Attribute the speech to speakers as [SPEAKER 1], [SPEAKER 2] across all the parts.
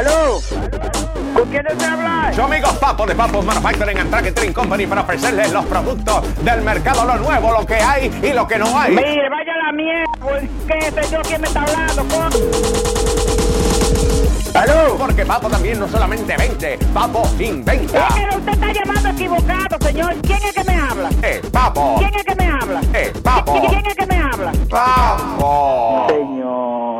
[SPEAKER 1] ¿Aló? ¿Con quién desea hablar?
[SPEAKER 2] Su amigo Papo de Papo Manufacturing and Tracking Company para ofrecerles los productos del mercado, lo nuevo, lo que hay y lo que no hay.
[SPEAKER 1] Mire, vaya la mierda, porque sé yo quién me está hablando, con... ¿Aló?
[SPEAKER 2] Porque Papo también no solamente vende, Papo inventa.
[SPEAKER 1] Es que usted está llamando equivocado, señor. ¿Quién es que me habla?
[SPEAKER 2] Eh, Papo.
[SPEAKER 1] ¿Quién es que me habla?
[SPEAKER 2] Eh, Papo.
[SPEAKER 1] ¿Quién es que me habla?
[SPEAKER 2] Papo.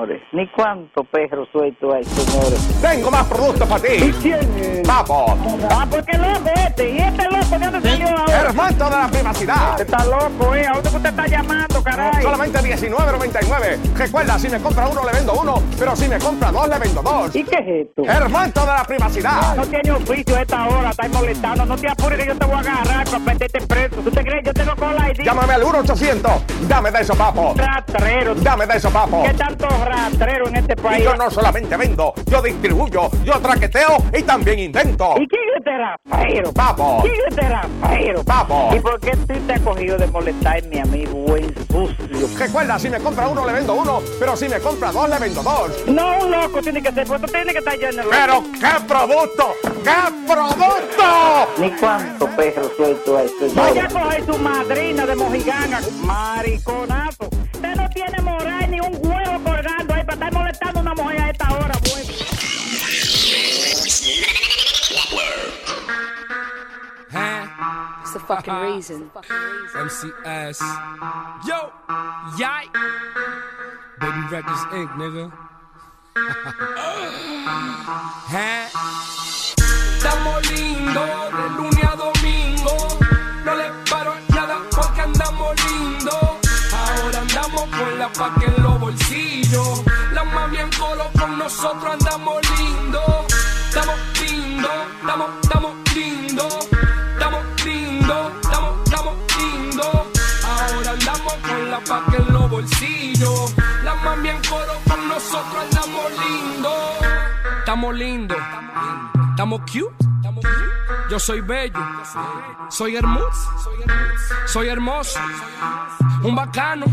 [SPEAKER 1] Señores, ni cuánto perro suelto hay, señores.
[SPEAKER 2] Tengo más productos para ti.
[SPEAKER 1] quién es?
[SPEAKER 2] Papo.
[SPEAKER 1] Ah, porque loco este. ¿Y este loco de dónde salió ahora?
[SPEAKER 2] Hermano de la privacidad.
[SPEAKER 1] Está loco, ¿eh? ¿A dónde usted está llamando, caray?
[SPEAKER 2] Solamente 19.99. Recuerda, si me compra uno le vendo uno, pero si me compra dos le vendo dos.
[SPEAKER 1] ¿Y qué es esto?
[SPEAKER 2] Hermano de la privacidad.
[SPEAKER 1] No tiene oficio a esta hora, está molestando. No te apures que yo te voy a agarrar para meterte preso. ¿Tú te crees? Yo tengo cola ID.
[SPEAKER 2] Llámame al 1-800. Dame de eso, papo.
[SPEAKER 1] Rastrero.
[SPEAKER 2] Dame de eso, papo.
[SPEAKER 1] ¿Qué tanto rastrero en este
[SPEAKER 2] Y yo no solamente vendo, yo distribuyo, yo traqueteo y también invento.
[SPEAKER 1] ¿Y quién es este rastrero?
[SPEAKER 2] Papo.
[SPEAKER 1] ¿Quién es este rastrero?
[SPEAKER 2] Papo.
[SPEAKER 1] ¿Y por qué tú te has cogido de molestarme a mi buen sucio?
[SPEAKER 2] Recuerda, si me compra uno le vendo uno, pero si me compra dos le vendo dos.
[SPEAKER 1] No, un loco tiene que ser, pues tú tienes que estar lleno de
[SPEAKER 2] Pero qué producto, qué producto.
[SPEAKER 1] Ni cuánto perro suelto hay, señor. Vaya a coger su madrina de mojiganga, mariconazo. Usted no tiene moral ni un huevo
[SPEAKER 3] It's the fucking reason.
[SPEAKER 4] MCS. Yo, yay. Baby Records Inc., nigga. ¿Eh? Estamos lindos de lunes a domingo. No le paro nada porque andamos lindos. Ahora andamos con la paca en los bolsillos. La mami en colo con nosotros andamos lindos. Con la paca en los bolsillos. La mami en coro con nosotros andamos lindos. Estamos lindos, estamos cute. Yo soy bello, soy hermoso, soy hermoso, un bacano.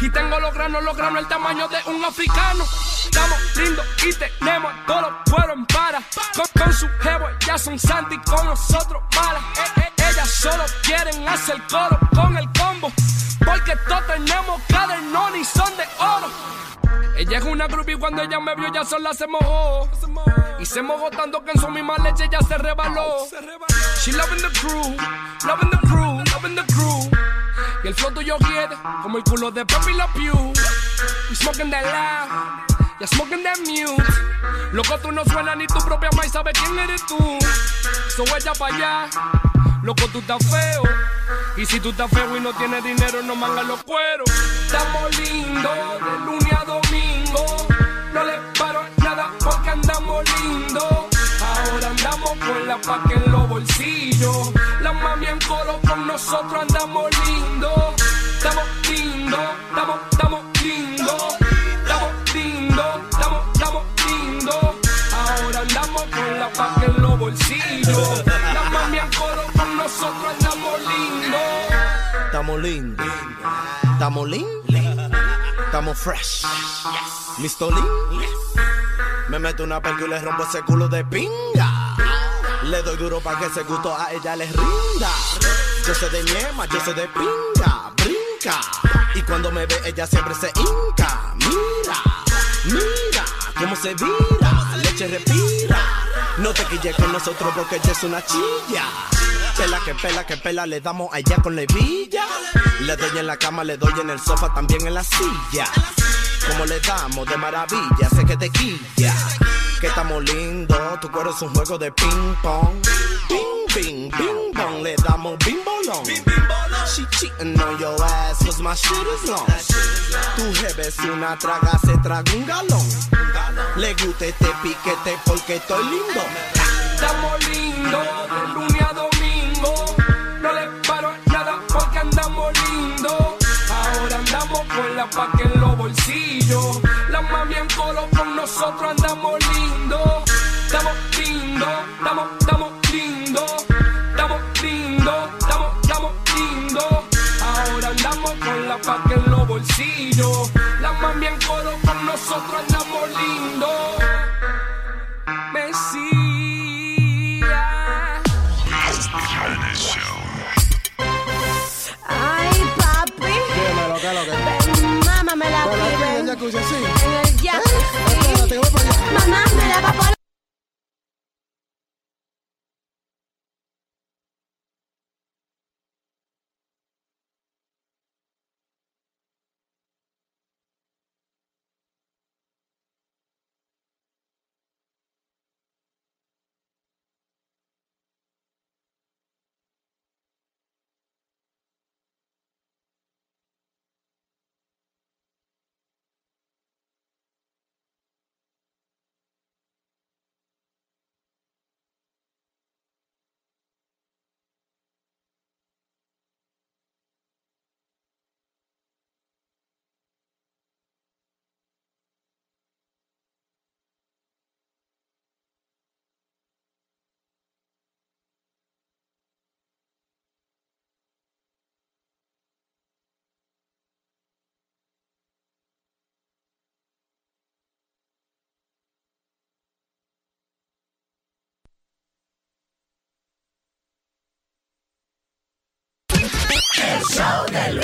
[SPEAKER 4] Y tengo los granos, los granos el tamaño de un africano. Estamos lindos y tenemos todos los cueros en para. Con, con su jevo ya son santi con nosotros malas. Eh, eh, ellas solo quieren hacer coro con el combo. Porque todos tenemos cadernón y son de oro. Ella es una groupie cuando ella me vio ya sola se mojó. Y se mojó tanto que en su misma leche ya se rebaló. She loving the crew, loving the crew, loving the crew. Y el flow tuyo quiere como el culo de Pepe La Pew. We smoking that loud, ya smoking that mute. Loco, tú no suenas ni tu propia maíz sabe quién eres tú. So ella pa' allá, loco, tú estás feo. Y si tú estás feo y no tienes dinero, no mangas los cueros. Estamos lindos de lunes a domingo. No le paro nada porque andamos lindos. Ahora andamos con la paca en los bolsillos. La mami en coro con nosotros andamos lindos. Estamos lindos, estamos, estamos lindos. Estamos lindos, estamos, estamos lindos. Ahora andamos con la paca en los bolsillos.
[SPEAKER 5] Estamos lindos. Estamos lindos. Estamos fresh. Listo Lin. Me meto una perca y le rompo ese culo de pinga. Le doy duro para que ese gusto a ella les rinda. Yo soy de ñema, yo soy de pinga. Brinca. Y cuando me ve, ella siempre se hinca. Mira, mira cómo se vira. Leche respira. No te quilles con nosotros porque ella es una chilla. Pela que pela que pela, le damos allá con la hebilla. Le doy en la cama, le doy en el sofá, también en la silla. Como le damos de maravilla, sé que te quilla. Que estamos lindos, tu cuero es un juego de ping pong. Ping, ping pong, le damos bing bolón. She cheating on your ass, cause my shit is long. Tu jefe es una traga, se traga un galón. Le gusta este piquete porque estoy lindo.
[SPEAKER 4] Estamos lindos de lunes a domingo. No le paro nada porque andamos lindos. Ahora andamos con la paca en los bolsillos. La mami en colo con nosotros andamos lindos. Estamos lindos, estamos, la paca en los bolsillos. La mami en coro con nosotros andamos
[SPEAKER 3] lindo. Mesía. Ay,
[SPEAKER 5] papi. Dímelo, lo que?
[SPEAKER 3] Mamá me la
[SPEAKER 6] pide. En el. En el jacuzzi. ¿Eh? Mamá me El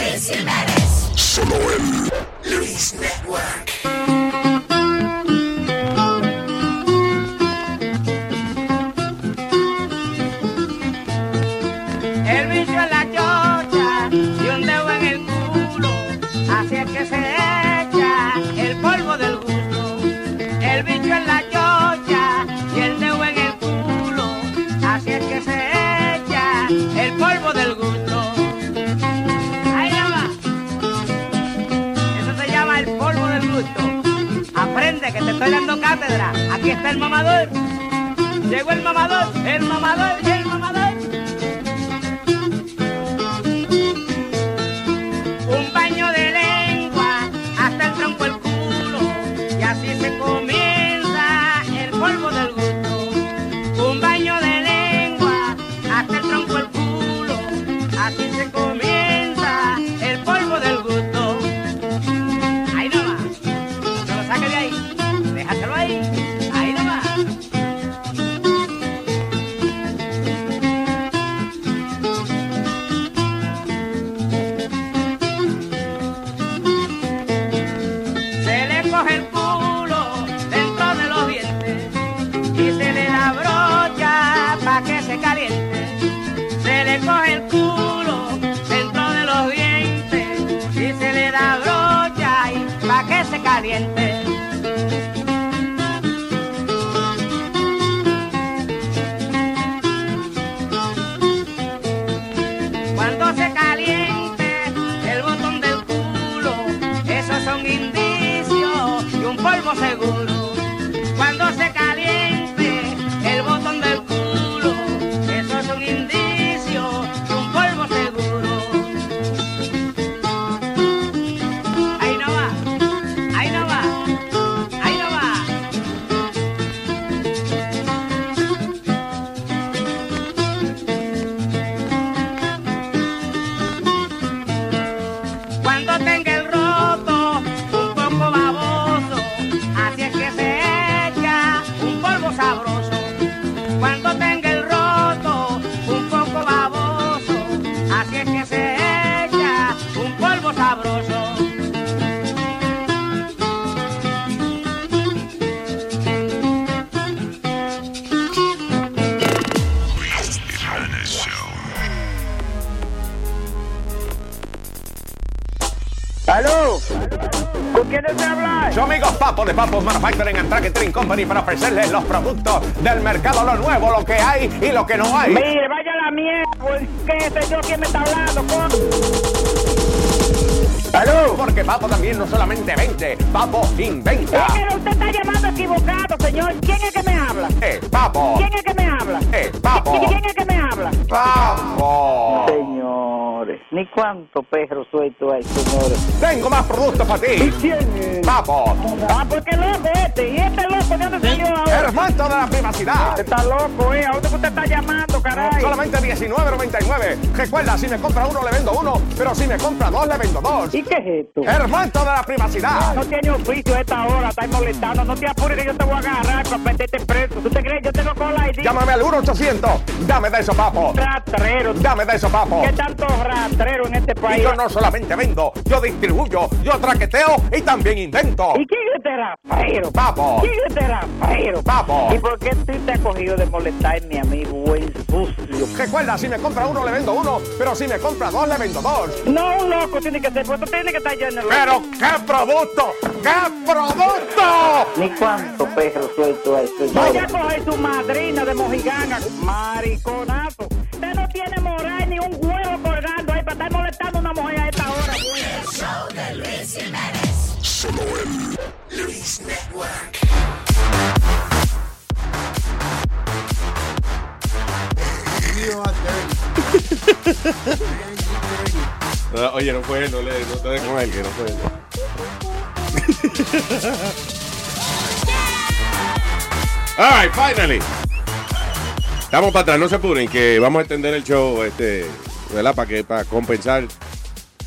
[SPEAKER 6] estoy dando cátedra. Aquí está el mamador. Llegó el mamador, el mamador y
[SPEAKER 2] Company para ofrecerles los productos del mercado, lo nuevo, lo que hay y lo que no hay.
[SPEAKER 1] Mire, vaya la mierda, porque este yo quién me está hablando, con... ¿Aló?
[SPEAKER 2] Porque Papo también no solamente vende, Papo inventa.
[SPEAKER 1] Es que usted está llamando equivocado, señor. ¿Quién es que me habla?
[SPEAKER 2] Eh, Papo.
[SPEAKER 1] ¿Quién es que me habla?
[SPEAKER 2] Eh, Papo.
[SPEAKER 1] ¿Quién Señores, ni cuánto perro suelto hay, señores.
[SPEAKER 2] Tengo más productos para ti.
[SPEAKER 1] quién es?
[SPEAKER 2] Papo.
[SPEAKER 1] Ah, porque loco este. ¿Y este loco de dónde salió ahora?
[SPEAKER 2] Hermano de la privacidad.
[SPEAKER 1] Está loco, ¿eh? ¿A dónde usted está llamando, caray?
[SPEAKER 2] Solamente 19.99. Recuerda, si me compra uno le vendo uno, pero si me compra dos le vendo dos.
[SPEAKER 1] ¿Y qué es esto?
[SPEAKER 2] Hermano de la privacidad.
[SPEAKER 1] No tiene oficio a esta hora, está molestando. No te apures que yo te voy a agarrar para meterte preso. ¿Tú te crees? Yo tengo con la ID.
[SPEAKER 2] Llámame al 1-800. Dame de eso, papo.
[SPEAKER 1] Rastrero.
[SPEAKER 2] Dame de eso, papo.
[SPEAKER 1] ¿Qué tanto rastrero en este
[SPEAKER 2] Y
[SPEAKER 1] país.
[SPEAKER 2] yo no solamente vendo, yo distribuyo, yo traqueteo y también invento.
[SPEAKER 1] ¿Y quién es este rastrero?
[SPEAKER 2] Vamos.
[SPEAKER 1] ¿Quién es este rastrero?
[SPEAKER 2] Vamos.
[SPEAKER 1] ¿Y por qué tú te has cogido de molestarme a mi buen sucio?
[SPEAKER 2] Recuerda, si me compra uno le vendo uno, pero si me compra dos le vendo dos.
[SPEAKER 1] No, un loco tiene que ser, pues tú tienes que estar lleno.
[SPEAKER 2] Pero qué producto, qué producto.
[SPEAKER 1] Ni cuánto perro suelto hay. Vaya a coger su madrina de mojiganga, mariconazo.
[SPEAKER 2] Ah, oye, no fue él, no, le, no te dejes con él, que no fue él. All right, finally. Estamos para atrás, no se apuren, que vamos a extender el show, este, ¿verdad? Para que para compensar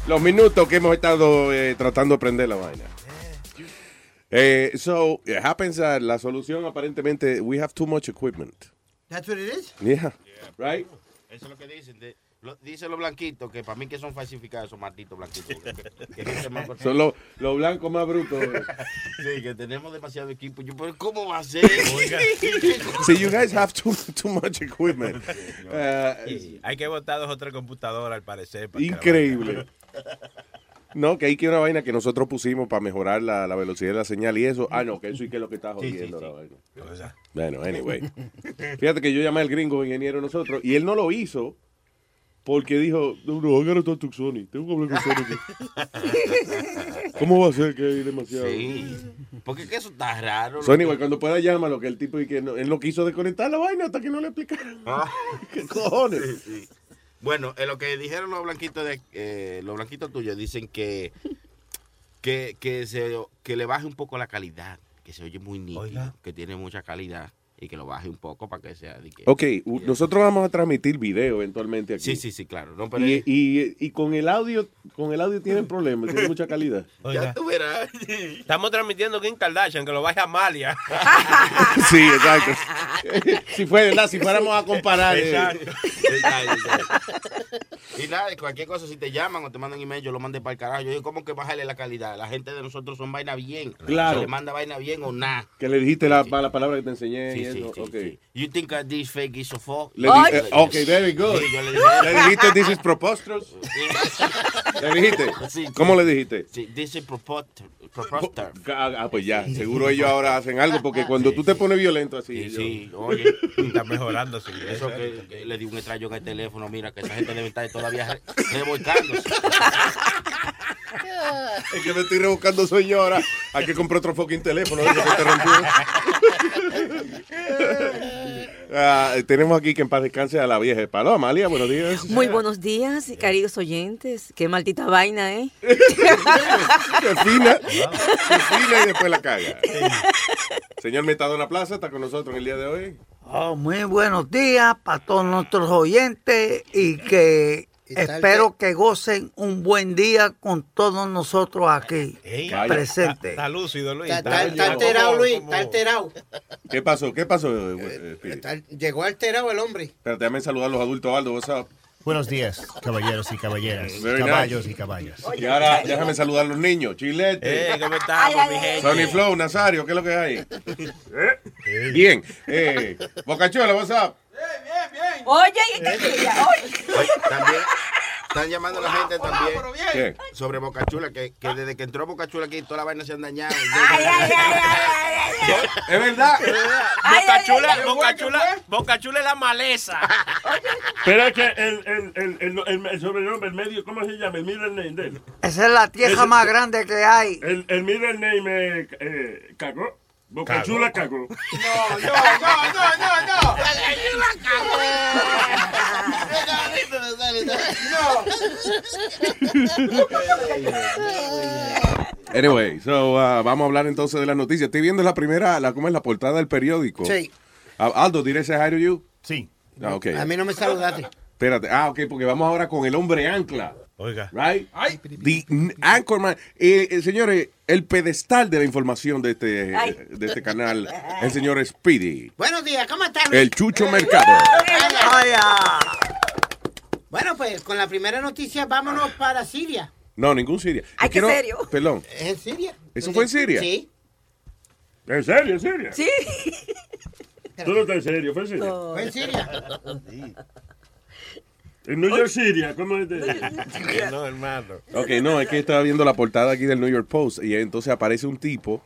[SPEAKER 2] los minutos que hemos estado eh, tratando de prender la vaina. Eh, so, it happens that la solución aparentemente, we have too much equipment.
[SPEAKER 7] That's what it is?
[SPEAKER 2] Yeah, right?
[SPEAKER 8] Eso es lo que dicen. de- lo- dicen los blanquitos que para mí que son falsificados esos malditos blanquitos. Que, que más-
[SPEAKER 2] Son los, los blancos más brutos.
[SPEAKER 8] Sí, que tenemos demasiado equipo. Yo, pero ¿cómo va a ser?
[SPEAKER 2] See, you guys have too, too much equipment. Uh,
[SPEAKER 9] Hay que botar dos o tres computadoras al parecer. para
[SPEAKER 2] increíble. No, que hay que una vaina que nosotros pusimos para mejorar la, la velocidad de la señal y eso. Ah, no, que eso y que es lo que está
[SPEAKER 8] Sí, sí,
[SPEAKER 2] jodiendo
[SPEAKER 8] sí.
[SPEAKER 2] la vaina. Bueno, anyway. Fíjate que yo llamé al gringo ingeniero nosotros y él no lo hizo porque dijo, no, no, hagan esto tu Sony. Tengo que hablar con Sony. ¿Cómo va a ser que hay demasiado?
[SPEAKER 8] Sí. Porque es que eso está raro.
[SPEAKER 2] Sony, güey, cuando pueda llámalo, que el tipo y que no- él no quiso desconectar la vaina hasta que no le explicaron.
[SPEAKER 8] Ah.
[SPEAKER 2] ¿Qué cojones?
[SPEAKER 8] Sí, sí. Bueno, en lo que dijeron los blanquitos de eh, los blanquitos tuyos dicen que que, que se que le baje un poco la calidad, que se oye muy nítido,
[SPEAKER 9] Oiga.
[SPEAKER 8] que tiene mucha calidad y que lo baje un poco para que sea de que-
[SPEAKER 2] Ok, nosotros vamos a transmitir video eventualmente aquí.
[SPEAKER 8] Sí, sí, sí, claro. No, pero
[SPEAKER 2] Y, y, y con el audio, con el audio tienen problemas, tiene mucha calidad.
[SPEAKER 9] oiga,
[SPEAKER 8] ya tú verás.
[SPEAKER 9] estamos transmitiendo Kim Kardashian, que lo baje a Amalia.
[SPEAKER 2] Sí, exacto. si. Si fuéramos a comparar. eh,
[SPEAKER 9] Exacto.
[SPEAKER 8] y nada, cualquier cosa, si te llaman o te mandan email, yo lo mandé para el carajo. Yo digo, ¿cómo que bajarle la calidad? La gente de nosotros son vaina bien.
[SPEAKER 2] Claro.
[SPEAKER 8] Se le manda vaina bien o nada.
[SPEAKER 2] que le dijiste la, la palabra que te enseñé
[SPEAKER 8] Sí,
[SPEAKER 2] y
[SPEAKER 8] sí, sí,
[SPEAKER 2] ok.
[SPEAKER 8] sí. You think that this fake is so fake?
[SPEAKER 2] Le di- eh, ok, very good.
[SPEAKER 8] Yo le dije,
[SPEAKER 2] Le dijiste, this is preposterous. Le dijiste.
[SPEAKER 8] Sí.
[SPEAKER 2] ¿Cómo le dijiste?
[SPEAKER 8] sí, this is proposter.
[SPEAKER 2] Ah, ah, pues ya, seguro ellos ahora hacen algo porque cuando tú te pones violento así.
[SPEAKER 8] Sí, oye,
[SPEAKER 9] Está mejorando
[SPEAKER 8] eso que, que le di un estrellón al teléfono, mira, que esa gente debe estar todavía re- revolcándose.
[SPEAKER 2] Es que me estoy rebuscando ahora. Hay que comprar otro fucking teléfono. ese que te rompió. Ah, tenemos aquí que en paz descanse a la vieja de palo. Amalia, buenos días.
[SPEAKER 10] Muy buenos días, queridos oyentes. Qué maldita vaina, ¿eh?
[SPEAKER 2] Qué fina. Qué fina y después la caga. Señor Metadona Plaza está con nosotros en el día de hoy.
[SPEAKER 7] Oh, muy buenos días para todos nuestros oyentes y que
[SPEAKER 5] ¿Y tal
[SPEAKER 7] espero que gocen un buen día con todos nosotros aquí presentes.
[SPEAKER 9] Está lúcido, Luis.
[SPEAKER 5] Está, está- está alterado, Luis, está alterado.
[SPEAKER 2] ¿Qué pasó? ¿Qué pasó? eh, eh?
[SPEAKER 5] Está- llegó alterado el hombre.
[SPEAKER 2] Espérate, déjame saludar a los adultos, Aldo. What's up?
[SPEAKER 11] Buenos días, caballeros y caballeras,
[SPEAKER 2] Very
[SPEAKER 11] caballos
[SPEAKER 2] nice.
[SPEAKER 11] y caballas.
[SPEAKER 2] Y ahora déjame saludar a los niños. Chilete.
[SPEAKER 9] Eh, ¿Cómo estamos, mi gente?
[SPEAKER 2] Sonny Flow, Nazario, ¿qué es lo que hay? Bien. Eh, Bocachuela, what's up?
[SPEAKER 10] Oye, ¿y qué quería? Oye.
[SPEAKER 8] Oye, también están llamando a la gente también
[SPEAKER 2] ¿Qué?
[SPEAKER 8] sobre Bocachula, que, que desde que entró Bocachula aquí toda la vaina se han dañado.
[SPEAKER 10] Ay, ay, ay, ay, ay, ay.
[SPEAKER 2] Es verdad.
[SPEAKER 10] Ay,
[SPEAKER 9] Boca
[SPEAKER 10] ay,
[SPEAKER 9] Chula,
[SPEAKER 10] ay,
[SPEAKER 9] Boca Chula, Boca Chula es la maleza.
[SPEAKER 12] Pero es que el, el, el, el, el, el sobrenombre, el medio, ¿cómo se llama? El middle name de él.
[SPEAKER 7] Esa es la tierra
[SPEAKER 12] Ese-
[SPEAKER 7] más grande que hay.
[SPEAKER 12] El, el middle name es eh, cagó. Boca Chula cagó.
[SPEAKER 2] Anyway, so, uh, vamos a hablar entonces de las noticias. Estoy viendo la primera, la, ¿cómo es la portada del periódico?
[SPEAKER 5] Sí.
[SPEAKER 2] Ah, Aldo, ¿did I say hi to you?
[SPEAKER 11] Sí.
[SPEAKER 2] Ah, ok.
[SPEAKER 5] A mí no me saludaste.
[SPEAKER 2] Espérate. Ah, ok, porque vamos ahora con el hombre ancla.
[SPEAKER 9] Oiga.
[SPEAKER 2] Right? The n- Anchorman. Eh, eh, señores, el pedestal de la información de este,
[SPEAKER 10] Ay.
[SPEAKER 2] de este canal, el señor Speedy.
[SPEAKER 5] Buenos días, ¿cómo estás, Luis?
[SPEAKER 2] El Chucho Mercado.
[SPEAKER 7] Ay, ah.
[SPEAKER 13] Bueno, pues con la primera noticia vámonos para Siria.
[SPEAKER 2] No, ningún Siria.
[SPEAKER 10] Ay, qué
[SPEAKER 2] no-
[SPEAKER 10] serio.
[SPEAKER 2] Perdón.
[SPEAKER 13] ¿Es en Siria?
[SPEAKER 2] ¿Eso fue en Siria?
[SPEAKER 13] Sí.
[SPEAKER 12] ¿En serio, en serio?
[SPEAKER 10] Sí.
[SPEAKER 12] Tú no estás en serio, fue en serio.
[SPEAKER 13] Fue en Siria.
[SPEAKER 12] En New York Siria, ¿cómo es? de-
[SPEAKER 9] no, hermano.
[SPEAKER 2] Ok, no, es que estaba viendo la portada aquí del New York Post y entonces aparece un tipo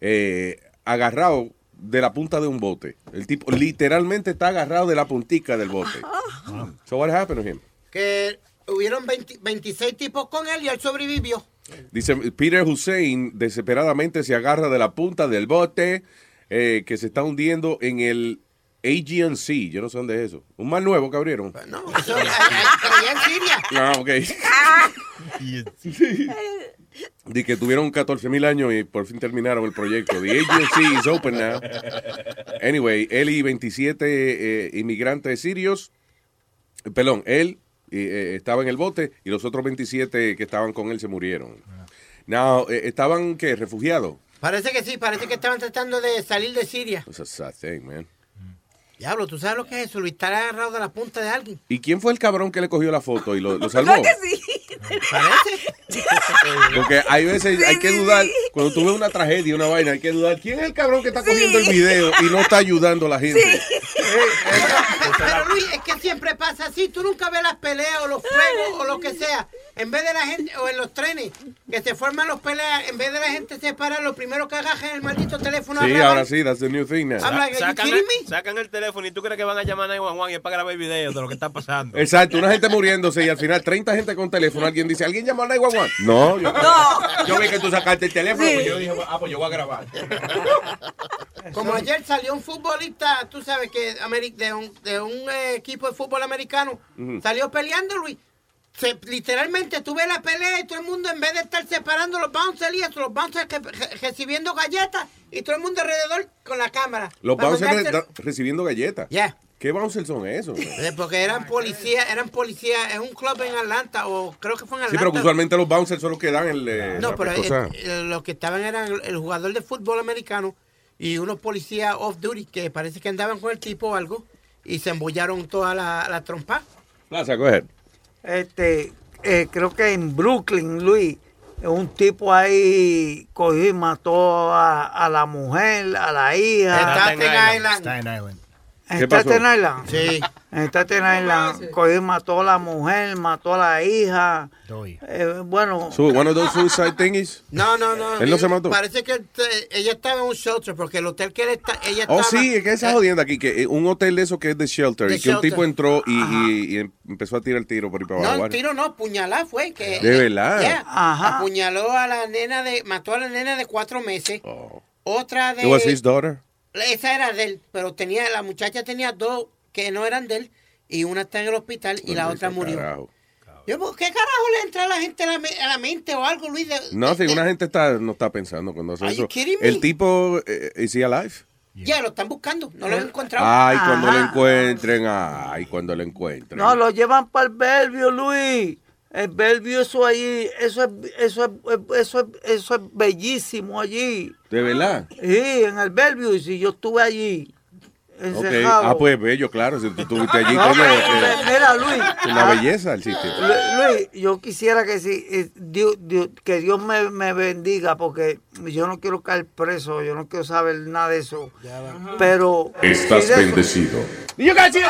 [SPEAKER 2] eh, agarrado de la punta de un bote. El tipo literalmente está agarrado de la puntica del bote. So what happened to him?
[SPEAKER 13] Que hubieron 20 26 tipos con él y él sobrevivió.
[SPEAKER 2] Dice Peter Hussein desesperadamente se agarra de la punta del bote eh, que se está hundiendo en el Sea. Yo no sé dónde es eso. Un mar nuevo que abrieron.
[SPEAKER 13] No, eso, allá en Siria.
[SPEAKER 2] Ah, ok. Di que tuvieron 14 mil años y por fin terminaron el proyecto. The agency is open now. Anyway, él y 27 eh, inmigrantes sirios, perdón, él eh, estaba en el bote y los otros 27 que estaban con él se murieron. Now, eh, ¿estaban qué? ¿Refugiados?
[SPEAKER 13] Parece que sí, parece que estaban tratando de salir de Siria.
[SPEAKER 2] That's a sad thing, man.
[SPEAKER 13] Diablo, ¿tú sabes lo que es eso? Luis, estar agarrado de la punta de alguien.
[SPEAKER 2] ¿Y quién fue el cabrón que le cogió la foto y lo, lo salvó?
[SPEAKER 10] Claro que sí.
[SPEAKER 13] ¿Parece?
[SPEAKER 2] Porque hay veces hay que dudar, cuando tú ves una tragedia, una vaina, hay que dudar quién es el cabrón que está cogiendo el video y no está ayudando a la gente.
[SPEAKER 13] Pero Luis, es que siempre pasa así. Tú nunca ves las peleas o los fuegos o lo que sea. En vez de la gente, o en los trenes, que se forman los peleas, en vez de la gente se para, lo primero que agaja es el maldito teléfono a
[SPEAKER 2] Sí, ahora sí, that's the new thing now.
[SPEAKER 13] Like,
[SPEAKER 9] Sacan el, sacan el teléfono y tú crees que van a llamar a 911 y es para grabar videos de lo que está pasando.
[SPEAKER 2] Exacto, una gente muriéndose y al final 30 gente con teléfono. Alguien dice, ¿alguien llamó al 911? No, yo,
[SPEAKER 10] No.
[SPEAKER 2] yo vi que tú sacaste el teléfono
[SPEAKER 10] Sí.
[SPEAKER 2] y yo dije, ah, pues yo voy a grabar.
[SPEAKER 13] Como ayer salió un futbolista, tú sabes que de un, de un eh, equipo de fútbol americano, salió peleando, Luis. Se- literalmente tuve la pelea y todo el mundo en vez de estar separando los bouncers y eso, los bouncers que- re- recibiendo galletas y todo el mundo alrededor con la cámara.
[SPEAKER 2] Los bouncers
[SPEAKER 13] mandarse-
[SPEAKER 2] re- da- recibiendo galletas. ¿Qué bouncers son esos? Sí,
[SPEAKER 13] Eh, Porque eran policías, eran policías, es un club en Atlanta, o creo que fue en Atlanta.
[SPEAKER 2] pero que usualmente los bouncers son los que dan el... eh,
[SPEAKER 13] No, pero los que estaban eran el, el jugador de fútbol americano y unos policías off-duty que parece que andaban con el tipo o algo y se embollaron toda la, la trompa.
[SPEAKER 2] Plaza, go ahead.
[SPEAKER 7] Este, eh, creo que en Brooklyn, Luis, un tipo ahí cogió y mató a, a la mujer, a la hija.
[SPEAKER 13] En Staten Island.
[SPEAKER 11] Staten Island.
[SPEAKER 7] ¿En
[SPEAKER 2] ¿Qué pasó?
[SPEAKER 7] Staten Island?
[SPEAKER 13] Sí.
[SPEAKER 7] En Staten Island cogió y mató a la mujer, mató a la hija.
[SPEAKER 11] Doy.
[SPEAKER 7] Eh, bueno,
[SPEAKER 2] So, one of those suicide thingies?
[SPEAKER 13] No, no, no.
[SPEAKER 2] Él no se mató.
[SPEAKER 13] Parece que eh, ella estaba en un shelter porque el hotel que él está, ella estaba.
[SPEAKER 2] Oh, sí, es que esa
[SPEAKER 13] eh,
[SPEAKER 2] jodienda aquí, que eh, un hotel de eso que es de shelter, y que un tipo entró y, y- y em- empezó a tirar tiro por ahí para
[SPEAKER 13] No,
[SPEAKER 2] abajo.
[SPEAKER 13] el tiro no, puñalada fue. Que,
[SPEAKER 2] ¿De verdad?
[SPEAKER 13] Yeah.
[SPEAKER 7] Ajá.
[SPEAKER 13] Apuñaló a la nena de. Mató a la nena de cuatro meses.
[SPEAKER 2] Oh.
[SPEAKER 13] Otra de.
[SPEAKER 2] It was his daughter?
[SPEAKER 13] Esa era de él, pero tenía la muchacha tenía dos que no eran de él y una está en el hospital y la otra murió.
[SPEAKER 2] carajo.
[SPEAKER 13] Yo, ¿por ¿Qué carajo le entra a la gente a la, me- a la mente o algo, Luis? De-
[SPEAKER 2] No, si
[SPEAKER 13] de-
[SPEAKER 2] una gente está, no está pensando cuando hace eso. El tipo, eh, ¿is he alive?
[SPEAKER 13] Ya, lo están buscando, no lo han encontrado.
[SPEAKER 2] Ay, cuando
[SPEAKER 7] Ajá.
[SPEAKER 2] lo encuentren, ay, cuando lo encuentren.
[SPEAKER 7] no, lo llevan para el Bellevue, Luis. El Bellevue, eso allí, eso es, eso es, eso es, eso es bellísimo allí.
[SPEAKER 2] ¿De verdad?
[SPEAKER 7] Sí, en el Bellevue, si yo estuve allí,
[SPEAKER 2] Ah, pues bello, claro. Si tú estuviste allí,
[SPEAKER 7] No, pero,
[SPEAKER 2] eh,
[SPEAKER 7] mira, Luis.
[SPEAKER 2] una belleza el sitio.
[SPEAKER 7] Lu- Luis, yo quisiera que si eh, Dios, Dios- que Dios me, me bendiga porque yo no quiero caer preso, yo no quiero saber nada de eso. Pero
[SPEAKER 2] Estás
[SPEAKER 7] si
[SPEAKER 2] bendecido. Y yo casi.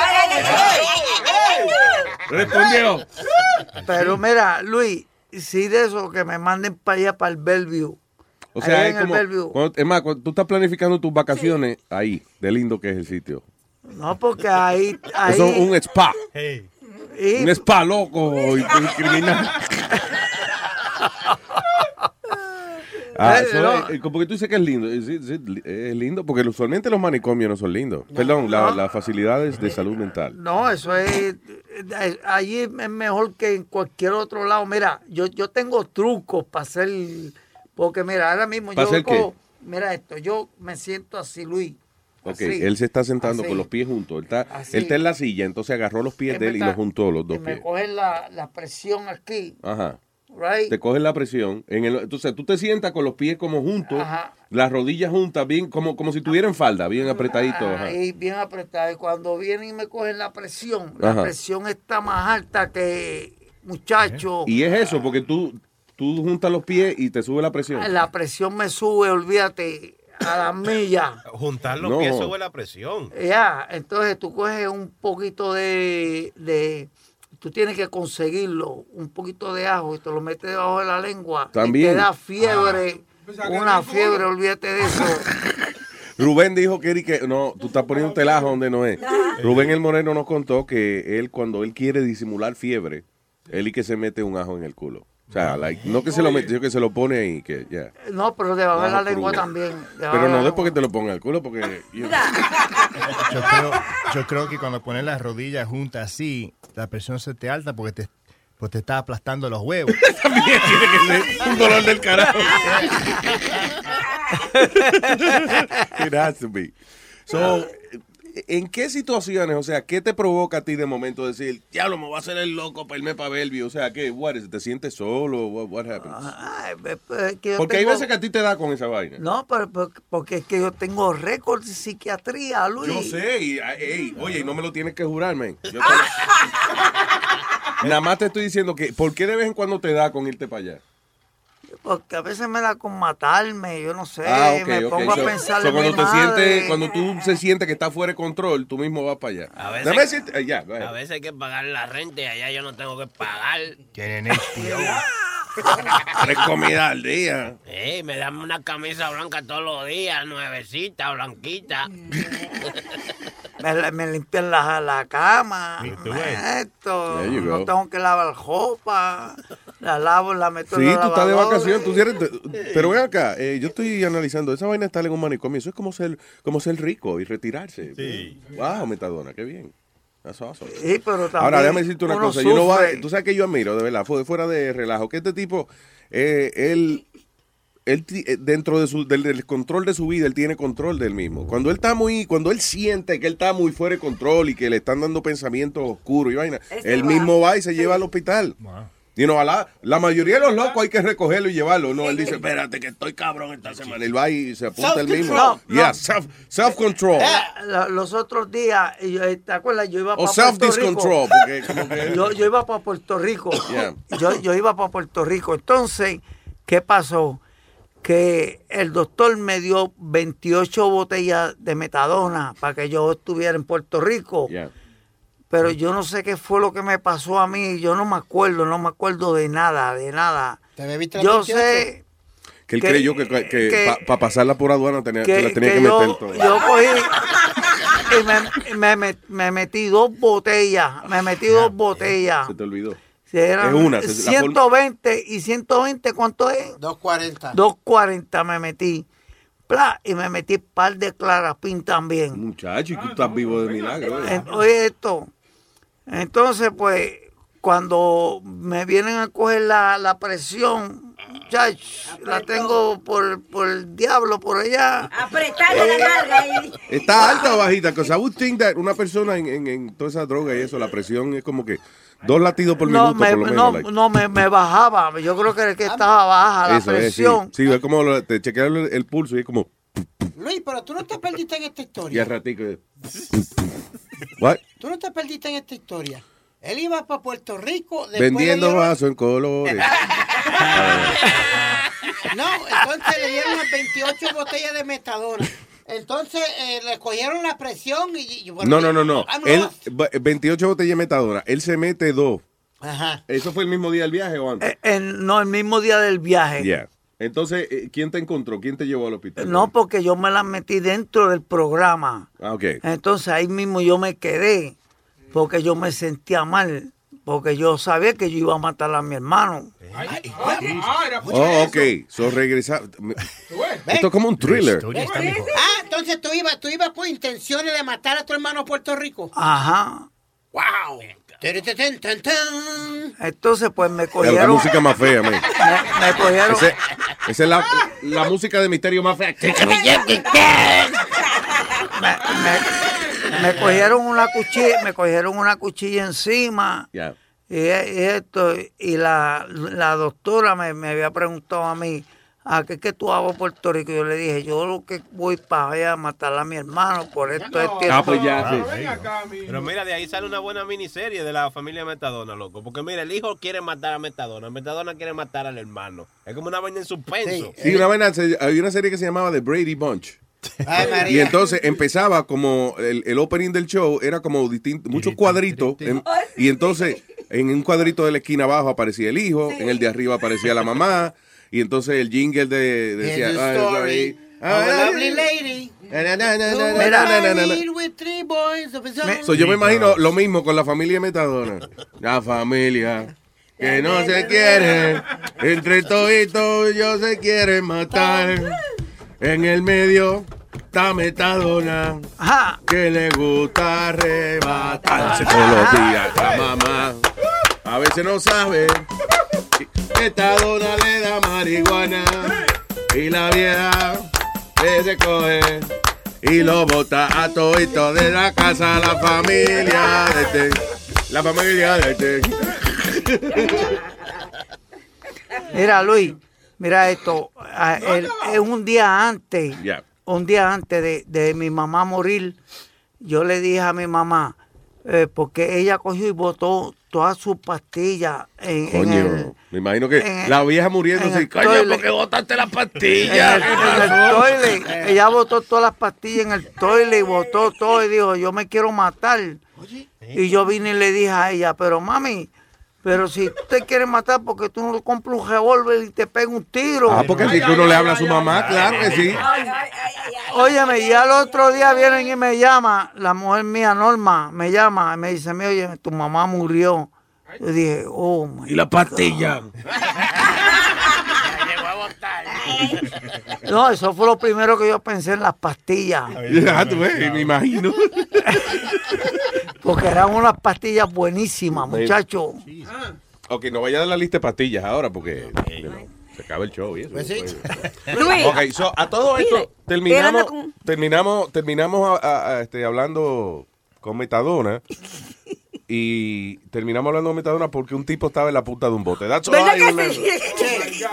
[SPEAKER 2] Respondió.
[SPEAKER 7] Pero mira, Luis, si de eso que me manden para allá para el Bellevue.
[SPEAKER 2] O sea, es como. Cuando- es más, cuando tú estás planificando tus vacaciones, ahí, de lindo que es el sitio.
[SPEAKER 7] No, porque ahí, ahí
[SPEAKER 2] Eso es un spa.
[SPEAKER 7] y-
[SPEAKER 2] Un spa loco y, y criminal. Ah, eso
[SPEAKER 7] no.
[SPEAKER 2] es- porque tú dices que es lindo. Es, es- es lindo porque usualmente los manicomios no son lindos. Perdón, la- las facilidades de salud mental.
[SPEAKER 7] No, eso es, eh, allí es mejor que en cualquier otro lado. Mira, yo, yo tengo trucos para hacer, porque mira, ahora mismo
[SPEAKER 2] ¿Para
[SPEAKER 7] yo cojo- mira esto, yo me siento así, Luis.
[SPEAKER 2] Ok,
[SPEAKER 7] así,
[SPEAKER 2] él se está sentando
[SPEAKER 7] así.
[SPEAKER 2] con los pies juntos. Él está,
[SPEAKER 7] Así.
[SPEAKER 2] él está en la silla, entonces agarró los pies de él y los juntó los dos
[SPEAKER 7] que me
[SPEAKER 2] pies.
[SPEAKER 7] coge la, la presión aquí
[SPEAKER 2] Ajá.
[SPEAKER 7] right?
[SPEAKER 2] Te cogen la presión. En el, entonces tú te sientas con los pies como juntos,
[SPEAKER 7] Ajá.
[SPEAKER 2] las rodillas juntas, bien, como, como si tuvieran falda, bien apretaditos. ajá.
[SPEAKER 7] Ahí bien apretado. Y cuando vienen y me cogen la presión, la
[SPEAKER 2] Ajá.
[SPEAKER 7] presión está más alta que, muchacho,
[SPEAKER 2] Y es eso, porque tú, tú juntas los pies y te sube la presión.
[SPEAKER 7] la presión me sube, olvídate, a las millas.
[SPEAKER 14] Juntar los
[SPEAKER 2] No.
[SPEAKER 14] pies sube la presión.
[SPEAKER 7] Ya, entonces tú coges un poquito de, de, tú tienes que conseguirlo, un poquito de ajo y te lo metes debajo de la lengua.
[SPEAKER 2] También.
[SPEAKER 7] Y te da fiebre, una fiebre, olvídate de eso.
[SPEAKER 2] Rubén dijo que, que no, tú estás poniendo el ajo donde no es. Rubén el Moreno nos contó que él cuando él quiere disimular fiebre, él y que se mete un ajo en el culo. O sea, like, no que se lo mete, sino que se lo pone ahí, que ya.
[SPEAKER 7] No, pero debajo de la
[SPEAKER 2] Ajo
[SPEAKER 7] lengua también.
[SPEAKER 2] Pero no
[SPEAKER 7] la
[SPEAKER 2] después que te lo ponga al culo, porque... you know.
[SPEAKER 11] Yo creo, yo creo que cuando pones las rodillas juntas así, la presión se te alta porque te, pues te está aplastando los huevos.
[SPEAKER 2] También tiene que ser un dolor del carajo. It has to be. So, ¿en qué situaciones, o sea, qué te provoca a ti de momento decir, diablo, me voy a hacer el loco para irme para Bellevue? O sea, ¿qué? What is it? ¿Te sientes solo? What, what happens?
[SPEAKER 7] Ay, pues, pues,
[SPEAKER 2] Porque hay veces que a ti te da con esa vaina.
[SPEAKER 7] No, pero, porque es que yo tengo récord de psiquiatría, Luis.
[SPEAKER 2] Yo sé, y, ah, ey, oye, y no me lo tienes que jurar, man. Yo te- Nada más te estoy diciendo que, ¿por qué de vez en cuando te da con irte para allá?
[SPEAKER 7] Porque a veces me da con matarme, yo no sé,
[SPEAKER 2] Ah,
[SPEAKER 7] me pongo
[SPEAKER 2] So-
[SPEAKER 7] a pensar
[SPEAKER 2] so
[SPEAKER 7] en
[SPEAKER 2] cuando
[SPEAKER 7] mi
[SPEAKER 2] te
[SPEAKER 7] madre.
[SPEAKER 2] sientes, cuando tú se sientes que está fuera de control, tú mismo vas para allá.
[SPEAKER 9] A veces-
[SPEAKER 2] eh.
[SPEAKER 9] A veces hay que pagar la renta y allá yo no tengo que pagar.
[SPEAKER 11] Tienen HBO.
[SPEAKER 2] Tres comidas al día.
[SPEAKER 9] Ey, me dan una camisa blanca todos los días, nuevecita, blanquita.
[SPEAKER 7] Me, me limpian la, la cama, esto,
[SPEAKER 2] you
[SPEAKER 7] no
[SPEAKER 2] go.
[SPEAKER 7] tengo que lavar ropa, la lavo, la meto
[SPEAKER 2] Sí,
[SPEAKER 7] en la
[SPEAKER 2] tú estás de vacaciones, tú sí pero ven acá, eh, yo estoy analizando, esa vaina está en un manicomio, eso es como ser, como ser rico y retirarse.
[SPEAKER 14] Sí.
[SPEAKER 2] Wow, Metadona, qué bien. That's awesome.
[SPEAKER 7] Sí, pero también
[SPEAKER 2] Ahora, déjame decirte una cosa, yo no va- tú sabes que yo admiro, de verdad, fu- fuera de relajo, que este tipo, eh, él, él eh, dentro de su, del, del control de su vida, él tiene control del mismo. Cuando él está muy, cuando él siente que él está muy fuera de control y que le están dando pensamientos oscuros y vaina,
[SPEAKER 7] Este
[SPEAKER 2] él
[SPEAKER 7] va.
[SPEAKER 2] mismo va y se lleva al hospital. Y no, a la, la mayoría de los locos hay que recogerlo y llevarlo. No, él dice, espérate que estoy cabrón esta semana. Él va y se apunta el mismo.
[SPEAKER 7] Self-control.
[SPEAKER 2] Yeah,
[SPEAKER 7] No.
[SPEAKER 2] self, self-control.
[SPEAKER 7] Eh, los otros días, yo- ¿te acuerdas? Yo iba
[SPEAKER 2] O
[SPEAKER 7] para Puerto Rico.
[SPEAKER 2] self-discontrol, porque como que...
[SPEAKER 7] Yo, yo iba para Puerto Rico.
[SPEAKER 2] Yeah.
[SPEAKER 7] Yo, yo iba para Puerto Rico. Entonces, ¿qué pasó? Que el doctor me dio 28 botellas de metadona para que yo estuviera en Puerto Rico.
[SPEAKER 2] Yeah.
[SPEAKER 7] Pero yo no sé qué fue lo que me pasó a mí. Yo no me acuerdo, no me acuerdo de nada, de nada.
[SPEAKER 13] ¿Te bebiste
[SPEAKER 7] Yo
[SPEAKER 13] 28?
[SPEAKER 7] sé
[SPEAKER 2] Que él
[SPEAKER 7] que-
[SPEAKER 2] creyó que, que,
[SPEAKER 7] que-
[SPEAKER 2] para pasarla por aduana tenía,
[SPEAKER 7] que,
[SPEAKER 2] se la tenía
[SPEAKER 7] que
[SPEAKER 2] que,
[SPEAKER 7] yo,
[SPEAKER 2] meter todo.
[SPEAKER 7] yo cogí y me, me, me- me metí dos botellas. Me metí dos botellas.
[SPEAKER 2] Se te olvidó.
[SPEAKER 7] Sí, eran
[SPEAKER 2] Es una, se- la forma-
[SPEAKER 7] 120 y 120, ¿cuánto es?
[SPEAKER 13] 240.
[SPEAKER 7] 240 me metí. Pla, y me metí par de clarapín también.
[SPEAKER 2] Muchacho, y tú estás vivo de milagro. eh.
[SPEAKER 7] Oye, esto. Entonces, pues, cuando me vienen a coger la, la presión, chach, la tengo por, por el diablo por allá.
[SPEAKER 10] Apretarle la nalga ahí.
[SPEAKER 2] ¿Está alta o bajita? Think that una persona en, en, en toda esa droga y eso, la presión es como que dos latidos por
[SPEAKER 7] No,
[SPEAKER 2] minuto,
[SPEAKER 7] me,
[SPEAKER 2] por lo menos.
[SPEAKER 7] no,
[SPEAKER 2] like.
[SPEAKER 7] no me, me bajaba. Yo creo que era que estaba baja la
[SPEAKER 2] Eso es, sí.
[SPEAKER 7] presión.
[SPEAKER 2] Sí, es como lo- te chequean el, el pulso y es como,
[SPEAKER 13] Luis, pero tú no te perdiste en esta
[SPEAKER 2] y
[SPEAKER 13] historia.
[SPEAKER 2] al ratico. What?
[SPEAKER 13] Tú no te perdiste en esta historia. Él iba para Puerto Rico.
[SPEAKER 2] Vendiendo
[SPEAKER 13] dieron-
[SPEAKER 2] vasos en colores.
[SPEAKER 13] No, entonces le dieron las 28 botellas de metadona. Entonces eh, le cogieron la presión y... y-
[SPEAKER 2] No, no, no, no. Él,
[SPEAKER 13] lost.
[SPEAKER 2] va- 28 botellas de metadona. Él se mete dos.
[SPEAKER 13] Ajá.
[SPEAKER 2] ¿Eso fue el mismo día del viaje o antes?
[SPEAKER 7] Eh, en- no, el mismo día del viaje.
[SPEAKER 2] Yeah. Entonces, eh, ¿quién te encontró? ¿Quién te llevó al hospital?
[SPEAKER 7] No, porque yo me la metí dentro del programa.
[SPEAKER 2] Ah, ok.
[SPEAKER 7] Entonces ahí mismo yo me quedé, porque yo me sentía mal, porque yo sabía que yo iba a matar a mi hermano.
[SPEAKER 2] Oh, ok. So, regresa. Esto es como un thriller.
[SPEAKER 13] Ah, entonces tú ibas, tú ibas con intenciones de matar a tu hermano a Puerto Rico.
[SPEAKER 7] Ajá.
[SPEAKER 13] ¡Wow!
[SPEAKER 7] Entonces pues me
[SPEAKER 2] La, la
[SPEAKER 7] cogieron.
[SPEAKER 2] música más fea.
[SPEAKER 7] Me, me cogieron.
[SPEAKER 2] Ese- esa es la, la música de misterio más fea.
[SPEAKER 7] me, me- me cogieron una cuchilla, me cogieron una cuchilla encima y, y esto, y la, la doctora me, me había preguntado a mí, ¿a qué, qué tú hago Puerto Rico? Yo le dije, yo lo que voy para allá a matar a mi hermano por esto, esto y
[SPEAKER 2] Ah,
[SPEAKER 7] esto".
[SPEAKER 2] pues ya, sí.
[SPEAKER 9] Pero mira, de ahí sale una buena miniserie de la familia Metadona, loco. Porque mira, el hijo quiere matar a Metadona, Metadona quiere matar al hermano. Es como una vaina en suspenso.
[SPEAKER 2] Sí, una vaina, había una serie que se llamaba The Brady Bunch.
[SPEAKER 13] Ay, María.
[SPEAKER 2] Y entonces empezaba como el, el opening del show era como distinto, muchos cuadritos. en- y entonces en un cuadrito de la esquina abajo aparecía el hijo, en el de arriba aparecía la mamá. Y entonces el jingle de, decía.
[SPEAKER 13] Here's the
[SPEAKER 2] "Ay,
[SPEAKER 13] story
[SPEAKER 2] ay,
[SPEAKER 13] of a lovely lady
[SPEAKER 2] na, na, na, na,
[SPEAKER 13] who
[SPEAKER 2] na,
[SPEAKER 13] was
[SPEAKER 2] na, na, na, na, na".
[SPEAKER 13] married with three boys of his own.
[SPEAKER 2] So, yo me imagino lo mismo con la familia Metadona. La familia que no se quiere, entre toditos ellos se quieren matar. En el medio está Metadona, que le gusta arrebatarse todos los días. La mamá a veces no sabe. Metadona le da marihuana y la vieja se coge y lo bota a todito de la casa la familia de este, la familia de este.
[SPEAKER 7] Mira, Luis, mira esto. ah, el- un día antes, un día antes de, de mi mamá morir, yo le dije a mi mamá, eh, porque ella cogió y botó todas sus pastillas en, en
[SPEAKER 2] Coño,
[SPEAKER 7] el,
[SPEAKER 2] me imagino que
[SPEAKER 7] en-
[SPEAKER 2] la vieja muriéndose
[SPEAKER 7] en
[SPEAKER 2] y coño, porque botaste las
[SPEAKER 7] en
[SPEAKER 2] pastillas.
[SPEAKER 7] el- en el toilet. Ella botó todas las pastillas en el toilet y botó todo y dijo, yo me quiero matar. Y yo vine y le dije a ella, pero mami, pero si tú te quieres matar, porque tú no le compras un revólver y te pega un tiro?
[SPEAKER 2] Ah, porque si tú no le hablas a su mamá, claro que sí.
[SPEAKER 7] Óyeme, y al otro día vienen y me llama, la mujer mía, Norma, me llama y me dice, "Mira, oye, tu mamá murió. Yo dije, oh, my
[SPEAKER 2] Y la pastilla.
[SPEAKER 7] No, eso fue lo primero que yo pensé en las pastillas.
[SPEAKER 2] Ya, tú ves, me imagino.
[SPEAKER 7] Porque eran unas pastillas buenísimas, muchachos.
[SPEAKER 2] Ok, no vaya a dar la lista de pastillas ahora porque you know, se acaba el show y eso.
[SPEAKER 13] Pues sí.
[SPEAKER 10] Luis.
[SPEAKER 2] Ok, so, a todo esto terminamos, terminamos, terminamos a- a- a, este, hablando con Metadona y terminamos hablando de Metadona porque un tipo estaba en la punta de un bote. That's all
[SPEAKER 10] ¿Verdad
[SPEAKER 2] I
[SPEAKER 10] que
[SPEAKER 2] remember.
[SPEAKER 10] sí?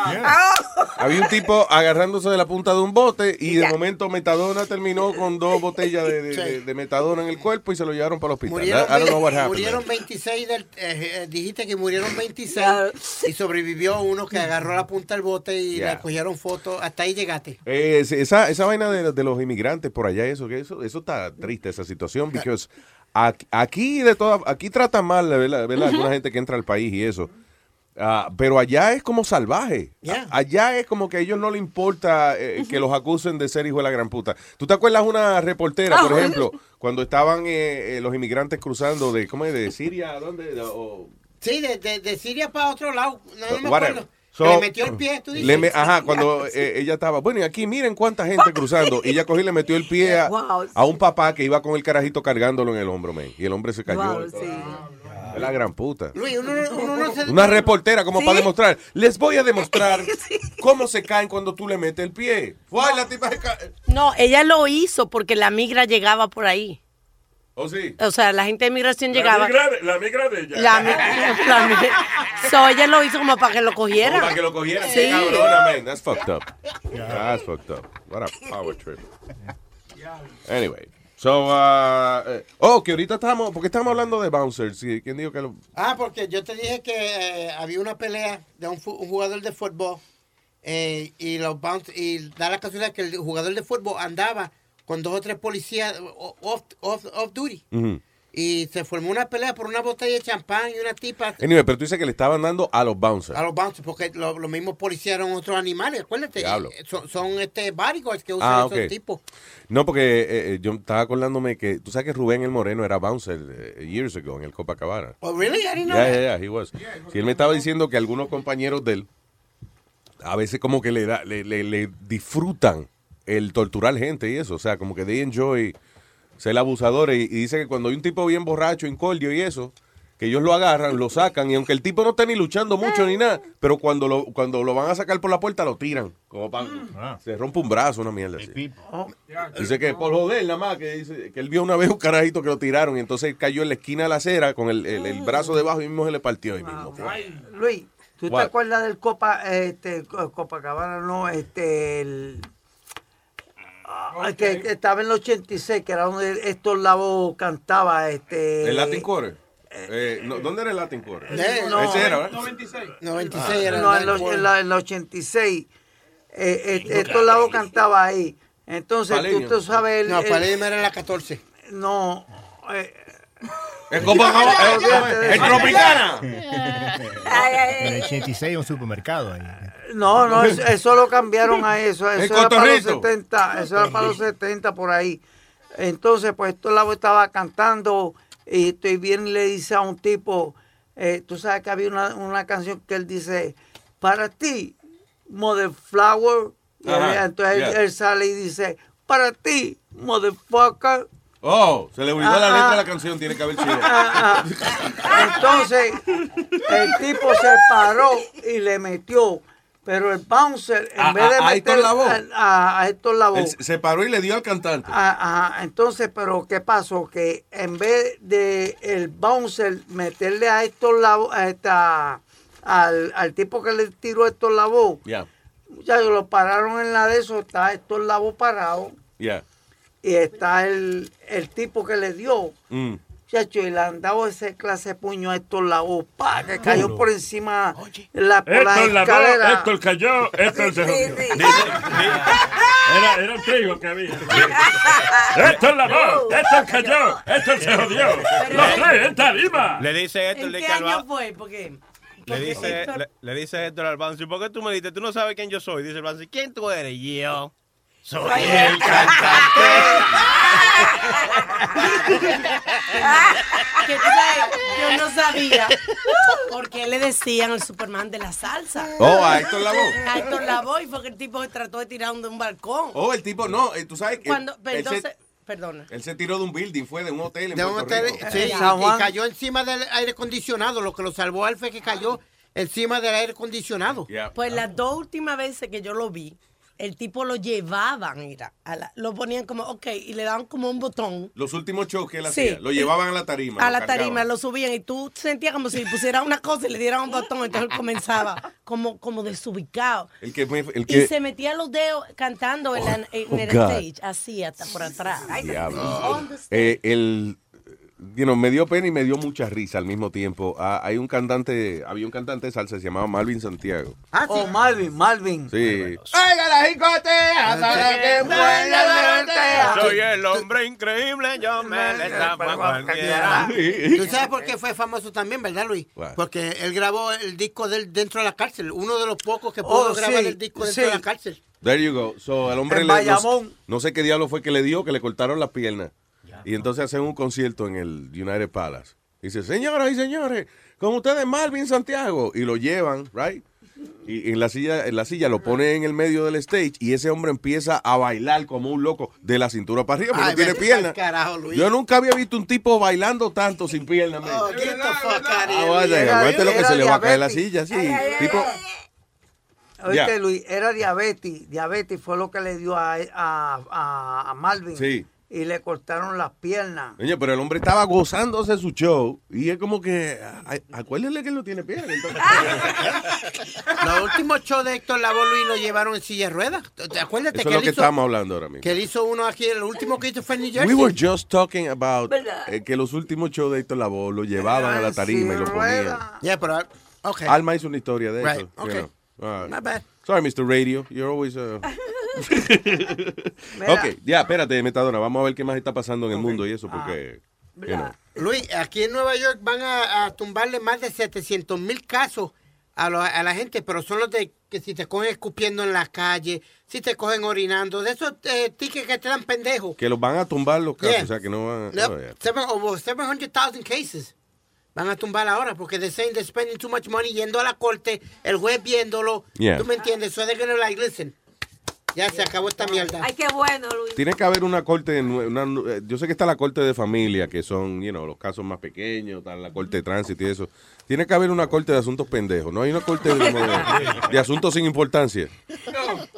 [SPEAKER 2] Había un tipo agarrándose de la punta de un bote y de momento Metadona terminó con dos botellas de, de- de- de Metadona en el cuerpo y se lo llevaron para el hospital.
[SPEAKER 13] Murieron,
[SPEAKER 2] I don't know what happened.
[SPEAKER 13] murieron 26 del, eh, eh, dijiste que murieron 26 y sobrevivió uno que agarró la punta del bote y
[SPEAKER 2] Yeah.
[SPEAKER 13] le cogieron fotos. Hasta ahí llegaste.
[SPEAKER 2] Eh, es- esa, esa vaina de, de los inmigrantes por allá, eso, que eso, eso está triste, esa situación, porque aquí, aquí de todas, aquí tratan mal, ¿verdad? ¿verdad? Alguna gente que entra al país y eso. Ah, pero allá es como salvaje.
[SPEAKER 13] Yeah.
[SPEAKER 2] Allá es como que a ellos no les importa eh, que los acusen de ser hijo de la gran puta. ¿Tú te acuerdas una reportera, por
[SPEAKER 10] Ah.
[SPEAKER 2] ejemplo, cuando estaban eh, eh, los inmigrantes cruzando de, ¿cómo es? De Siria, ¿a ¿dónde? O-
[SPEAKER 13] Sí, de, de, de Siria para otro lado. No, no me
[SPEAKER 2] Whatever.
[SPEAKER 13] acuerdo.
[SPEAKER 2] So,
[SPEAKER 13] le metió el pie, tú dices.
[SPEAKER 2] le me- ajá, cuando eh, ella estaba, bueno, y aquí miren cuánta gente cruzando. Y ella cogió y le metió el pie a,
[SPEAKER 10] Wow.
[SPEAKER 2] a un papá que iba con el carajito cargándolo en el hombro, man. Y el hombre se cayó.
[SPEAKER 10] Wow, sí.
[SPEAKER 2] Es la gran puta.
[SPEAKER 13] Luis, uno, uno no se...
[SPEAKER 2] Una reportera como
[SPEAKER 10] ¿Sí?
[SPEAKER 2] para demostrar. Les voy a demostrar cómo se caen cuando tú le metes el pie. Fue la tipa se ca-
[SPEAKER 14] No, ella lo hizo porque la migra llegaba por ahí.
[SPEAKER 2] ¿Oh, sí?
[SPEAKER 14] O sea, la gente de migración
[SPEAKER 12] La
[SPEAKER 14] llegaba.
[SPEAKER 12] migra de, la migra de ella.
[SPEAKER 14] La, mi- la migra- so, ella lo hizo como para que lo cogiera.
[SPEAKER 2] Para que lo cogieran.
[SPEAKER 14] Sí.
[SPEAKER 2] Cabrona, man. That's fucked up. That's fucked up. What a power trip. Anyway. So, uh, eh, oh, que ahorita estamos, porque estamos hablando de bouncers. ¿Quién dijo que lo,
[SPEAKER 13] Ah, porque yo te dije que eh, había una pelea de un jugador de fútbol eh, y los bounce- y da la casualidad que el jugador de fútbol andaba con dos o tres policías off, off, off duty y se formó una pelea por una botella de champán y una tipa
[SPEAKER 2] Anyway, pero tú dices que le estaban dando a los bouncers.
[SPEAKER 13] a los bouncers porque lo- los mismos policías eran otros animales, acuérdate,
[SPEAKER 2] Diablo.
[SPEAKER 13] eh, son, son este bodyguards que usan
[SPEAKER 2] Ah,
[SPEAKER 13] esos
[SPEAKER 2] ok.
[SPEAKER 13] tipos.
[SPEAKER 2] No, porque eh, eh, yo estaba acordándome que, tú sabes que Rubén el Moreno era bouncer eh, years ago en el Copacabana.
[SPEAKER 13] Oh, really? I didn't know that.
[SPEAKER 2] ya, ya, he was. Sí, él me estaba diciendo que algunos compañeros de él a veces como que le, da, le, le- le disfrutan el torturar gente y eso. O sea, como que they enjoy ser abusadores. Y, y dice que cuando hay un tipo bien borracho, incordio y eso, que ellos lo agarran, lo sacan, y aunque el tipo no esté ni luchando mucho ni nada, pero cuando lo, cuando lo van a sacar por la puerta lo tiran. Como pa- Se rompe un brazo, una mierda así. Dice que por joder nada más, que, dice, que él vio una vez un carajito que lo tiraron y entonces cayó en la esquina de la acera con el, el- el brazo debajo y mismo se le partió ahí mismo.
[SPEAKER 7] Luis, ¿tú
[SPEAKER 2] What?
[SPEAKER 7] te acuerdas del Copa, este, Co- Copacabana, no, este, el, ah, que, que estaba en el 86, que era donde Héctor Lavoe cantaba, este.
[SPEAKER 2] ¿El Latin Quarter? Eh, no, ¿Dónde era el Latin Quarter?
[SPEAKER 7] Eh, no.
[SPEAKER 2] Ese era, ¿verdad?
[SPEAKER 13] 96
[SPEAKER 7] Ah,
[SPEAKER 13] era
[SPEAKER 7] no,
[SPEAKER 13] el
[SPEAKER 7] en, los-
[SPEAKER 13] Latin
[SPEAKER 7] en la- en el 86, eh, eh, Héctor Lavoe cantaba ahí. Entonces, tú,
[SPEAKER 13] Paleño.
[SPEAKER 7] tú sabes. El,
[SPEAKER 13] No, Paleño era la 14.
[SPEAKER 7] No. eh,
[SPEAKER 2] El Copacabana, el-
[SPEAKER 7] olvídate de
[SPEAKER 2] el
[SPEAKER 7] eso.
[SPEAKER 2] Tropicana.
[SPEAKER 11] En el 86 un supermercado ahí.
[SPEAKER 7] No, no, eso, eso lo cambiaron a eso. Eso era para los
[SPEAKER 11] cotorrito.
[SPEAKER 7] 70, eso era para los 70 por ahí. Entonces, pues, la estaba cantando y estoy bien y le dice a un tipo, eh, tú sabes que había una, una canción que él dice, para ti, Mother Flower. Y
[SPEAKER 2] Ajá,
[SPEAKER 7] entonces él-
[SPEAKER 2] yeah.
[SPEAKER 7] él, sale y dice, para ti, motherfucker.
[SPEAKER 2] Oh, se le olvidó la letra de la canción, tiene que haber sido.
[SPEAKER 7] Ah, ah. Entonces, el tipo se paró y le metió. Pero el bouncer, en
[SPEAKER 2] A-
[SPEAKER 7] vez de
[SPEAKER 2] a- a
[SPEAKER 7] meter a, a Héctor Lavoe,
[SPEAKER 2] Él se paró y le dio al cantante.
[SPEAKER 7] Ah, ajá, entonces, pero ¿qué pasó? Que en vez de el bouncer meterle a Héctor Lavoe, a esta, al, al tipo que le tiró a Héctor Lavoe,
[SPEAKER 2] Ya,
[SPEAKER 7] ya lo pararon en la de eso, está Héctor Lavoe parado y está el, el tipo que le dio.
[SPEAKER 2] Mm.
[SPEAKER 7] Chacho, y le han dado ese clase de puño a Héctor Lavoe, pa, que cayó
[SPEAKER 12] Duro.
[SPEAKER 7] por encima la, por la
[SPEAKER 12] Héctor la
[SPEAKER 7] escalera.
[SPEAKER 12] Héctor cayó, Héctor se jodió. Era, era un trigo que había. Héctor la Héctor cayó, Héctor se jodió. Los tres en tarima.
[SPEAKER 9] Le dice Héctor
[SPEAKER 14] ¿En
[SPEAKER 9] de
[SPEAKER 14] qué
[SPEAKER 9] Calva-
[SPEAKER 14] año fue? Porque
[SPEAKER 9] Le dice, le, le dice Héctor al Bouncy, ¿por qué tú me dices? Tú no sabes quién yo soy. Dice el Bouncy, ¿quién tú eres? Yo. Soy el
[SPEAKER 14] que tú sabes, yo no sabía por qué le decían el Superman de la salsa.
[SPEAKER 2] Oh, a Héctor Lavoe.
[SPEAKER 14] A Héctor Lavoe y fue que el tipo se trató de tirar de un balcón.
[SPEAKER 2] Oh, el tipo, no, eh, tú sabes que.
[SPEAKER 14] Cuando,
[SPEAKER 2] él,
[SPEAKER 14] entonces,
[SPEAKER 2] se,
[SPEAKER 14] perdona.
[SPEAKER 2] él se tiró de un building, fue de un hotel en
[SPEAKER 13] De un
[SPEAKER 2] Puerto
[SPEAKER 13] hotel,
[SPEAKER 2] Rico.
[SPEAKER 13] sí, y, y cayó encima del aire acondicionado. Lo que lo salvó a él fue que cayó encima del aire acondicionado.
[SPEAKER 14] Pues las dos últimas veces que yo lo vi, el tipo lo llevaban, mira, a la- lo ponían como, ok, y le daban como un botón
[SPEAKER 2] Los últimos shows que él
[SPEAKER 14] Sí.
[SPEAKER 2] hacía, lo llevaban a la tarima.
[SPEAKER 14] a la tarima, lo subían y tú sentías como si pusieran una cosa y le dieran un botón, entonces él comenzaba como, como desubicado.
[SPEAKER 2] El que, me- el
[SPEAKER 14] Y
[SPEAKER 2] que
[SPEAKER 14] se metía los dedos cantando en, la- en
[SPEAKER 2] oh,
[SPEAKER 14] el
[SPEAKER 2] God.
[SPEAKER 14] stage, así hasta por atrás.
[SPEAKER 2] Diablo. Eh, el, you know, me dio pena y me dio mucha risa al mismo tiempo. Ah, hay un cantante, había un cantante de salsa, se llamaba Malvin Santiago.
[SPEAKER 7] Oh, Malvin, Malvin.
[SPEAKER 2] Sí.
[SPEAKER 7] Oiga la jicotea, para que voltea.
[SPEAKER 9] Soy el hombre increíble, yo me le tapo a cualquiera.
[SPEAKER 13] ¿Tú sabes por qué fue famoso también, verdad, Luis? Porque él grabó el disco de él dentro de la cárcel. Uno de los pocos que pudo
[SPEAKER 7] Oh,
[SPEAKER 13] grabar
[SPEAKER 7] sí,
[SPEAKER 13] el disco dentro
[SPEAKER 7] sí.
[SPEAKER 13] de la cárcel.
[SPEAKER 2] There you go. So, al hombre
[SPEAKER 7] En
[SPEAKER 2] le, no,
[SPEAKER 7] Bayamón.
[SPEAKER 2] no sé qué diablo fue que le dio, que le cortaron las piernas. Y entonces hacen un concierto en el United Palace. Dice, señoras y señores, con ustedes Malvin Santiago. Y lo llevan, right? Y en la silla, en la silla lo pone en el medio del stage y ese hombre empieza a bailar como un loco de la cintura para arriba, porque
[SPEAKER 13] Ay,
[SPEAKER 2] no tiene
[SPEAKER 13] pa'l carajo, Luis.
[SPEAKER 2] Yo nunca había visto un tipo bailando tanto sin piernas. man.
[SPEAKER 13] Oh, get the fuck out of
[SPEAKER 2] Ah, vaya, aguante lo que se le va a caer la silla, sí. Tipo,
[SPEAKER 7] Oíste,
[SPEAKER 2] Ya.
[SPEAKER 7] Luis, era diabetes. Diabetes fue lo que le dio a, a, a, a Malvin.
[SPEAKER 2] Sí.
[SPEAKER 7] Y le cortaron las piernas.
[SPEAKER 2] Oye, pero el hombre estaba gozándose su show y es como que, acuérdenle que él no tiene piernas.
[SPEAKER 13] Los últimos shows de Héctor Lavoe, Luis, lo llevaron en silla de ruedas. ¿Te acuerdas
[SPEAKER 2] Eso es
[SPEAKER 13] que,
[SPEAKER 2] lo
[SPEAKER 13] él
[SPEAKER 2] que
[SPEAKER 13] hizo,
[SPEAKER 2] estamos hablando ahora mismo.
[SPEAKER 13] que él hizo uno aquí? El último que hizo fue en New Jersey.
[SPEAKER 2] We were just talking about
[SPEAKER 13] ¿Verdad?
[SPEAKER 2] eh, que los últimos shows de Héctor Lavoe lo llevaban a la tarima y lo ponían.
[SPEAKER 13] Yeah, pero, ok.
[SPEAKER 2] Alma hizo una historia de
[SPEAKER 13] Right,
[SPEAKER 2] eso. you
[SPEAKER 13] okay.
[SPEAKER 2] know. All right.
[SPEAKER 13] Not bad.
[SPEAKER 2] Sorry, Mr. Radio. You're always... uh. ok, ya, espérate, Metadona. Vamos a ver qué más está pasando en el mundo y eso, porque... you know.
[SPEAKER 13] Luis, aquí en Nueva York van a, a tumbarle más de 700 mil casos a, lo- a la gente, pero son los de que si te cogen escupiendo en la calle, si te cogen orinando, de esos eh, tickets que te dan pendejos.
[SPEAKER 2] Que los van a tumbar los casos,
[SPEAKER 13] Yeah.
[SPEAKER 2] o sea, que no van...
[SPEAKER 13] Yep,
[SPEAKER 2] oh, yeah.
[SPEAKER 13] seven- over 700,000 cases. Van a tumbar ahora porque they're saying they're spending too much money yendo a la corte, el juez viéndolo.
[SPEAKER 2] Yeah.
[SPEAKER 13] ¿Tú me entiendes? So they're gonna like, listen, Ya se acabó esta mierda.
[SPEAKER 10] Ay, qué bueno, Luis.
[SPEAKER 2] Tiene que haber una corte, una eh, yo sé que está la corte de familia, que son, you know, los casos más pequeños, está la corte de tránsito y eso. Tiene que haber una corte de asuntos pendejos, no hay una corte de, de- de asuntos sin importancia.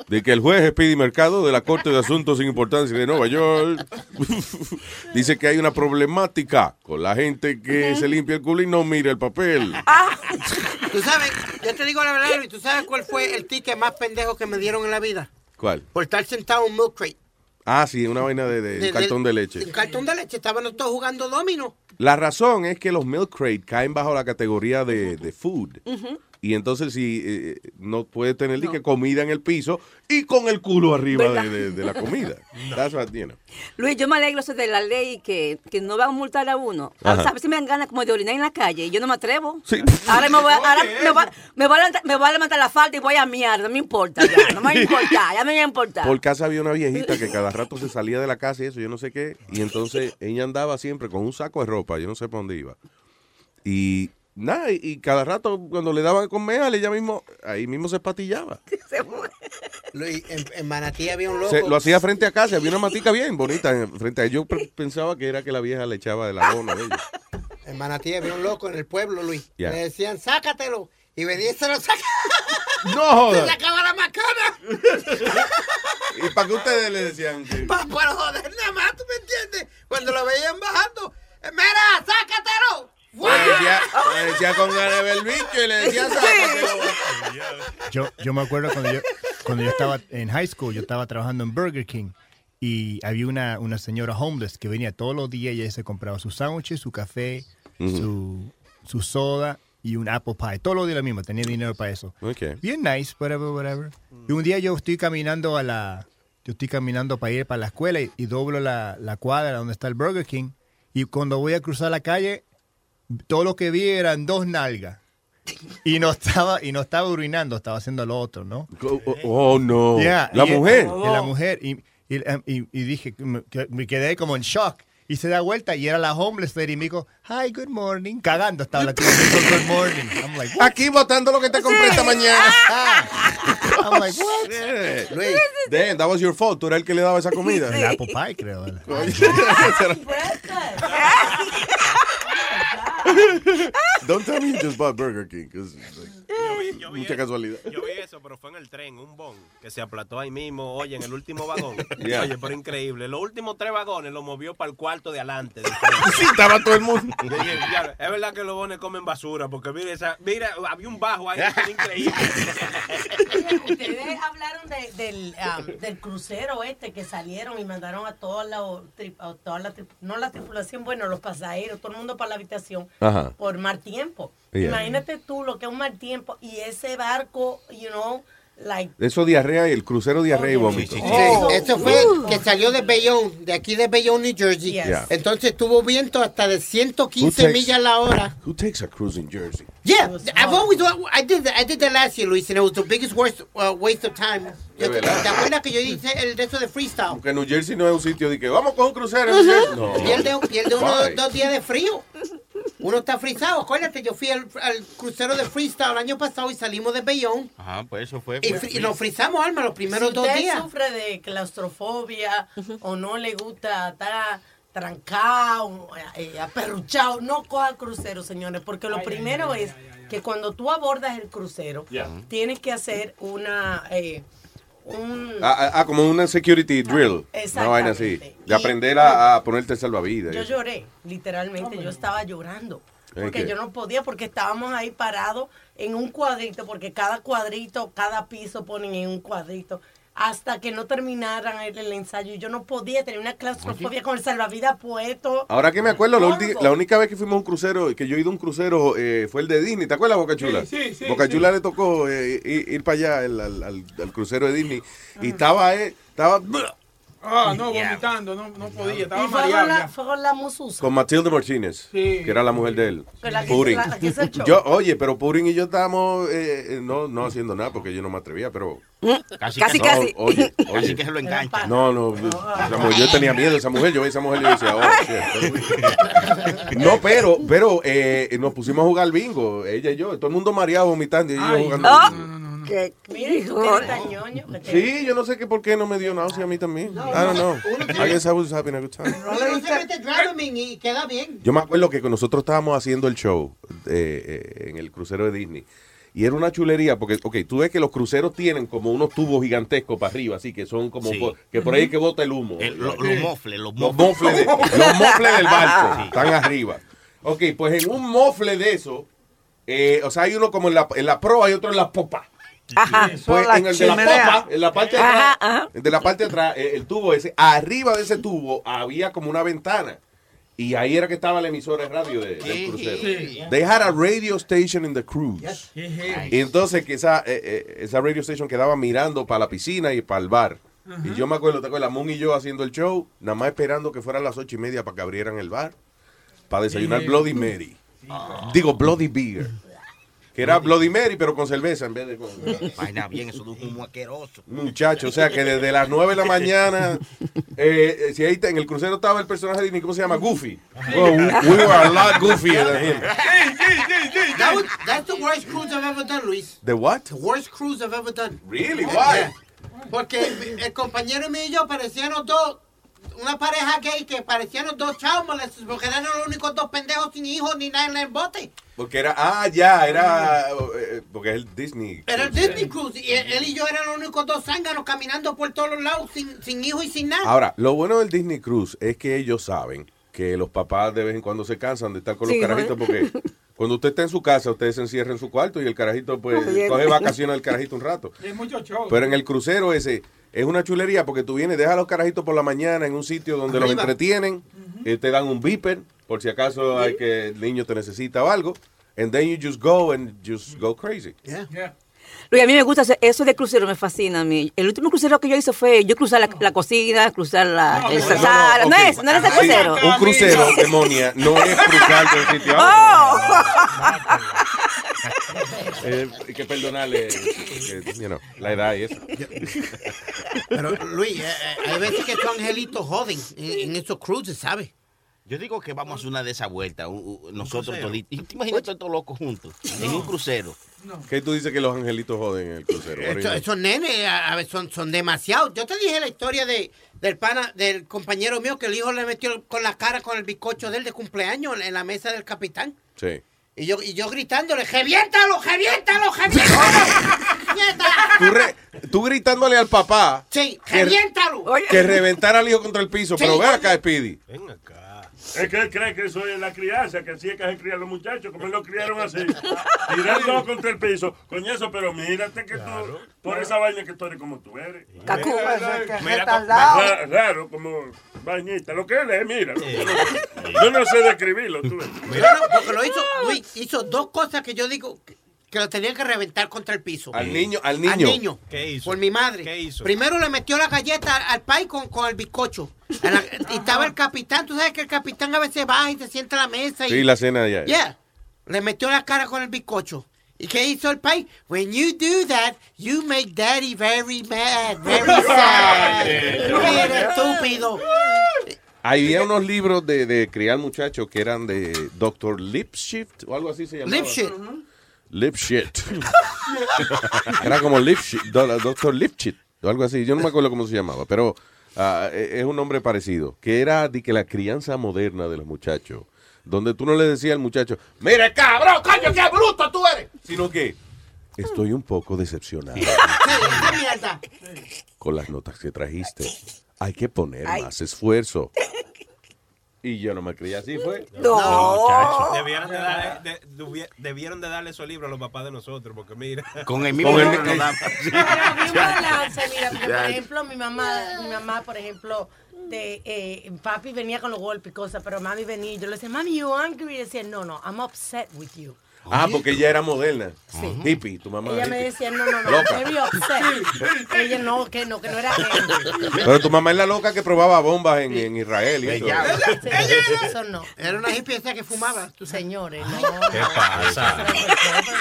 [SPEAKER 2] De que el juez es Speedy Mercado de la corte de asuntos sin importancia de Nueva York dice que hay una problemática con la gente que se limpia el culo y no mira el papel.
[SPEAKER 13] Tú sabes, yo te digo la verdad, Luis, ¿tú sabes cuál fue el ticket más pendejo que me dieron en la vida?
[SPEAKER 2] ¿Cuál?
[SPEAKER 13] Por estar sentado en un milk crate.
[SPEAKER 2] Ah, sí, una vaina de, de-
[SPEAKER 13] De-
[SPEAKER 2] cartón de leche.
[SPEAKER 13] Un cartón de leche. Estaban todos jugando domino.
[SPEAKER 2] La razón es que los milk crate caen bajo la categoría de, de food. Y entonces si eh, no puede tener ni que comida en el piso y con el culo arriba de,
[SPEAKER 10] ¿Verdad?
[SPEAKER 2] de- de la comida. That's what, you know.
[SPEAKER 10] Luis, yo me alegro eso de la ley que, que no van a multar a uno.
[SPEAKER 2] Ajá.
[SPEAKER 10] A veces me dan ganas como de orinar en la calle y yo no me atrevo.
[SPEAKER 2] Sí.
[SPEAKER 10] Ahora, me voy, a- ahora me, voy, me voy a levantar, me voy a levantar la falda y voy a miar. No me importa ya. No me va a importar. Ya me va a importar.
[SPEAKER 2] Por casa había una viejita que cada rato se salía de la casa y eso, yo no sé qué. Y entonces ella andaba siempre con un saco de ropa, yo no sé para dónde iba. Y nada, y, y cada rato cuando le daban con meal, ella mismo, ahí mismo se espatillaba.
[SPEAKER 13] Luis, en, en Manatí había un loco.
[SPEAKER 2] Se- lo hacía frente a casa, había una matica bien bonita en- frente a ella. Yo pensaba que era que la vieja le echaba de la dona de ella.
[SPEAKER 13] En Manatí había un loco en el pueblo, Luis. Le decían, sácatelo. Y venía y se lo sacaba.
[SPEAKER 2] No
[SPEAKER 13] Se
[SPEAKER 2] joda.
[SPEAKER 13] sacaba la macana.
[SPEAKER 2] ¿Y para qué ustedes le decían que.?
[SPEAKER 13] Pa- para joder nada más, ¿tú me entiendes? Cuando lo veían bajando, ¡Mira, sácatelo!
[SPEAKER 2] Le decía, le decía con ganas de bicho y le decía sácatelo.
[SPEAKER 11] Yo, yo me acuerdo cuando yo, cuando yo estaba en high school, yo estaba trabajando en Burger King y había una, una señora homeless que venía todos los días y ella se compraba sus sándwiches, su café, su, su soda y un apple pie. Todos los días lo mismo, tenía dinero para eso.
[SPEAKER 2] Okay.
[SPEAKER 11] Bien nice, whatever, whatever. Y un día yo estoy caminando a la... Yo estoy caminando para ir para la escuela y, y doblo la, la cuadra donde está el Burger King. Y cuando voy a cruzar la calle, todo lo que vi eran dos nalgas. Y no estaba, y no estaba urinando, estaba haciendo lo otro, ¿no?
[SPEAKER 2] Oh, oh, no.
[SPEAKER 11] Yeah,
[SPEAKER 2] La
[SPEAKER 11] y-
[SPEAKER 2] mujer.
[SPEAKER 11] y la mujer. Y, y, y- y dije, me, me quedé como en shock. Y se da vuelta y era la homeless lady y me dijo, hi, good morning. Cagando estaba la tía. Me dijo, good morning. I'm like, what?
[SPEAKER 2] Aquí botando lo que te compré esta mañana.
[SPEAKER 11] I'm like, what?
[SPEAKER 2] Yeah. Luis, damn, that was your fault. Tú eras el que le daba esa comida.
[SPEAKER 11] El apple pie, creo.
[SPEAKER 2] Don't tell me you just bought Burger King. 'cause, like,
[SPEAKER 9] Yo vi, yo vi
[SPEAKER 2] mucha
[SPEAKER 9] eso.
[SPEAKER 2] casualidad.
[SPEAKER 9] Yo vi eso, pero fue en el tren, un bon, que se aplató ahí mismo, oye, en el último vagón.
[SPEAKER 2] Yeah.
[SPEAKER 9] Oye, pero increíble. Los últimos tres vagones los movió para el cuarto de adelante.
[SPEAKER 2] Sí, estaba todo el mundo.
[SPEAKER 9] Yo dije, "Ya, es verdad que los bones comen basura, porque mira, esa, mira, había un bajo ahí, que era increíble.
[SPEAKER 14] Ustedes hablaron de- del, um, del crucero este que salieron y mandaron a toda la, tri- a toda la tri- no la tripulación, bueno, los pasajeros, todo el mundo para la habitación
[SPEAKER 2] Ajá.
[SPEAKER 14] por mal tiempo.
[SPEAKER 2] Yeah.
[SPEAKER 14] Imagínate tú lo que es un mal tiempo y ese barco, you know, like
[SPEAKER 2] Eso diarrea y el crucero diarrea y vómito.
[SPEAKER 13] Sí, eso fue que salió de Bayonne, de aquí de Bayonne, New Jersey.
[SPEAKER 2] Yes. Yeah.
[SPEAKER 13] Entonces tuvo viento hasta de
[SPEAKER 2] Who
[SPEAKER 13] 115
[SPEAKER 2] takes-
[SPEAKER 13] millas la hora.
[SPEAKER 2] Who takes a cruise in Jersey?
[SPEAKER 13] Yeah, I've always I did that, I did that last year, Luis, and it was the biggest worst, uh, waste of time.
[SPEAKER 2] De
[SPEAKER 13] Yo- ¿Te acuerdas que yo hice el de eso de freestyle?
[SPEAKER 2] Porque New Jersey no es un sitio de que vamos con un crucero. en New Jersey. No.
[SPEAKER 13] Pierde, pierde uno
[SPEAKER 2] Why?
[SPEAKER 13] dos días de frío. Uno está frisado. Acuérdate, yo fui al, al crucero de freestyle el año pasado y salimos de Bayonne.
[SPEAKER 8] Ajá, pues eso fue.
[SPEAKER 13] Y, fri- y nos frizamos, Alma, los primeros
[SPEAKER 14] si
[SPEAKER 13] dos
[SPEAKER 14] usted
[SPEAKER 13] días.
[SPEAKER 14] sufre de claustrofobia o no le gusta estar trancado, eh, aperruchado, no coja crucero, señores, porque lo primero es que cuando tú abordas el crucero,
[SPEAKER 2] Yeah.
[SPEAKER 14] tienes que hacer una... eh, un,
[SPEAKER 2] Ah, ah, ah, como una security drill. Una vaina así.
[SPEAKER 14] Exactamente.
[SPEAKER 2] De aprender a, a ponerte salvavidas.
[SPEAKER 14] Yo lloré, literalmente, yo estaba llorando.
[SPEAKER 2] ¿En
[SPEAKER 14] Porque yo no podía, porque estábamos ahí parados en un cuadrito, porque cada cuadrito, cada piso ponen en un cuadrito, hasta que no terminaran el, el ensayo. Y yo no podía tener una claustrofobia con el salvavidas puesto.
[SPEAKER 2] Ahora que me acuerdo, la,
[SPEAKER 14] Horrible.
[SPEAKER 2] ulti- la única vez que fuimos a un crucero, que yo he ido a un crucero, eh, fue el de Disney. ¿Te acuerdas, Boca Chula?
[SPEAKER 15] Sí, sí, sí,
[SPEAKER 2] Boca
[SPEAKER 15] sí.
[SPEAKER 2] Chula le tocó eh, ir, ir para allá el- al, al- al crucero de Disney. Y estaba, eh, estaba
[SPEAKER 15] Ah, no, vomitando, no, no podía, estaba
[SPEAKER 14] fue con la, fue con la mususa.
[SPEAKER 2] con Matilde Martínez,
[SPEAKER 15] Sí.
[SPEAKER 2] que era la mujer de él.
[SPEAKER 14] Que la que-
[SPEAKER 2] Purin.
[SPEAKER 14] la- la que hizo el show.
[SPEAKER 2] Yo, oye, pero Purin y yo estábamos eh, eh, no, no haciendo nada porque yo no me atrevía, pero...
[SPEAKER 8] Casi,
[SPEAKER 10] Casi,
[SPEAKER 2] No,
[SPEAKER 10] casi.
[SPEAKER 2] Oye,
[SPEAKER 8] Casi
[SPEAKER 2] oye.
[SPEAKER 8] que se lo engancha.
[SPEAKER 2] No, no, esa mujer- yo tenía miedo de esa mujer, yo vi a esa mujer y yo decía, oh, shit. No, pero, pero eh, nos pusimos a jugar bingo, ella y yo, todo el mundo mareado, vomitando y yo jugando.
[SPEAKER 10] Oh.
[SPEAKER 2] bingo.
[SPEAKER 10] ¿Qué?
[SPEAKER 14] Mira, y tú que eres tan ñoño. que te-
[SPEAKER 2] Sí, yo no sé que por qué no me dio náusea a mí también. I don't know. I guess I was having a good time.
[SPEAKER 13] Y queda bien.
[SPEAKER 2] Yo me acuerdo que nosotros estábamos haciendo el show eh, eh, en el crucero de Disney. Y era una chulería, porque, ok, tú ves que los cruceros tienen como unos tubos gigantescos para arriba, así que son como,
[SPEAKER 8] Sí.
[SPEAKER 2] por- que por ahí que bota el humo.
[SPEAKER 8] El- lo- los mofles, los
[SPEAKER 2] Los
[SPEAKER 8] mofles.
[SPEAKER 2] mofles, de- los mofles del barco
[SPEAKER 8] Sí.
[SPEAKER 2] están arriba. Ok, pues en un mofle de eso, eh, o sea, hay uno como en la, en la proa y otro en la popa.
[SPEAKER 10] Ajá.
[SPEAKER 2] Pues en el de la popa, en la parte de atrás,
[SPEAKER 10] ajá.
[SPEAKER 2] de la parte de atrás, eh, el tubo ese, arriba de ese tubo había como una ventana. Y ahí era que estaba la emisora de radio de- del crucero.
[SPEAKER 15] Sí.
[SPEAKER 2] They had a radio station in the cruise. Y entonces que esa, eh, eh, esa radio station quedaba mirando para la piscina y para el bar. Y yo me acuerdo, te acuerdas, Moon y yo haciendo el show, nada más esperando que fueran las ocho y media para que abrieran el bar, para desayunar. Bloody Mary. Digo, Bloody Beer. Que era Bloody Mary, pero con cerveza en vez de con...
[SPEAKER 8] Vaina bien, eso de un humo asqueroso.
[SPEAKER 2] Muchacho, o sea que desde las 9 de la mañana, eh, eh, si ahí está- en el crucero estaba el personaje de ¿cómo se llama? Goofy. Oh, we were a lot goofier than him.
[SPEAKER 13] That was, that's the worst cruise I've ever done, Luis.
[SPEAKER 2] The what?
[SPEAKER 13] The worst cruise I've ever done.
[SPEAKER 2] Really? Why?
[SPEAKER 13] Porque el compañero mío y yo parecíamos dos, una pareja gay que parecíamos dos chavos molestos porque eran los únicos dos pendejos sin hijos ni nada en el bote.
[SPEAKER 2] Porque era, ah, ya, era, eh, porque es el Disney.
[SPEAKER 13] Era el Disney Cruise y él, él y yo eran los únicos dos zánganos caminando por todos los lados sin, sin hijos y sin nada.
[SPEAKER 2] Ahora, lo bueno del Disney Cruise es que ellos saben que los papás de vez en cuando se cansan de estar con
[SPEAKER 13] Sí,
[SPEAKER 2] los
[SPEAKER 13] ¿no?
[SPEAKER 2] carajitos porque cuando usted está en su casa, usted se encierra en su cuarto y el carajito pues coge vacaciones al carajito un rato.
[SPEAKER 15] Hay mucho show.
[SPEAKER 2] Pero en el crucero ese es una chulería porque tú vienes, dejas a los carajitos por la mañana en un sitio donde los entretienen, eh, te dan un beeper por si acaso hay que el niño te necesita o algo, and then you just go and just go crazy.
[SPEAKER 10] Luis, a mí me gusta hacer- eso de crucero, me fascina a mí. El último crucero que yo hice fue yo cruzar la, la cocina, cruzar la, el sala. No, es, no es ese
[SPEAKER 2] Sí,
[SPEAKER 10] crucero.
[SPEAKER 2] Un crucero, demonia, no es cruzar de un sitio a
[SPEAKER 10] Oh.
[SPEAKER 2] Eh, hay que perdonarle eh, you know, la edad y eso.
[SPEAKER 13] Pero Luis, eh, eh, hay veces que estos angelitos joden en, en esos cruises, ¿sabes?
[SPEAKER 8] Yo digo que vamos a hacer una de esas vueltas, nosotros toditos. Y te imaginas todos estos locos juntos, en un crucero.
[SPEAKER 2] ¿Qué tú dices que los angelitos joden en el crucero?
[SPEAKER 13] Estos, esos nenes a, a veces son, son demasiados. Yo te dije la historia de, del pana, del compañero mío que el hijo le metió con la cara con el bizcocho de él de cumpleaños en, en la mesa del capitán.
[SPEAKER 2] Sí.
[SPEAKER 13] Y yo, y yo gritándole, ¡reviéntalo, reviéntalo, reviéntalo!
[SPEAKER 2] Tú, re- tú gritándole al papá
[SPEAKER 13] Sí,
[SPEAKER 2] que,
[SPEAKER 13] reviéntalo.
[SPEAKER 2] que reventara al hijo contra el piso,
[SPEAKER 12] Sí.
[SPEAKER 2] pero ve acá, Speedy.
[SPEAKER 12] Es que él cree que eso es la crianza, que así es que se crían los muchachos, como él lo criaron así. Tirando contra el piso. Coñazo, pero mírate que tú, por esa vaina que tú eres como tú eres.
[SPEAKER 7] Cacú. Eso
[SPEAKER 12] Raro, como vainita. Lo que él es, mira. Yo no, yo no sé describirlo, tú.
[SPEAKER 13] Mira, porque lo hizo, Luis, hizo dos cosas que yo digo que, que lo tenían que reventar contra el piso.
[SPEAKER 2] Al niño, al niño.
[SPEAKER 13] Al niño.
[SPEAKER 9] ¿Qué hizo?
[SPEAKER 13] Por mi madre.
[SPEAKER 9] ¿Qué hizo?
[SPEAKER 13] Primero le metió la galleta al, al pay con, con el bizcocho. La- y estaba el capitán. Tú sabes que el capitán a veces baja y se sienta a la mesa. Y,
[SPEAKER 2] Sí, la cena ya.
[SPEAKER 13] Yeah. Le metió la cara con el bizcocho. ¿Y qué hizo el pay? When you do that, you make daddy very mad, very sad. Mira, estúpido.
[SPEAKER 2] Había unos libros de, de criar muchachos que eran de Dr. Lipshift o algo así se llamaba.
[SPEAKER 13] Lipshit.
[SPEAKER 2] Lipshit. Era como Lipshit, do- Dr. Lipshit o algo así. Yo no me acuerdo cómo se llamaba, pero e- es un nombre parecido. Que era de que la crianza moderna de los muchachos. Donde tú no le decías al muchacho, mire cabrón, coño, qué bruto tú eres. Sino que estoy un poco decepcionado con las notas que trajiste. Hay que poner
[SPEAKER 10] Ay.
[SPEAKER 2] más esfuerzo. Y yo no me creía así, fue.
[SPEAKER 10] No.
[SPEAKER 9] Debieron de, darle, de- dubie- debieron de darle esos libros a los papás de nosotros, porque mira.
[SPEAKER 8] Con el mismo
[SPEAKER 2] Con el-
[SPEAKER 8] nos da-
[SPEAKER 14] Pero balance, mira, porque, por ejemplo, mi mamá, mi mamá, por ejemplo, de, eh, papi venía con los golpes y cosas, pero mami venía y yo le decía, mami, you angry? Y decía, no, no, I'm upset with you.
[SPEAKER 2] Ah, porque ella era moderna.
[SPEAKER 14] Sí.
[SPEAKER 2] Hippie, tu mamá.
[SPEAKER 14] Ella me decía, no, no, no,
[SPEAKER 2] Loca.
[SPEAKER 14] upset. Ella no, que no, que no era angry.
[SPEAKER 2] Pero tu mamá es la loca que probaba bombas en, en Israel. Y eso.
[SPEAKER 14] Sí, Eso no.
[SPEAKER 13] Era una hippie esa que fumaba.
[SPEAKER 14] Señores, no.
[SPEAKER 8] ¿Qué pasa?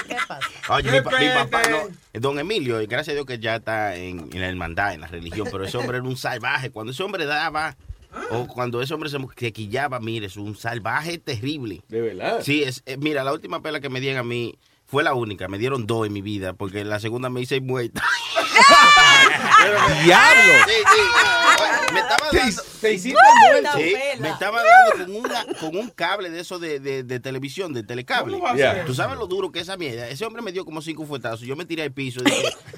[SPEAKER 14] ¿Qué pasa?
[SPEAKER 8] Oye, mi, pa- mi papá, no, don Emilio, gracias a Dios que ya está en, en la hermandad, en la religión, pero ese hombre era un salvaje. Cuando ese hombre daba, o cuando ese hombre se, se quillaba, mire, es un salvaje terrible.
[SPEAKER 2] De verdad.
[SPEAKER 8] Sí, es, eh, mira, la última pela que me dieron a mí Fue la única, me dieron dos en mi vida, porque la segunda me hice muerta.
[SPEAKER 2] ¡Diablo!
[SPEAKER 8] Sí, sí. Me estaba dando...
[SPEAKER 2] Te hiciste.
[SPEAKER 8] Sí, me estaba dando con, una, con un cable de eso de, de, de televisión, de telecable. Tú sabes lo duro que es esa mierda. Ese hombre me dio como cinco fuetazos. Yo me tiré al piso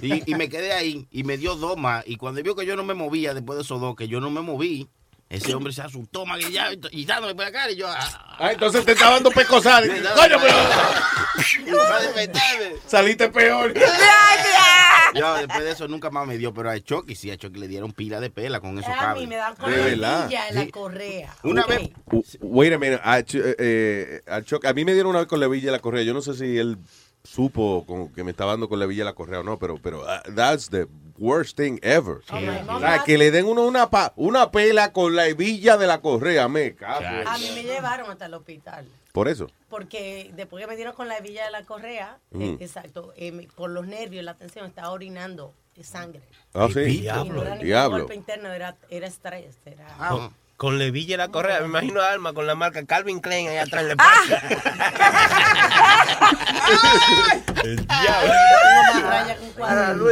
[SPEAKER 8] y, y- y me quedé ahí y me dio dos más. Y cuando vio que yo no me movía después de esos dos, que yo no me moví, ese hombre se asustó ya, y dándome por la cara. Y yo, ah,
[SPEAKER 2] Ah, entonces te está dando pecosada. Coño, pero saliste peor.
[SPEAKER 8] Yo después de eso nunca más me dio, pero a Chucky sí, a Chucky le dieron pila de pela con esos
[SPEAKER 14] A mí
[SPEAKER 8] cables.
[SPEAKER 14] me dan con
[SPEAKER 2] De
[SPEAKER 14] la en la correa.
[SPEAKER 8] Una vez,
[SPEAKER 2] Wait a minute. A, Ch- eh, eh, a Chuck- a mí me dieron una vez con la villa y la correa. Yo no sé si él supo con- que me estaba dando con la villa y la correa o no, pero, pero uh, that's the worst thing ever. O sea, que le den uno una, pa- una pela con la hebilla de la correa, me cago.
[SPEAKER 14] A mí me llevaron hasta el hospital.
[SPEAKER 2] Por eso.
[SPEAKER 14] Porque después que me dieron con la hebilla de la correa,
[SPEAKER 2] Ujú.
[SPEAKER 14] eh, exacto, eh, por los nervios, la tensión, estaba orinando sangre.
[SPEAKER 2] Ah, sí.
[SPEAKER 14] Y no era ningún
[SPEAKER 2] Diablo.
[SPEAKER 14] golpe interno, era, era estrés. Era...
[SPEAKER 9] Con, con Levilla y la correa. Me imagino a Alma con la marca Calvin Klein ahí atrás le El diablo.
[SPEAKER 14] Tengo más raya que un cuadro.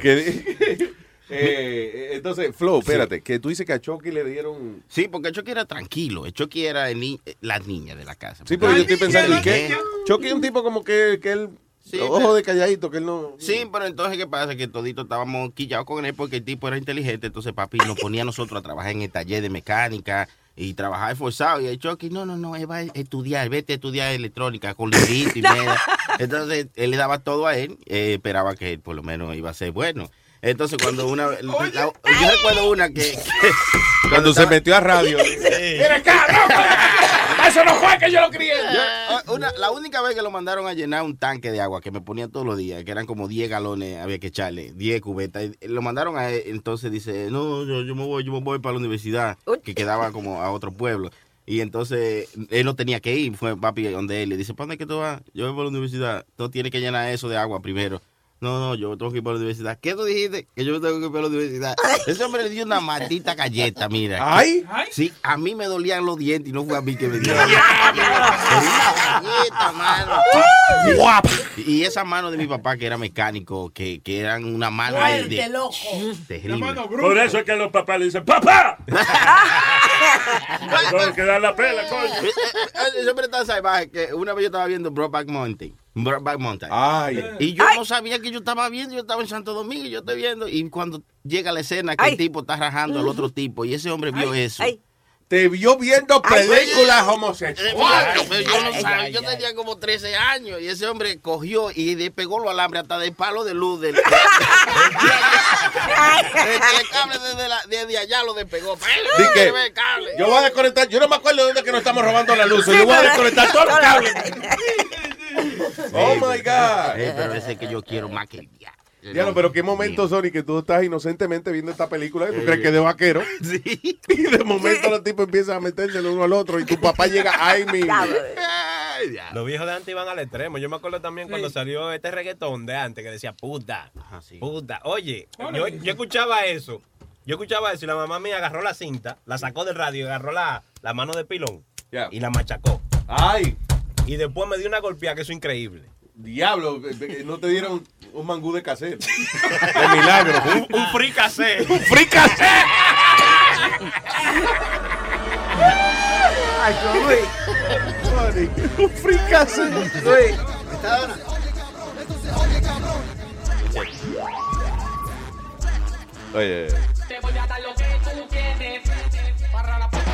[SPEAKER 2] Que- eh, entonces, Flo, espérate, que tú dices que a Chucky le dieron...
[SPEAKER 8] Sí, porque Chucky era tranquilo. El Chucky era el ni- la niña de la casa.
[SPEAKER 2] Sí, pero yo estoy pensando, ¿y qué?
[SPEAKER 8] ¿Eh?
[SPEAKER 2] Chucky es un tipo como que, que él... ojo
[SPEAKER 8] pero-
[SPEAKER 2] de calladito, que él no...
[SPEAKER 8] Sí, pero entonces, ¿qué pasa? Que todito estábamos quillados con él porque el tipo era inteligente. Entonces, papi nos ponía a nosotros a trabajar en el taller de mecánica y trabajar esforzado. Y el Chucky, no, no, no, él va a estudiar, vete a estudiar electrónica con librito y mierda. Entonces, él le daba todo a él, eh, esperaba que él por lo menos iba a ser bueno. Entonces, cuando una. la- yo recuerdo una que. que-
[SPEAKER 2] Cuando se metió a radio.
[SPEAKER 8] ¡Mira, cabrón! ¡Eso no fue que yo lo crié! una, la única vez que lo mandaron a llenar un tanque de agua que me ponía todos los días, que eran como 10 galones, había que echarle, 10 cubetas. y Lo mandaron a él, entonces dice, no, yo, yo me voy, yo me voy para la universidad, que quedaba como a otro pueblo. Y entonces él no tenía que ir, fue papi donde él le dice, ¿para dónde es que tú vas? Yo voy para la universidad, tú tienes que llenar eso de agua primero. No, no, yo tengo que ir para la universidad. ¿Qué tú dijiste? Que yo tengo que ir para la universidad. Ese hombre le dio una maldita galleta, mira.
[SPEAKER 2] ¿Ay?
[SPEAKER 8] Sí, a mí me dolían los dientes y no fue a mí que me dio. Una galleta, mano. Y esa mano de mi papá, que era mecánico, que, que eran una mano de...
[SPEAKER 14] Fuerte,
[SPEAKER 8] de-
[SPEAKER 14] loco.
[SPEAKER 8] terrible.
[SPEAKER 12] Por eso es que los papás le dicen, ¡Papá! Tengo que dar la pela, coño.
[SPEAKER 8] Ese hombre tan salvaje que una vez yo estaba viendo Brokeback Mountain. Brokeback Mountain.
[SPEAKER 2] Ay.
[SPEAKER 8] Y yo no sabía que yo estaba viendo, yo estaba en Santo Domingo y yo estoy viendo. Y cuando llega la escena que el tipo está rajando al otro tipo y ese hombre vio eso.
[SPEAKER 2] Te vio viendo películas homosexuales.
[SPEAKER 8] pero yo no sabía, yo tenía como 13 años y ese hombre cogió y le pegó los alambres hasta del palo de luz del, del- el cable desde, la- desde allá lo despegó.
[SPEAKER 2] Di que
[SPEAKER 8] Se ve el cable.
[SPEAKER 2] yo voy a desconectar, yo no me acuerdo de dónde que nos estamos robando la luz. Yo voy a desconectar todos los cables. Oh my God.
[SPEAKER 8] Eh, pero ese que yo quiero más que el diablo.
[SPEAKER 2] Diablo, pero qué momento, Sony, que tú estás inocentemente viendo esta película y tú crees que es de vaquero.
[SPEAKER 8] Sí.
[SPEAKER 2] Y de momento los tipos empiezan a meterse el uno al otro y tu papá llega, ay, mi.
[SPEAKER 9] Los viejos de antes iban al extremo. Yo me acuerdo también cuando salió este reggaetón de antes que decía puta, puta. Oye, yo, yo escuchaba eso. Yo escuchaba eso y la mamá mía agarró la cinta, la sacó del radio y agarró la, la mano de pilón y la machacó.
[SPEAKER 2] Ay.
[SPEAKER 9] Y después me dio una golpeada que eso es increíble.
[SPEAKER 2] Diablo, eh, no te dieron un mangú de cassette. De milagro.
[SPEAKER 9] Un, un free cassette.
[SPEAKER 2] Un free cassette.
[SPEAKER 7] Ay.
[SPEAKER 2] Un free cassette.
[SPEAKER 7] Luis.
[SPEAKER 2] Oye.
[SPEAKER 4] Te voy a dar lo que tú quieres. Para la puta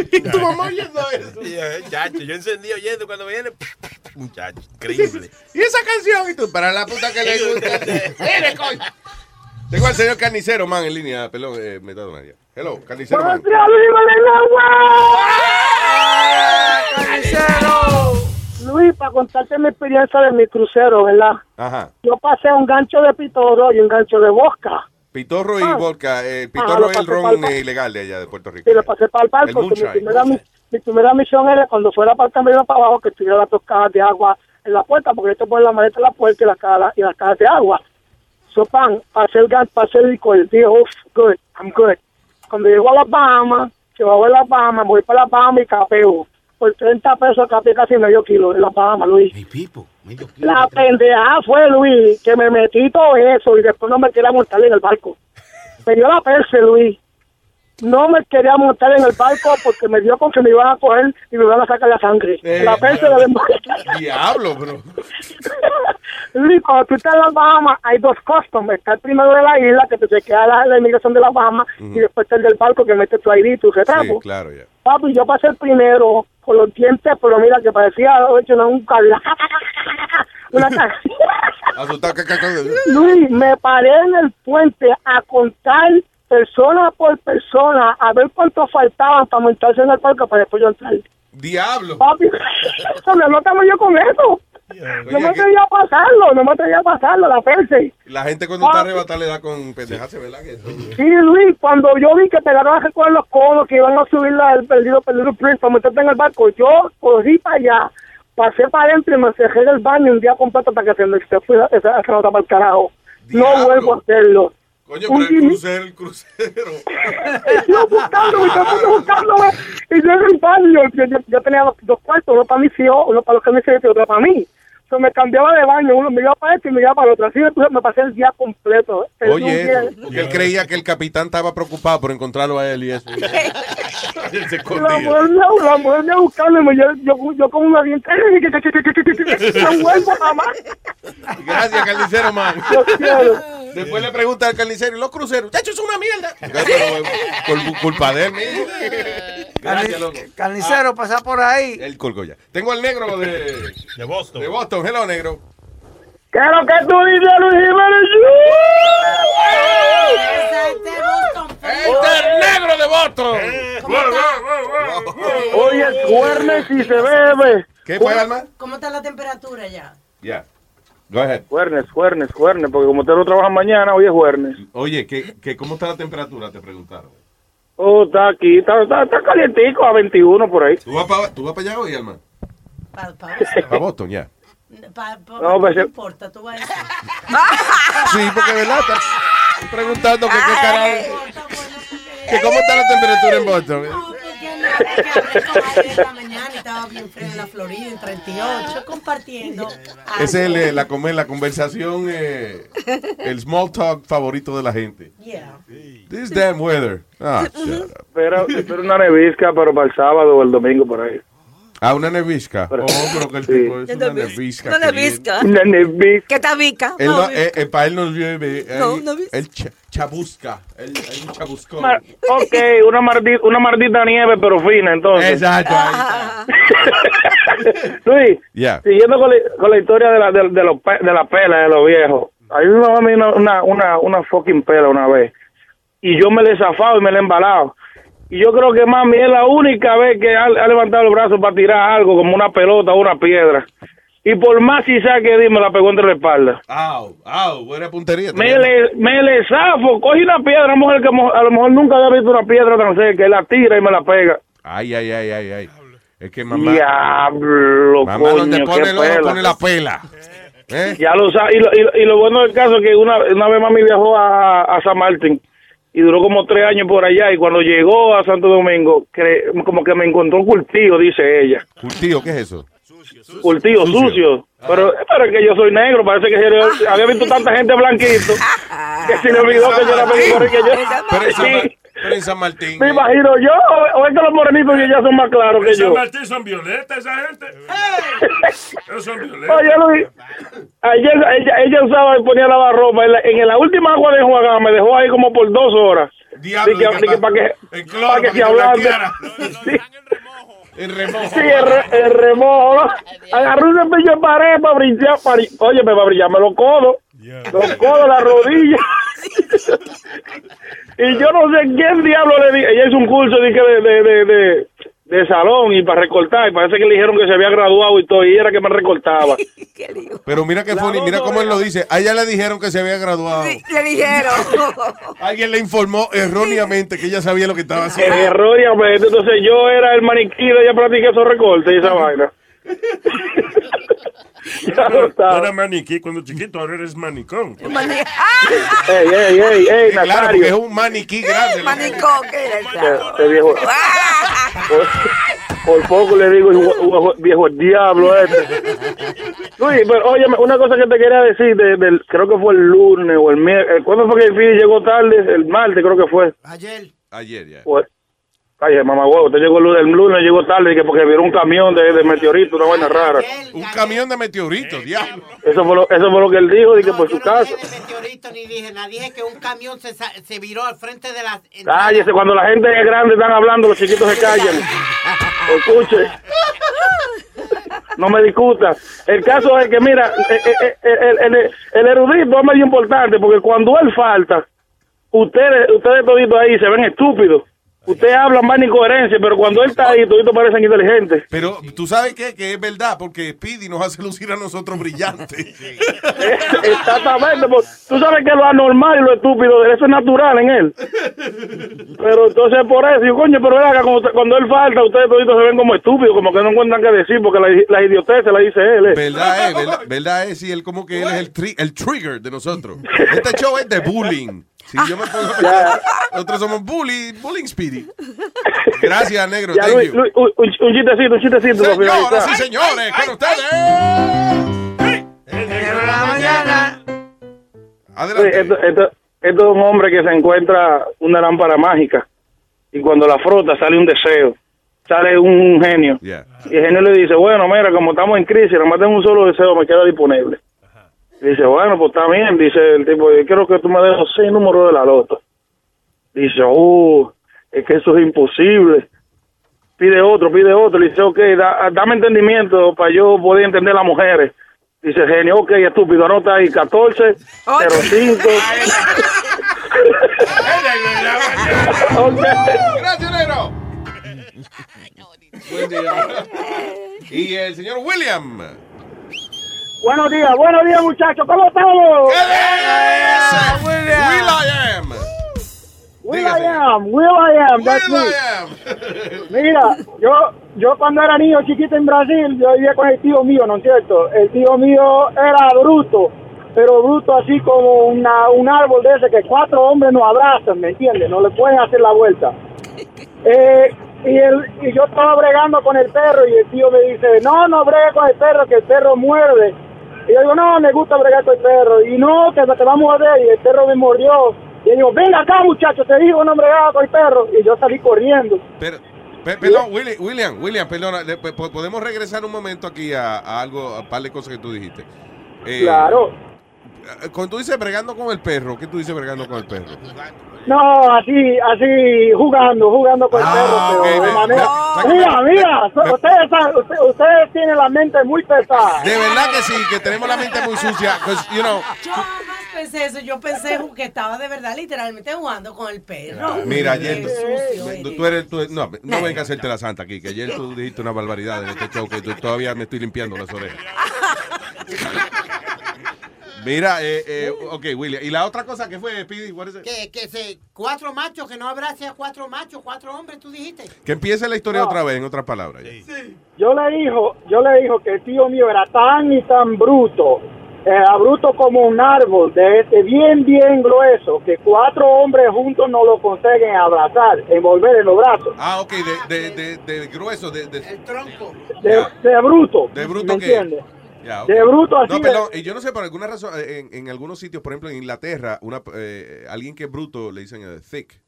[SPEAKER 4] el sex.
[SPEAKER 2] tu mamá oyendo eso.
[SPEAKER 9] eh, Chacho, yo encendí oyendo cuando viene. Muchacho, increíble.
[SPEAKER 2] ¿Y esa canción? Y tú, para la puta que le gusta. Mire, coño. Tengo al señor carnicero, man, en línea. Perdón, eh, metadona ya. Hello, carnicero, man.
[SPEAKER 16] Luis, para contarte mi experiencia de mi crucero, ¿verdad?
[SPEAKER 2] Ajá.
[SPEAKER 16] Yo pasé un gancho de pitoro y un gancho de bosca.
[SPEAKER 2] Pitorro y
[SPEAKER 16] Ah.
[SPEAKER 2] vodka. Eh,
[SPEAKER 16] Ah,
[SPEAKER 2] pitorro es el ron eh, ilegal de allá, de Puerto Rico.
[SPEAKER 16] Y lo pasé para el
[SPEAKER 2] El
[SPEAKER 16] que mi, primera, mi, mi primera misión era cuando fuera para el camino para abajo que estuviera las dos cajas de agua en la puerta, porque esto pone la maleta en la puerta y las cajas, y las cajas de agua. So, pan, pasé el gan, pasé el licor. Dije, oh, good, I'm good. Cuando llegó a las Bahamas,
[SPEAKER 17] que voy a las Bahamas, voy para las Bahamas y capeo. Por 30 pesos capé casi medio kilo en las Bahamas, Luis. La pendeja fue, Luis, que me metí todo eso y después no me quería montar en el barco. Me dio la perse, Luis. No me quería montar en el barco porque me dio con que me iban a coger y me iban a sacar la sangre.
[SPEAKER 2] Eh,
[SPEAKER 17] la perse de
[SPEAKER 2] Diablo, bro.
[SPEAKER 17] Luis, cuando tú estás en las Bahamas, hay dos customs. Está el primero de la isla, que te chequea la, la inmigración de las Bahamas, y después está el del barco que mete tu ID y tu retrato.
[SPEAKER 2] Sí, claro, ya.
[SPEAKER 17] Papi, yo pasé el primero con los dientes, pero mira que parecía hecho una- un. Una Luis, me paré en el puente a contar persona por persona, a ver cuántos faltaban para montarse en el parque para después yo entrar.
[SPEAKER 2] Diablo.
[SPEAKER 17] Papi, eso me notaba yo con eso. No me atrevía a pasarlo, no me atrevía a pasarlo, la perse.
[SPEAKER 2] La gente cuando está arrebatada le da con pendejarse, ¿verdad? Que eso-
[SPEAKER 17] Sí, Luis, cuando yo vi que pegaron a recoger los codos, que iban a subir la- el perdido, perdido Prince para meterte en el barco, yo corrí para allá, pasé para adentro y me cerré del baño un día completo hasta que se me se fue esa, esa nota para el carajo. No vuelvo a hacerlo.
[SPEAKER 2] Coño, pero el crucero, el crucero.
[SPEAKER 17] yo buscándome, mundo buscándome. Y yo en el baño, yo, yo- yo tenía dos, dos cuartos, uno para mis hijos, uno para los que me hicieron y otro para mí. So, me cambiaba de baño, uno me iba para este y me iba para el otro. Así después me pasé el día completo. Un
[SPEAKER 2] Oye,
[SPEAKER 17] día.
[SPEAKER 2] él creía que el capitán estaba preocupado por encontrarlo a él y eso. Él se
[SPEAKER 17] La mujer me, la mujer me buscándome, yo, yo, yo como una diente, no vuelvo jamás.
[SPEAKER 2] Gracias, carnicero, man.
[SPEAKER 17] Quiero.
[SPEAKER 2] Después le pregunta al carnicero, ¿y los cruceros? ¡Chacho, es una mierda! Por culpa de él. Gracias, loco.
[SPEAKER 7] Carnicero, pasa por ahí.
[SPEAKER 2] Él colgó ya. Tengo al negro de...
[SPEAKER 9] De Boston.
[SPEAKER 2] De Boston. Hello, negro.
[SPEAKER 17] ¿Qué es lo que tú dices, Luis Jiménez?
[SPEAKER 2] ¡Este negro de Boston!
[SPEAKER 17] Hoy es jueves y se bebe.
[SPEAKER 2] ¿Qué fue, Alma?
[SPEAKER 14] ¿Cómo está la temperatura ya?
[SPEAKER 2] Ya. Go ahead.
[SPEAKER 17] Jueves, jueves, jueves, porque como usted no trabaja mañana, hoy es jueves.
[SPEAKER 2] Oye, ¿qué, qué, ¿cómo está la temperatura? Te preguntaron.
[SPEAKER 17] Oh, está aquí, está, está, está calientico, a 21 por ahí.
[SPEAKER 2] ¿Tú vas para tú vas para allá hoy, Alma?
[SPEAKER 14] Pa, pa,
[SPEAKER 2] Para Boston, ya.
[SPEAKER 14] Pa- pa-
[SPEAKER 17] No,
[SPEAKER 14] no,
[SPEAKER 17] pues, eh.
[SPEAKER 14] importa, tú vas a decir.
[SPEAKER 2] Sí, porque verdad, está estoy preguntando que qué carajo. Que cómo está la temperatura en Boston.
[SPEAKER 14] Esta mañana estaba bien frío en la Florida, en 38, compartiendo.
[SPEAKER 2] Esa es el, eh, la, la conversación, eh, el small talk favorito de la gente.
[SPEAKER 14] Yeah.
[SPEAKER 2] This damn weather. Ah, shut up.
[SPEAKER 17] Pero, pero una nevisca, pero para el sábado o el domingo por ahí.
[SPEAKER 2] Ah, una nevisca. Oh, pero que el tipo es una nevisca.
[SPEAKER 10] Una nevisca.
[SPEAKER 17] Una nevisca.
[SPEAKER 10] ¿Qué tabica?
[SPEAKER 2] Él no, eh, eh, para él nos llueve.
[SPEAKER 10] No,
[SPEAKER 2] ahí,
[SPEAKER 10] no
[SPEAKER 2] él cha- chabusca. Él, chabuscón.
[SPEAKER 17] Mar- ok, una maldita, una maldita nieve, pero fina, entonces.
[SPEAKER 2] Exacto.
[SPEAKER 17] Luis,
[SPEAKER 2] Ya.
[SPEAKER 17] siguiendo con la, con la historia de la, de, de los, pe- de la pela de los viejos. Hay una, una, una, una, una fucking pela una vez. Y yo me le he zafado y me le he embalado. Y yo creo que mami es la única vez que ha, ha levantado el brazo para tirar algo, como una pelota o una piedra. Y por más quizá que di, me la pegó entre la espalda.
[SPEAKER 2] Au, au, buena puntería.
[SPEAKER 17] Me le, me le zafo, cogí una piedra, mujer que a lo mejor nunca había visto una piedra tan cerca, y la tira y me la pega.
[SPEAKER 2] Ay, ay, ay, ay, ay. Es que mamá.
[SPEAKER 17] Diablo,
[SPEAKER 2] Mamá donde
[SPEAKER 17] coño,
[SPEAKER 2] pone ojo
[SPEAKER 17] pela.
[SPEAKER 2] pone la pela. ¿Eh?
[SPEAKER 17] Ya lo sabes. Y lo, y, y lo bueno del caso es que una, una vez mami viajó a, a San Martín y duró como tres años por allá. Y cuando llegó a Santo Domingo, cre- como que me encontró cultivo, dice ella.
[SPEAKER 2] Cultivo, ¿qué es eso?
[SPEAKER 17] Cultivo,
[SPEAKER 2] Sucio.
[SPEAKER 17] sucio. Pero, pero es que yo soy negro, parece que se le- había visto tanta gente blanquito que se le olvidó que yo era que.
[SPEAKER 2] Pero
[SPEAKER 17] Sí,
[SPEAKER 2] pero en San Martín.
[SPEAKER 17] me imagino yo, o, es que los morenitos que ya son más claros que
[SPEAKER 12] En San
[SPEAKER 17] yo.
[SPEAKER 12] Martín son violetas esa gente. Ellos son violetas.
[SPEAKER 17] Oye, Luis, ayer ella, ella usaba y ponía lavarropa. En la, en la última agua de enjuagar me dejó ahí como por dos horas.
[SPEAKER 2] Diablo,
[SPEAKER 17] Di que-
[SPEAKER 2] que
[SPEAKER 17] para que,
[SPEAKER 2] cloro,
[SPEAKER 17] para que se. Sí,
[SPEAKER 2] El remojo.
[SPEAKER 17] sí, el, re- el remojo. ¿no? Agarré un cepillo de pared para brillar. Para, oye, para brillarme los codos. Los codos, las rodillas. y yo no sé quién diablo le di. Ella hizo un curso de, que de, de, de, de, de salón y para recortar. Y parece que le dijeron que se había graduado y todo. Y ella era que me recortaba.
[SPEAKER 2] Pero mira que funny, mira cómo él lo dice. A ella le dijeron que se había graduado.
[SPEAKER 10] Le dijeron.
[SPEAKER 2] Alguien le informó erróneamente que ella sabía lo que estaba haciendo.
[SPEAKER 17] Erróneamente, entonces yo era el maniquí de ella practiqué esos recortes y esa vaina.
[SPEAKER 12] No era maniquí cuando chiquito, ahora eres manicón.
[SPEAKER 16] Ey, ey, ey, ey,
[SPEAKER 2] Claro,
[SPEAKER 16] Nazario.
[SPEAKER 2] porque es un maniquí grande.
[SPEAKER 10] Manicón, ¿qué es eso?
[SPEAKER 16] Este viejo. Por, por poco le digo viejo, diablo este. Luis, pero oye, una cosa que te quería decir, de- del, creo que fue el lunes o el miércoles. ¿Cuándo fue que el Fidi llegó tarde? El martes creo que fue.
[SPEAKER 13] Ayer.
[SPEAKER 2] Ayer, ya.
[SPEAKER 16] Pues, Ay, mamá huevo, te llegó el lunes, el lunes llegó tarde que porque vieron un camión de, de meteorito, una vaina rara.
[SPEAKER 2] Un camión de meteoritos, diablo.
[SPEAKER 16] Eso fue lo, eso fue lo que él dijo, dije por su casa.
[SPEAKER 13] meteorito ni dije nada. Dije que un camión se, sa- se viró al frente de la...
[SPEAKER 16] Cállese, cuando la gente es grande están hablando, los chiquitos se callan. Escuche. No me discuta. El caso es que, mira, eh, eh, eh, el, el- el erudito es medio importante porque cuando él falta, ustedes, ustedes toditos ahí se ven estúpidos. Ustedes hablan más incoherencia, pero cuando él está ahí, toditos parecen inteligentes.
[SPEAKER 2] Pero tú sabes qué? que es verdad, porque Speedy nos hace lucir a nosotros brillantes.
[SPEAKER 16] Exactamente, pues, tú sabes que lo anormal y lo estúpido, eso es natural en él. Pero entonces por eso, yo, coño, pero venga, cuando, cuando él falta, ustedes toditos se ven como estúpidos, como que no encuentran qué decir, porque la, la idiotez se la dice él. ¿eh?
[SPEAKER 2] Verdad es, verdad, verdad es, sí, él como que él es el, tri- el trigger de nosotros. Este show es de bullying. Si yo me pongo nosotros somos bully, bullying Speedy. Gracias, negro,
[SPEAKER 16] Ya,
[SPEAKER 2] thank
[SPEAKER 16] Luis,
[SPEAKER 2] you.
[SPEAKER 16] Luis, un, chistecito, un chistecito.
[SPEAKER 2] Señoras y señores, con ustedes.
[SPEAKER 16] Sí, esto, esto- esto es un hombre que se encuentra una lámpara mágica y cuando la frota sale un deseo, sale un genio. Y el genio le dice, bueno, mira, como estamos en crisis, nada más tengo un solo deseo, me queda disponible. Dice, bueno, pues está bien. Dice el tipo, yo quiero que tú me des los seis números de la loto. Dice, uh, es que eso es imposible. Pide otro, pide otro. Le dice, ok, da- dame entendimiento para yo poder entender a las mujeres. Dice genio, ok, estúpido, anota ahí 14, 05. Ok.
[SPEAKER 2] Gracias, negro. Buen día. Y el señor William.
[SPEAKER 16] Buenos días, buenos días, muchachos. ¿Cómo estamos?
[SPEAKER 2] Will I am.
[SPEAKER 16] Will I am, Will I am, that's me. Mira, yo, yo cuando era niño chiquito en Brasil, yo vivía con el tío mío, ¿no es cierto? El tío mío era bruto, pero bruto así como una, un árbol de ese que cuatro hombres no abrazan, ¿me entiendes? No le pueden hacer la vuelta. Eh, y, el, y yo estaba bregando con el perro y el tío me dice, no, no bregue con el perro, que el perro muerde. Y yo digo, no, me gusta bregar con el perro. Y no, que te va a morder. Y el perro me mordió. Y yo digo, venga acá, muchacho, te digo, no bregaba con el perro. Y yo salí corriendo.
[SPEAKER 2] Pero, pe- perdón, Willi- William, William, perdona, le- po- podemos regresar un momento aquí a, a algo, a un par de cosas que tú dijiste. Eh,
[SPEAKER 16] Claro.
[SPEAKER 2] eh, Cuando tú dices bregando con el perro, ¿qué tú dices bregando con el perro?
[SPEAKER 16] No, así, así, jugando, jugando con el perro. Pero de manera... Mira, mira, so- ustedes, saben- usted- ustedes tienen la mente muy pesada.
[SPEAKER 2] De verdad que sí, que tenemos la mente muy sucia. you know,
[SPEAKER 14] Yo jamás pensé eso. Yo pensé que estaba de verdad literalmente jugando con el perro.
[SPEAKER 2] Mira, ayer tú,
[SPEAKER 14] eres.
[SPEAKER 2] tú eres, tú- no, no venga a hacerte la santa aquí, que ayer tú dijiste una barbaridad en este show que tú- todavía me estoy limpiando las orejas. Mira, eh, eh, ok, William. ¿Y la otra cosa que fue, it?
[SPEAKER 13] Que, que se, cuatro machos, que no abrace a cuatro machos, cuatro hombres, tú dijiste.
[SPEAKER 2] Que empiece la historia
[SPEAKER 16] No.
[SPEAKER 2] otra vez, en otras palabras.
[SPEAKER 16] Yo le dijo, yo le dijo que el tío mío era tan y tan bruto, era bruto como un árbol, de este bien, bien grueso, que cuatro hombres juntos no lo consiguen abrazar, envolver en los brazos.
[SPEAKER 2] Ah, ok, de, de, de, de grueso, de, de,
[SPEAKER 13] El tronco.
[SPEAKER 16] De, de bruto.
[SPEAKER 2] de bruto
[SPEAKER 16] ¿Me
[SPEAKER 2] que...
[SPEAKER 16] entiendes? De bruto así
[SPEAKER 2] No,
[SPEAKER 16] de-
[SPEAKER 2] perdón, y yo no sé, por alguna razón, eh, en, en algunos sitios, por ejemplo, en Inglaterra, una, eh, alguien que es bruto le dicen eh, thick.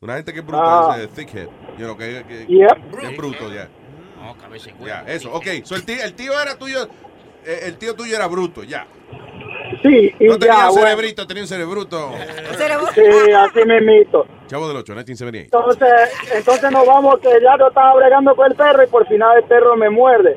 [SPEAKER 2] Una gente que es bruta
[SPEAKER 16] Ah.
[SPEAKER 2] dice thickhead. You know, que, que-
[SPEAKER 16] Yep.
[SPEAKER 2] que es bruto, ya. Ya, eso, ok. So, el, tío, el tío era tuyo, eh, el tío tuyo era bruto, ya.
[SPEAKER 16] Sí, y
[SPEAKER 2] No tenía
[SPEAKER 16] ya,
[SPEAKER 2] un
[SPEAKER 16] bueno.
[SPEAKER 2] cerebrito, tenía un cerebruto.
[SPEAKER 16] Sí, así me mito.
[SPEAKER 2] Chavo del 8, 1978.
[SPEAKER 16] Entonces, entonces nos vamos que ya yo estaba bregando con el perro y por final el perro me muerde.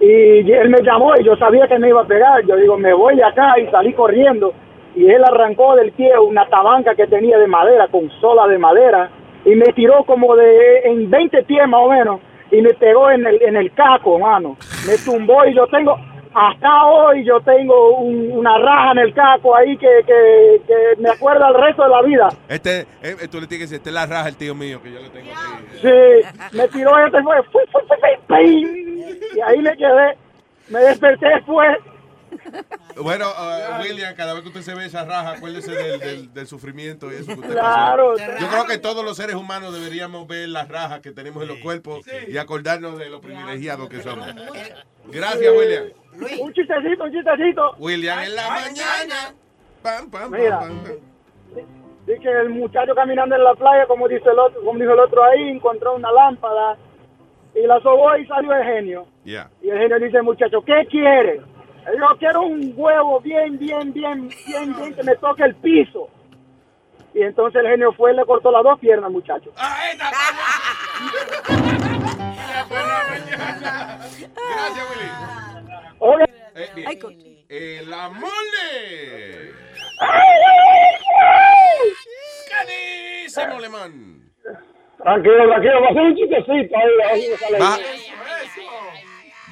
[SPEAKER 16] Y él me llamó y yo sabía que me iba a pegar. Yo digo, me voy de acá y salí corriendo. Y él arrancó del pie una tabanca que tenía de madera, con sola de madera, y me tiró como de en 20 pies más o menos, y me pegó en el, en el caco, mano. Me tumbó y yo tengo, hasta hoy yo tengo un- una raja en el caco ahí que, que, que me acuerda el resto de la vida.
[SPEAKER 2] Este, eh, tú le tienes que decir, este es la raja el tío mío que yo le tengo aquí.
[SPEAKER 16] Sí, me tiró este fue, fu- fu- fu- fu- ¡ping! y ahí me quedé, me desperté después
[SPEAKER 2] Bueno, uh, William, cada vez que usted se ve esa raja, acuérdese del, del- del sufrimiento y eso que usted
[SPEAKER 16] Claro,
[SPEAKER 2] pasó. Yo creo que todos los seres humanos deberíamos ver las rajas que tenemos en los cuerpos y acordarnos de lo privilegiados que somos. Gracias, William.
[SPEAKER 16] Un chistecito, un chistecito.
[SPEAKER 2] William en la mañana. Pam, pam, pam,
[SPEAKER 16] Mira.
[SPEAKER 2] pam, pam.
[SPEAKER 16] Dice que el muchacho caminando en la playa, como dice el otro, como dijo el otro ahí, encontró una lámpara y la sobó y salió el genio.
[SPEAKER 2] Yeah.
[SPEAKER 16] Y el genio dice muchacho, ¿qué quiere? Yo quiero un huevo bien, bien, bien, bien, bien, que me toque el piso. Y entonces el genio fue y le cortó las dos piernas muchacho.
[SPEAKER 2] Gracias, Willy.
[SPEAKER 16] Oye,
[SPEAKER 2] Eh, bien. Eh, la mole. ¿Qué dice Moleman?
[SPEAKER 16] tranquilo, tranquilo, va a ser un chistecito ahí.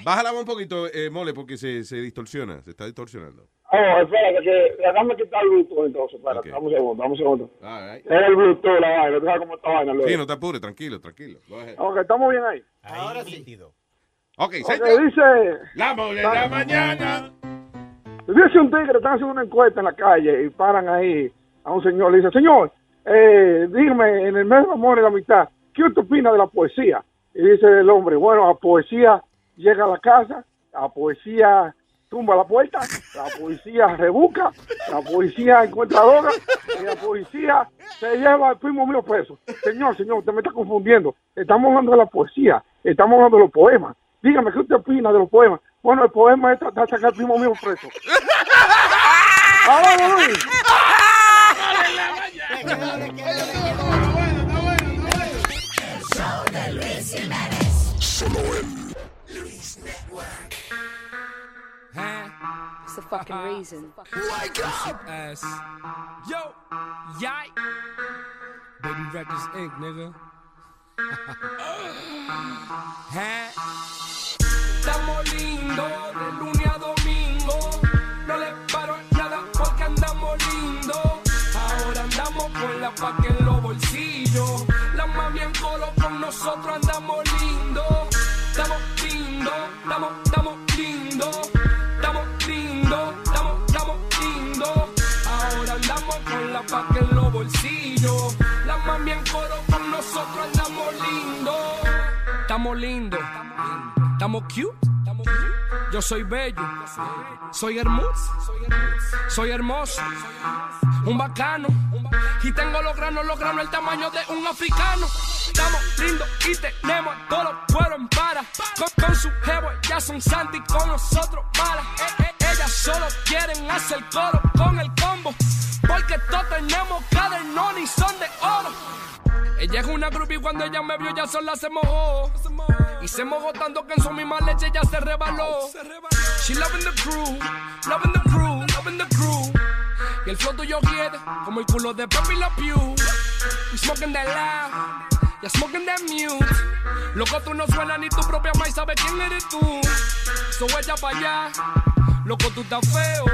[SPEAKER 2] Bájala un poquito, eh, Mole, porque se, se distorsiona, se está distorsionando.
[SPEAKER 16] Oh, espérate, que déjame quitar el Bluetooth entonces, espérate, dame un segundo, dame un segundo.
[SPEAKER 2] Right.
[SPEAKER 16] Es el Bluetooth la vaina, tú sabes cómo está vaina luego.
[SPEAKER 2] Sí, no te apures, tranquilo, tranquilo.
[SPEAKER 16] Ok, estamos bien ahí.
[SPEAKER 9] Ahora sí.
[SPEAKER 2] Ok,
[SPEAKER 16] Ok,
[SPEAKER 2] señor.
[SPEAKER 16] dice...
[SPEAKER 2] La mole en la mañana.
[SPEAKER 16] Dice un tigre, están haciendo una encuesta en la calle y paran ahí a un señor. Le dice, señor, eh, dígame, en el mes de amor y la mitad, ¿qué usted opina de la poesía? Y dice el hombre, bueno, la poesía llega a la casa, la poesía tumba la puerta, la poesía rebuca, la poesía encuentra droga y la poesía se lleva al primo mío preso. Señor, señor, usted me está confundiendo. Estamos hablando de la poesía, estamos hablando de los poemas. Dígame, ¿qué usted opina de los poemas? Bueno, el poema es tratar de sacar al primo mío preso.
[SPEAKER 3] Solo en Luis Network.
[SPEAKER 18] It's the fucking reason.
[SPEAKER 3] Wake up!
[SPEAKER 4] ass. Yo, yay. Baby Records Inc., nigga. ¿Eh? Estamos lindos de lunes a domingo. No le paro nada porque andamos lindos. Ahora andamos con la paca en los bolsillos. La mami en colo con nosotros andamos lindos. Estamos lindos, estamos, Estamos lindos, estamos cute. Yo soy bello, soy hermoso, soy hermoso, un bacano. Y tengo los granos, los granos el tamaño de un africano. Estamos lindos y tenemos todos los pueblos en para. Con, su jevo, ya son santi, con nosotros malas. Eh, eh, ellas solo quieren hacer coro con el combo. Porque todos tenemos cadernón y son de oro. Ella es una groupie cuando ella me vio ya sola se mojó. Y se mojó tanto que en su misma leche ya se rebaló. She loving the crew, loving the crew, loving the crew. Y el flow tuyo quiere como el culo de Pepe La Pew. We smoking that loud, ya smoking that mute. Loco, tú no suenas ni tu propia maíz sabe quién eres tú. So ella pa' allá, loco, tú estás feo.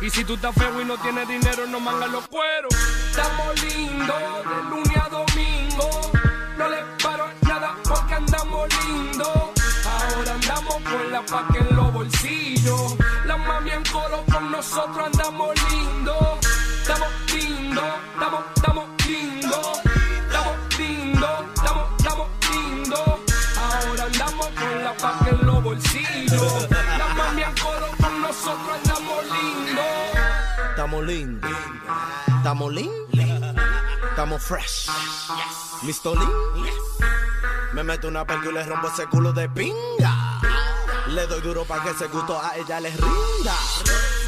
[SPEAKER 4] Y si tú estás feo y no tienes dinero, no mangas los cueros. Estamos lindos de lunes a domingo. No le paro nada porque andamos lindos. Ahora andamos con la paca en los bolsillos. La mami en coro con nosotros andamos lindos. Estamos lindos. Estamos lindos. Estamos
[SPEAKER 5] fresh. Mr. Lean. Me meto una perca y le rompo ese culo de pinga. Le doy duro para que ese gusto a ella les rinda.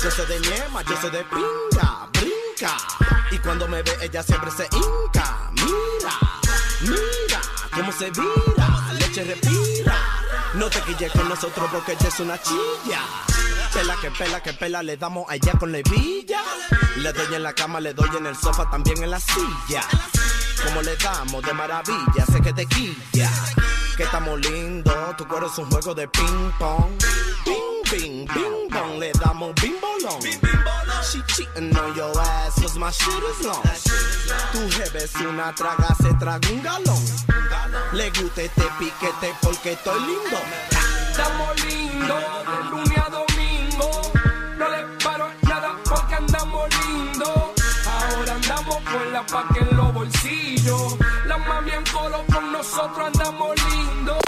[SPEAKER 5] Yo soy de ñema, yo soy de pinga. Brinca. Y cuando me ve, ella siempre se hinca. Mira, mira cómo se vira. Leche respira. No te quilles con nosotros porque ella es una chilla. Pela que pela que pela, le damos a ella con la. Le doy en la cama, le doy en el sofá, también en la silla. Como le damos de maravilla, sé que te quilla. Que estamos lindos, tu cuero es un juego de ping pong. Ping, bing, bing bong. Le damos bimbo long. She cheating on your ass, cause my shit is long. Tu jefe es una traga, se traga un galón. Le gusta este piquete porque estoy lindo.
[SPEAKER 4] Estamos lindos de lunes a domingo. No le paro nada porque andamos lindo.
[SPEAKER 18] Ahora andamos con la paca en los bolsillos. La mami en colo con
[SPEAKER 19] nosotros andamos lindo.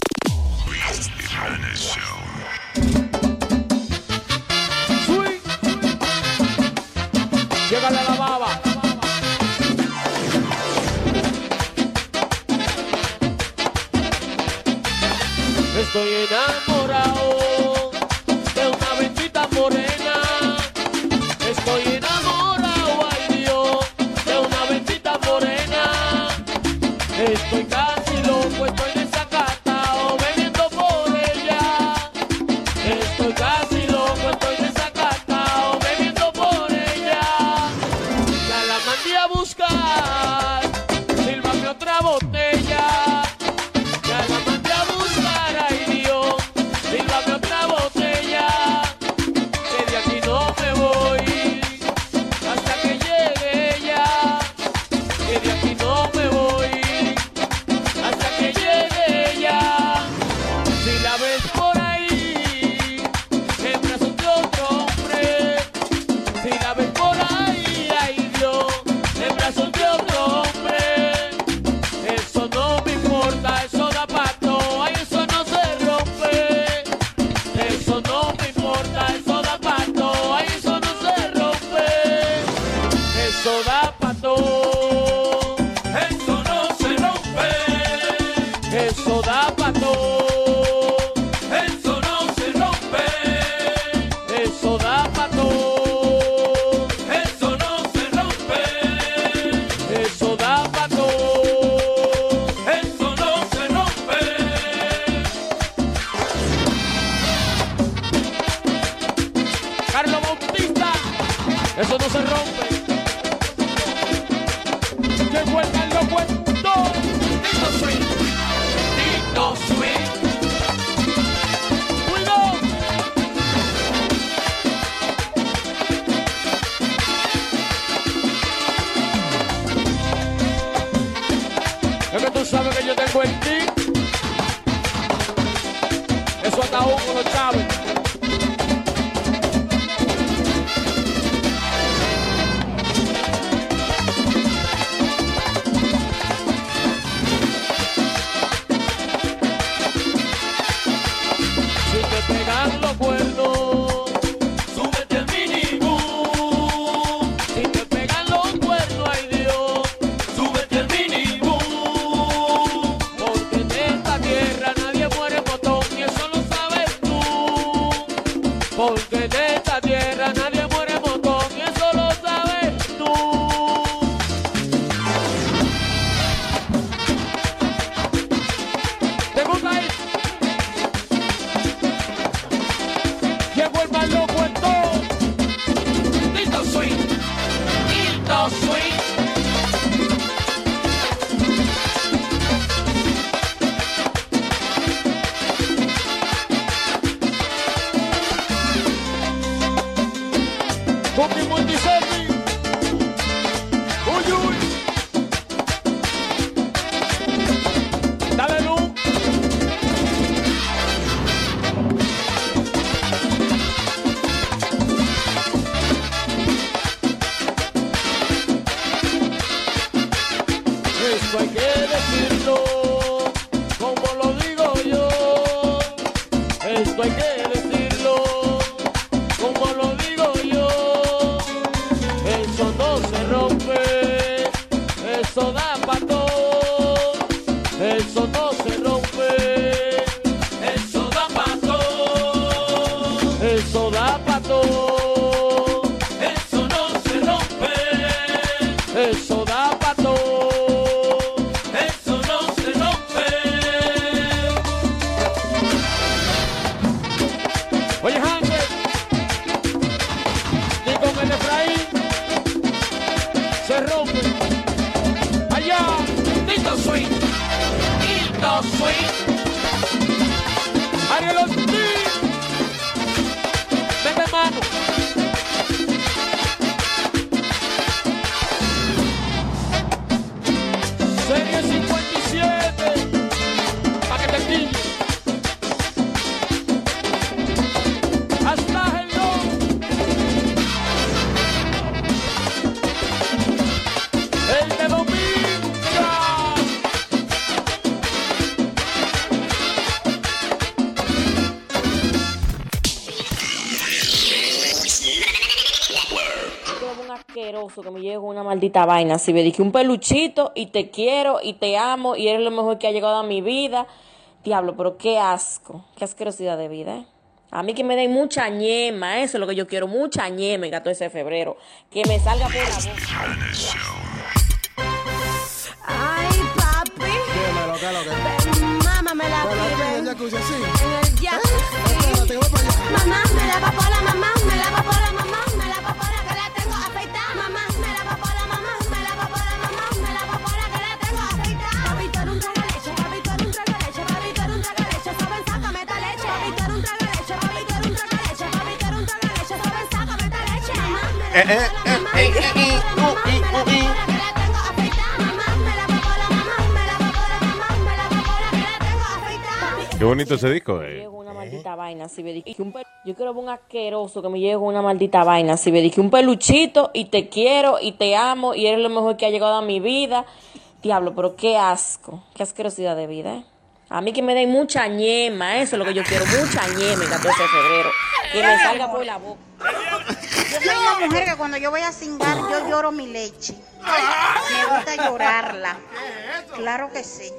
[SPEAKER 19] Estoy enamorado maldita vaina. Si me dije un peluchito y te quiero y te amo y eres lo mejor que ha llegado a mi vida. Diablo, pero qué asco, qué asquerosidad de vida, ¿eh? A mí que me den mucha ñema, eso es lo que yo quiero, mucha ñema 14 de febrero. Que me salga por la boca.
[SPEAKER 14] Ay, papi.
[SPEAKER 5] Dímelo, ¿qué es lo que?
[SPEAKER 14] Mamá me la
[SPEAKER 5] en el jacuzzi.
[SPEAKER 14] En el jacuzzi.
[SPEAKER 5] Para allá.
[SPEAKER 14] Mamá, me la papola, mamá, me la me
[SPEAKER 2] Qué bonito ese disco, eh.
[SPEAKER 19] una maldita vaina, si me dije un yo quiero ver un asqueroso que me llegue con una maldita vaina, si me dije un peluchito y te quiero y te amo y eres lo mejor que ha llegado a mi vida. Diablo, pero qué asco, qué asquerosidad de vida, ¿eh? A mí que me den mucha ñema, eso es lo que yo quiero, mucha ñema el 14 de febrero. Que me salga por la boca.
[SPEAKER 20] Yo soy una mujer que cuando yo voy a cingar, yo lloro mi leche. Me gusta llorarla. Claro que sí.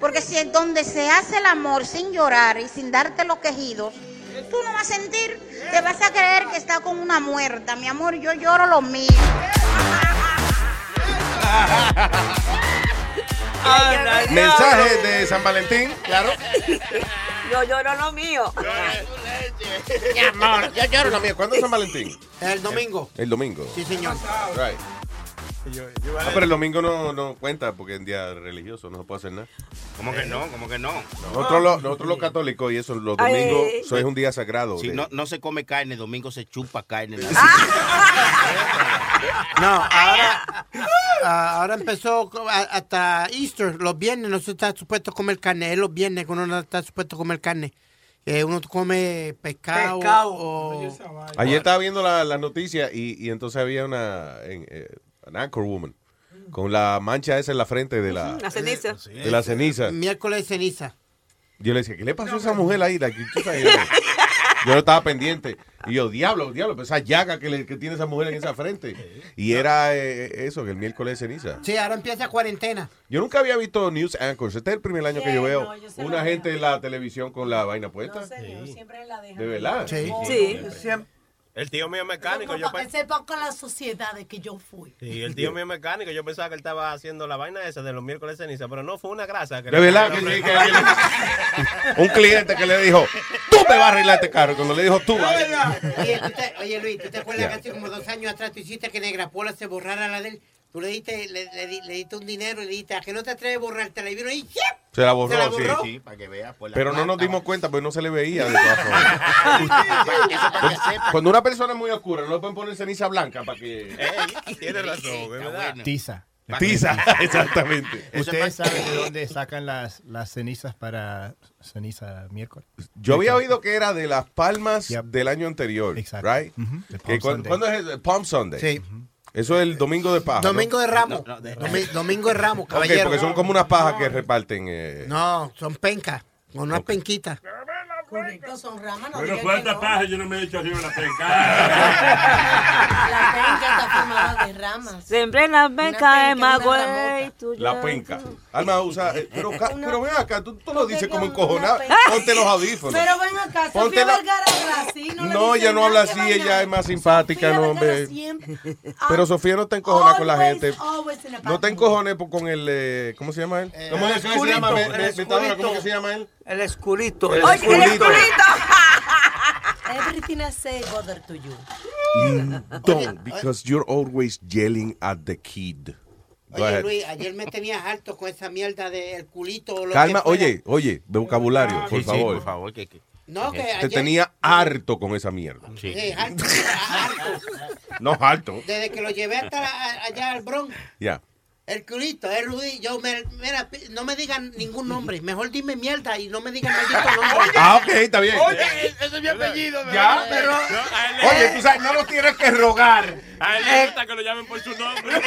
[SPEAKER 20] Porque si es donde se hace el amor sin llorar y sin darte los quejidos, tú no vas a sentir, te vas a creer que está con una muerta. Mi amor, yo lloro lo mío.
[SPEAKER 2] Mensaje de San Valentín, claro.
[SPEAKER 10] Yo lloro lo mío.
[SPEAKER 2] Mi amor, yo lloro lo mío. ¿Cuándo es San Valentín?
[SPEAKER 13] El domingo.
[SPEAKER 2] El domingo.
[SPEAKER 13] Sí, señor.
[SPEAKER 2] Right. Ah, pero el domingo no, no cuenta porque es un día religioso, no se puede hacer nada.
[SPEAKER 8] ¿Cómo que no? ¿Cómo que no?
[SPEAKER 2] Nosotros los, nosotros los católicos y eso, los
[SPEAKER 8] Ay.
[SPEAKER 2] domingos, eso es un día sagrado.
[SPEAKER 8] Si
[SPEAKER 2] de-
[SPEAKER 8] no, no se come carne, domingo se chupa carne.
[SPEAKER 13] No, ahora, ah, ahora empezó hasta Easter, los viernes no se está supuesto a comer carne, es los viernes que uno no está supuesto a comer carne. Eh, uno come pescado,
[SPEAKER 7] Pescado.
[SPEAKER 13] o...
[SPEAKER 2] Ayer estaba viendo la- las noticias y, y entonces había una en, eh, an anchor woman con la mancha esa en la frente de la,
[SPEAKER 10] La ceniza.
[SPEAKER 2] de la ceniza.
[SPEAKER 13] Miércoles de ceniza.
[SPEAKER 2] Yo le decía, ¿qué le pasó a esa mujer ahí? Like, tú sabes, yo, no estaba pendiente. Y yo, diablo, diablo, pues esa llaga que, le- que tiene esa mujer en esa frente. Y era eh, eso, que el miércoles de ceniza.
[SPEAKER 13] Sí, ahora empieza cuarentena.
[SPEAKER 2] Yo nunca había visto news anchors. Este es el primer año que yo
[SPEAKER 13] Sí,
[SPEAKER 2] veo
[SPEAKER 13] no, yo
[SPEAKER 2] una gente en la televisión con la vaina puesta.
[SPEAKER 14] siempre la dejan.
[SPEAKER 2] ¿De verdad?
[SPEAKER 14] Sí.
[SPEAKER 10] Sí.
[SPEAKER 9] El tío mío es mecánico, yo pe-
[SPEAKER 14] Ese poco la sociedad de que yo fui.
[SPEAKER 9] Sí, el tío mío es mecánico, yo pensaba que él estaba haciendo la vaina esa de los miércoles de ceniza, pero no, fue una grasa. Que
[SPEAKER 2] De verdad que sí, que un cliente que le dijo, tú me vas a arreglar este carro. Cuando le dijo tú,
[SPEAKER 13] Oye, tú te- oye, Luis, ¿tú te acuerdas que hace como dos años atrás tú hiciste que Negra Pola se borrara la de él? Tú le diste, le, le di- le diste un dinero y le dijiste, ¿a que no te atreves a borrarte? La vino y ¡yep!
[SPEAKER 2] se la borró,
[SPEAKER 13] ¿Se la
[SPEAKER 2] sí,
[SPEAKER 13] borró?
[SPEAKER 2] sí.
[SPEAKER 8] para que vea. Pues,
[SPEAKER 2] Pero no nos dimos cuenta, pues no se le veía de todas formas. Cuando una persona es muy oscura, no le pueden poner ceniza blanca para que...
[SPEAKER 9] Tiene razón, verdad.
[SPEAKER 11] Tiza.
[SPEAKER 2] Tiza, exactamente.
[SPEAKER 11] ¿Ustedes saben de dónde sacan las, las cenizas para ceniza miércoles?
[SPEAKER 2] Yo había oído que era de las palmas del año anterior, right?
[SPEAKER 11] Palm
[SPEAKER 2] Que cu-
[SPEAKER 11] Sunday.
[SPEAKER 2] ¿Cuándo es el Palm Sunday?
[SPEAKER 13] Sí.
[SPEAKER 2] Eso es el domingo de paja. ¿no?
[SPEAKER 13] Domingo de Ramos. Domi- Domingo de Ramos,
[SPEAKER 2] Ok,
[SPEAKER 13] caballero.
[SPEAKER 2] porque son como unas pajas que reparten. eh,
[SPEAKER 13] No, son pencas, con unas penquitas.
[SPEAKER 14] Correcto, son ramas. No
[SPEAKER 12] Bueno, ¿cuántas
[SPEAKER 14] no.
[SPEAKER 12] pajas yo no me he hecho así una penca?
[SPEAKER 14] La penca está formada de ramas.
[SPEAKER 10] Siempre en la penca es más güey.
[SPEAKER 2] La penca. Alma usa. eh, pero, ca- pero ven acá, tú, tú lo dices como encojonado. Ponte los audífonos.
[SPEAKER 14] Pero ven acá,
[SPEAKER 2] Ponte la-
[SPEAKER 14] Vergara habla así. No, le
[SPEAKER 2] No, ella no habla así, ella es más simpática, no, hombre. Pero Sofía no está encojonada con la gente. No te encojones con el. eh, ¿Cómo se llama él? ¿Cómo se llama? ¿Cómo que se llama él?
[SPEAKER 7] El escurito.
[SPEAKER 2] El
[SPEAKER 7] El
[SPEAKER 2] escurito.
[SPEAKER 14] Everything I say bother to you.
[SPEAKER 2] Mm, Don't, because you're always yelling at the kid. Go
[SPEAKER 13] Oye,
[SPEAKER 2] ahead.
[SPEAKER 13] Luis, ayer me tenías alto con esa mierda del culito. O lo
[SPEAKER 2] Calma,
[SPEAKER 13] que
[SPEAKER 2] oye, oye, de vocabulario, por
[SPEAKER 8] Sí, sí,
[SPEAKER 2] favor.
[SPEAKER 8] por favor, que, que-
[SPEAKER 13] No, que
[SPEAKER 2] Te
[SPEAKER 13] ayer...
[SPEAKER 2] tenía harto con esa mierda.
[SPEAKER 13] Sí, alto, alto.
[SPEAKER 2] No, harto.
[SPEAKER 13] Desde que lo llevé hasta la- allá al Bronx.
[SPEAKER 2] Ya.
[SPEAKER 13] El culito, es Rudy. Yo, me, mira, no me digan ningún nombre. Mejor dime mierda y no me digan maldito nombre.
[SPEAKER 2] Ah, ok, está bien.
[SPEAKER 8] Oye, ese es mi apellido.
[SPEAKER 2] Ya,
[SPEAKER 13] pero...
[SPEAKER 2] Oye, tú sabes, no lo tienes que rogar.
[SPEAKER 12] A él le gusta que lo llamen por su nombre.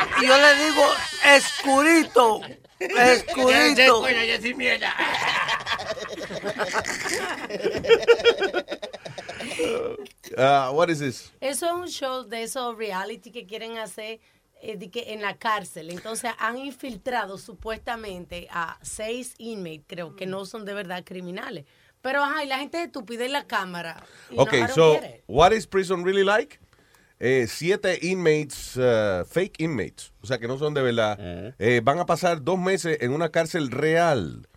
[SPEAKER 7] Es que yo le digo escurito. Escurito.
[SPEAKER 8] Bueno, yo sí mierda.
[SPEAKER 2] Uh, what is this?
[SPEAKER 14] Eso es un show de esos reality que quieren hacer eh, en la cárcel. Entonces han infiltrado supuestamente a seis inmates, creo que no son de verdad criminales. Pero ajá, y la gente es estúpida en la cámara. don't
[SPEAKER 2] so what is prison really like? Eh, siete inmates, uh, fake inmates, o sea que no son de verdad, eh, van a pasar dos meses en una cárcel real,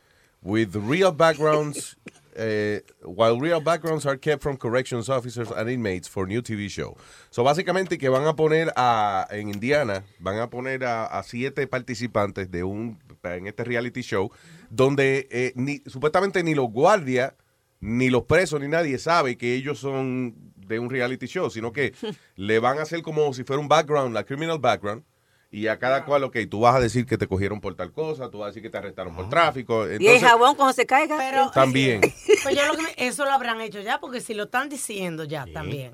[SPEAKER 2] with real backgrounds, eh, while real backgrounds are kept from corrections officers and inmates for new TV show. So básicamente que van a poner a, en Indiana, van a poner a, a siete participantes de un, en este reality show, donde eh, ni, supuestamente ni los guardias ni los presos ni nadie sabe que ellos son de un reality show, sino que le van a hacer como si fuera un background, la criminal background, y a cada cual, ok, tú vas a decir que te cogieron por tal cosa, tú vas a decir que te arrestaron por tráfico.
[SPEAKER 10] y el jabón cuando se caiga.
[SPEAKER 14] Pero-
[SPEAKER 2] también.
[SPEAKER 14] Pues yo lo que me- eso lo habrán hecho ya, porque si lo están diciendo ya también.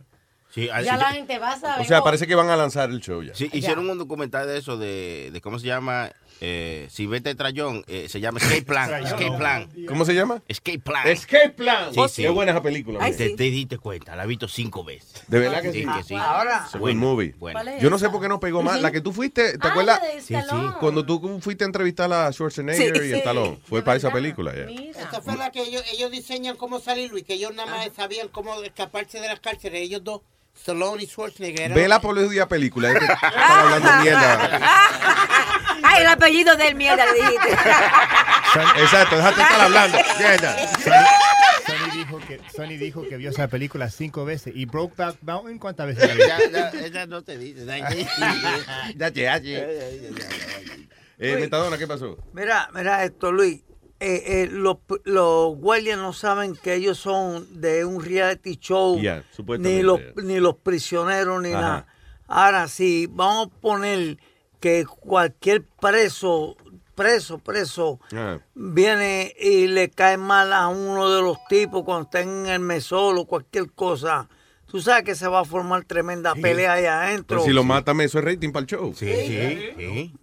[SPEAKER 8] Sí,
[SPEAKER 14] Ya la gente va a saber.
[SPEAKER 2] O sea, parece que van a lanzar el show ya.
[SPEAKER 8] Sí, hicieron un documental de eso, de, de cómo se llama, eh, si vete Trayón, eh, se llama Escape Plan. Escape Plan.
[SPEAKER 2] ¿Cómo se llama?
[SPEAKER 8] Escape Plan.
[SPEAKER 2] Escape Plan.
[SPEAKER 8] Sí, sí.
[SPEAKER 2] Qué buena esa película.
[SPEAKER 8] Te,
[SPEAKER 2] man.
[SPEAKER 8] te diste cuenta, la he visto cinco veces.
[SPEAKER 2] De verdad que sí.
[SPEAKER 8] que sí.
[SPEAKER 7] Ahora,
[SPEAKER 2] movie.
[SPEAKER 8] Bueno.
[SPEAKER 14] ¿Cuál es
[SPEAKER 2] Yo no sé por qué no pegó más. La que tú fuiste, ¿te
[SPEAKER 14] Ah,
[SPEAKER 2] acuerdas?
[SPEAKER 14] de Stallone.
[SPEAKER 2] Cuando tú fuiste a entrevistar a Schwarzenegger
[SPEAKER 14] Sí,
[SPEAKER 2] y
[SPEAKER 14] sí.
[SPEAKER 2] Stallone. Fue para esa película. ya.
[SPEAKER 13] Esta fue la que ellos, ellos diseñan cómo salir, Luis, que ellos nada más sabían cómo escaparse de las cárceles. Ellos dos, Stallone y Schwarzenegger.
[SPEAKER 2] por el día película. Es que están hablando mierda.
[SPEAKER 10] Ay, el apellido del mierda le dijiste.
[SPEAKER 2] Exacto, déjate estar hablando. Mierda.
[SPEAKER 11] Sony dijo que Sony dijo que vio esa película cinco veces y Brokeback Mountain cuántas veces la vio?
[SPEAKER 8] Ya, ya, ella no te dice.
[SPEAKER 2] Ya, ya, ya. Eh, Metadona, ¿qué pasó?
[SPEAKER 7] Mira, mira esto, Luis. Eh, eh, los, los guardias no saben que ellos son de un reality show,
[SPEAKER 2] supuestamente.
[SPEAKER 7] ni, los, ni los prisioneros, ni
[SPEAKER 2] Ajá.
[SPEAKER 7] nada. Ahora, si vamos a poner que cualquier preso, preso, preso,
[SPEAKER 2] Ah.
[SPEAKER 7] viene y le cae mal a uno de los tipos cuando está en el mesol o cualquier cosa, tú sabes que se va a formar tremenda pelea ahí adentro.
[SPEAKER 2] Pero si lo matan, eso es rating para el show.
[SPEAKER 8] Sí, sí, sí.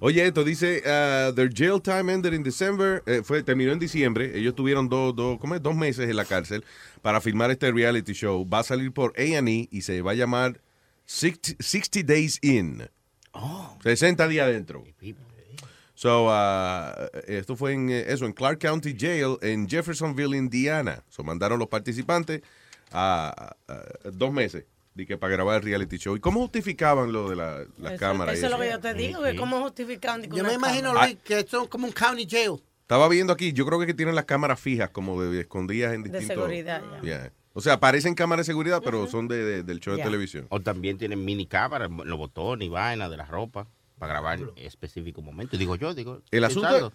[SPEAKER 2] Oye, esto dice, uh, their jail time ended in December, eh, fue, terminó en diciembre, ellos tuvieron dos, dos, ¿cómo es? dos meses en la cárcel para filmar este reality show, va a salir por A&E y se va a llamar 60, 60 Days In, 60 días adentro. So, uh, esto fue en, eh, eso, en Clark County Jail, en Jeffersonville, Indiana. So, mandaron los participantes a, a- a dos meses de que para grabar el reality show. ¿Y cómo justificaban lo de la, las
[SPEAKER 14] Eso,
[SPEAKER 2] cámaras? y
[SPEAKER 14] eso es lo que yo te digo, que cómo justifican.
[SPEAKER 13] Yo me imagino,
[SPEAKER 2] cámara.
[SPEAKER 13] Luis, que son como un county jail.
[SPEAKER 2] Estaba viendo aquí, yo creo que tienen las cámaras fijas, como de, escondidas en
[SPEAKER 14] De
[SPEAKER 2] distintos...
[SPEAKER 14] seguridad, ya.
[SPEAKER 2] Yeah. O sea, parecen cámaras de seguridad, pero son de, de- del show de televisión.
[SPEAKER 8] O también tienen mini cámaras, los botones y vainas de la ropa para grabar en específico momento. Digo yo, digo.
[SPEAKER 2] El asunto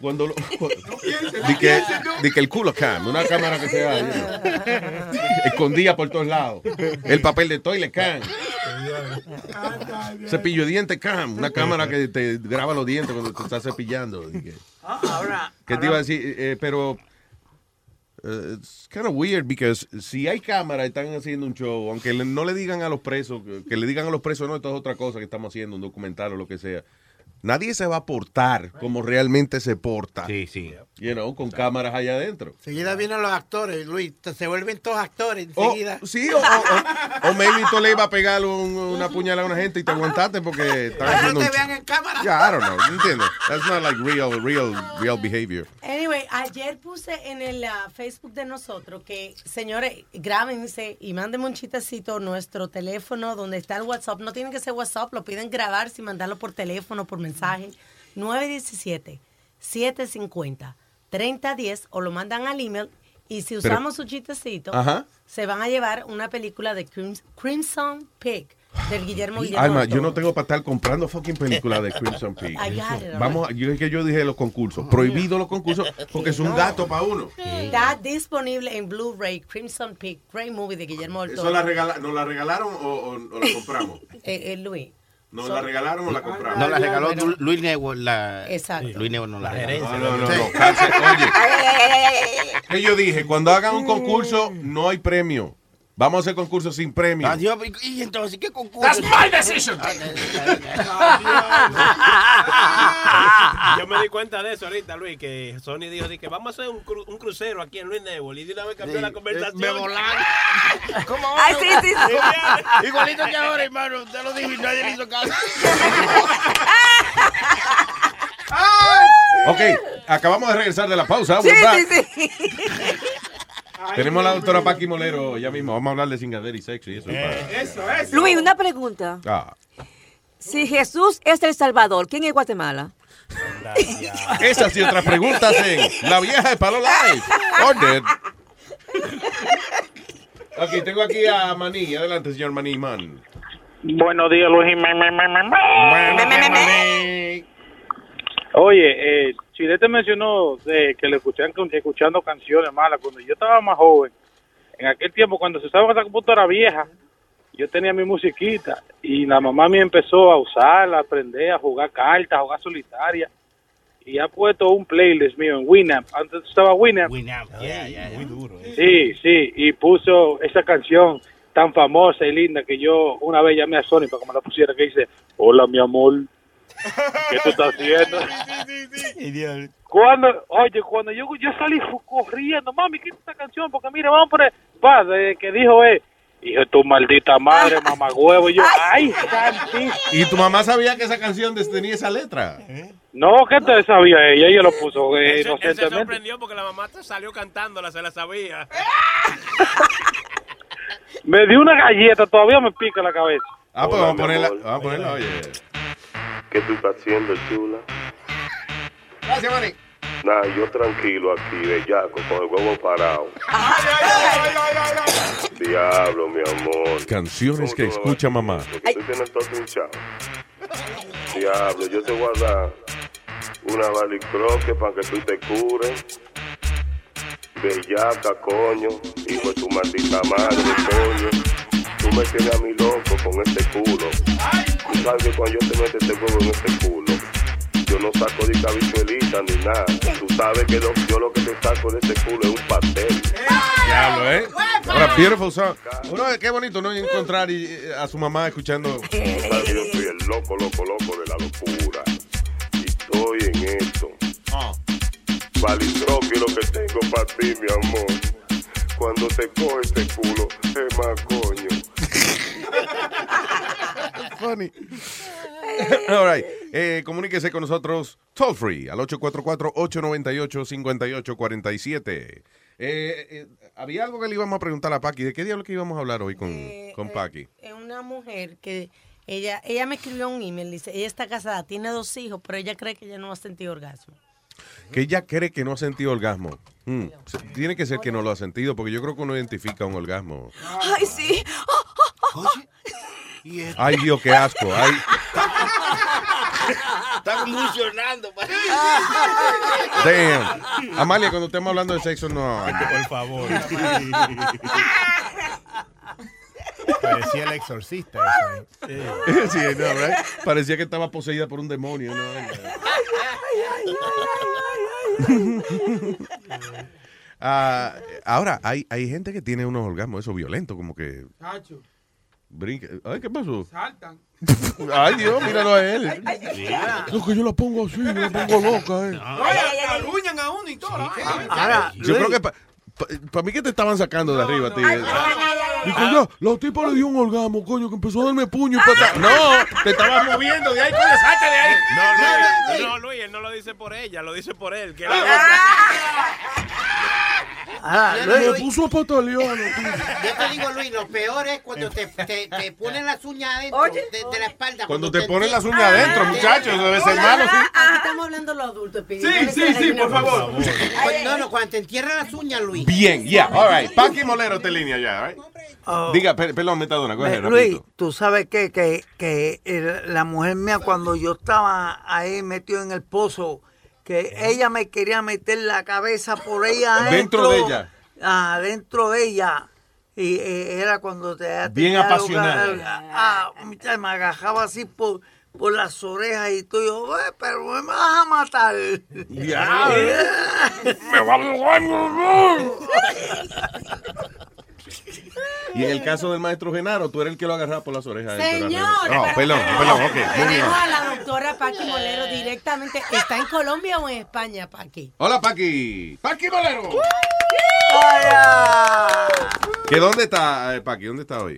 [SPEAKER 2] cuando lo, di que, di que el culo cam, una cámara que sea you know, escondida por todos lados. El papel de toilet cam. Cepillo de dientes cam, una cámara que te graba los dientes cuando te estás cepillando. Que-
[SPEAKER 7] Ah, ahora,
[SPEAKER 2] ¿Qué te iba a decir? Eh, pero eh, it's kind of weird because si hay cámaras están haciendo un show, aunque le- no le digan a los presos, que, que le digan a los presos, no, esto es otra cosa que estamos haciendo, un documental o lo que sea. Nadie se va a portar como realmente se porta.
[SPEAKER 8] Sí, sí.
[SPEAKER 2] You know, con cámaras allá adentro.
[SPEAKER 13] Enseguida vienen los actores, Luis. Se vuelven todos actores
[SPEAKER 2] O-
[SPEAKER 13] enseguida.
[SPEAKER 2] sí, o, o, o- o maybe tú le ibas a pegar un- una puñalada a una gente y te aguantaste porque están haciendo
[SPEAKER 13] no te vean en cámara.
[SPEAKER 2] Yeah, I don't know. ¿me ¿Entiendes? That's not like real, real, real behavior.
[SPEAKER 14] Anyway, ayer puse en el ah, Facebook de nosotros que, señores, grábense y mándenme un chistecito nuestro teléfono donde está el WhatsApp. No tienen que ser WhatsApp, lo piden grabar y mandarlo por teléfono, por mensaje. 917-750-3010 o lo mandan al email. Y si
[SPEAKER 2] Pero-
[SPEAKER 14] usamos su chistecito,
[SPEAKER 2] Ajá.
[SPEAKER 14] se van a llevar una película de Crims- Crimson Pig del Guillermo Guillermo.
[SPEAKER 2] Alma, yo no tengo para estar comprando fucking películas de Crimson
[SPEAKER 14] it,
[SPEAKER 2] Vamos, a- yo es que yo dije los concursos, prohibido los concursos porque es un gasto para uno.
[SPEAKER 14] Está disponible en Blu-ray, Crimson Peak, great movie de Guillermo del
[SPEAKER 2] ¿Eso
[SPEAKER 14] Toro.
[SPEAKER 2] la regala- nos la regalaron o, o- o la compramos?
[SPEAKER 14] Eh, eh, Luis.
[SPEAKER 2] ¿Nos
[SPEAKER 14] So-
[SPEAKER 2] la regalaron o la compramos?
[SPEAKER 8] No la regaló Lu- Luis Network. La,
[SPEAKER 14] Exacto.
[SPEAKER 8] Luis Network no la regaló.
[SPEAKER 2] No, no, no, no, cáncer. Oye, yo dije, cuando hagan un concurso no hay premio. Vamos a hacer concursos sin premio.
[SPEAKER 8] Adiós, y entonces, ¿qué concurso?
[SPEAKER 12] That's my decision.
[SPEAKER 9] Yo me di cuenta de eso ahorita, Luis, que Sony dijo di que vamos a hacer un, cru- un crucero aquí en Luis Network y de una vez cambió la conversación.
[SPEAKER 8] me volaron. ¿Cómo
[SPEAKER 10] Ay, sí, sí, sí.
[SPEAKER 8] Igualito que ahora, hermano. Usted lo dijo y nadie le hizo caso.
[SPEAKER 2] Ok, acabamos de regresar de la pausa.
[SPEAKER 10] Sí, sí, sí.
[SPEAKER 2] Tenemos a la doctora Paqui Molero ya mismo. Vamos a hablar de cingadera y sexo y eso.
[SPEAKER 15] Eso, eso.
[SPEAKER 10] Luis, una pregunta.
[SPEAKER 2] Ah,
[SPEAKER 10] Si Jesús es el Salvador, ¿quién es Guatemala?
[SPEAKER 2] esas y otras preguntas en La Vieja de Palo Live. Ok, tengo aquí a Maní. Adelante, señor Maní, man.
[SPEAKER 21] Buenos días, Luis. Oye, eh, Chilete mencionó de que le escuchan escuchando canciones malas. Cuando yo estaba más joven, en aquel tiempo, cuando se usaba esa computadora vieja, yo tenía mi musiquita y la mamá me empezó a usarla, a aprender a jugar cartas, a jugar solitaria. Y ha puesto un playlist mío en Winamp. Antes estaba Winamp.
[SPEAKER 8] Muy duro.
[SPEAKER 21] Sí, sí, y puso esa canción tan famosa y linda que yo una vez llamé a Sony para que me la pusiera, que dice, hola mi amor, ¿qué tú estás haciendo? Cuando, oye, cuando yo, yo salí corriendo, mami, quita esta canción, porque mira, vamos a poner, pa, de que dijo, eh, hijo de tu maldita madre, mamá huevo, y yo, ay, santísimo.
[SPEAKER 2] ¿Y tu mamá sabía que esa canción tenía esa letra?
[SPEAKER 21] No, ¿qué te sabía ella? Ella lo puso eh,
[SPEAKER 9] Él se- él sorprendió porque la mamá te salió cantándola, se la sabía.
[SPEAKER 21] Me dio una galleta, todavía me pica la cabeza.
[SPEAKER 2] Ah, pues vamos a ponerla. Vamos a ponerla, oye.
[SPEAKER 22] ¿Qué tú estás haciendo, chula?
[SPEAKER 2] Gracias, Manny.
[SPEAKER 22] Nah, yo tranquilo aquí, bellaco, con el huevo parado. Diablo, mi amor.
[SPEAKER 2] Canciones que escucha mamá.
[SPEAKER 22] Tú tienes todo hinchado. Diablo, yo te voy a dar una balicroque para que tú te cures. Bellaca, coño. Hijo de tu maldita madre, coño. Tú me tienes a mí loco con este culo. Tú sabes que cuando yo te meto este huevo en este culo, yo no saco de cabichuelita ni nada. Tú sabes que lo- yo lo que te saco de este culo es un pastel.
[SPEAKER 2] Diablo, ¿eh? Ahora, beautiful song. Uno, qué bonito, ¿no? Encontrar y- eh, a su mamá escuchando.
[SPEAKER 22] Tú sabes que yo soy el loco, loco, loco de la locura. Y estoy en esto. Balistroque lo que tengo para ti, mi amor. Cuando te coge este culo, es más coño.
[SPEAKER 2] Funny. All right. Eh, comuníquese con nosotros toll free al 844-898-5847. Eh, eh, había algo que le íbamos a preguntar a Paqui. ¿De qué diablo que íbamos a hablar hoy con, con Paqui?
[SPEAKER 14] Es una mujer que ella ella me escribió un email, dice, ella está casada, tiene dos hijos, pero ella cree que ella no ha sentido orgasmo.
[SPEAKER 2] Que ella cree que no ha sentido orgasmo. Mm, se- Tiene que ser que no lo ha sentido, porque yo creo que uno identifica un orgasmo.
[SPEAKER 10] Ay, sí.
[SPEAKER 2] Ay, Dios, qué asco. Ay,
[SPEAKER 8] Está convulsionando.
[SPEAKER 2] damn. Amalia, cuando estemos hablando de sexo, no.
[SPEAKER 11] Por favor. Parecía el exorcista eso. ¿eh?
[SPEAKER 2] Sí, no, right? Parecía que estaba poseída por un demonio. ¿no? Ah, ahora, hay, hay gente que tiene unos orgasmos, eso violento, como que
[SPEAKER 15] Tacho,
[SPEAKER 2] brinca. Ay, ¿qué pasó?
[SPEAKER 15] saltan.
[SPEAKER 2] Ay, Dios, míralo a él. Lo que yo la pongo así, me la pongo loca, eh.
[SPEAKER 15] Oye, a uno y todo.
[SPEAKER 2] Ahora, yo creo que para mí que te estaban sacando de arriba, eh. Dijo, ya, la tipa le dio un orgasmo, coño, que empezó a darme puño y pata. No, te estabas moviendo de ahí, coño, salte de ahí.
[SPEAKER 9] No, Luis, no, Luis, él no lo dice por ella, lo dice por él. Que
[SPEAKER 7] Ah,
[SPEAKER 2] Me
[SPEAKER 7] Luis,
[SPEAKER 2] puso a patalear.
[SPEAKER 13] Yo te digo, Luis, lo peor es cuando te, te, te ponen las uñas adentro de, de la espalda.
[SPEAKER 2] Cuando te ponen las uñas adentro, muchachos, debe ser malo, sí.
[SPEAKER 14] Aquí estamos hablando los adultos.
[SPEAKER 15] Sí, sí, sí, por favor.
[SPEAKER 13] No, no, cuando te entierran las uñas, Luis.
[SPEAKER 2] Bien, ya, all right. Paqui Molero te línea ya, all right?
[SPEAKER 7] Oh.
[SPEAKER 2] Diga, per- perdón, metadona, coge,
[SPEAKER 7] Luis,
[SPEAKER 2] rapidito.
[SPEAKER 7] tú sabes qué? que, que el- la mujer mía cuando yo estaba ahí metido en el pozo, que ella me quería meter la cabeza por ella
[SPEAKER 2] Dentro
[SPEAKER 7] adentro.
[SPEAKER 2] de ella.
[SPEAKER 7] Ah, dentro de ella. Y eh, era cuando te
[SPEAKER 2] Bien apasionada.
[SPEAKER 7] Ah, me agajaba así por, por las orejas y tú yo, "Eh, pero me vas a matar.
[SPEAKER 2] Diablo.
[SPEAKER 7] me va a
[SPEAKER 2] Y en el caso del maestro Genaro, tú eres el que lo agarraba por las orejas.
[SPEAKER 14] Señor.
[SPEAKER 2] No, perdón, perdón, ok.
[SPEAKER 14] Tenemos a la doctora Paqui Molero directamente. ¿Está en Colombia o en España, Paqui?
[SPEAKER 2] Hola, Paqui. Paqui Molero.
[SPEAKER 7] Hola.
[SPEAKER 2] ¿Que dónde está, eh, Paqui? ¿Dónde está hoy?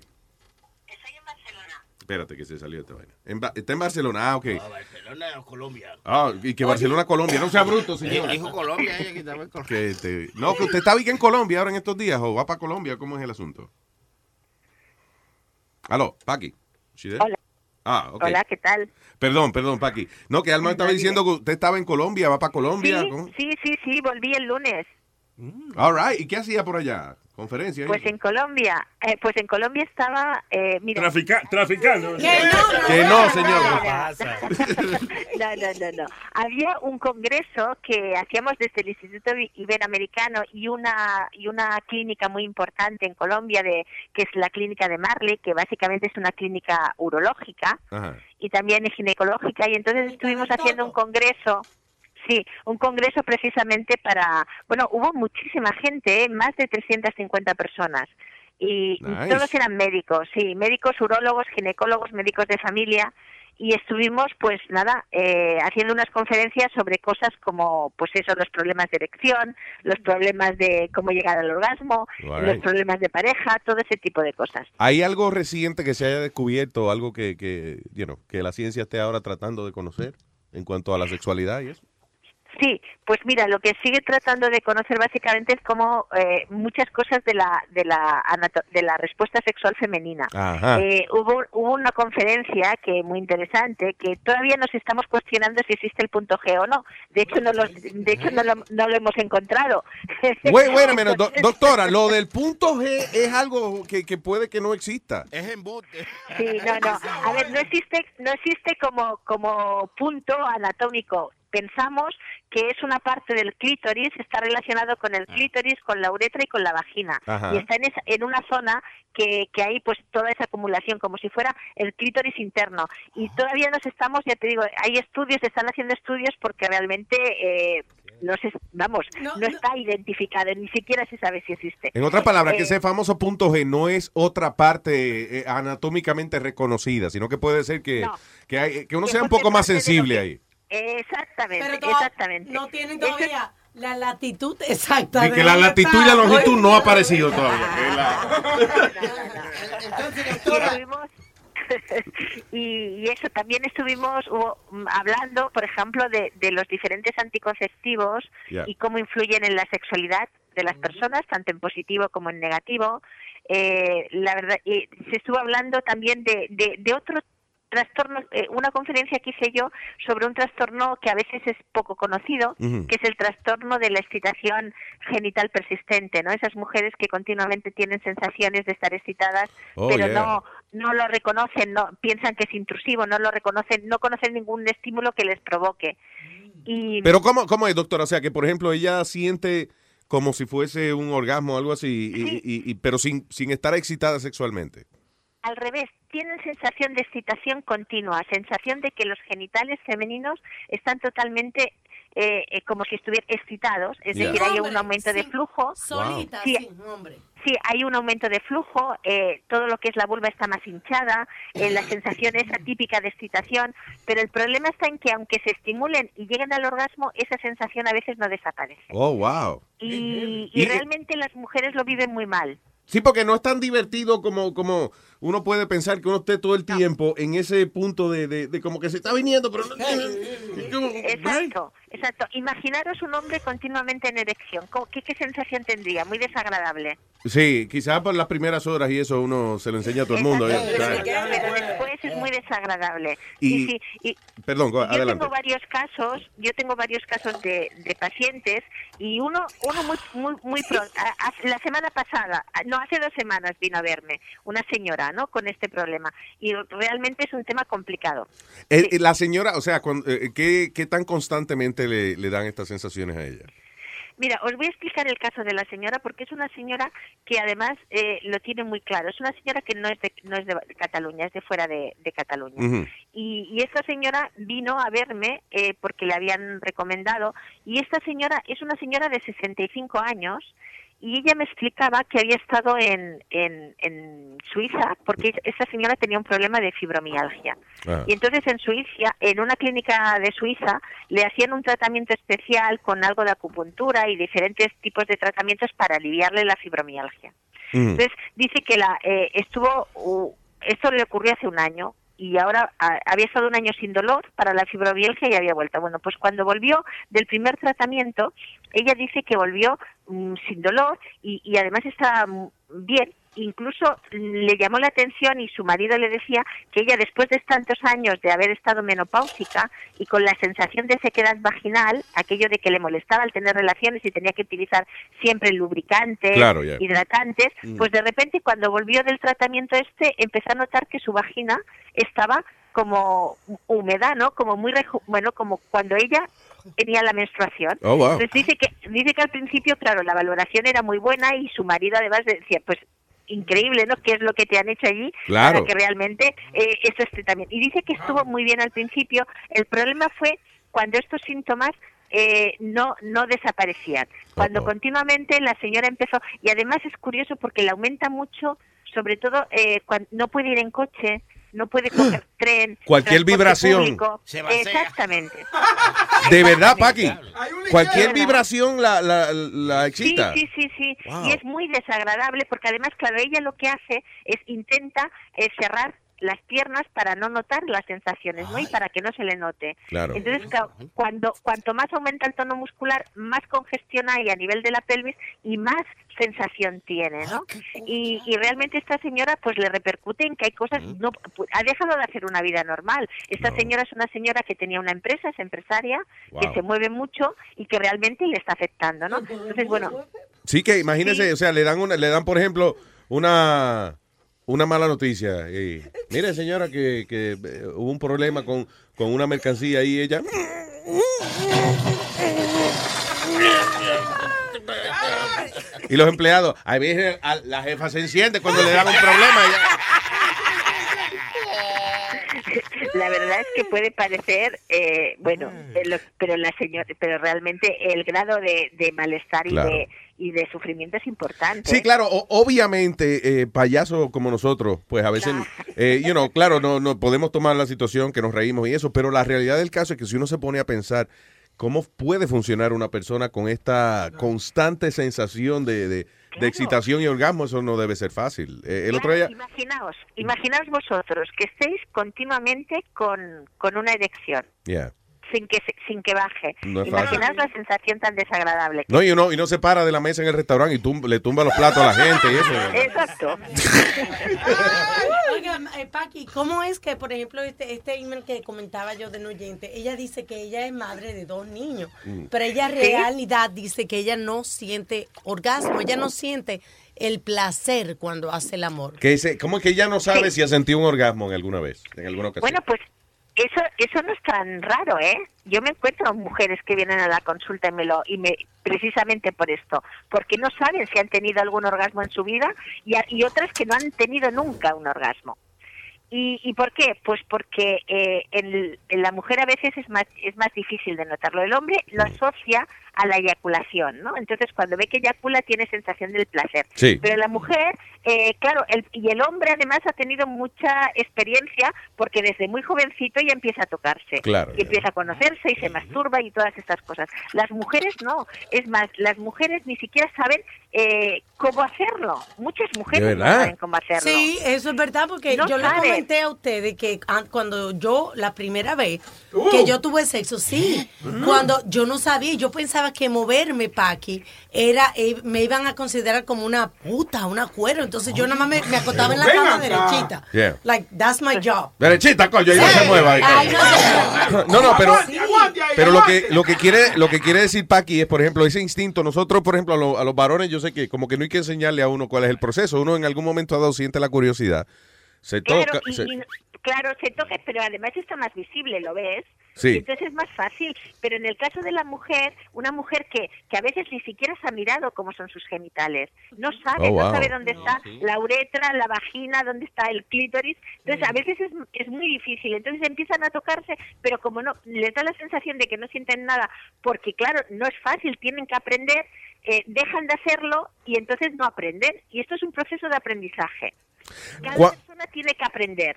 [SPEAKER 2] Estoy en Barcelona. Espérate que se salió esta vaina. En está en Barcelona, ah, ok.
[SPEAKER 8] Barcelona o Colombia.
[SPEAKER 2] Ah, y que Barcelona, Colombia. No sea bruto, señor.
[SPEAKER 8] Dijo Colombia, ella que estaba en Colombia.
[SPEAKER 2] Que te- no, que usted está bien en Colombia ahora en estos días, o va para Colombia, ¿cómo es el asunto? Aló, Paqui.
[SPEAKER 23] Hola.
[SPEAKER 2] Ah, ok.
[SPEAKER 23] Hola, ¿qué tal?
[SPEAKER 2] Perdón, perdón, Paqui. No, que Alma estaba diciendo que usted estaba en Colombia, va para Colombia.
[SPEAKER 23] Sí,
[SPEAKER 2] ¿cómo?
[SPEAKER 23] sí, sí, sí, volví el lunes.
[SPEAKER 2] All right. ¿Y qué hacía por allá? ¿Conferencia?
[SPEAKER 23] Pues en Colombia, eh, pues en Colombia estaba, eh, mira,
[SPEAKER 12] Trafica- traficando.
[SPEAKER 23] Que no,
[SPEAKER 2] Que no, señor.
[SPEAKER 23] no,
[SPEAKER 2] ¿Qué
[SPEAKER 23] no, no, no, no. Había un congreso que hacíamos desde el Instituto Iberoamericano y una y una clínica muy importante en Colombia de que es la clínica de Marley, que básicamente es una clínica urológica
[SPEAKER 2] Ajá.
[SPEAKER 23] y también es ginecológica y entonces estuvimos haciendo un congreso Sí, un congreso precisamente para, bueno, hubo muchísima gente, ¿eh? más de 350 personas. Y
[SPEAKER 24] Nice.
[SPEAKER 23] todos eran médicos, sí, médicos, urólogos, ginecólogos, médicos de familia. Y estuvimos, pues nada, eh, haciendo unas conferencias sobre cosas como, pues eso, los problemas de erección, los problemas de cómo llegar al orgasmo,
[SPEAKER 2] Right.
[SPEAKER 23] los problemas de pareja, todo ese tipo de cosas.
[SPEAKER 2] ¿Hay algo reciente que se haya descubierto, algo que, que, you know, que la ciencia esté ahora tratando de conocer en cuanto a la sexualidad y eso?
[SPEAKER 23] Sí, pues mira, lo que sigue tratando de conocer básicamente es cómo eh, muchas cosas de la de la anato- de la respuesta sexual femenina. Eh, hubo hubo una conferencia que muy interesante que todavía nos estamos cuestionando si existe el punto G o no. De hecho no lo de hecho no lo, no lo hemos encontrado.
[SPEAKER 2] Wait, wait a minute, do- doctora, lo del punto G es algo que, que puede que no exista.
[SPEAKER 8] Es embuste.
[SPEAKER 23] Sí, no, no. A ver, no existe, no existe como, como punto anatómico. Pensamos que es una parte del clítoris, está relacionado con el clítoris, con la uretra y con la vagina.
[SPEAKER 24] Ajá.
[SPEAKER 23] Y está en, esa- en una zona que, que hay pues toda esa acumulación, como si fuera el clítoris interno. Y todavía nos estamos, ya te digo, hay estudios, se están haciendo estudios porque realmente, eh, no sé, vamos, no, está identificado, ni siquiera se sabe si existe.
[SPEAKER 2] En otras palabras, que
[SPEAKER 23] Eh,
[SPEAKER 2] ese famoso punto G no es otra parte eh, anatómicamente reconocida, sino que puede ser que,
[SPEAKER 23] No.
[SPEAKER 2] que, hay- que uno
[SPEAKER 23] Que
[SPEAKER 2] sea un poco más sensible
[SPEAKER 23] que-
[SPEAKER 2] ahí.
[SPEAKER 23] Exactamente,
[SPEAKER 14] Pero
[SPEAKER 23] exactamente.
[SPEAKER 14] No tienen todavía la latitud exacta.
[SPEAKER 2] Y
[SPEAKER 14] de
[SPEAKER 2] que la latitud y la longitud no ha aparecido todavía.
[SPEAKER 23] Y estuvimos- y, y eso también estuvimos hubo, mm, hablando, por ejemplo, de, de los diferentes anticonceptivos y cómo influyen en la sexualidad de las personas, tanto en positivo como en negativo. Eh, la verdad, y se estuvo hablando también de, de, de otro trastorno, eh, una conferencia que hice yo sobre un trastorno que a veces es poco conocido, que es el trastorno de la excitación genital persistente, ¿no? Esas mujeres que continuamente tienen sensaciones de estar excitadas,
[SPEAKER 2] Oh,
[SPEAKER 23] pero
[SPEAKER 2] yeah.
[SPEAKER 23] no no lo reconocen, no piensan que es intrusivo, no lo reconocen, no conocen ningún estímulo que les provoque. Y
[SPEAKER 2] Pero ¿cómo, ¿cómo es, doctora? O sea, que por ejemplo ella siente como si fuese un orgasmo o algo así, y- y- y- pero sin, sin estar excitada sexualmente.
[SPEAKER 23] Al revés, tienen sensación de excitación continua, sensación de que los genitales femeninos están totalmente eh, eh, como si estuvieran excitados, es decir, hay un aumento de
[SPEAKER 14] sí.
[SPEAKER 23] flujo.
[SPEAKER 14] Solita,
[SPEAKER 23] Sí,
[SPEAKER 14] sí, hombre.
[SPEAKER 23] Sí, hay un aumento de flujo, eh, todo lo que es la vulva está más hinchada, eh, la sensación es atípica de excitación, pero el problema está en que aunque se estimulen y lleguen al orgasmo, esa sensación a veces no desaparece.
[SPEAKER 2] Oh, wow.
[SPEAKER 23] Y,
[SPEAKER 2] Y-
[SPEAKER 23] y realmente las mujeres lo viven muy mal.
[SPEAKER 2] Sí, porque no es tan divertido como, como uno puede pensar que uno esté todo el tiempo en ese punto de, de- de como que se está viniendo, pero no.
[SPEAKER 23] Exacto, exacto. Imaginaros un hombre continuamente en erección. ¿Cómo- ¿Qué, qué sensación tendría? Muy desagradable.
[SPEAKER 2] Sí, quizás por las primeras horas y eso uno se lo enseña a todo el mundo. ¿eh?
[SPEAKER 23] Pero, después es muy desagradable.
[SPEAKER 2] Y-
[SPEAKER 23] Sí, sí, y-
[SPEAKER 2] Perdón,
[SPEAKER 23] yo
[SPEAKER 2] adelante.
[SPEAKER 23] tengo varios casos, yo tengo varios casos de, de pacientes y uno uno muy muy muy pronto, la semana pasada, no hace dos semanas vino a verme una señora, ¿no? Con este problema y realmente es un tema complicado.
[SPEAKER 2] Eh, la señora, o sea, eh, ¿qué, qué tan constantemente le, le dan estas sensaciones a ella?
[SPEAKER 23] Mira, os voy a explicar el caso de la señora porque es una señora que además eh, lo tiene muy claro. Es una señora que no es de, no es de Cataluña, es de fuera de, de Cataluña. Y, y esta señora vino a verme eh, porque le habían recomendado. Y esta señora es una señora de 65 años y ella me explicaba que había estado en, en, en Suiza porque esta señora tenía un problema de fibromialgia.
[SPEAKER 24] Ah.
[SPEAKER 23] Y entonces en Suiza, en una clínica de Suiza, le hacían un tratamiento especial con algo de acupuntura y diferentes tipos de tratamientos para aliviarle la fibromialgia.
[SPEAKER 2] Mm.
[SPEAKER 23] Entonces dice que la eh, estuvo, uh, esto le ocurrió hace un año y ahora ah, había estado un año sin dolor para la fibromialgia y había vuelto. Bueno, pues cuando volvió del primer tratamiento, ella dice que volvió mm, sin dolor y, y además está mm, bien. Incluso le llamó la atención y su marido le decía que ella después de tantos años de haber estado menopáusica y con la sensación de sequedad vaginal, aquello de que le molestaba al tener relaciones y tenía que utilizar siempre lubricantes,
[SPEAKER 2] Claro,
[SPEAKER 23] hidratantes,
[SPEAKER 2] Mm.
[SPEAKER 23] pues de repente cuando volvió del tratamiento este empezó a notar que su vagina estaba como húmeda, ¿no? Como muy reju- bueno, como cuando ella tenía la menstruación.
[SPEAKER 2] Oh, wow.
[SPEAKER 23] Entonces dice que dice que al principio, claro, la valoración era muy buena y su marido además decía, pues increíble, ¿no? ¿Qué es lo que te han hecho allí
[SPEAKER 2] Claro.
[SPEAKER 23] para que realmente eh, esto esté también? Y dice que estuvo muy bien al principio. El problema fue cuando estos síntomas eh, no no desaparecían. Cuando continuamente la señora empezó y además es curioso porque le aumenta mucho, sobre todo eh, cuando no puede ir en coche, no puede coger tren,
[SPEAKER 2] Cualquier vibración.
[SPEAKER 23] público.
[SPEAKER 2] Se vacía.
[SPEAKER 23] Exactamente.
[SPEAKER 2] De verdad, Paqui. Cualquier vibración la, la, la excita.
[SPEAKER 23] Sí, sí, sí, sí.
[SPEAKER 2] Wow.
[SPEAKER 23] Y es muy desagradable porque además, claro, ella lo que hace es intenta eh, cerrar las piernas para no notar las sensaciones, ¿no? Y para que no se le note.
[SPEAKER 2] Claro.
[SPEAKER 23] Entonces, cuando cuanto más aumenta el tono muscular, más congestión hay a nivel de la pelvis y más sensación tiene, ¿no? Y, y realmente esta señora, pues le repercute en que hay cosas, no pu- ha dejado de hacer una vida normal. Esta señora es una señora que tenía una empresa, es empresaria, que se mueve mucho y que realmente le está afectando, ¿no? Entonces, bueno,
[SPEAKER 2] Sí, que imagínese, o sea, le dan una, le dan, por ejemplo, una una mala noticia. Y, mire, señora, que, que eh, hubo un problema con, con una mercancía y ella. Y los empleados, a veces la jefa se enciende cuando le dan un problema.
[SPEAKER 23] la verdad es que puede parecer, eh, bueno, eh, lo- pero la señora, pero realmente el grado de, de malestar y
[SPEAKER 2] Claro.
[SPEAKER 23] de y de sufrimiento es importante.
[SPEAKER 2] Sí, claro, o- obviamente, eh, payasos como nosotros, pues a veces, eh, you know, claro, no, no podemos tomar la situación que nos reímos y eso, pero la realidad del caso es que si uno se pone a pensar cómo puede funcionar una persona con esta constante sensación de, de- de excitación y orgasmo, eso no debe ser fácil. Eh, el otro
[SPEAKER 23] Claro,
[SPEAKER 2] día,
[SPEAKER 23] Imaginaos, imaginaos vosotros que estéis continuamente con, con una erección,
[SPEAKER 2] yeah.
[SPEAKER 23] Sin que se- sin que baje.
[SPEAKER 2] No.
[SPEAKER 23] Imaginaos la sensación tan desagradable. que
[SPEAKER 2] No, y uno, y no se para de la mesa en el restaurante y tum- le tumba los platos a la gente y eso.
[SPEAKER 23] Exacto.
[SPEAKER 14] Oiga, eh, Paqui, ¿cómo es que, por ejemplo, este, este email que comentaba yo de un oyente, ella dice que ella es madre de dos niños,
[SPEAKER 2] Mm.
[SPEAKER 14] pero ella en
[SPEAKER 23] Sí.
[SPEAKER 14] realidad dice que ella no siente orgasmo, ella no siente el placer cuando hace el amor.
[SPEAKER 2] Que dice, ¿Cómo es que ella no sabe si ha sentido un orgasmo en alguna vez, en alguna ocasión?
[SPEAKER 23] Bueno, pues eso eso no es tan raro, ¿eh? Yo me encuentro mujeres que vienen a la consulta y me lo y me precisamente por esto, porque no saben si han tenido algún orgasmo en su vida y, y otras que no han tenido nunca un orgasmo. ¿Y, y por qué? Pues porque eh, en, en la mujer a veces es más, es más difícil de notarlo. El hombre lo asocia a la eyaculación, ¿no? Entonces cuando ve que eyacula tiene sensación del placer.
[SPEAKER 2] Sí.
[SPEAKER 23] Pero la mujer, eh, claro, el, y el hombre además ha tenido mucha experiencia porque desde muy jovencito ya empieza a tocarse.
[SPEAKER 2] Claro,
[SPEAKER 23] y empieza a conocerse y se masturba y todas estas cosas. Las mujeres no. Es más, las mujeres ni siquiera saben eh, cómo hacerlo. Muchas mujeres no saben cómo hacerlo.
[SPEAKER 14] Sí, eso es verdad, porque
[SPEAKER 23] No
[SPEAKER 14] yo le
[SPEAKER 23] saben.
[SPEAKER 14] comenté a ustedes que ah, cuando yo, la primera vez
[SPEAKER 23] Uh.
[SPEAKER 14] que yo tuve sexo, sí, cuando yo no sabía, yo pensaba que moverme, Paqui, era, eh, me iban a considerar como una puta, una cuero, entonces yo nada más me, me acostaba en la cama derechita.
[SPEAKER 2] Yeah.
[SPEAKER 14] Like, that's my job.
[SPEAKER 2] Derechita, coño, y no se mueva. ahí.
[SPEAKER 14] Ay, no,
[SPEAKER 2] No, no, pero, pero lo que, lo que quiere, lo que quiere decir Paqui es, por ejemplo, ese instinto. Nosotros, por ejemplo, a, lo- a los varones, yo sé que como que no hay que enseñarle a uno cuál es el proceso. Uno en algún momento dado siente la curiosidad, se
[SPEAKER 23] Claro,
[SPEAKER 2] toca,
[SPEAKER 23] y-
[SPEAKER 2] se-
[SPEAKER 23] y- claro, se toca, pero además está más visible, ¿lo ves?
[SPEAKER 2] Sí.
[SPEAKER 23] Y entonces es más fácil. Pero en el caso de la mujer, una mujer que, que a veces ni siquiera se ha mirado cómo son sus genitales, no sabe,
[SPEAKER 2] Oh, wow.
[SPEAKER 23] no sabe dónde está la uretra, la vagina, dónde está el clítoris. Entonces a veces es, es muy difícil. Entonces empiezan a tocarse, pero como no, les da la sensación de que no sienten nada, porque claro, no es fácil, tienen que aprender, eh, dejan de hacerlo y entonces no aprenden. Y esto es un proceso de aprendizaje. Cada persona tiene que aprender.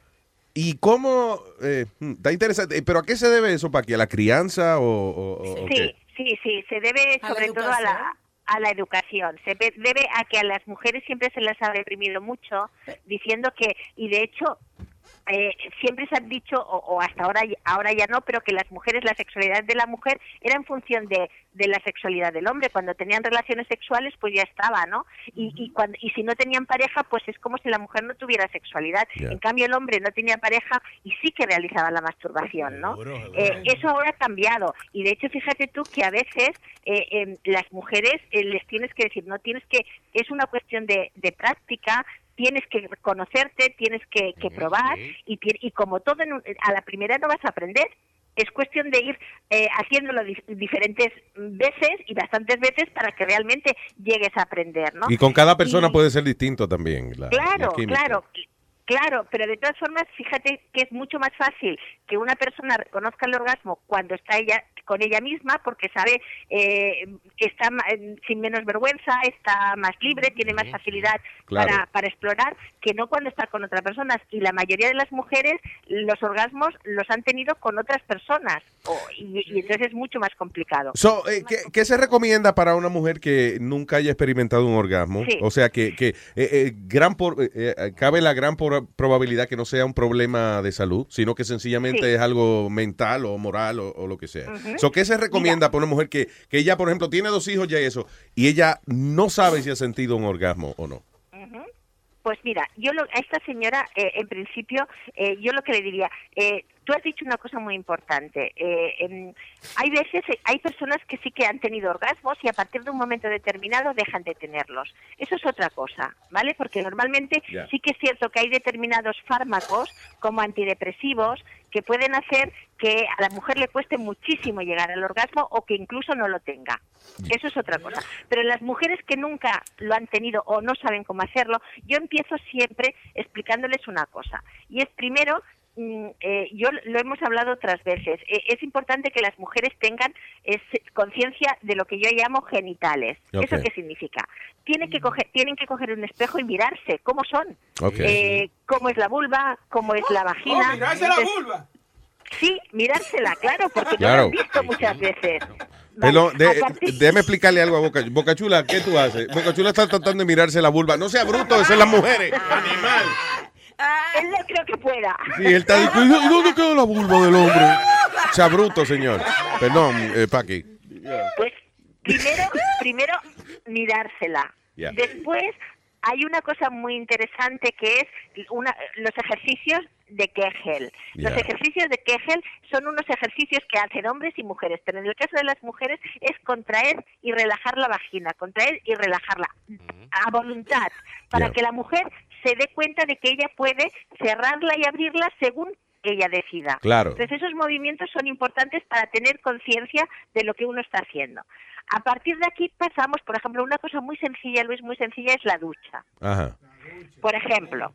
[SPEAKER 2] ¿Y cómo? Eh, hmm, está interesante. Eh, ¿Pero a qué se debe eso, Paqui? ¿A la crianza o, o-
[SPEAKER 23] Sí,
[SPEAKER 2] qué?
[SPEAKER 23] sí, sí, se debe
[SPEAKER 14] A la
[SPEAKER 23] sobre todo a la, a la educación, se debe a que a las mujeres siempre se las ha reprimido mucho, diciendo que, y de hecho, eh, siempre se han dicho, o, o hasta ahora, ahora ya no, pero que las mujeres, la sexualidad de la mujer era en función de, de la sexualidad del hombre. Cuando tenían relaciones sexuales, pues ya estaba, ¿no? Y, y, cuando, y si no tenían pareja, pues es como si la mujer no tuviera sexualidad. En cambio, el hombre no tenía pareja y sí que realizaba la masturbación, ¿no? Eh, eso ahora ha cambiado. Y de hecho, fíjate tú que a veces eh, em, las mujeres eh, les tienes que decir, no tienes que, es una cuestión de, de práctica, tienes que conocerte, tienes que, que probar y, ti- y como todo en un- a la primera no vas a aprender. Es cuestión de ir eh, haciéndolo dif- diferentes veces y bastantes veces para que realmente llegues a aprender, ¿no?
[SPEAKER 2] Y con cada persona
[SPEAKER 23] Y-
[SPEAKER 2] puede ser distinto también. la- la
[SPEAKER 23] Claro, claro, claro, pero de todas formas, fíjate que es mucho más fácil que una persona reconozca el orgasmo cuando está ella con ella misma, porque sabe, eh, está ma- eh, sin menos vergüenza, está más libre, tiene más facilidad
[SPEAKER 25] Claro.
[SPEAKER 23] para, para explorar, que no cuando está con otras personas. Y la mayoría de las mujeres los orgasmos los han tenido con otras personas, y, y entonces es mucho más complicado.
[SPEAKER 2] So, eh, ¿qué, qué se recomienda para una mujer que nunca haya experimentado un orgasmo?
[SPEAKER 23] Sí.
[SPEAKER 2] O sea, que, que eh, eh, gran por- cabe la gran por- probabilidad que no sea un problema de salud, sino que sencillamente
[SPEAKER 23] Sí.
[SPEAKER 2] es algo mental o moral o, o lo que sea.
[SPEAKER 23] Ujú.
[SPEAKER 2] So, ¿Qué se recomienda para una mujer que, que ella, por ejemplo, tiene dos hijos ya y eso, y ella no sabe si ha sentido un orgasmo o no?
[SPEAKER 23] Pues mira, yo lo- a esta señora, eh, en principio, eh, yo lo que le diría, eh, tú has dicho una cosa muy importante. eh, em, hay veces, hay personas que sí que han tenido orgasmos y a partir de un momento determinado dejan de tenerlos. Eso es otra cosa, ¿vale? Porque normalmente sí que es cierto que hay determinados fármacos, como antidepresivos, que pueden hacer que a la mujer le cueste muchísimo llegar al orgasmo o que incluso no lo tenga. Eso es otra cosa. Pero las mujeres que nunca lo han tenido o no saben cómo hacerlo, yo empiezo siempre explicándoles una cosa. Y es primero, eh, yo lo hemos hablado otras veces, eh, es importante que las mujeres tengan conciencia de lo que yo llamo genitales. ¿Eso qué significa? Tienen que, coger, tienen que coger un espejo y mirarse cómo son.
[SPEAKER 25] Ok.
[SPEAKER 23] Eh, cómo es la vulva, cómo es la vagina.
[SPEAKER 15] Oh, mirarse la vulva.
[SPEAKER 23] Sí, mirársela, claro, porque
[SPEAKER 2] Claro.
[SPEAKER 23] no lo han visto muchas veces.
[SPEAKER 2] Perdón, de-
[SPEAKER 23] partir-
[SPEAKER 2] déjame explicarle algo a Boca, Boca Chula. ¿Qué tú haces? Boca Chula está tratando de mirarse la vulva. No sea bruto, eso es las mujeres. Animal.
[SPEAKER 23] Él no creo que pueda.
[SPEAKER 2] Sí, él está diciendo, ¿y dónde quedó la vulva del hombre? Sea bruto, señor. Perdón, eh, Paqui.
[SPEAKER 23] Pues primero, primero mirársela.
[SPEAKER 2] Ya.
[SPEAKER 23] Después hay una cosa muy interesante que es una, los ejercicios de Kegel. Los ejercicios de Kegel son unos ejercicios que hacen hombres y mujeres, pero en el caso de las mujeres es contraer y relajar la vagina, contraer y relajarla a voluntad, para que la mujer se dé cuenta de que ella puede cerrarla y abrirla según ella decida.
[SPEAKER 2] Claro.
[SPEAKER 23] Entonces esos movimientos son importantes para tener conciencia de lo que uno está haciendo. A partir de aquí pasamos, por ejemplo, una cosa muy sencilla, Luis, muy sencilla es la ducha.
[SPEAKER 2] Ajá.
[SPEAKER 23] Por ejemplo,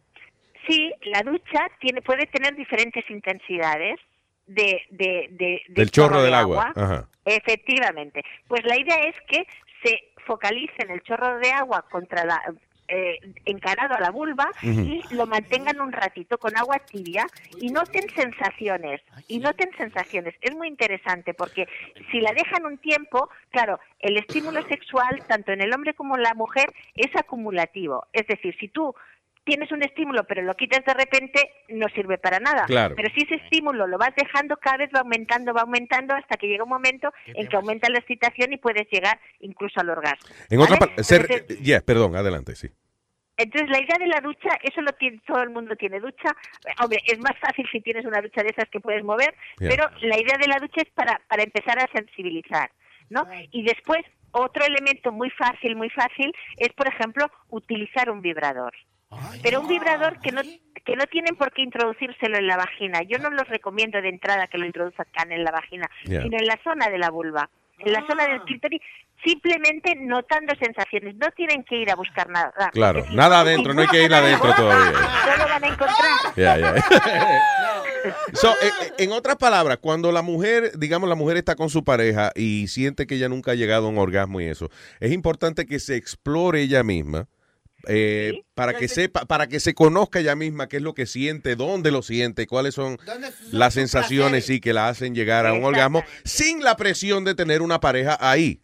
[SPEAKER 23] sí, la ducha tiene, puede tener diferentes intensidades de, de, de- de
[SPEAKER 2] Del chorro
[SPEAKER 23] de
[SPEAKER 2] del agua. Ajá.
[SPEAKER 23] Efectivamente. Pues la idea es que se focalice en el chorro de agua contra la eh, encarado a la vulva y lo mantengan un ratito con agua tibia y noten sensaciones y noten sensaciones. Es muy interesante porque si la dejan un tiempo claro el estímulo sexual tanto en el hombre como en la mujer es acumulativo. Es decir si tú tienes un estímulo pero lo quitas de repente no sirve para nada
[SPEAKER 2] Claro.
[SPEAKER 23] pero si ese estímulo lo vas dejando cada vez va aumentando va aumentando hasta que llega un momento en que aumenta la excitación y puedes llegar incluso al orgasmo
[SPEAKER 2] En otra palabra, ser, yes, perdón, adelante, sí.
[SPEAKER 23] entonces, la idea de la ducha, eso lo tiene, todo el mundo tiene ducha. Eh, Hombre, es más fácil si tienes una ducha de esas que puedes mover, pero la idea de la ducha es para, para empezar a sensibilizar, ¿no? Y después, otro elemento muy fácil, muy fácil, es, por ejemplo, utilizar un vibrador. Pero un vibrador que no que no tienen por qué introducírselo en la vagina. Yo no los recomiendo de entrada que lo introduzcan en la vagina, sino en la zona de la vulva, en la zona del clítoris, simplemente notando sensaciones. No tienen que ir a buscar nada.
[SPEAKER 2] Claro,
[SPEAKER 23] si
[SPEAKER 2] nada adentro, no hay que ir adentro todavía.
[SPEAKER 23] No lo van a encontrar.
[SPEAKER 2] Ya, ya. So, eh, eh, en otras palabras, cuando la mujer, digamos, la mujer está con su pareja y siente que ella nunca ha llegado a un orgasmo y eso, es importante que se explore ella misma. Eh, para que sepa, para que se conozca ella misma qué es lo que siente, dónde lo siente, cuáles son las sensaciones sí que la hacen llegar a un orgasmo sin la presión de tener una pareja ahí.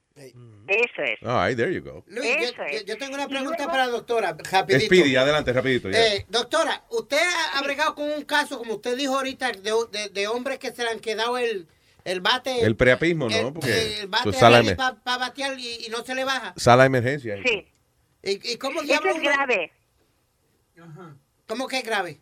[SPEAKER 23] Eso es.
[SPEAKER 2] All right, there you go.
[SPEAKER 13] Luis, yo,
[SPEAKER 23] es.
[SPEAKER 13] tengo una
[SPEAKER 23] Y
[SPEAKER 13] pregunta
[SPEAKER 23] luego-
[SPEAKER 13] para la doctora, rapidito.
[SPEAKER 2] Speedy, adelante, rapidito. ya.
[SPEAKER 13] Eh, doctora, usted ha- ha bregado con un caso, como usted dijo ahorita, de, de- de hombres que se le han quedado el, el bate.
[SPEAKER 2] El preapismo, ¿no?
[SPEAKER 13] el-
[SPEAKER 2] Porque
[SPEAKER 13] el bate
[SPEAKER 2] pues, sala,
[SPEAKER 13] ready
[SPEAKER 2] emer-
[SPEAKER 13] pa- pa batear y, y no se le baja.
[SPEAKER 2] sala de emergencia.
[SPEAKER 23] Sí.
[SPEAKER 13] ¿Y, y cómo
[SPEAKER 23] Eso es grave.
[SPEAKER 13] ¿Cómo que es grave?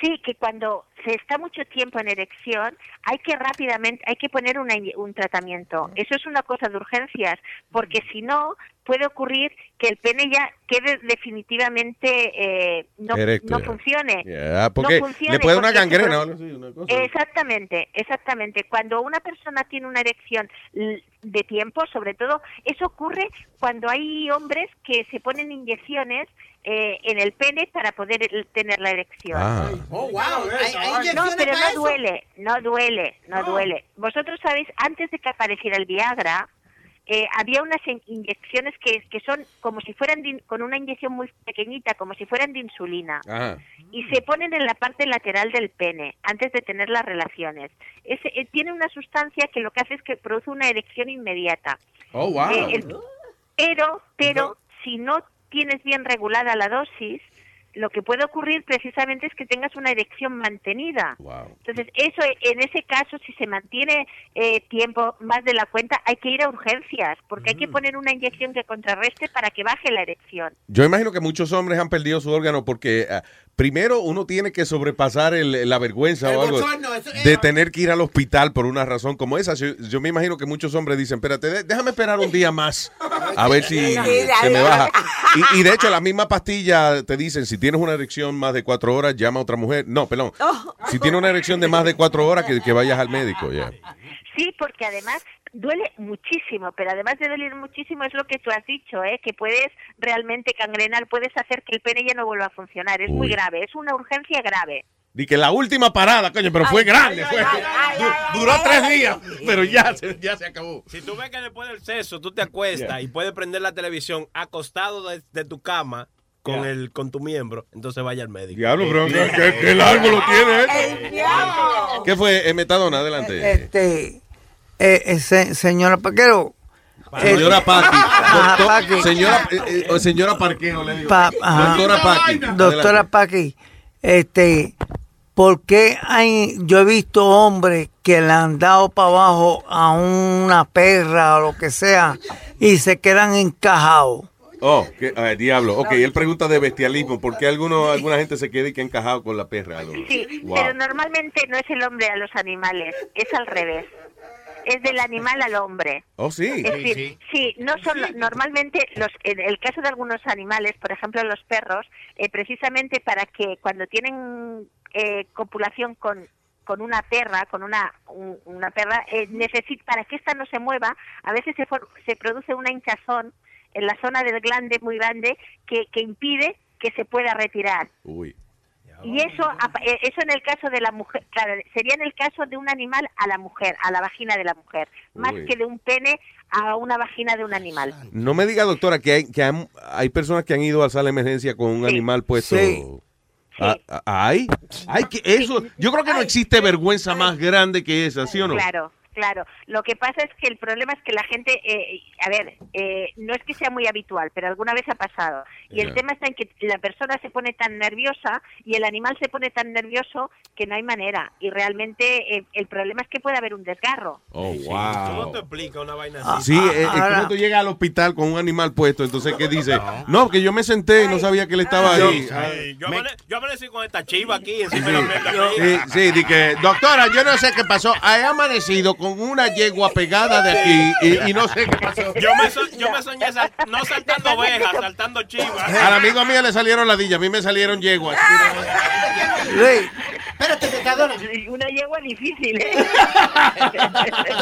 [SPEAKER 23] Sí, que cuando se está mucho tiempo en erección, hay que rápidamente, hay que poner una un tratamiento. Eso es una cosa de urgencias, porque si no, puede ocurrir que el pene ya quede definitivamente, eh, no, no funcione.
[SPEAKER 2] Ya, porque
[SPEAKER 23] no funcione,
[SPEAKER 2] le puede dar una gangrena una cosa.
[SPEAKER 23] Exactamente, exactamente. Cuando una persona tiene una erección de tiempo, sobre todo, eso ocurre cuando hay hombres que se ponen inyecciones eh, en el pene para poder el- tener la erección.
[SPEAKER 2] Ah.
[SPEAKER 13] Oh, wow. ¿Hay, hay
[SPEAKER 23] No, pero no duele, no duele, no,
[SPEAKER 13] No.
[SPEAKER 23] duele. Vosotros sabéis, antes de que apareciera el Viagra, eh, había unas in- inyecciones que, que son como si fueran de con una inyección muy pequeñita, como si fueran de insulina
[SPEAKER 2] Ajá.
[SPEAKER 23] y se ponen en la parte lateral del pene antes de tener las relaciones. Ese, eh, tiene una sustancia que lo que hace es que produce una erección inmediata.
[SPEAKER 2] Oh, wow.
[SPEAKER 23] Eh, el- pero, pero si no tienes bien regulada la dosis, lo que puede ocurrir precisamente es que tengas una erección mantenida. Entonces, eso en ese caso, si se mantiene eh, tiempo más de la cuenta, hay que ir a urgencias, porque hay que poner una inyección que contrarreste para que baje la erección.
[SPEAKER 2] Yo imagino que muchos hombres han perdido su órgano porque ah, primero uno tiene que sobrepasar el- la vergüenza
[SPEAKER 13] El
[SPEAKER 2] o algo
[SPEAKER 13] bochorno, eso-
[SPEAKER 2] de
[SPEAKER 13] eh,
[SPEAKER 2] tener que ir al hospital por una razón como esa. Yo, yo me imagino que muchos hombres dicen, espérate, déjame esperar un día más a ver si se me baja. Y, y de hecho, la misma pastilla te dicen, si tienes una erección más de cuatro horas, llama a otra mujer. No, perdón. Si tienes una erección de más de cuatro horas, que, que vayas al médico. ya.
[SPEAKER 23] Sí, porque además duele muchísimo, pero además de doler muchísimo es lo que tú has dicho, ¿eh? que puedes realmente cangrenar, puedes hacer que el pene ya no vuelva a funcionar. Es muy
[SPEAKER 2] Uy.
[SPEAKER 23] grave, es una urgencia grave.
[SPEAKER 2] Di que la última parada, coño, pero fue grande. fue- du- duró tres días, pero ya se, ya se acabó.
[SPEAKER 9] Si tú ves que después del sexo tú te acuestas
[SPEAKER 2] Yeah.
[SPEAKER 9] y puedes prender la televisión acostado de, de tu cama con
[SPEAKER 2] Yeah.
[SPEAKER 9] el con tu miembro, entonces vaya al médico.
[SPEAKER 2] Diablo, pero ¿qué, qué- qué largo lo tiene? ¿Qué fue, eh, Metadona? Adelante.
[SPEAKER 7] Este, eh, eh, se- señora Paquero.
[SPEAKER 2] Señora
[SPEAKER 7] eh,
[SPEAKER 2] Paqui. Doctor-
[SPEAKER 7] Paqui.
[SPEAKER 2] señora, eh, eh, señora Parqueo, le digo.
[SPEAKER 7] Pa- ajá.
[SPEAKER 2] Doctora Paqui.
[SPEAKER 7] Doctora. Paqui, este, ¿por qué hay, yo he visto hombres que le han dado para abajo a una perra o lo que sea y se quedan encajados?
[SPEAKER 2] Oh, qué, ay, diablo. Ok, él pregunta de bestialismo. ¿Por qué alguno, alguna gente se queda y que encajado con la perra?
[SPEAKER 23] Sí,
[SPEAKER 2] Wow.
[SPEAKER 23] pero normalmente no es el hombre a los animales, es al revés. Es del animal al hombre.
[SPEAKER 2] Oh, sí.
[SPEAKER 23] Es decir, sí, no son normalmente los en el caso de algunos animales, por ejemplo los perros, eh, precisamente para que cuando tienen eh, copulación con con una perra, con una un- una perra, eh, necesita para que esta no se mueva, a veces se, for- se produce una hinchazón en la zona del glande muy grande que, que impide que se pueda retirar.
[SPEAKER 2] Uy.
[SPEAKER 23] Y eso, eh, eso en el caso de la mujer, claro, sería en el caso de un animal a la mujer, a la vagina de la mujer, más
[SPEAKER 2] Uy.
[SPEAKER 23] que de un pene a una vagina de un animal.
[SPEAKER 2] No me diga, doctora, que hay, que han- hay personas que han ido a sala de emergencia con un animal puesto.
[SPEAKER 7] Sí.
[SPEAKER 2] Ah, ¿Hay? ¿Hay que eso? Yo creo que no existe vergüenza más grande que esa, ¿sí o no?
[SPEAKER 23] Claro, claro. Lo que pasa es que el problema es que la gente, eh, a ver, eh, no es que sea muy habitual, pero alguna vez ha pasado. Y el tema está en que la persona se pone tan nerviosa y el animal se pone tan nervioso que no hay manera. Y realmente eh, el problema es que puede haber un desgarro.
[SPEAKER 2] Oh,
[SPEAKER 9] ¿Cómo
[SPEAKER 2] wow.
[SPEAKER 9] te explica una vaina así?
[SPEAKER 2] Sí, eh, eh, ¿cómo tú llegas al hospital con un animal puesto? Entonces, ¿qué dice? No, que yo me senté y no sabía que él estaba ahí. Ah,
[SPEAKER 9] Ay, yo, amane- yo amanecí con esta chiva aquí.
[SPEAKER 2] Sí, sí, di que, doctora, yo no sé qué pasó. He amanecido con una yegua pegada de aquí y, y no sé qué pasó.
[SPEAKER 9] Yo me, so- yo me soñé sal- no saltando ovejas, saltando chivas.
[SPEAKER 2] Al amigo mío le salieron ladillas, a mí me salieron yeguas.
[SPEAKER 13] Espérate, metadona.
[SPEAKER 23] Una yegua difícil, ¿eh?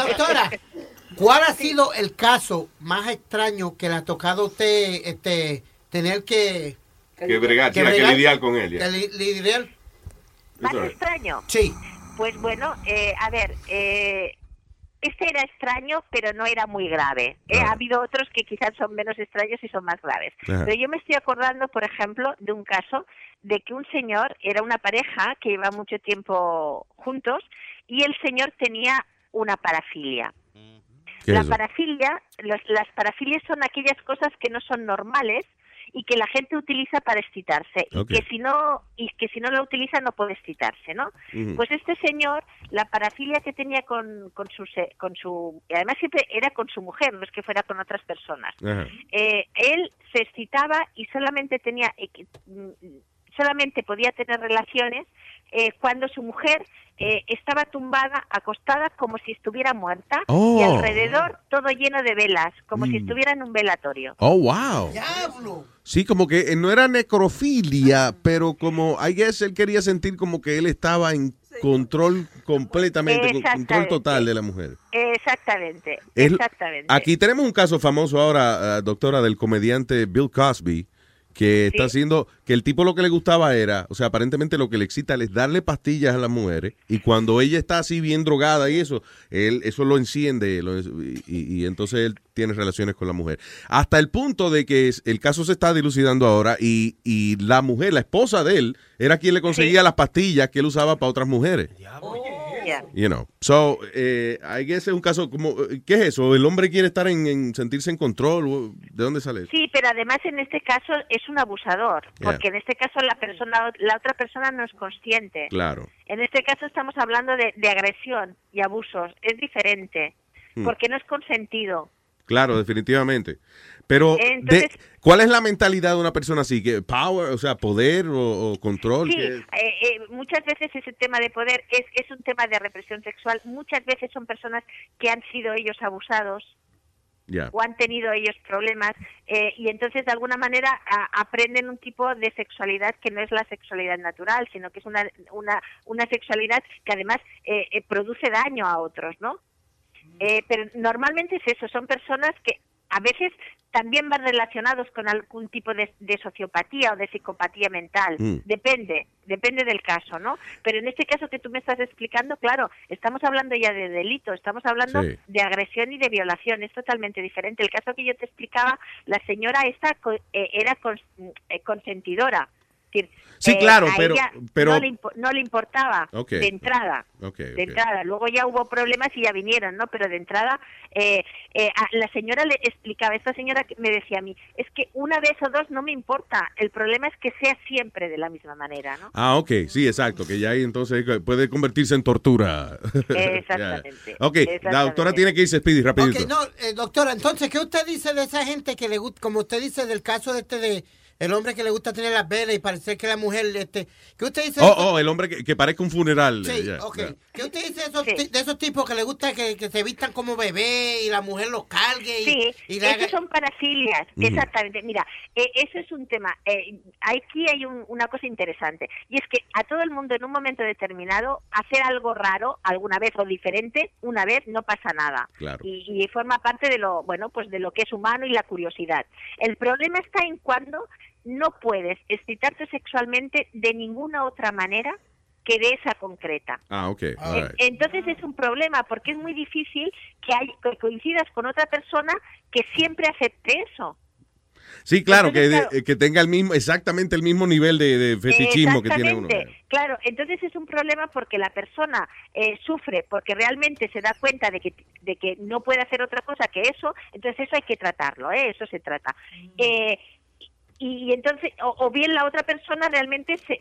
[SPEAKER 13] Doctora, ¿cuál ha sido el caso más extraño que le ha tocado a usted este, tener que...
[SPEAKER 2] Que bregar, sí, hay que lidiar con él.
[SPEAKER 13] Que li- lidiar.
[SPEAKER 23] Más extraño.
[SPEAKER 13] Sí.
[SPEAKER 23] Pues bueno, eh, a ver, eh, este era extraño, pero no era muy grave. ¿eh? Ha habido otros que quizás son menos extraños y son más graves. Pero yo me estoy acordando, por ejemplo, de un caso de que un señor era una pareja que lleva mucho tiempo juntos y el señor tenía una parafilia.
[SPEAKER 2] ¿Qué es
[SPEAKER 23] La parafilia, los- las parafilias son aquellas cosas que no son normales y que la gente utiliza para excitarse y que si no y que si no lo utiliza no puede excitarse, ¿no? Pues este señor, la parafilia que tenía con, con su con su y además siempre era con su mujer, no es que fuera con otras personas. Eh, él se excitaba y solamente tenía eh, mm, solamente podía tener relaciones eh, cuando su mujer eh, estaba tumbada, acostada como si estuviera muerta y
[SPEAKER 2] Oh.
[SPEAKER 23] alrededor todo lleno de velas, como si
[SPEAKER 2] Mm.
[SPEAKER 23] estuviera en un velatorio.
[SPEAKER 2] Oh, wow. Sí, como que eh, no era necrofilia, pero como, I guess él quería sentir como que él estaba en control completamente, con- control total de la mujer.
[SPEAKER 23] Exactamente, exactamente.
[SPEAKER 2] Aquí tenemos un caso famoso ahora, eh, doctora, del comediante Bill Cosby, que está haciendo, que el tipo lo que le gustaba era, o sea, aparentemente lo que le excita es darle pastillas a las mujeres, y cuando ella está así bien drogada y eso, él, eso lo enciende, lo- y, y entonces él tiene relaciones con la mujer. Hasta el punto de que es- el caso se está dilucidando ahora, y, y la mujer, la esposa de él, era quien le conseguía las pastillas que él usaba para otras mujeres. You know. So, eh, I guess es un caso como, ¿qué es eso? ¿El hombre quiere estar en, en sentirse en control? ¿De dónde sale eso?
[SPEAKER 23] Sí, pero además en este caso es un abusador,
[SPEAKER 2] Yeah.
[SPEAKER 23] porque en este caso la persona, la otra persona no es consciente.
[SPEAKER 2] Claro.
[SPEAKER 23] En este caso estamos hablando de, de agresión y abusos, es diferente,
[SPEAKER 2] Hmm.
[SPEAKER 23] porque no es consentido.
[SPEAKER 2] Claro, definitivamente. Pero, de- ¿cuál es la mentalidad de una persona así? que ¿Power, o sea, poder o, o control?
[SPEAKER 23] Sí,
[SPEAKER 2] ¿Qué-
[SPEAKER 23] eh, eh, muchas veces ese tema de poder es, es un tema de represión sexual. Muchas veces son personas que han sido ellos abusados o han tenido ellos problemas eh, y entonces de alguna manera a- aprenden un tipo de sexualidad que no es la sexualidad natural, sino que es una, una, una sexualidad que además eh, eh, produce daño a otros, ¿no? Eh, pero normalmente es eso, son personas que a veces también van relacionados con algún tipo de, de sociopatía o de psicopatía mental.
[SPEAKER 2] Mm.
[SPEAKER 23] Depende, depende del caso, ¿no? Pero en este caso que tú me estás explicando, claro, estamos hablando ya de delito, estamos hablando
[SPEAKER 2] Sí.
[SPEAKER 23] de agresión y de violación, es totalmente diferente. El caso que yo te explicaba, la señora esta eh, era eh, consentidora. Decir,
[SPEAKER 2] Sí,
[SPEAKER 23] eh,
[SPEAKER 2] claro,
[SPEAKER 23] a
[SPEAKER 2] pero-
[SPEAKER 23] ella
[SPEAKER 2] pero-
[SPEAKER 23] no, le impo- no le importaba de entrada de entrada. Luego ya hubo problemas y ya vinieron, ¿no? Pero de entrada, eh, eh, a- la señora le explicaba, esta señora me decía a mí, es que una vez o dos no me importa, el problema es que sea siempre de la misma manera, ¿no?
[SPEAKER 2] Ah, ok, sí, exacto, que ya ahí entonces puede convertirse en tortura.
[SPEAKER 23] Exactamente.
[SPEAKER 2] Ok, la doctora tiene que irse, Speedy, rapidito.
[SPEAKER 13] Ok, no, eh, doctora, entonces, ¿qué usted dice de esa gente que le gusta, como usted dice del caso de este de el hombre que le gusta tener las velas y parecer que la mujer, este, ¿qué usted dice?
[SPEAKER 2] Oh, oh, el hombre que, que parezca un funeral.
[SPEAKER 13] Sí,
[SPEAKER 2] ya,
[SPEAKER 13] ok.
[SPEAKER 2] ya.
[SPEAKER 13] ¿Qué usted dice de esos, ti- de esos tipos que le gusta que, que se vistan como bebé y la mujer los cargue y,
[SPEAKER 23] Sí,
[SPEAKER 13] y haga-
[SPEAKER 23] esos son parafilias,
[SPEAKER 13] Ujú.
[SPEAKER 23] exactamente. Mira, eh, eso es un tema. eh, aquí hay un- una cosa interesante y es que a todo el mundo en un momento determinado hacer algo raro alguna vez o diferente una vez no pasa nada
[SPEAKER 2] Claro.
[SPEAKER 23] y, y forma parte de lo bueno pues de lo que es humano y la curiosidad. El problema está en cuando no puedes excitarte sexualmente de ninguna otra manera que de esa concreta.
[SPEAKER 2] Ah, ok. all
[SPEAKER 23] En-
[SPEAKER 2] right.
[SPEAKER 23] Entonces es un problema porque es muy difícil que, hay, que coincidas con otra persona que siempre acepte eso.
[SPEAKER 2] Sí, claro, que, tenga el mismo, exactamente el mismo nivel de, de fetichismo que tiene uno.
[SPEAKER 23] Exactamente. Claro, entonces es un problema porque la persona eh, sufre porque realmente se da cuenta de que, de que no puede hacer otra cosa que eso, entonces eso hay que tratarlo, ¿eh? eso se trata. Eh, y, y entonces, o, o bien la otra persona realmente se,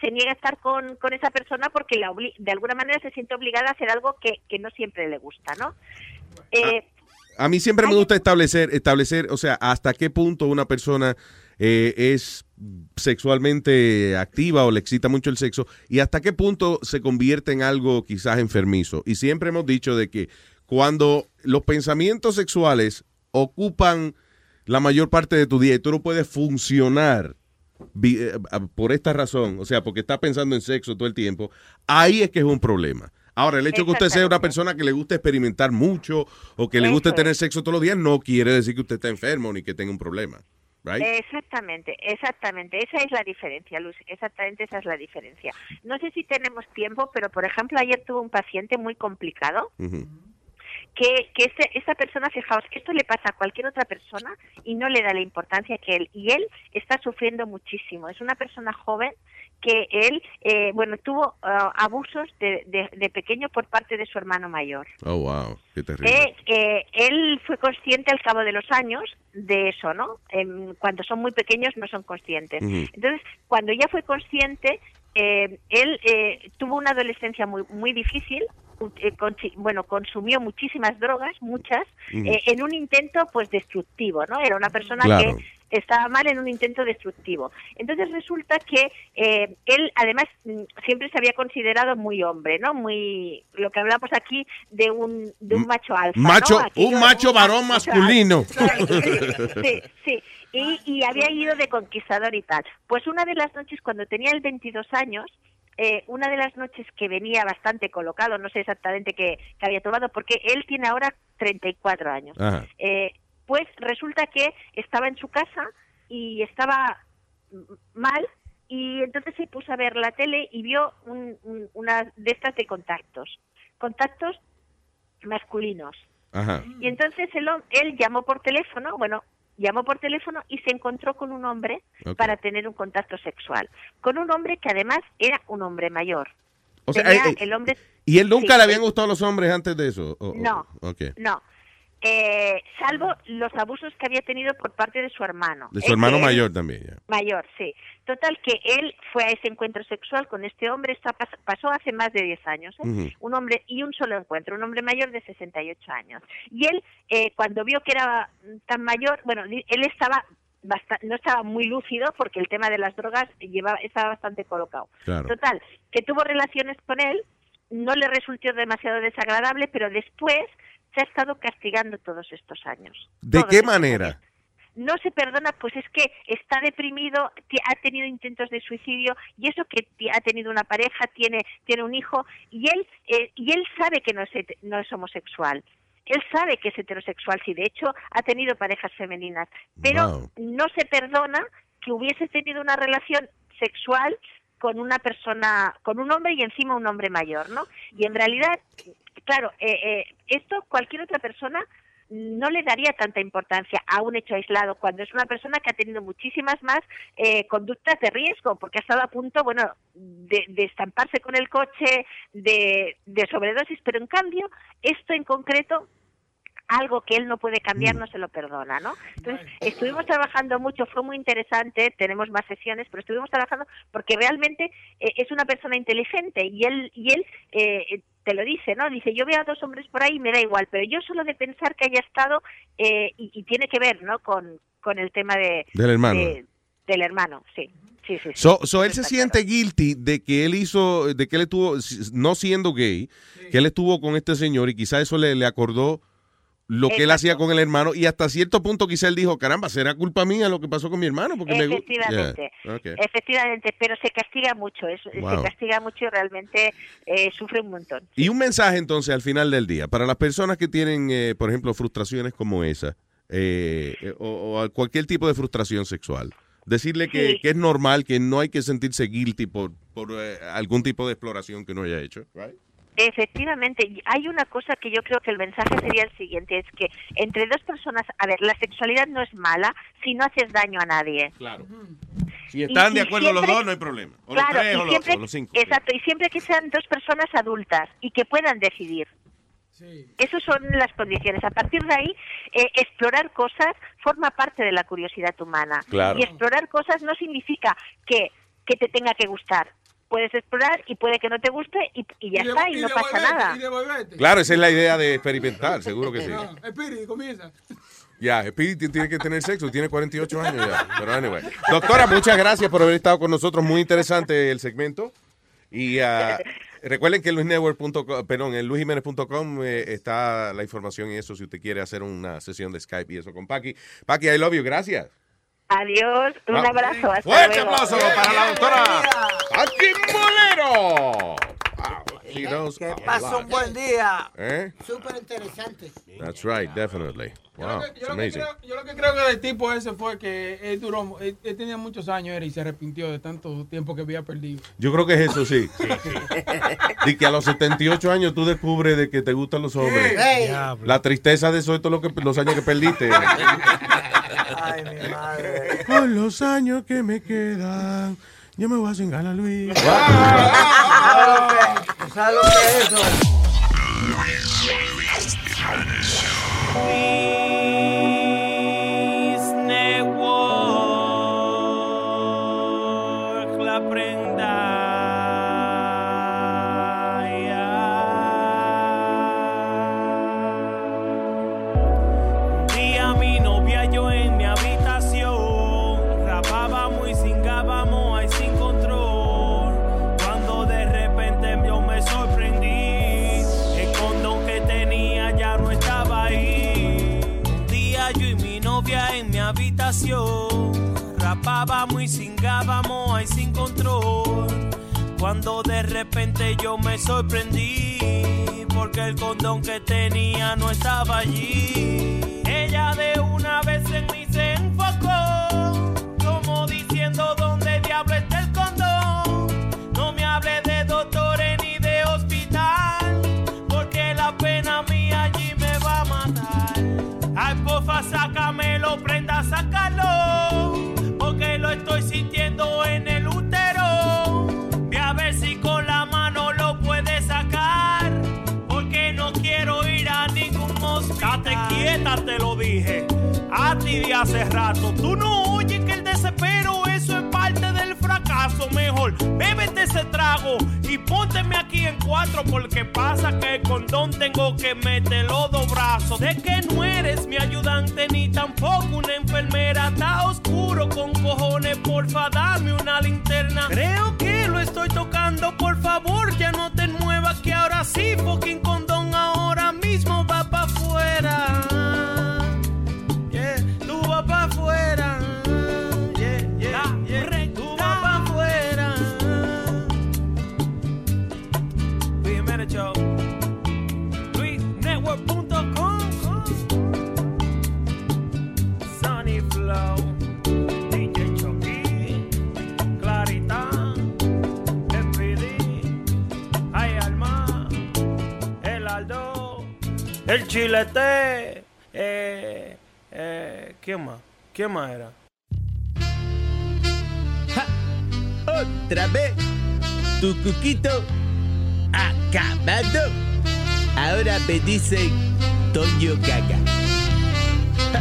[SPEAKER 23] se niega a estar con, con esa persona porque la obli- de alguna manera se siente obligada a hacer algo que, que no siempre le gusta, ¿no? Eh,
[SPEAKER 2] A mí siempre me gusta establecer, establecer, o sea, hasta qué punto una persona eh, es sexualmente activa o le excita mucho el sexo y hasta qué punto se convierte en algo quizás enfermizo. Y siempre hemos dicho de que cuando los pensamientos sexuales ocupan la mayor parte de tu día y tú no puedes funcionar eh, por esta razón, o sea, porque estás pensando en sexo todo el tiempo, ahí es que es un problema. Ahora, el hecho que usted sea una persona que le gusta experimentar mucho o que le guste
[SPEAKER 23] Eso
[SPEAKER 2] tener sexo todos los días no quiere decir que usted está enfermo ni que tenga un problema. Right?
[SPEAKER 23] Exactamente, exactamente. Esa es la diferencia, Luz. Exactamente esa es la diferencia. No sé si tenemos tiempo, pero por ejemplo ayer tuve un paciente muy complicado. Que, que ese- esa persona, fijaos, esto le pasa a cualquier otra persona y no le da la importancia que él. Y él está sufriendo muchísimo. Es una persona joven que él, eh, bueno, tuvo ah, abusos de, de- de pequeño por parte de su hermano mayor.
[SPEAKER 2] Oh, wow. Qué terrible.
[SPEAKER 23] Eh, eh, él fue consciente al cabo de los años de eso, ¿no? Em, cuando son muy pequeños no son conscientes. Entonces, cuando ya fue consciente, eh, él eh, tuvo una adolescencia muy muy difícil. Eh, bueno, consumió muchísimas drogas, muchas, eh, en un intento pues destructivo, ¿no? Era una persona
[SPEAKER 25] Claro.
[SPEAKER 23] que estaba mal en un intento destructivo. Entonces resulta que eh, él además mm, siempre se había considerado muy hombre, ¿no? Muy lo que hablamos aquí de un de un macho alfa.
[SPEAKER 2] Macho, un macho varón
[SPEAKER 23] macho
[SPEAKER 2] masculino.
[SPEAKER 23] Sí, sí. Y, y había ido de conquistador y tal. Pues una de las noches, cuando tenía el 22 años, eh, una de las noches que venía bastante colocado, no sé exactamente qué, qué había tomado, porque él tiene ahora 34 años. Eh, pues resulta que estaba en su casa y estaba mal y entonces se puso a ver la tele y vio un- un- una de estas de contactos, contactos masculinos.
[SPEAKER 2] Ajá.
[SPEAKER 23] Y entonces él, él llamó por teléfono, bueno, llamó por teléfono y se encontró con un hombre para tener un contacto sexual. Con un hombre que además era un hombre mayor.
[SPEAKER 2] O sea,
[SPEAKER 23] Tenía
[SPEAKER 2] eh, eh,
[SPEAKER 23] el hombre...
[SPEAKER 2] ¿Y él nunca
[SPEAKER 23] Sí,
[SPEAKER 2] le habían
[SPEAKER 23] él-
[SPEAKER 2] gustado los hombres antes de eso? O-
[SPEAKER 23] No. No. Eh, salvo los abusos que había tenido por parte de su hermano.
[SPEAKER 2] De su hermano mayor también, ya.
[SPEAKER 23] Mayor, sí. Total, que él fue a ese encuentro sexual con este hombre, está, pas- pasó hace más de 10 años, ¿eh? Un hombre y un solo encuentro, un hombre mayor de 68 años. Y él, eh, cuando vio que era tan mayor, bueno, él estaba no estaba muy lúcido porque el tema de las drogas llevaba, estaba bastante colocado.
[SPEAKER 25] Claro.
[SPEAKER 23] Total, que tuvo relaciones con él, no le resultó demasiado desagradable, pero después se ha estado castigando todos estos años.
[SPEAKER 2] ¿De
[SPEAKER 23] Todos
[SPEAKER 2] qué manera?
[SPEAKER 23] no se perdona, pues es que está deprimido, ha tenido intentos de suicidio y eso que ha tenido una pareja, tiene tiene un hijo y él eh, y él sabe que no es no es homosexual. Él sabe que es heterosexual, sí, de hecho ha tenido parejas femeninas, pero
[SPEAKER 25] Wow.
[SPEAKER 23] no se perdona que hubiese tenido una relación sexual con una persona, con un hombre y encima un hombre mayor, ¿no? Y en realidad, claro, eh, eh, esto cualquier otra persona no le daría tanta importancia a un hecho aislado cuando es una persona que ha tenido muchísimas más eh, conductas de riesgo porque ha estado a punto bueno de, de estamparse con el coche de, de sobredosis pero en cambio esto en concreto algo que él no puede cambiar no se lo perdona, ¿no? Entonces, estuvimos trabajando mucho, fue muy interesante, tenemos más sesiones, pero estuvimos trabajando porque realmente eh, es una persona inteligente y él y él eh, te lo dice, ¿no? Dice, yo veo a dos hombres por ahí y me da igual, pero yo solo de pensar que haya estado eh, y, y tiene que ver, ¿no? Con, con el tema de
[SPEAKER 2] Del hermano.
[SPEAKER 23] de- del hermano, sí. Sí, sí, sí.
[SPEAKER 2] So, so él se siente guilty de que él hizo, de que él estuvo, no siendo gay, que él estuvo con este señor y quizá eso le, le acordó lo que él hacía con el hermano y hasta cierto punto quizá él dijo, caramba, será culpa mía lo que pasó con mi hermano porque me gusta.
[SPEAKER 23] Efectivamente,
[SPEAKER 2] Yeah, ok.
[SPEAKER 23] efectivamente, pero se castiga mucho, es-
[SPEAKER 2] Wow.
[SPEAKER 23] se castiga mucho y realmente eh, sufre un montón.
[SPEAKER 2] Y un mensaje entonces al final del día, para las personas que tienen, eh, por ejemplo, frustraciones como esa, eh, eh, o, o cualquier tipo de frustración sexual, decirle que,
[SPEAKER 23] Sí.
[SPEAKER 2] que es normal, que no hay que sentirse guilty por, por eh, algún tipo de exploración que uno haya hecho. right?
[SPEAKER 23] Efectivamente, y hay una cosa que yo creo que el mensaje sería el siguiente, es que entre dos personas, a ver, la sexualidad no es mala si no haces daño a nadie.
[SPEAKER 2] Claro. Si están
[SPEAKER 23] Y-
[SPEAKER 2] de acuerdo los dos, no hay problema. O
[SPEAKER 23] claro,
[SPEAKER 2] los tres
[SPEAKER 23] y
[SPEAKER 2] o los,
[SPEAKER 23] siempre-
[SPEAKER 2] o los cinco.
[SPEAKER 23] Exacto, y siempre que sean dos personas adultas y que puedan decidir. Esas son las condiciones. A partir de ahí, eh, explorar cosas forma parte de la curiosidad humana.
[SPEAKER 2] Claro.
[SPEAKER 23] Y explorar cosas no significa que, que te tenga que gustar. Puedes explorar y puede que no te guste y, y ya
[SPEAKER 15] Y
[SPEAKER 23] está, y,
[SPEAKER 15] y
[SPEAKER 23] no pasa nada.
[SPEAKER 15] y.
[SPEAKER 2] Claro, esa es la idea de experimentar, seguro que sí.
[SPEAKER 15] Ah, Espíritu, comienza.
[SPEAKER 2] Ya, Speedy tiene que tener sexo, tiene 48 años ya. Pero anyway. Doctora, muchas gracias por haber estado con nosotros. Muy interesante el segmento. Y ah, recuerden que en luisnetwork.com, perdón, en luisjiménez.com eh, está la información y eso si usted quiere hacer una sesión de Skype y eso con Paqui. Paqui, I love you, gracias.
[SPEAKER 23] Adiós, un
[SPEAKER 2] Ah,
[SPEAKER 23] abrazo. Hasta
[SPEAKER 2] Fuerte
[SPEAKER 23] luego.
[SPEAKER 2] aplauso para la doctora Paqui Molero. She knows
[SPEAKER 7] Que un buen día.
[SPEAKER 2] ¿Eh?
[SPEAKER 13] Súper interesante.
[SPEAKER 2] That's right, definitely. Wow,
[SPEAKER 25] Yo
[SPEAKER 2] it's
[SPEAKER 25] lo, que
[SPEAKER 2] amazing.
[SPEAKER 25] creo, yo lo que creo que del tipo ese fue que él duró, él, él tenía muchos años era, y se arrepintió de tanto tiempo que había perdido.
[SPEAKER 2] Yo creo que es eso, sí. Y que a los 78 años tú descubres de que te gustan los hombres.
[SPEAKER 13] Ey.
[SPEAKER 2] La tristeza de eso es todo lo que, los años que perdiste.
[SPEAKER 7] Ay, mi madre.
[SPEAKER 2] Con los años que me quedan, yo me voy a cingar a Luis.
[SPEAKER 7] ¿Sabes lo que es eso?
[SPEAKER 24] Habitación rapábamos y cingábamos ahí sin control. Cuando de repente yo me sorprendí, porque el condón que tenía no estaba allí. Ella de una vez en mí se enfocó, como diciendo dónde diablo está porfa, sácamelo, prenda, sácalo, porque lo estoy sintiendo en el útero. Ve a ver si con la mano lo puedes sacar, porque no quiero ir a ningún hospital. Date quieta, te lo dije, a ti de hace rato. Tú no oyes que el desespero, eso es parte del Mejor, bébete ese trago y pónteme aquí en cuatro, porque pasa que el condón tengo que meterlo dos brazos. De que no eres mi ayudante ni tampoco una enfermera, está oscuro con cojones, porfa, dame una linterna. Creo que lo estoy tocando, por favor, ya no te muevas, que ahora sí, fucking condón, Chilete. Eh, eh, ¿Quién más? ¿Quién más era?
[SPEAKER 26] Otra vez, tu cuquito acabado. Ahora me dicen Toño Gaga. Ja.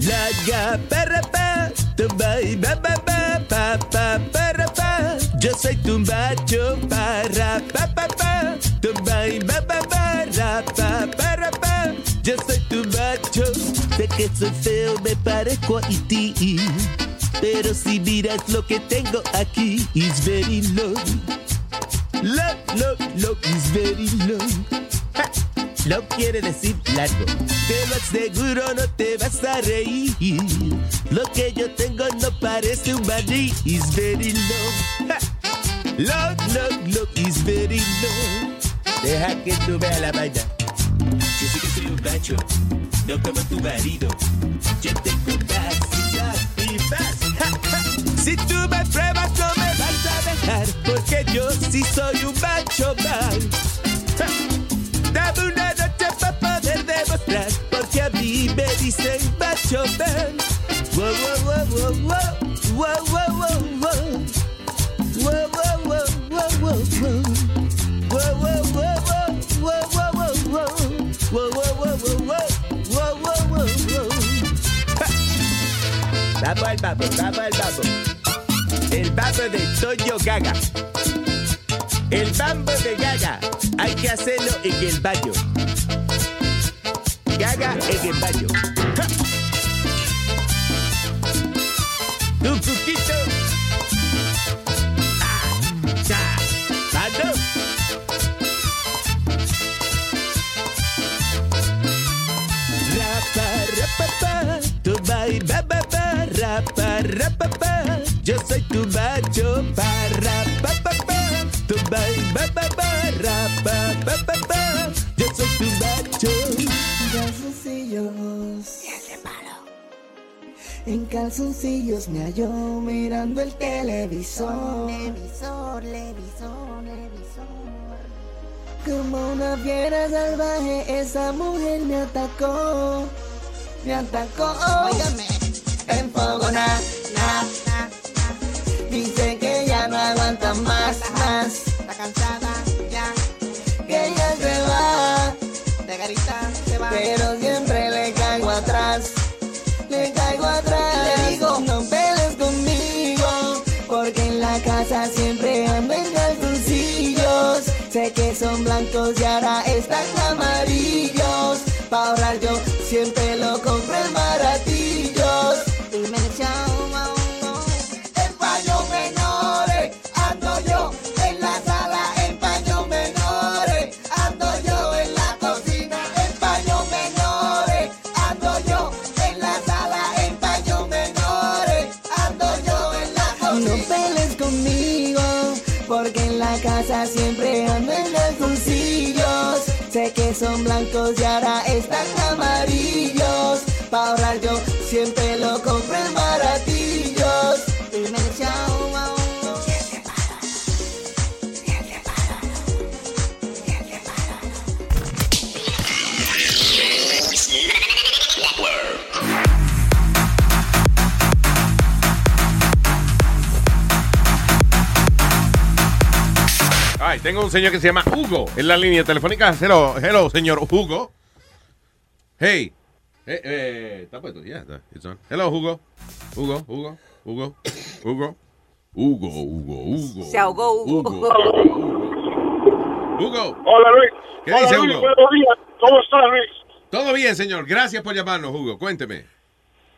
[SPEAKER 26] La ga para pa, tumba y ba ba ba pa pa para pa. Yo soy tu macho para pa pa pa, tumba y ba ba ba ra. Yo soy tu macho, sé que soy feo, me parezco a ti. Pero si miras lo que tengo aquí, is very low. Low, low, low, is very low. Ja, Low quiere decir largo. Te lo aseguro, no te vas a reír. Lo que yo tengo no parece un maní, is very low. Ja, Low, low, low, is very low. Deja que tú veas la vaina. Yo un macho, como tu marido. Yo tengo y. Si tú me pruebas no me vas a dejar, porque yo sí soy un macho mal. Dame una noche para poder demostrar, porque a mí me dicen macho mal. Wow, wow, wow, wow, wow, wow, wow. Wow, wow, wow, wow, wow, wow. Wow, Vamos al babo, vamos al babo. El babo de Toño Gaga. El bambo de Gaga. Hay que hacerlo en el baño. Gaga en el baño. Ja. Tu. pa pa pa. Yo soy tu macho pa ra pa pa pa. Tu ba ba ba ba ra pa pa pa pa. Yo soy tu macho. Calzoncillos. Y el de palo. En
[SPEAKER 27] calzoncillos me halló mirando el televisor.
[SPEAKER 20] Televisor, televisor, televisor.
[SPEAKER 27] Como una fiera salvaje, esa mujer me atacó. Me atacó.
[SPEAKER 20] Óigame.
[SPEAKER 27] Enfogona, na, na. Dice que ya no aguanta más, más.
[SPEAKER 20] Está cansada, ya.
[SPEAKER 27] Que ya se va.
[SPEAKER 20] De garita se va.
[SPEAKER 27] Pero siempre le caigo atrás. Le caigo atrás.
[SPEAKER 20] Le digo,
[SPEAKER 27] no pelees conmigo. Porque en la casa siempre ando en calzoncillos. Sé que son blancos y ahora están amarillos. Pa' ahorrar son blancos
[SPEAKER 2] tengo un señor que se llama Hugo en la línea telefónica. Hello, hello, señor Hugo. Hey. Eh, eh, está puesto, ya está. it's on. Hello, Hugo. Hugo, Hugo, Hugo, Hugo. Hugo, Hugo, Hugo.
[SPEAKER 10] Se ahogó Hugo.
[SPEAKER 2] Hugo.
[SPEAKER 17] Hola Luis.
[SPEAKER 2] ¿Qué
[SPEAKER 17] Hola,
[SPEAKER 2] dice
[SPEAKER 17] Luis,
[SPEAKER 2] Hugo?
[SPEAKER 17] Buenos días. ¿Cómo estás Luis?
[SPEAKER 2] Todo bien, señor. Gracias por llamarnos, Hugo. Cuénteme.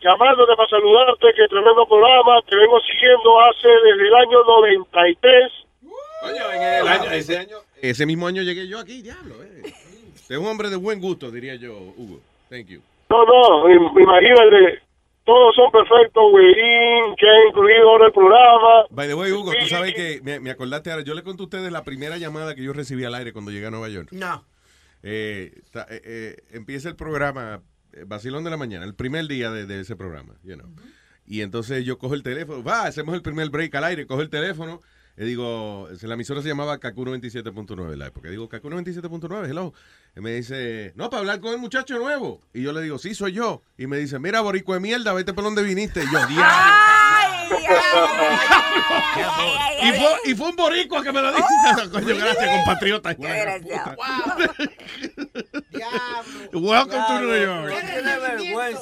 [SPEAKER 17] Llamándote para saludarte, que tremendo programa. Te vengo siguiendo hace desde el año 93.
[SPEAKER 2] El año- ese año, ese mismo año llegué yo aquí, diablo. Eh. Es un hombre de buen gusto, diría yo, Hugo. Thank you.
[SPEAKER 17] No, no, im- imagínate. Todos son perfectos, Weín, que ha incluido ahora el programa.
[SPEAKER 2] By the way, Hugo, tú sabes que me, me acordaste ahora. Yo le conté a ustedes la primera llamada que yo recibí al aire cuando llegué a Nueva York.
[SPEAKER 13] No.
[SPEAKER 2] Eh, ta- eh, eh, empieza el programa eh, Vacilón de la Mañana, el primer día de, de ese programa, you know. Y entonces yo cojo el teléfono, va, hacemos el primer break al aire, cojo el teléfono, y digo, la emisora se llamaba Kaku 97.9 en la época. Digo, Kaku 97.9, hello. Y me dice, no, para hablar con el muchacho nuevo. Y yo le digo, sí, soy yo. Y me dice, mira, borico de mierda, vete por donde viniste. Y yo, diablo. Y fue, y fue un boricua que me lo dijo. Coño, gracias, compatriota. Welcome to New York.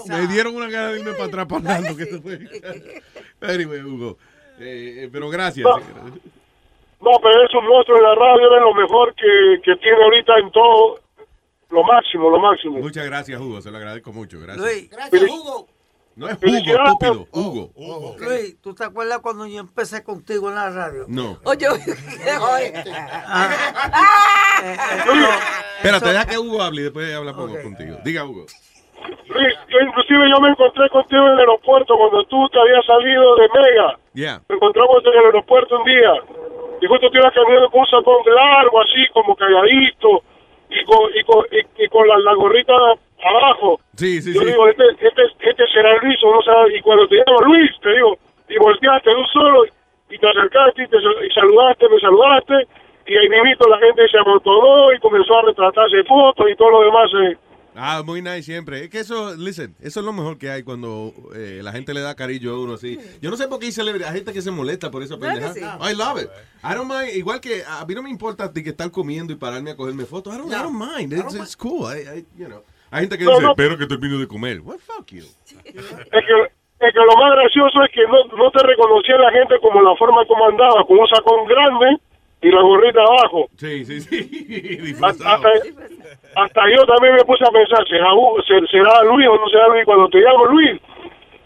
[SPEAKER 2] Me dieron una cara de irme para atrás. Que se fue. Anyway, Hugo. Eh, eh, pero gracias.
[SPEAKER 17] No, pero es un monstruo de la radio, es lo mejor que, que tiene ahorita en todo. Lo máximo, lo máximo.
[SPEAKER 2] Muchas gracias, Hugo. Se lo agradezco mucho. Gracias.
[SPEAKER 7] Luis,
[SPEAKER 13] Gracias, Hugo.
[SPEAKER 2] No es Hugo, estúpido. Hugo.
[SPEAKER 7] Luis, ¿tú te acuerdas cuando yo empecé contigo en la radio?
[SPEAKER 2] No.
[SPEAKER 10] Oye, oye.
[SPEAKER 2] Espérate, deja que Hugo hable y después hablamos contigo. Diga, Hugo.
[SPEAKER 17] Luis, yo inclusive yo me encontré contigo en el aeropuerto cuando tú te habías salido de Mega.
[SPEAKER 2] Yeah.
[SPEAKER 17] Nos encontramos en el aeropuerto un día. Y justo te ibas caminando con un sacón largo, así, como calladito, y con, y con, y, y con la, la gorrita abajo.
[SPEAKER 2] Sí, sí,
[SPEAKER 17] yo
[SPEAKER 2] sí.
[SPEAKER 17] digo, este, este, este será Luis, o no. Y cuando te llamo Luis, te digo, y volteaste tú solo, y te acercaste, y, te, y saludaste, me saludaste, y ahí mismo la gente se amontonó y comenzó a retratarse fotos y todo lo demás. eh.
[SPEAKER 2] Ah, muy nice siempre. Es que eso, listen, eso es lo mejor que hay cuando eh, la gente le da cariño a uno así. Yo no sé por qué hay celebridad- hay gente que se molesta por esa
[SPEAKER 10] ¿Verdad que
[SPEAKER 2] pendeja.
[SPEAKER 10] sí?
[SPEAKER 2] I love it. I don't mind. Igual que a mí no me importa de que estar comiendo y pararme a cogerme fotos. I don't, I don't mind. It's, it's cool. I- I- you know. Hay gente que
[SPEAKER 17] No,
[SPEAKER 2] dice,
[SPEAKER 17] no.
[SPEAKER 2] espero que termine de comer. What fuck you.
[SPEAKER 17] Es que, es que lo más gracioso es que no, no te reconocía la gente como la forma como andaba, con un sacón grande y la gorrita abajo.
[SPEAKER 2] Sí, sí, sí.
[SPEAKER 17] Hasta, hasta, hasta yo también me puse a pensar, ¿será, será Luis o no será Luis? Cuando te llamo Luis,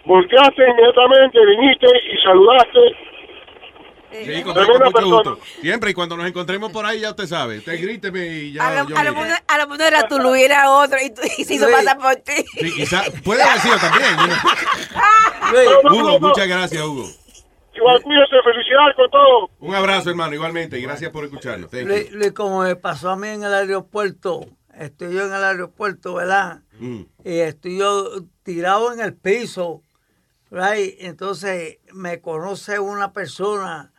[SPEAKER 17] volteaste inmediatamente, viniste y saludaste.
[SPEAKER 2] Sí, con, mucho
[SPEAKER 17] persona.
[SPEAKER 2] gusto. Siempre y cuando nos encontremos por ahí, ya usted sabe. Usted gríteme y ya.
[SPEAKER 10] A lo,
[SPEAKER 2] yo
[SPEAKER 10] a lo mejor- a lo mejor era tú, Luis, era otro, y, tú, y se hizo pasar por ti.
[SPEAKER 2] Sí, quizá, puede haber sido también. Hugo, muchas gracias, Hugo.
[SPEAKER 17] Igual cuídese, felicidades con todo.
[SPEAKER 2] Un abrazo, hermano, igualmente. Y gracias por escucharnos. Thank you.
[SPEAKER 7] Luis, Luis, como me pasó a mí en el aeropuerto, estoy yo en el aeropuerto, ¿verdad?
[SPEAKER 2] Mm.
[SPEAKER 7] Y estoy yo tirado en el piso Right, entonces me conoce una persona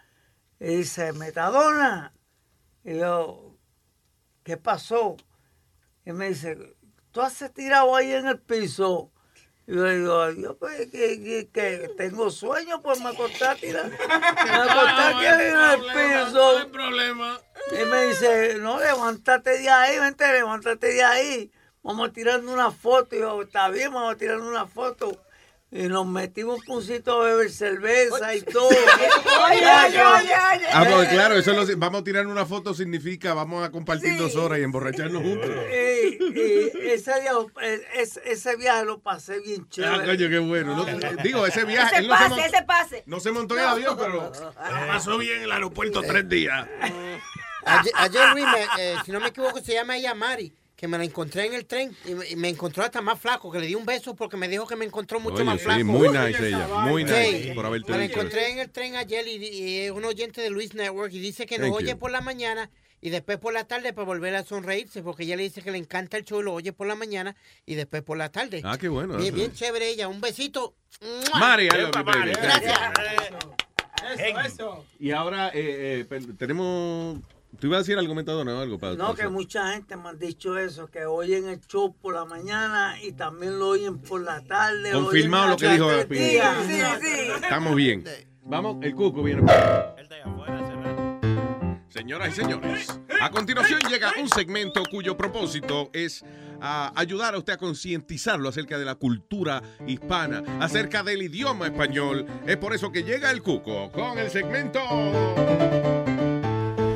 [SPEAKER 7] y dice, Metadona. Y yo, ¿qué pasó? Y me dice, tú has tirado ahí en el piso. Yo le digo, yo pues que, que- que tengo sueño, pues me acosté a tirar. Me acosté aquí en el piso.
[SPEAKER 25] No hay problema.
[SPEAKER 7] Y me dice, no, levántate de ahí, vente, levántate de ahí. Vamos a tirarnos una foto. Y yo, está bien, vamos a tirarnos una foto. Y nos metimos un puncito a beber cerveza y todo.
[SPEAKER 2] Ah, pues claro, eso lo- vamos a tirar una foto significa vamos a compartir dos horas y emborracharnos juntos.
[SPEAKER 7] Y, y ese, día, eh, ese, ese viaje lo pasé bien
[SPEAKER 2] Ah,
[SPEAKER 7] chévere.
[SPEAKER 2] coño, qué bueno. No, digo, ese viaje.
[SPEAKER 10] Ese
[SPEAKER 2] él no se
[SPEAKER 10] pase,
[SPEAKER 2] mon-
[SPEAKER 10] ese pase.
[SPEAKER 2] No se montó en el avión, pero pasó bien en el aeropuerto tres días.
[SPEAKER 13] Ayer, ayer, Luis, me- eh, si no me equivoco, se llama ella Mari, que me la encontré en el tren y me, y me encontró hasta más flaco, que le di un beso porque me dijo que me encontró mucho
[SPEAKER 2] Oye,
[SPEAKER 13] más
[SPEAKER 2] sí,
[SPEAKER 13] flaco.
[SPEAKER 2] muy nice ella, muy
[SPEAKER 13] Sí.
[SPEAKER 2] nice por haberte
[SPEAKER 13] Me la encontré
[SPEAKER 2] eso.
[SPEAKER 13] en el tren ayer y, y es un oyente de Luis Network y dice que nos
[SPEAKER 2] Thank
[SPEAKER 13] oye
[SPEAKER 2] you.
[SPEAKER 13] por la mañana y después por la tarde para volver a sonreírse, porque ella le dice que le encanta el show y lo oye por la mañana y después por la tarde.
[SPEAKER 2] Ah, qué bueno.
[SPEAKER 13] Bien, bien chévere ella. Un besito.
[SPEAKER 2] Mari.
[SPEAKER 13] Gracias.
[SPEAKER 25] Eso, eso.
[SPEAKER 2] Y ahora eh, eh, tenemos. ¿Tú ibas a decir algo, Metadona, o algo? Para,
[SPEAKER 7] No, que mucha gente me han dicho eso, que oyen el show por la mañana y también lo oyen por la tarde.
[SPEAKER 2] Confirmado lo que dijo
[SPEAKER 7] el día.
[SPEAKER 10] Sí, sí.
[SPEAKER 2] Estamos bien. Vamos, el cuco viene. Señoras y señores, a continuación llega un segmento cuyo propósito es ah, ayudar a usted a concientizarlo acerca de la cultura hispana, acerca del idioma español. Es por eso que llega el cuco con el segmento.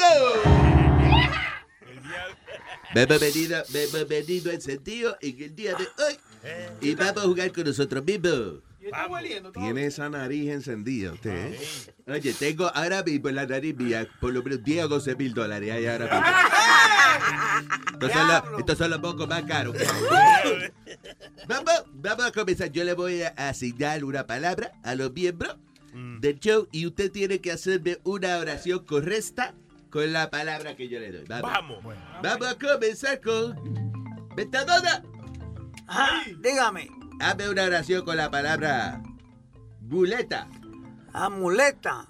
[SPEAKER 26] ¡Acabando! Bienvenido, bienvenido al sentido en el día de hoy. Y vamos a jugar con nosotros mismos.
[SPEAKER 2] Tiene esa nariz encendida usted, ¿eh?
[SPEAKER 26] Oye, tengo ahora mismo en la nariz mía por lo menos 10 o 12 mil dólares ahí ahora mismo. Estos son, los, estos son los pocos más caros. vamos, vamos a comenzar. Yo le voy a asignar una palabra a los miembros del show y usted tiene que hacerme una oración correcta con la palabra que yo le doy. Vamos. Vamos, a comenzar con... Metadona.
[SPEAKER 7] Ajá, dígame.
[SPEAKER 26] Hazme una oración con la palabra muleta.
[SPEAKER 7] Amuleta.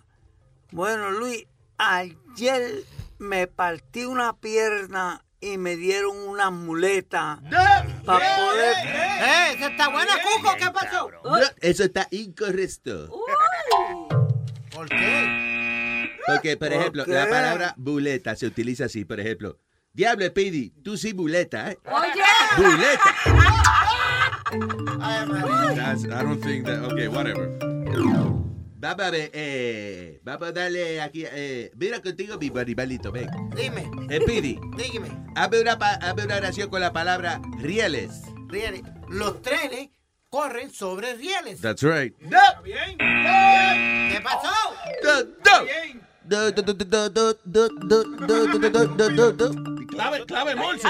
[SPEAKER 7] Bueno, Luis, ayer me partí una pierna y me dieron una muleta para poder...
[SPEAKER 13] ¡Eh, esa está buena, Cuco! ¿Qué pasó?
[SPEAKER 26] No, eso está incorrecto.
[SPEAKER 13] ¿Por qué?
[SPEAKER 26] Porque, por
[SPEAKER 13] ¿Por
[SPEAKER 26] ejemplo,
[SPEAKER 13] qué?
[SPEAKER 26] la palabra buleta se utiliza así, por ejemplo. Diablo, Speedy, tú sí buleta, ¿eh?
[SPEAKER 10] Oye.
[SPEAKER 26] Buleta.
[SPEAKER 2] That's- I don't think that. Okay, whatever.
[SPEAKER 26] Vamos a ver, eh, vamos a darle aquí, eh, mira contigo mismo, animalito, ven.
[SPEAKER 13] Dime,
[SPEAKER 26] Speedy,
[SPEAKER 13] dígame.
[SPEAKER 26] hazme una, hazme una oración con la palabra rieles.
[SPEAKER 13] Rieles. Los trenes corren sobre rieles.
[SPEAKER 2] That's right.
[SPEAKER 13] ¿Qué pasó?
[SPEAKER 26] Do, do.
[SPEAKER 2] Clave, clave, Morse.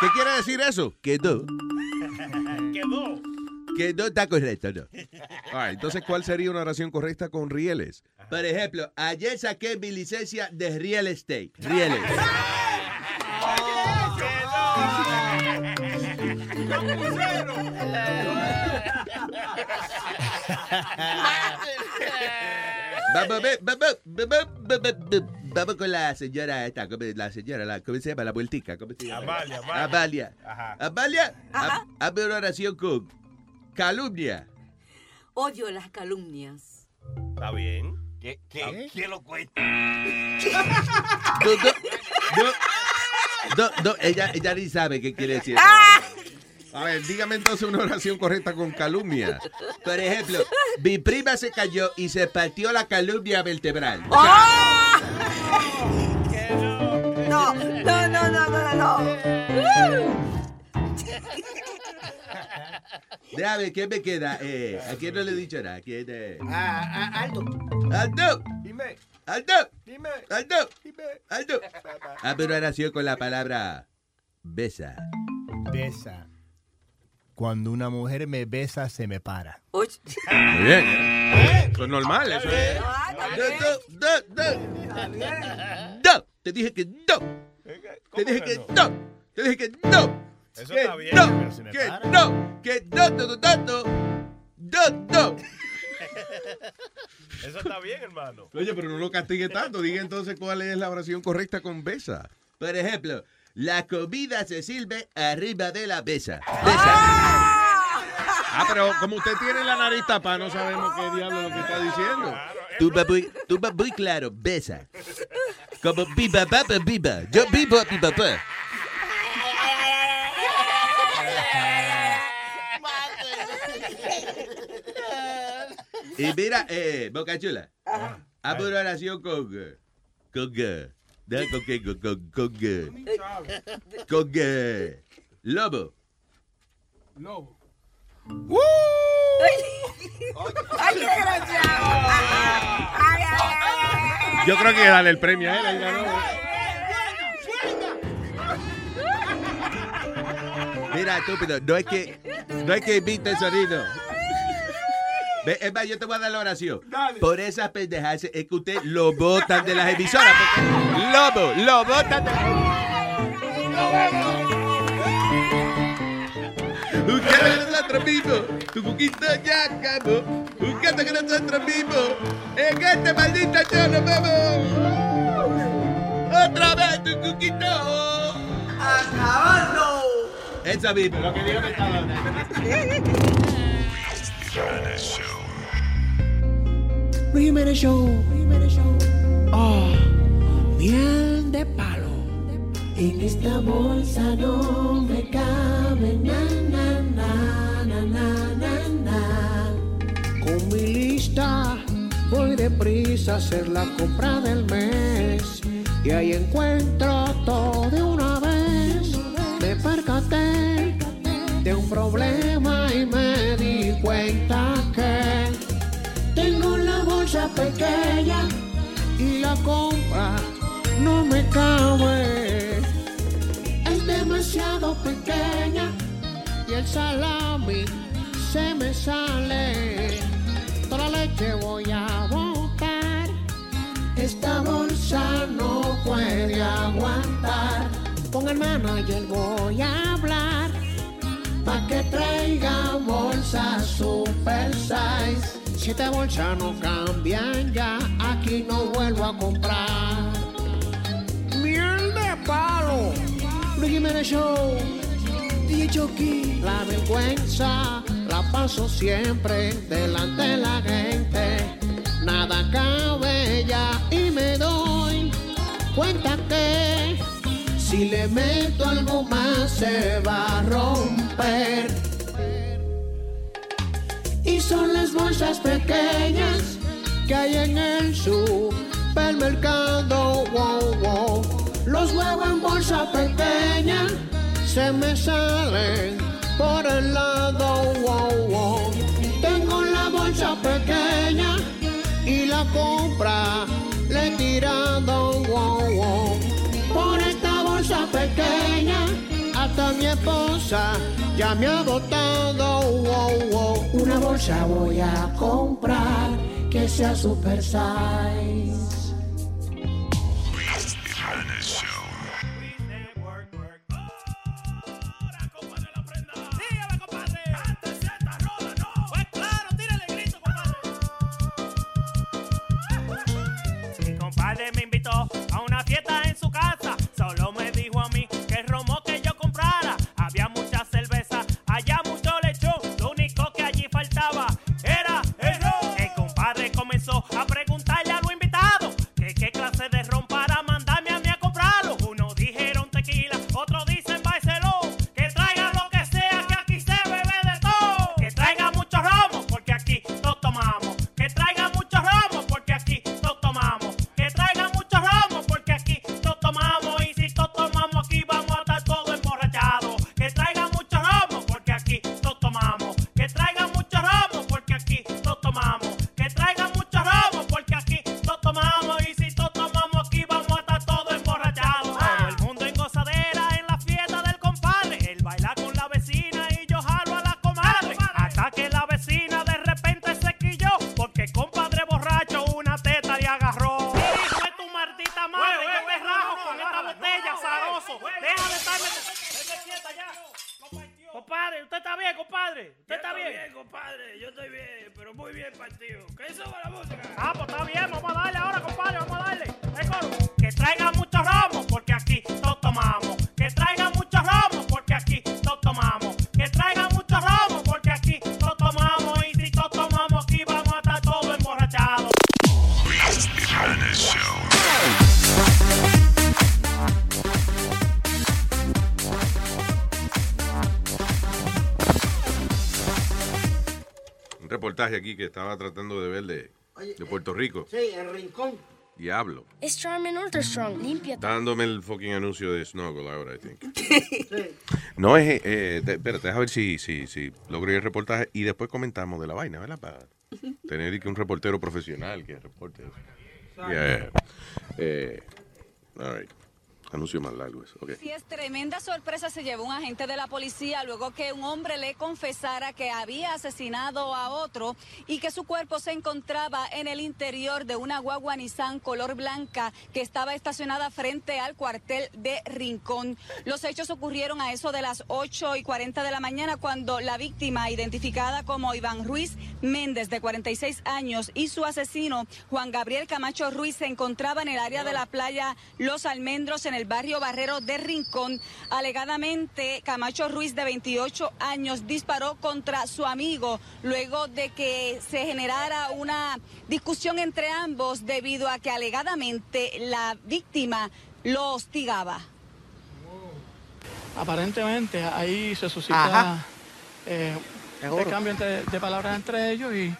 [SPEAKER 2] ¿Qué quiere decir eso?
[SPEAKER 9] Quedó.
[SPEAKER 26] Quedó. Quedó, está correcto, no.
[SPEAKER 2] Right, entonces, ¿cuál sería una oración correcta con rieles?
[SPEAKER 26] Por ejemplo, ayer saqué mi licencia de real estate. Rieles. Ah, ¡Lo vamos, vamos, vamos, vamos, vamos con la señora esta, ¿cómo, la señora, la, ¿cómo se llama? La vueltica, ¿cómo se llama?
[SPEAKER 9] Amalia, Amalia.
[SPEAKER 26] Amalia.
[SPEAKER 9] Ajá.
[SPEAKER 26] Amalia, ha- hazme una oración con calumnia.
[SPEAKER 10] Odio las calumnias.
[SPEAKER 9] Está bien.
[SPEAKER 12] ¿Qué, qué, ¿Qué lo cuesta?
[SPEAKER 26] No, no, no, no, no, ella, ella ni sabe qué quiere decir.
[SPEAKER 2] A ver, dígame entonces una oración correcta con calumnia.
[SPEAKER 26] Por ejemplo, mi prima se cayó y se partió la calumnia vertebral.
[SPEAKER 10] ¡Ah! No, no, no, no, no, no.
[SPEAKER 2] Déjame ver, ¿quién me queda? Eh, ¿A quién no le he dicho nada? ¿Quién, eh?
[SPEAKER 13] Ah, ah, Aldo.
[SPEAKER 2] ¡Aldo!
[SPEAKER 13] Dime.
[SPEAKER 2] ¡Aldo!
[SPEAKER 13] Dime.
[SPEAKER 2] ¡Aldo! ¡Aldo! Ah, pero ahora sí con la palabra besa.
[SPEAKER 11] Besa. Cuando una mujer me besa, se me para.
[SPEAKER 10] Muy bien. Eso es normal, eso es.
[SPEAKER 2] Do, do, do. Do. Te dije que no. Te dije que no. Te dije que no.
[SPEAKER 9] Eso
[SPEAKER 2] Que
[SPEAKER 9] está bien,
[SPEAKER 2] no. Que no. Que no, no, no, no, no. No, no.
[SPEAKER 9] Eso está bien, hermano.
[SPEAKER 10] Oye, pero no lo castigue tanto. Diga entonces cuál es la oración correcta con besa.
[SPEAKER 2] Por ejemplo, la comida se sirve arriba de la besa.
[SPEAKER 10] Ah, pero como usted tiene la nariz tapada, no sabemos qué diablo es lo que está diciendo.
[SPEAKER 2] Tú vas muy, tú vas muy claro, besa. Como biba, baba, biba. Yo vivo a mi papá. Y mira, eh, Boca Chula. Haz una oración con. Con. Eh, ¿no? ¿Con qué? Con. Con. Con. eh, Con. eh, Lobo.
[SPEAKER 15] Lobo.
[SPEAKER 28] ¡Ay, qué desgraciado! ¡Ay, ay, ay!
[SPEAKER 10] Yo creo que darle el premio a él.
[SPEAKER 2] Mira, estúpido, no es que. No es que imite el sonido. Ve, Es más, yo te voy a dar la oración. Por esas pendejas es que usted lo botan de las emisoras. porque- Lobo, lo botan de Un gato que nosotros vimos, tu cuquito ya acabó. Un gato que nosotros vimos, en este maldito show nos vemos. Otra vez tu cuquito. Acabando. Esa misma, lo que digo me estaba
[SPEAKER 28] Luis Jiménez Show. Oh, miel de palo. En esta bolsa no me cabe na, na, na, na, na, na, na. Con mi lista voy deprisa a hacer la compra del mes. Y ahí encuentro todo de una vez. Me percaté de un problema y me di cuenta que tengo la bolsa pequeña y la compra no me cabe. Es demasiado pequeña y el salami se me sale. Toda la leche voy a botar. Esta bolsa no puede aguantar. Con el manager voy a hablar pa' que traiga bolsas super size. Siete bolsas no cambian ya, aquí no vuelvo a comprar. Miel de palo, Luis Jiménez Show, DJ Chucky. La vergüenza la paso siempre delante de la gente. Nada cabe ya y me doy cuenta que si le meto algo más se va a romper. Y son las bolsas pequeñas que hay en el supermercado. Wow, wow. Los huevos en bolsa pequeña se me salen por el lado. Wow, wow. Tengo la bolsa pequeña y la compra le he tirado. Wow, wow. Pequeña hasta mi esposa ya me ha botado. Una bolsa voy a comprar que sea super size.
[SPEAKER 2] Reportaje aquí que estaba tratando de ver de, de Puerto Rico.
[SPEAKER 13] Sí, el rincón.
[SPEAKER 2] Diablo.
[SPEAKER 29] Es Charmin Ultra Strong. Limpia.
[SPEAKER 2] Está dándome el fucking anuncio de Snuggle ahora, I think. No es. Eh, de- espérate, a ver si, si, si logro el reportaje y después comentamos de la vaina, ¿verdad? Para tener que un reportero profesional que reporte. eso. Yeah. Eh, all right. Anuncio más largo eso. ok.
[SPEAKER 30] Sí, es tremenda sorpresa se llevó un agente de la policía luego que un hombre le confesara que había asesinado a otro y que su cuerpo se encontraba en el interior de una guagua Nissan color blanca que estaba estacionada frente al cuartel de Rincón. Los hechos ocurrieron a eso de las 8 y 40 de la mañana cuando la víctima, identificada como Iván Ruiz Méndez, de 46 años, y su asesino, Juan Gabriel Camacho Ruiz, se encontraba en el área de la playa Los Almendros, en barrio Barrero de Rincón. Alegadamente, Camacho Ruiz, de 28 años, disparó contra su amigo luego de que se generara una discusión entre ambos debido a que alegadamente la víctima lo hostigaba.
[SPEAKER 31] Aparentemente ahí se suscita eh, un
[SPEAKER 7] Seguro.
[SPEAKER 31] intercambio entre- de palabras entre ellos y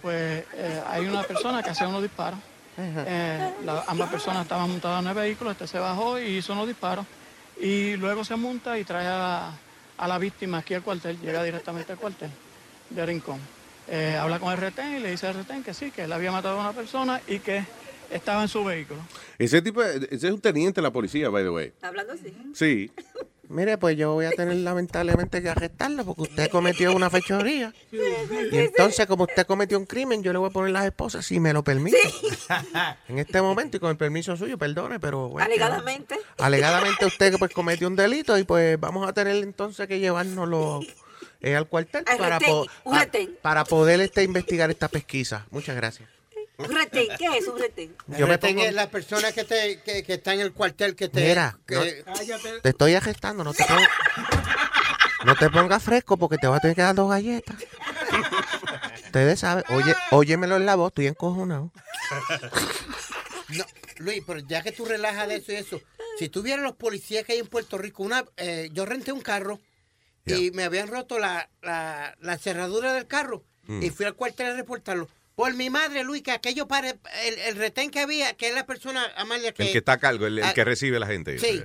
[SPEAKER 31] pues eh, hay una persona que hacía unos disparos. Eh, la- ambas personas estaban montadas en el vehículo, este se bajó y hizo unos disparos y luego se monta y trae a la, a la víctima aquí al cuartel, llega directamente al cuartel de Rincón. Eh, habla con el retén y le dice al retén que sí, que él había matado a una persona y que estaba en su vehículo.
[SPEAKER 2] Ese tipo, ese es un teniente de la policía, by the way.
[SPEAKER 10] Hablando así.
[SPEAKER 2] Sí.
[SPEAKER 32] Mire, pues yo voy a tener lamentablemente que arrestarlo porque usted cometió una fechoría. Y entonces, como usted cometió un crimen, yo le voy a poner las esposas si me lo permite. En este momento y con el permiso suyo, perdone, pero bueno.
[SPEAKER 10] Alegadamente.
[SPEAKER 32] Alegadamente usted pues cometió un delito y pues vamos a tener entonces que llevárnoslo eh, al cuartel para, po- a- para poder este, investigar esta pesquisa. Muchas gracias.
[SPEAKER 10] Un retén. ¿Qué es un retén?
[SPEAKER 32] Yo me
[SPEAKER 13] Retén
[SPEAKER 32] pongo-
[SPEAKER 13] es la persona que, te, que, que está en el cuartel que te...
[SPEAKER 32] Mira,
[SPEAKER 13] que-
[SPEAKER 32] Te estoy arrestando, no te pongas, no te pongas fresco porque te voy a tener que dar dos galletas. Ustedes saben, oye, óyemelo en la voz, estoy encojonado.
[SPEAKER 13] No, Luis, pero ya que tú relajas de eso y eso, si tuvieran los policías que hay en Puerto Rico, una, eh, yo renté un carro y me habían roto la, la, la cerradura del carro
[SPEAKER 2] Mm.
[SPEAKER 13] y fui al cuartel a reportarlo. Por mi madre, Luis, que aquello para el, el retén que había, que es la persona, Amalia, que...
[SPEAKER 2] El que está a cargo, el, el que recibe la gente.
[SPEAKER 13] Sí.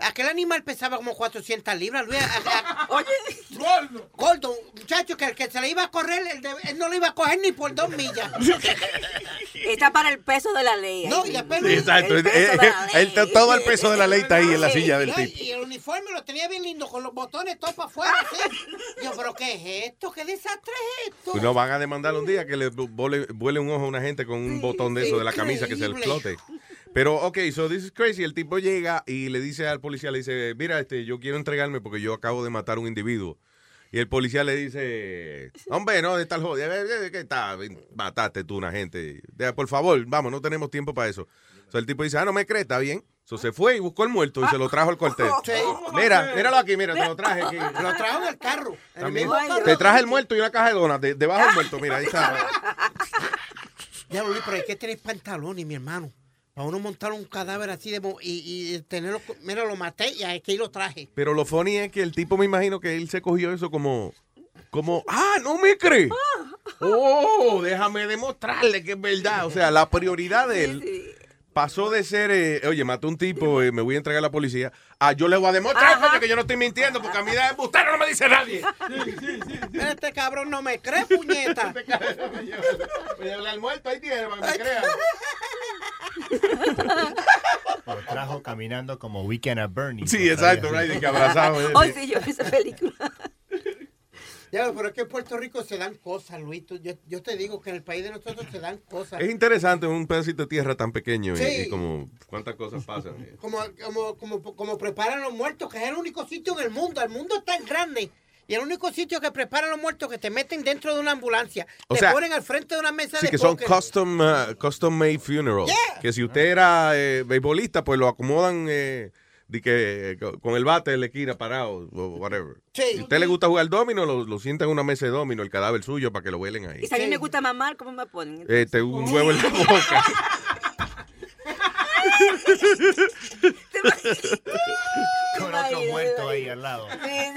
[SPEAKER 13] Aquel animal pesaba como 400 libras, Luis.
[SPEAKER 10] Oye,
[SPEAKER 13] gordo. Gordo, muchacho, que el que se le iba a correr, él, de- él no lo iba a coger ni por dos millas.
[SPEAKER 10] Está para el peso de la ley.
[SPEAKER 13] No, y
[SPEAKER 2] Sí, exacto.
[SPEAKER 10] El peso de la
[SPEAKER 2] El- el-
[SPEAKER 10] ley.
[SPEAKER 2] todo el peso de la ley está ahí en la silla del tipo.
[SPEAKER 13] Y el uniforme lo tenía bien lindo, con los botones todos para afuera. así. Yo, pero ¿qué es esto? ¿Qué desastre es esto?
[SPEAKER 2] Pues no van a demandar un día que le vuele, vuele un ojo a una gente con un botón de eso de la camisa que se le explote. Pero, ok, so this is crazy. El tipo llega y le dice al policía, le dice, mira, este, yo quiero entregarme porque yo acabo de matar a un individuo. Y el policía le dice, hombre, no, de tal joder, ¿qué está? Mataste tú una gente. Por favor, vamos, no tenemos tiempo para eso. So, el tipo dice, ah, no me crees, está bien. So, se fue y buscó el muerto y se lo trajo al cuartel.
[SPEAKER 13] Sí.
[SPEAKER 2] Mira, míralo aquí, mira, te lo traje aquí.
[SPEAKER 13] Lo trajo en el carro. en el
[SPEAKER 2] También.
[SPEAKER 13] mismo carro.
[SPEAKER 2] Te traje el muerto y una caja de donas de- debajo del muerto, mira, ahí está.
[SPEAKER 13] Ya, Luis, pero hay que tener pantalones, mi hermano. Para uno montar un cadáver así de mo- y, y tenerlo. Mira, lo maté y aquí lo traje.
[SPEAKER 2] Pero lo funny es que el tipo me imagino que él se cogió eso como, como, ah, no me cree. Oh, déjame demostrarle que es verdad. O sea, la prioridad de él pasó de ser, eh, oye, maté a un tipo, eh, me voy a entregar a la policía, a yo le voy a demostrar coño, que yo no estoy mintiendo, porque a mí de embustero no me dice nadie.
[SPEAKER 13] Mira, este cabrón no me cree, puñeta.
[SPEAKER 2] Hablar al muerto, ahí tiene, para que me crea.
[SPEAKER 11] Lo trajo caminando como Weekend at Bernie.
[SPEAKER 2] Sí, exacto, right, que abrazado, eh.
[SPEAKER 10] Hoy sí, yo vi esa película.
[SPEAKER 13] Ya, pero es que en Puerto Rico se dan cosas, Luis. Tú- Yo, yo te digo que en el país de nosotros se dan cosas.
[SPEAKER 2] Es interesante un pedacito de tierra tan pequeño y-
[SPEAKER 13] Sí.
[SPEAKER 2] y, como cuántas cosas pasan.
[SPEAKER 13] Como, como, como, como preparan los muertos, que es el único sitio en el mundo. El mundo es tan grande. Y el único sitio que preparan los muertos que te meten dentro de una ambulancia.
[SPEAKER 2] O
[SPEAKER 13] te
[SPEAKER 2] sea,
[SPEAKER 13] ponen al frente de una mesa
[SPEAKER 2] Sí,
[SPEAKER 13] de
[SPEAKER 2] que son custom, uh, custom made funerals. Que si usted era eh, beisbolista, pues lo acomodan eh, de que, eh, con el bate le quira parado o whatever. Si a usted le gusta jugar domino, lo, lo sienta en una mesa de domino, el cadáver suyo, para que lo vuelen ahí.
[SPEAKER 10] Y si a mí me gusta mamar, ¿cómo me ponen?
[SPEAKER 2] Este, un huevo en la boca.
[SPEAKER 11] Con otro muerto ahí al lado.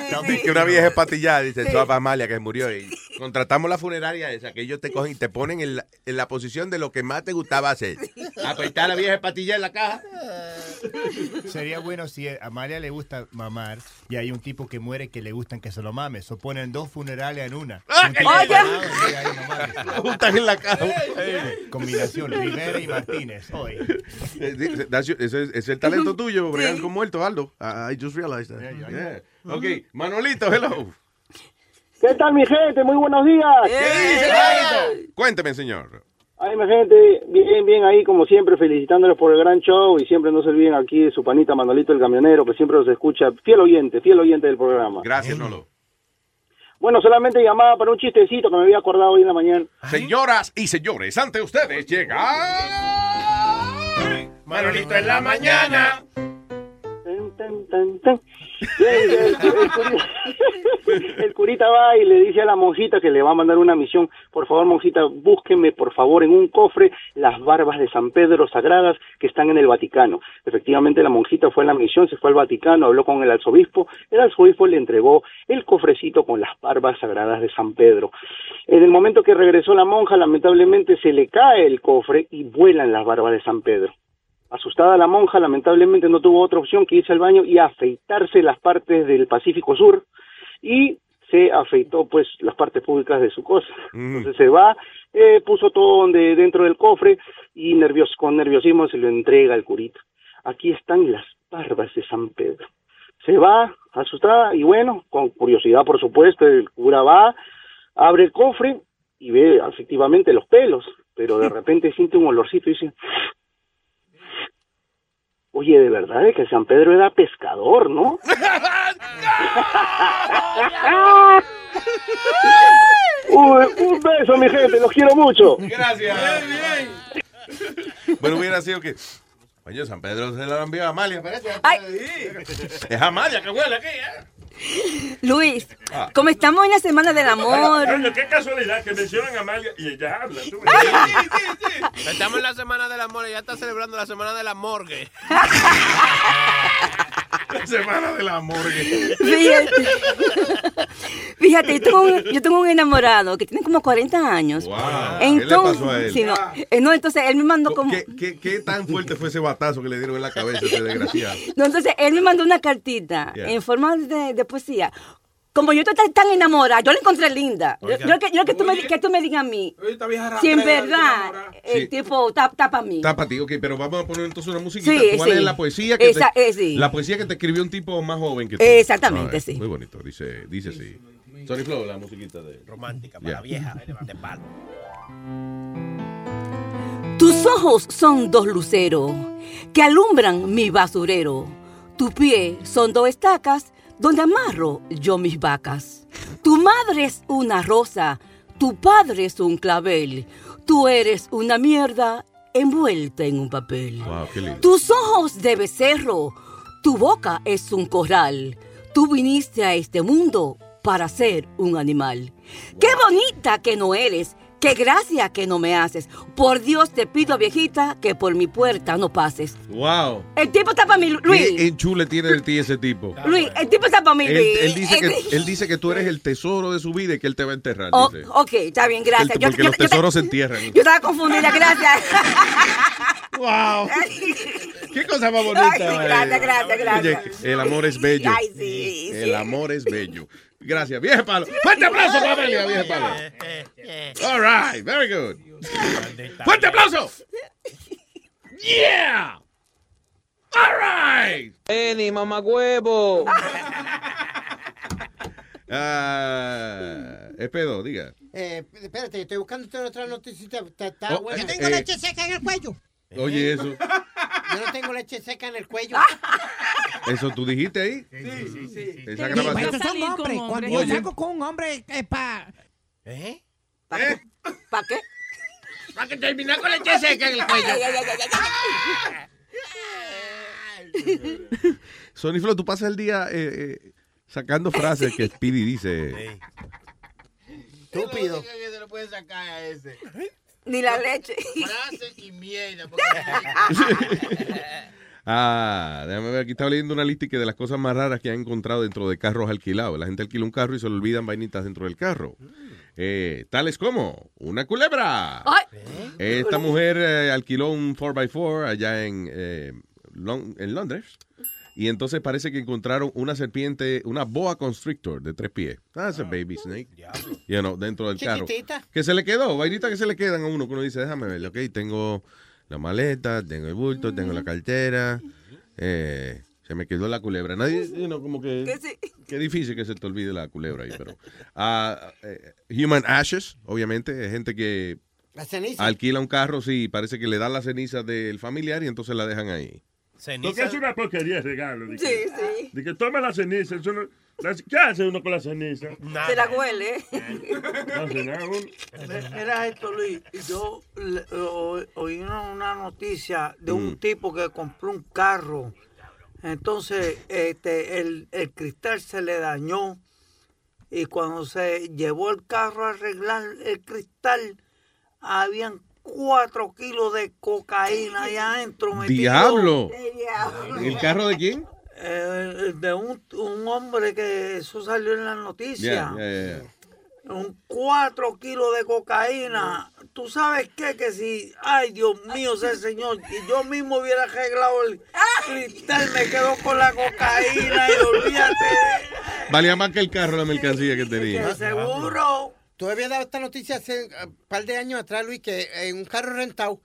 [SPEAKER 2] También que una vieja espatillada, dice, eso a Amalia que murió. Y contratamos la funeraria esa, que ellos te cogen y te ponen en la, en la posición de lo que más te gustaba hacer. Apretar a la vieja espatillada en la caja.
[SPEAKER 11] Sería bueno si a Amalia le gusta mamar y hay un tipo que muere que le gustan que se lo mame. So ponen dos funerales en una. Un tipo parado.
[SPEAKER 2] Juntan en la caja.
[SPEAKER 11] Combinación Rivera y Martínez. Hoy.
[SPEAKER 2] Eh, Ese es, el talento tuyo, bregar con muerto, Aldo. I I just realized that. Yeah. Ok, Manolito, hello.
[SPEAKER 33] ¿Qué tal, mi gente? Muy buenos días.
[SPEAKER 2] Cuénteme, señor.
[SPEAKER 33] Ay, mi gente, bien, bien ahí, como siempre, felicitándolos por el gran show y siempre no se olviden aquí de su panita Manolito el camionero, que siempre los escucha, fiel oyente, fiel oyente del programa.
[SPEAKER 2] Gracias, Nolo.
[SPEAKER 33] Bueno, solamente llamaba para un chistecito que me había acordado hoy en la mañana.
[SPEAKER 2] Señoras y señores, ante ustedes llega.
[SPEAKER 9] Manolito en la mañana.
[SPEAKER 33] Tan, tan, tan. El, curita, curita va y le dice a la monjita que le va a mandar una misión. Por favor, monjita, búsqueme, por favor, en un cofre las barbas de San Pedro sagradas que están en el Vaticano. Efectivamente, la monjita fue en la misión, se fue al Vaticano, habló con el arzobispo. El arzobispo le entregó el cofrecito con las barbas sagradas de San Pedro. En el momento que regresó la monja, lamentablemente se le cae el cofre y vuelan las barbas de San Pedro. Asustada la monja, lamentablemente no tuvo otra opción que irse al baño y afeitarse las partes del Pacífico Sur y se afeitó pues las partes públicas de su cosa. Entonces se va, eh, puso todo donde, dentro del cofre y nervios, con nerviosismo se lo entrega al curita. Aquí están las barbas de San Pedro. Se va asustada y bueno, con curiosidad por supuesto, el cura va, abre el cofre y ve efectivamente los pelos, pero de repente siente un olorcito y dice, Oye, de verdad es que San Pedro era pescador, ¿no? Uy, un beso, mi gente, los quiero mucho.
[SPEAKER 2] Gracias. Bueno, hubiera sido que. Oye, San Pedro se lo envió a Amalia, parece. Es Amalia que huele aquí, ¿eh?
[SPEAKER 10] Luis,
[SPEAKER 2] Ah.
[SPEAKER 10] como estamos en la semana del amor.
[SPEAKER 12] Qué casualidad que mencionan a Amalia y ella habla. tú.
[SPEAKER 9] Estamos en la semana del amor y ya está celebrando la semana de la morgue.
[SPEAKER 2] La semana de la morgue.
[SPEAKER 10] Fíjate, Fíjate, yo tengo, un, yo tengo un enamorado que tiene como 40 años.
[SPEAKER 2] Wow.
[SPEAKER 10] Entonces,
[SPEAKER 2] ¿Qué le pasó a él?
[SPEAKER 10] no, eh, no, entonces él me mandó como...
[SPEAKER 2] ¿Qué, qué, qué tan fuerte fue ese batazo que le dieron en la cabeza a ese desgraciado?
[SPEAKER 10] No, entonces él me mandó una cartita
[SPEAKER 2] Yeah.
[SPEAKER 10] en forma de, de poesía. Como yo estoy tan, enamorada, yo la encontré linda. Yo,
[SPEAKER 2] Oiga.
[SPEAKER 10] yo que, yo que, tú me, que tú me digas a mí, si en verdad el
[SPEAKER 2] Sí.
[SPEAKER 10] tipo está para mí.
[SPEAKER 2] Está para ti, ok, pero vamos a poner entonces una musiquita.
[SPEAKER 10] Sí,
[SPEAKER 2] ¿Cuál
[SPEAKER 10] sí.
[SPEAKER 2] es la poesía que
[SPEAKER 10] Esa-
[SPEAKER 2] te,
[SPEAKER 10] eh, sí.
[SPEAKER 2] La poesía que te escribió un tipo más joven que tú.
[SPEAKER 10] Exactamente, sí.
[SPEAKER 2] Muy bonito, dice, dice así. Sorry Flow, la musiquita de...
[SPEAKER 9] Romántica,
[SPEAKER 2] para
[SPEAKER 9] para vieja, de palo.
[SPEAKER 10] Tus ojos son dos luceros que alumbran mi basurero. Tus pies son dos estacas donde amarro yo mis vacas. Tu madre es una rosa, tu padre es un clavel. Tú eres una mierda envuelta en un papel.
[SPEAKER 2] Wow.
[SPEAKER 10] Tus ojos de becerro, tu boca es un corral. Tú viniste a este mundo para ser un animal. Qué bonita que no eres, qué gracia que no me haces. Por Dios te pido, viejita, que por mi puerta no pases.
[SPEAKER 2] Wow.
[SPEAKER 10] El tipo está para mí, Luis.
[SPEAKER 2] ¿Qué enchule tiene de ti ese tipo?
[SPEAKER 10] Luis, el tipo está para mí,
[SPEAKER 2] Él,
[SPEAKER 10] Luis.
[SPEAKER 2] él dice que, él dice que tú eres el tesoro de su vida y que él te va a enterrar.
[SPEAKER 10] oh,
[SPEAKER 2] dice.
[SPEAKER 10] ok, está bien, gracias.
[SPEAKER 2] El- porque los tesoros se entierran.
[SPEAKER 10] yo estaba confundida, gracias.
[SPEAKER 2] wow. Qué cosa más bonita.
[SPEAKER 10] Ay, sí,
[SPEAKER 2] eh.
[SPEAKER 10] gracias, gracias, gracias.
[SPEAKER 2] Oye, el amor es bello.
[SPEAKER 10] Ay, sí, sí.
[SPEAKER 2] El amor es bello. Gracias, vieja palo. Fuerte aplauso para Amelia, vieja palo. All right, very good. Fuerte aplauso. Yeah. All right.
[SPEAKER 34] Eni, mamagüevo.
[SPEAKER 2] Ah, Espedo, diga.
[SPEAKER 13] Eh, espérate, estoy buscando otra noticia. Está, está
[SPEAKER 2] Oh,
[SPEAKER 13] buena.
[SPEAKER 2] eh, Tengo eh. leche
[SPEAKER 13] seca en el cuello.
[SPEAKER 2] Oye, eso.
[SPEAKER 13] Yo no tengo leche seca en el cuello.
[SPEAKER 2] ¿Eso tú dijiste ahí?
[SPEAKER 13] Sí, sí, sí.
[SPEAKER 2] Esa
[SPEAKER 13] Sí,
[SPEAKER 2] grabación.
[SPEAKER 13] estos son hombres. Cuando yo salgo con un hombre es para...
[SPEAKER 10] ¿Eh? ¿Para qué?
[SPEAKER 32] Para que terminar con leche seca en el cuello.
[SPEAKER 10] Ay, ay, ay, ay, ay, ay.
[SPEAKER 2] Sony Flow, tú pasas el día eh, eh, sacando frases que Speedy dice.
[SPEAKER 13] Estúpido.
[SPEAKER 32] se lo puede sacar a ese?
[SPEAKER 10] Ni la leche.
[SPEAKER 32] Frase y mierda.
[SPEAKER 2] Ah, déjame ver, aquí estaba leyendo una lista que de las cosas más raras que han encontrado dentro de carros alquilados. La gente alquila un carro y se le olvidan vainitas dentro del carro. Eh, tales como una culebra. Esta mujer eh, alquiló un 4x4 allá en, eh, en Londres. Y entonces parece que encontraron una serpiente, una boa constrictor de tres pies. Ah, ese baby snake. You know, dentro del carro.
[SPEAKER 13] Chiquitita.
[SPEAKER 2] Que se le quedó, vainita que se le quedan a uno, que uno dice, déjame ver, ok, tengo la maleta, tengo el bulto, tengo la cartera, eh, se me quedó la culebra. Nadie, you know, como que,
[SPEAKER 10] Que sí.
[SPEAKER 2] qué difícil que se te olvide la culebra ahí, pero. Ah, eh, human ashes, obviamente, es gente que
[SPEAKER 13] La ceniza.
[SPEAKER 2] alquila un carro, sí, parece que le dan la ceniza del familiar y entonces la dejan ahí.
[SPEAKER 12] Porque es una porquería de regalo. De que,
[SPEAKER 10] Sí, sí.
[SPEAKER 12] De que toma la ceniza. eso no- la- ¿Qué hace uno con la ceniza?
[SPEAKER 10] Se la huele.
[SPEAKER 12] No hace nada. uno-
[SPEAKER 7] Mira esto, Luis. Yo le- o- oí una, una noticia de un
[SPEAKER 2] Mm.
[SPEAKER 7] tipo que compró un carro. Entonces, este, el, el cristal se le dañó. Y cuando se llevó el carro a arreglar el cristal, habían cuatro kilos de cocaína ahí adentro.
[SPEAKER 2] ¡Diablo! ¿El carro de quién?
[SPEAKER 7] Eh, de un, un hombre que eso salió en la noticia.
[SPEAKER 2] Ya, ya, ya, ya.
[SPEAKER 7] Un cuatro kilos de cocaína. ¿Tú sabes qué? Que si, ay Dios mío, ese señor, y yo mismo hubiera arreglado el cristal, me quedo con la cocaína y olvídate.
[SPEAKER 2] Valía más que el carro la mercancía que tenía.
[SPEAKER 7] Que seguro.
[SPEAKER 13] Tú habías dado esta noticia hace eh, un par de años atrás, Luis, que en un carro rentado,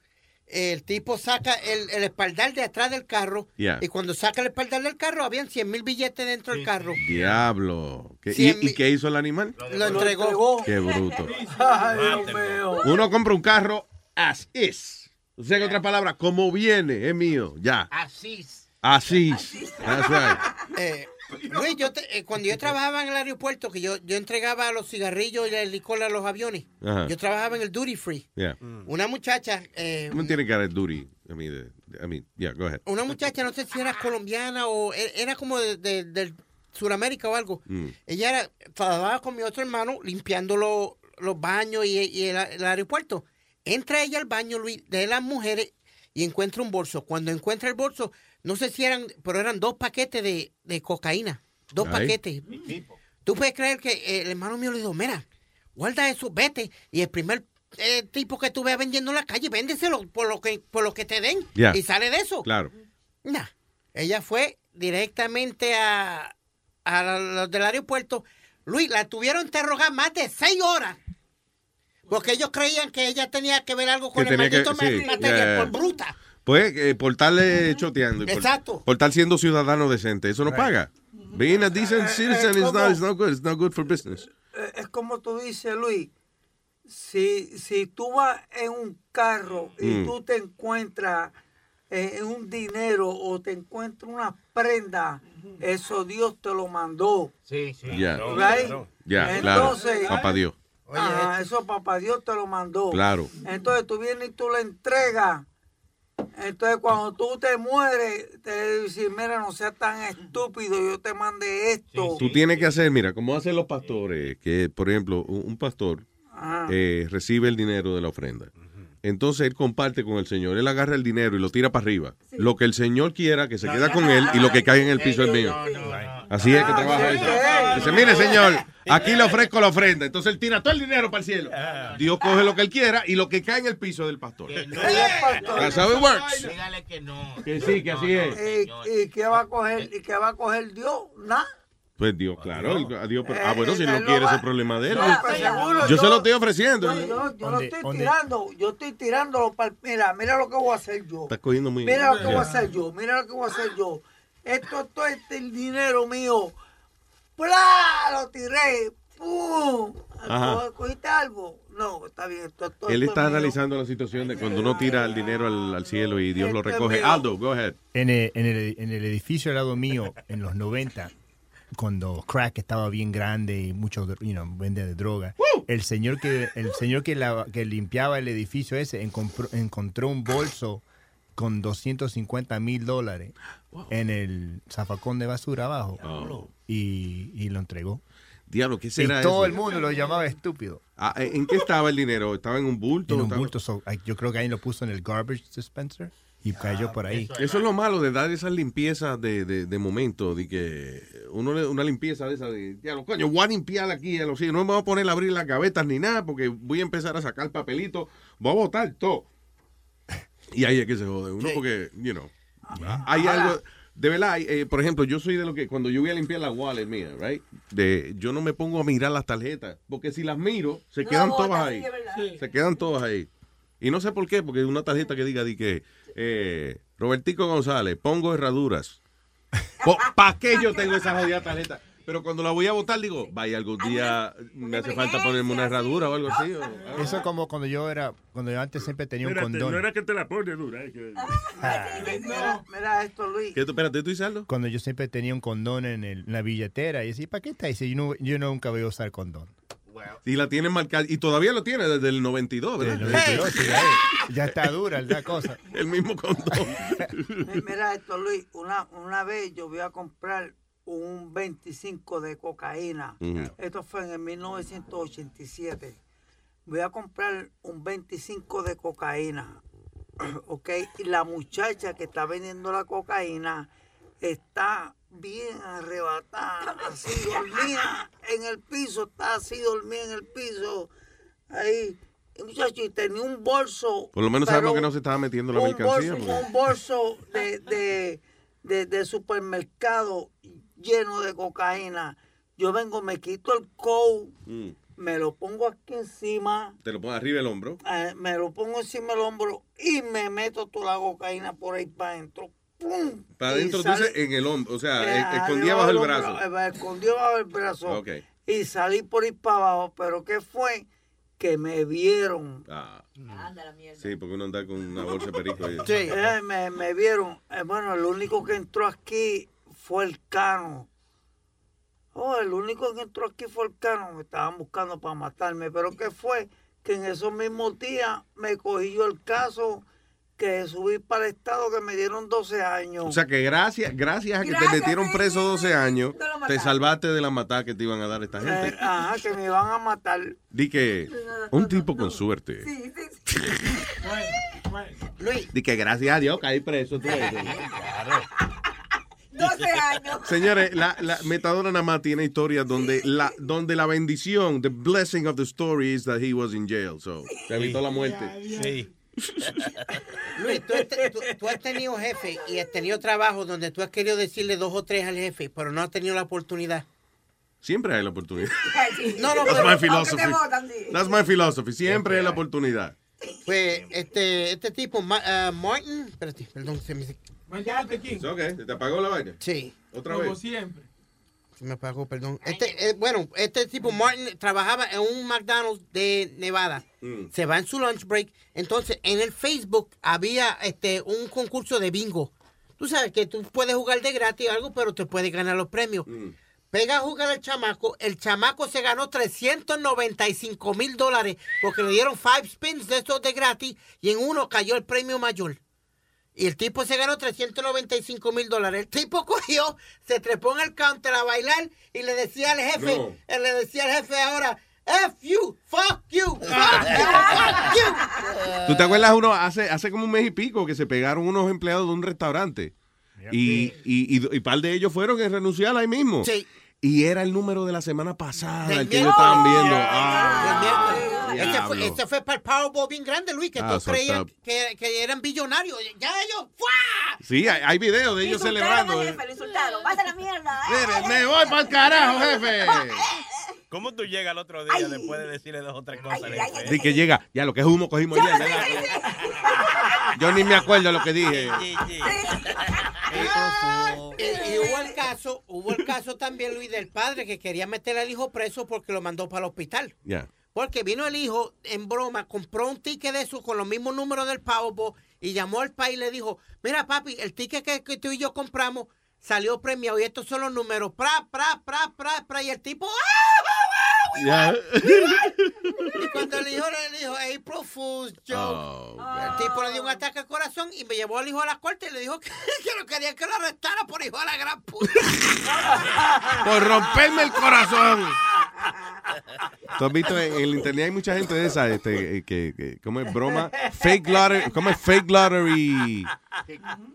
[SPEAKER 13] el tipo saca el, el espaldar de atrás del carro
[SPEAKER 2] Yeah.
[SPEAKER 13] y cuando saca el espaldar del carro, habían 100 mil billetes dentro del carro.
[SPEAKER 2] Diablo. ¿Qué-
[SPEAKER 13] Cien
[SPEAKER 2] y, y qué hizo el animal?
[SPEAKER 13] Lo entregó.
[SPEAKER 2] Qué bruto.
[SPEAKER 7] Ay, Dios mío.
[SPEAKER 2] Uno compra un carro as is. O sea, en otras palabras, como viene, es mío, ya.
[SPEAKER 32] Así.
[SPEAKER 2] Así. That's right.
[SPEAKER 13] Eh, Luis, yo te- eh, cuando yo trabajaba en el aeropuerto, que yo, yo entregaba los cigarrillos y el licor a los aviones,
[SPEAKER 2] Ajá.
[SPEAKER 13] yo trabajaba en el duty free.
[SPEAKER 2] Yeah.
[SPEAKER 13] Una muchacha, eh,
[SPEAKER 2] No tiene cara de duty. I mean, I mean, yeah, go ahead.
[SPEAKER 13] una muchacha, no sé si era colombiana o e- era como de, de- del Suramérica o algo.
[SPEAKER 2] Mm.
[SPEAKER 13] Ella era, trabajaba con mi otro hermano limpiando lo- los baños y, y el, el aeropuerto. Entra ella al baño, Luis, de las mujeres y encuentra un bolso. Cuando encuentra el bolso, no sé si eran, pero eran dos paquetes de, de cocaína. Dos paquetes. Tú puedes creer que eh, el hermano mío le dijo, mira, guarda eso, vete. Y el primer eh, tipo que tú veas vendiendo en la calle, véndeselo por lo que, por lo que te den. Y sale de eso.
[SPEAKER 2] Claro.
[SPEAKER 13] Nah. Ella fue directamente a, a los del aeropuerto. Luis, la tuvieron interrogar más de seis horas. Porque ellos creían que ella tenía que ver algo con
[SPEAKER 2] Que
[SPEAKER 13] el
[SPEAKER 2] que-
[SPEAKER 13] maldito ma-
[SPEAKER 2] sí,
[SPEAKER 13] material, por bruta.
[SPEAKER 2] Pues eh, por estar eh, choteando. y Por,
[SPEAKER 13] Exacto.
[SPEAKER 2] Por estar siendo ciudadano decente. Eso no paga. Being a decent citizen is not, is not good. It's not good for business.
[SPEAKER 7] Eh, Es como tú dices, Luis. Si, si tú vas en un carro y
[SPEAKER 2] Mm.
[SPEAKER 7] tú te encuentras eh, en un dinero o te encuentras una prenda, eso Dios te lo mandó.
[SPEAKER 32] Sí, sí.
[SPEAKER 2] Ya.
[SPEAKER 7] Right?
[SPEAKER 2] Ya, claro.
[SPEAKER 7] Entonces,
[SPEAKER 2] Papá Dios.
[SPEAKER 7] Ajá, eso papá Dios te lo mandó.
[SPEAKER 2] Claro.
[SPEAKER 7] Entonces tú vienes y tú le entregas. Entonces cuando tú te mueres, te dicen, mira, no seas tan estúpido, yo te mandé esto.
[SPEAKER 2] Tú tienes que hacer, mira, como hacen los pastores, que por ejemplo, un, un pastor eh, recibe el dinero de la ofrenda. Entonces él comparte con el Señor, él agarra el dinero y lo tira para arriba. Lo que el Señor quiera, que se queda con él y lo que cae en el piso es mío. Así es que trabaja eso. Dice, mire señor, aquí le ofrezco la ofrenda. Entonces él tira todo el dinero para el cielo. Dios coge lo que él quiera y lo que cae en el piso es del pastor. That's how it works.
[SPEAKER 32] Dígale que no.
[SPEAKER 2] Que sí, que así es.
[SPEAKER 7] ¿Y, y qué va a coger? ¿Y qué va a coger Dios? Nada.
[SPEAKER 2] Pues Dios, claro. el- a Dios, pero- ah, bueno, si
[SPEAKER 7] Eh,
[SPEAKER 2] no
[SPEAKER 7] él
[SPEAKER 2] quiere ese problema de él.
[SPEAKER 7] No, pues,
[SPEAKER 2] Yo se lo estoy ofreciendo.
[SPEAKER 7] Yo, yo- yo lo
[SPEAKER 2] ¿Dónde-
[SPEAKER 7] estoy
[SPEAKER 2] dónde?
[SPEAKER 7] tirando, yo estoy para mira, mira lo que voy a hacer yo.
[SPEAKER 2] Está cogiendo muy
[SPEAKER 7] Mira lo que
[SPEAKER 2] Ya.
[SPEAKER 7] voy a hacer yo, mira lo que voy a hacer yo. Esto, esto es el dinero mío. ¡Plá! Lo tiré. ¡Pum!
[SPEAKER 2] Ajá.
[SPEAKER 7] ¿Cogiste algo? No, está bien. Esto, esto-
[SPEAKER 2] Él
[SPEAKER 7] esto
[SPEAKER 2] está analizando la situación de cuando uno tira el dinero al, al cielo y Dios lo
[SPEAKER 7] Esto
[SPEAKER 2] recoge.
[SPEAKER 7] mío.
[SPEAKER 2] Aldo, go ahead.
[SPEAKER 11] En el, en, el, en el edificio al lado mío, en los 90, cuando crack estaba bien grande y mucho, you know, vende de droga, el señor que el señor que, la- que limpiaba el edificio ese encontró, encontró un bolso con 250 mil dólares en el zafacón de basura abajo
[SPEAKER 2] Oh.
[SPEAKER 11] y, y lo entregó.
[SPEAKER 2] Diablo, ¿qué
[SPEAKER 11] Y
[SPEAKER 2] será
[SPEAKER 11] todo
[SPEAKER 2] eso?
[SPEAKER 11] el mundo lo llamaba estúpido.
[SPEAKER 2] Ah, ¿En qué estaba el dinero? ¿Estaba en un bulto?
[SPEAKER 11] En un
[SPEAKER 2] ¿Estaba-
[SPEAKER 11] bulto, so, yo creo que ahí lo puso en el garbage dispenser y cayó por ahí.
[SPEAKER 2] Eso es lo malo de dar esas limpiezas de, de, de momento, de que uno le- una limpieza de esa de, ya lo coño, voy a limpiar aquí, ya lo sé, no me voy a poner a abrir las gavetas ni nada, porque voy a empezar a sacar papelito, voy a botar todo. Y ahí es que se jode uno, porque, you know, hay algo, de verdad, hay, eh, por ejemplo, yo soy de lo que, cuando yo voy a limpiar la wallet mía, right, de, yo no me pongo a mirar las tarjetas, porque si las miro, se
[SPEAKER 7] No,
[SPEAKER 2] quedan todas ahí, se quedan todas ahí. Y no sé por qué, porque una tarjeta que diga di que eh, Robertico González, pongo herraduras. ¿Para qué yo tengo esa jodida tarjeta? Pero cuando la voy a votar, digo, vaya, algún día me hace falta ponerme una herradura o algo así. o-
[SPEAKER 11] Eso como cuando yo era, cuando yo antes siempre tenía un condón.
[SPEAKER 12] no era que te la pone dura. eh, que-
[SPEAKER 7] Mira, mira esto, Luis.
[SPEAKER 2] ¿Qué tú, espérate, ¿tú dices algo?
[SPEAKER 11] Cuando yo siempre tenía un condón en, el- en la billetera y decía, ¿para qué está? Y dice, yo, no- yo nunca voy a usar condón.
[SPEAKER 2] Y la tienen marcada, y todavía lo tiene desde el 92, ¿verdad?
[SPEAKER 11] Del 92, sí, ya, ya está dura la cosa.
[SPEAKER 2] El mismo condón.
[SPEAKER 7] Mira esto, Luis. Una, una vez yo voy a comprar un 25 de cocaína. Esto fue en el 1987. Voy a comprar un 25 de cocaína. ¿Ok? Y la muchacha que está vendiendo la cocaína está bien arrebatada, así dormida en el piso, está así dormida en el piso. Ahí. Y muchacho, y tenía un bolso.
[SPEAKER 2] Por lo menos sabemos que no se estaba metiendo la
[SPEAKER 7] un
[SPEAKER 2] mercancía.
[SPEAKER 7] bolso,
[SPEAKER 2] porque-
[SPEAKER 7] un bolso de, de, de- de supermercado lleno de cocaína. Yo vengo, me quito el coat,
[SPEAKER 2] Mm.
[SPEAKER 7] me lo pongo aquí encima,
[SPEAKER 2] Te lo pones arriba del hombro.
[SPEAKER 7] eh, me lo pongo encima del hombro y me meto toda la cocaína por ahí para adentro. ¡Pum!
[SPEAKER 2] Para adentro, dices, en el hombro. O sea,
[SPEAKER 7] eh,
[SPEAKER 2] eh, escondía
[SPEAKER 7] arriba
[SPEAKER 2] bajo el brazo.
[SPEAKER 7] eh, escondido bajo el brazo. Y salí por ahí para abajo, pero ¿qué fue? Que me vieron.
[SPEAKER 2] Ah. Sí, porque uno anda con una bolsa de perico.
[SPEAKER 7] Eh, me, me vieron. Eh, bueno, el único que entró aquí fue el Cano. Oh, el único que entró aquí fue el Cano. Me estaban buscando para matarme. Pero ¿qué fue? Que en esos mismos días me cogí yo el caso que subí para el Estado que me dieron 12 años.
[SPEAKER 2] O sea que gracias, gracias a que
[SPEAKER 7] Gracias,
[SPEAKER 2] te metieron preso 12 años, te salvaste de la matada que te iban a dar esta gente.
[SPEAKER 7] Eh, ajá, que me iban a matar.
[SPEAKER 2] Di que un tipo con suerte.
[SPEAKER 13] Luis.
[SPEAKER 2] Di que gracias a Dios caí preso. tú ves.
[SPEAKER 7] 12 años.
[SPEAKER 2] Señores, la, la metadona nada más tiene historias donde la, donde la bendición, the blessing of the story is that he was in jail. So, se evitó la muerte.
[SPEAKER 9] Sí.
[SPEAKER 13] Luis, tú, tú- tú has tenido jefe y has tenido trabajo donde tú has querido decirle dos o tres al jefe, pero no has tenido la oportunidad.
[SPEAKER 2] Siempre hay la oportunidad.
[SPEAKER 13] No, no,
[SPEAKER 2] That's
[SPEAKER 13] pero-
[SPEAKER 2] my philosophy. That's my philosophy. Siempre hay la oportunidad.
[SPEAKER 13] Pues este, este tipo, Ma- ah, Martin, espérate, perdón, se me,
[SPEAKER 2] It's okay. ¿Te apagó la vaina?
[SPEAKER 13] Sí.
[SPEAKER 2] ¿Otra
[SPEAKER 25] Como
[SPEAKER 2] vez?
[SPEAKER 25] siempre.
[SPEAKER 13] Se me apagó, perdón. Este, eh, bueno, este tipo, Martin, trabajaba en un McDonald's de Nevada.
[SPEAKER 2] Mm.
[SPEAKER 13] Se va en su lunch break. Entonces, en el Facebook había este un concurso de bingo. Tú sabes que tú puedes jugar de gratis o algo, pero te puedes ganar los premios. Pega a jugar al chamaco. El chamaco se ganó 395 mil dólares porque le dieron five spins de estos de gratis y en uno cayó el premio mayor. Y el tipo se ganó 395 mil dólares. El tipo cogió, se trepó en el counter a bailar y le decía al jefe,
[SPEAKER 2] No.
[SPEAKER 13] él le decía al jefe ahora, F you, fuck you, fuck you, fuck you.
[SPEAKER 2] ¿Tú te acuerdas uno hace, hace como un mes y pico que se pegaron unos empleados de un restaurante? Y, y, y, y par de ellos fueron a renunciar ahí mismo.
[SPEAKER 13] Sí.
[SPEAKER 2] Y era el número de la semana pasada el que ellos estaban viendo.
[SPEAKER 13] Del
[SPEAKER 2] Ah,
[SPEAKER 13] Ese fue, para el Powerball bien grande, Luis, que
[SPEAKER 2] Ah,
[SPEAKER 13] todos creían que, que eran billonarios. Ya ellos, ¡fua!
[SPEAKER 2] Sí, hay, hay videos de ellos celebrando. eh.
[SPEAKER 10] lo insultaron. ¡Vas a la mierda!
[SPEAKER 2] Mire, me voy para el carajo, jefe.
[SPEAKER 9] ¿Cómo tú llegas al otro día después de decirle dos o tres cosas? jefe?
[SPEAKER 2] Di que llega, ya lo que es humo cogimos ¿verdad? Yo ni me acuerdo lo que dije.
[SPEAKER 9] Sí, sí.
[SPEAKER 13] Y, y hubo el caso, hubo el caso también, Luis, del padre que quería meter al hijo preso porque lo mandó para el hospital.
[SPEAKER 2] Ya.
[SPEAKER 13] Porque vino el hijo en broma, compró un ticket de eso con los mismos números del Powerball y llamó al país y le dijo, mira papi, el ticket que, que tú y yo compramos salió premiado y estos son los números, pra, pra, pra, pra, pra, y el tipo, ¡ah! Y cuando el hijo le dijo April Fool's joke, el tipo le dio un ataque al corazón y me llevó al hijo a la corte y le dijo que, que no quería que lo arrestara por hijo de la gran puta.
[SPEAKER 2] Por romperme el corazón. Tú has visto en el internet hay mucha gente de esa, este, eh, que, que ¿cómo es broma? Fake lottery, ¿cómo es fake lottery?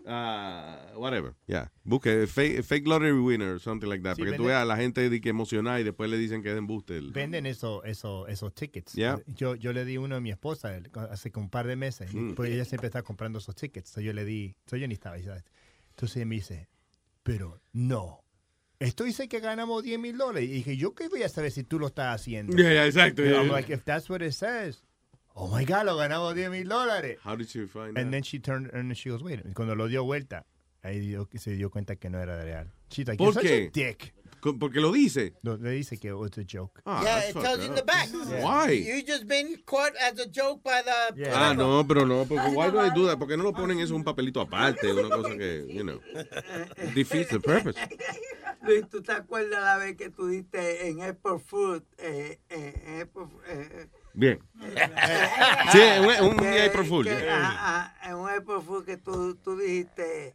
[SPEAKER 2] Ah, whatever, yeah. Busque fake, fake lottery winner, something like that.
[SPEAKER 11] Sí,
[SPEAKER 2] porque tú
[SPEAKER 11] vende-
[SPEAKER 2] veas a la gente de que emocionada y después le dicen que es embuste. el-
[SPEAKER 11] Venden eso, eso, esos tickets.
[SPEAKER 2] Yeah.
[SPEAKER 11] Yo, yo le di uno a mi esposa hace un par de meses.
[SPEAKER 2] Mm.
[SPEAKER 11] Pues ella siempre está comprando esos tickets. So yo le di, so yo ni estaba. ¿sabes? Entonces ella me dice, pero no. Esto dice que ganamos 10 mil dólares. Y dije, ¿yo qué voy a saber si tú lo estás haciendo?
[SPEAKER 2] Yeah, yeah, exacto,
[SPEAKER 11] And I'm
[SPEAKER 2] yeah.
[SPEAKER 11] like, if that's what it says, oh my God, lo ganamos 10 mil dólares.
[SPEAKER 2] How did you find
[SPEAKER 11] And
[SPEAKER 2] that?
[SPEAKER 11] then she turned and she goes, wait. a minute. Cuando lo dio vuelta, ahí dio- se dio cuenta que no era real. She's like,
[SPEAKER 2] ¿Por
[SPEAKER 11] "You're such
[SPEAKER 2] qué?
[SPEAKER 11] a dick.
[SPEAKER 2] Co- Porque lo dice.
[SPEAKER 11] No, le dice que it's a joke.
[SPEAKER 2] Ah,
[SPEAKER 13] yeah,
[SPEAKER 2] that's
[SPEAKER 13] it
[SPEAKER 2] fucked
[SPEAKER 13] tells you in the
[SPEAKER 2] up.
[SPEAKER 13] back.
[SPEAKER 2] Why?
[SPEAKER 13] You just been caught as a joke by the...
[SPEAKER 2] Ah, no, pero no, porque why do they do that? Porque no lo ponen eso en un papelito aparte, una cosa que, you know, defeats the purpose.
[SPEAKER 7] Luis, ¿tú te acuerdas la vez que tú diste en Apple Food? Eh, eh, Apple, eh,
[SPEAKER 2] Bien. Sí, un, un
[SPEAKER 7] que-
[SPEAKER 2] April Fool.
[SPEAKER 7] que-
[SPEAKER 2] yeah.
[SPEAKER 7] un April que tú, tú dijiste,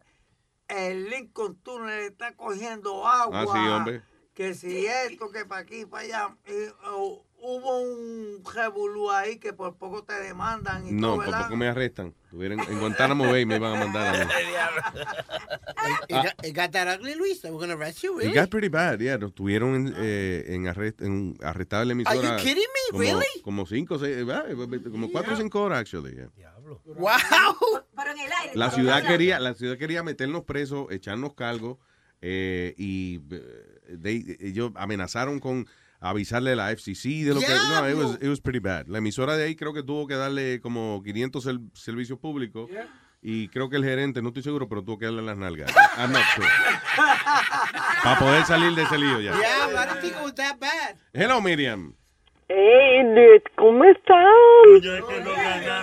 [SPEAKER 7] el Lincoln Tunnel está cogiendo agua.
[SPEAKER 2] Ah, sí, hombre.
[SPEAKER 7] Que si esto, que para aquí, para allá. Y, oh, hubo un revolú ahí que por poco te demandan y
[SPEAKER 2] No,
[SPEAKER 7] todo,
[SPEAKER 2] por poco me arrestan. Estuvieran en Guantánamo Bay me iban a mandar a mí.
[SPEAKER 13] It, got, it got that ugly, Luis. They were going to arrest you, really?
[SPEAKER 2] It got pretty bad, yeah. Nos tuvieron en, eh, en, arrest, en arrestado en la emisora.
[SPEAKER 13] Are you kidding me?
[SPEAKER 2] Como,
[SPEAKER 13] Really?
[SPEAKER 2] Como cinco, seis, eh, como cuatro o cinco horas, actually. yeah.
[SPEAKER 13] Wow.
[SPEAKER 10] Pero en el aire.
[SPEAKER 2] La ciudad quería, la ciudad quería meternos presos, echarnos cargos eh, y eh, they- ellos amenazaron con avisarle a la FCC de lo que no, it was, it was pretty bad. La emisora de ahí creo que tuvo que darle como 500 sel- servicios públicos y creo que el gerente, no estoy seguro, pero tuvo que darle las nalgas. I'm not sure. Para poder salir de ese lío ya.
[SPEAKER 13] Yeah, but I don't think it was that bad.
[SPEAKER 2] Hello, Miriam.
[SPEAKER 34] Hey, ¿cómo están?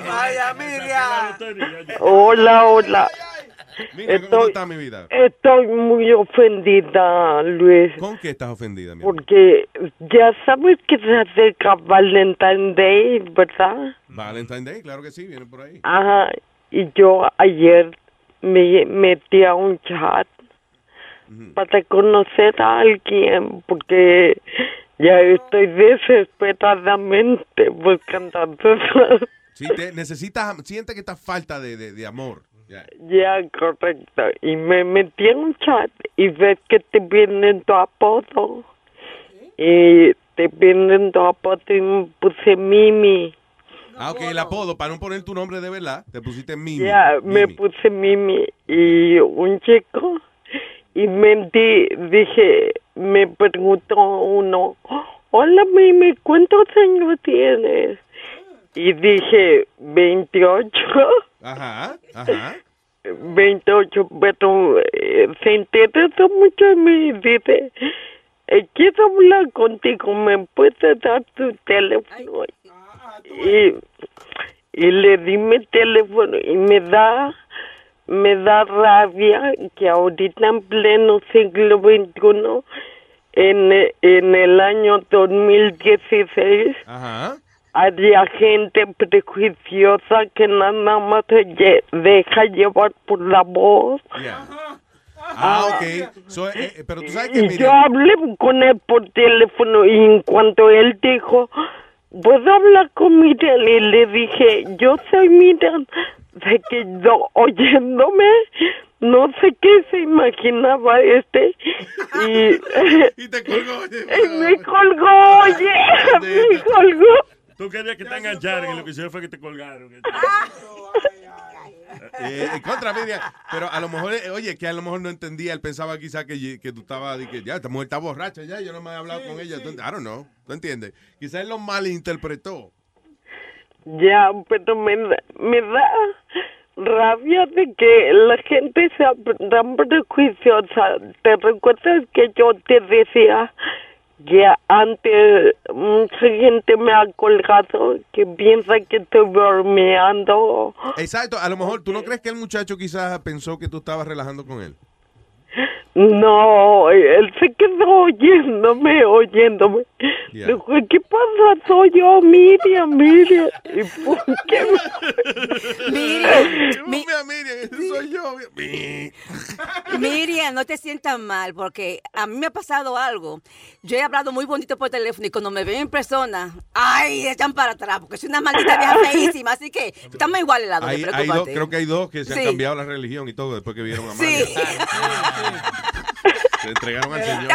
[SPEAKER 7] Vaya, Miriam.
[SPEAKER 34] Hola, hola.
[SPEAKER 2] Mira, ¿cómo
[SPEAKER 34] Estoy,
[SPEAKER 2] está mi vida?
[SPEAKER 34] estoy muy ofendida, Luis,
[SPEAKER 2] ¿Con qué estás ofendida, mi
[SPEAKER 34] porque ya sabes que se acerca Valentine Day, ¿verdad?
[SPEAKER 2] Valentine Day, claro que sí, viene por ahí.
[SPEAKER 34] Ajá, y yo ayer me metí a un chat para conocer a alguien, porque ya estoy desesperadamente buscando a.
[SPEAKER 2] Sí, te necesitas, siente que está falta de, de, de amor. Ya.
[SPEAKER 34] Ya, correcto. Y me metí en un chat y ves que te vienen tu apodo. Y te vienen tu apodo y me puse Mimi.
[SPEAKER 2] Ah, ok, el apodo, para no poner tu nombre de verdad, te pusiste Mimi.
[SPEAKER 34] Ya, me puse Mimi. Y un chico, y me di, dije, me preguntó uno, hola Mimi, ¿cuántos años tienes? Y dije, 28.
[SPEAKER 2] Ajá, ajá.
[SPEAKER 34] 28, pero eh, se interesó mucho y dice, eh, quiero hablar contigo, ¿me puedes dar tu teléfono? Y, y le di mi teléfono y me da, me da rabia que ahorita en pleno siglo XXI, en, en el año 2016,
[SPEAKER 2] Ajá.
[SPEAKER 34] Había gente prejuiciosa que nada más se lle- deja llevar por la voz.
[SPEAKER 2] Ah, ok. So, eh, eh, pero tú sabes que
[SPEAKER 34] Y yo hablé con él por teléfono y en cuanto él dijo, ¿puedo hablar con Miriam? Y le dije, yo soy Miriam, de que yo oyéndome, no sé qué se imaginaba este. Y,
[SPEAKER 2] y te colgó.
[SPEAKER 34] me colgó, oye, me colgó.
[SPEAKER 12] Tú querías que te engancharan y lo que hicieron fue que te colgaron.
[SPEAKER 2] eh, en contra Miriam, pero a lo mejor, eh, oye, que a lo mejor no entendía, él pensaba quizá que, que tú estabas, que ya, esta mujer está borracha ya, yo no me he hablado con ella, Tú- I don't know, ¿tú entiendes? Quizá él lo malinterpretó.
[SPEAKER 34] Ya, pero me da, me da, rabia de que la gente sea tan prejuiciosa. ¿Te recuerdas que yo te decía que antes mucha gente me ha colgado que piensa que estoy bromeando?
[SPEAKER 2] Exacto, a lo mejor tú no crees que el muchacho quizás pensó que tú estabas relajando con él.
[SPEAKER 34] No, él se quedó oyéndome, oyéndome. Dijo, ¿qué pasa? Soy yo, Miriam, Miriam. ¿Y por qué?
[SPEAKER 10] Miriam, mi-
[SPEAKER 2] soy yo.
[SPEAKER 10] Miriam, no te sientas mal, porque a mí me ha pasado algo. Yo he hablado muy bonito por teléfono y cuando me ven en persona, ¡ay! echan para atrás, porque soy una maldita vieja feísima. Así que estamos iguales las dos,
[SPEAKER 2] creo que hay dos que se han
[SPEAKER 10] Sí.
[SPEAKER 2] cambiado la religión y todo después que vieron a
[SPEAKER 10] Sí.
[SPEAKER 2] Se entregaron al Señor.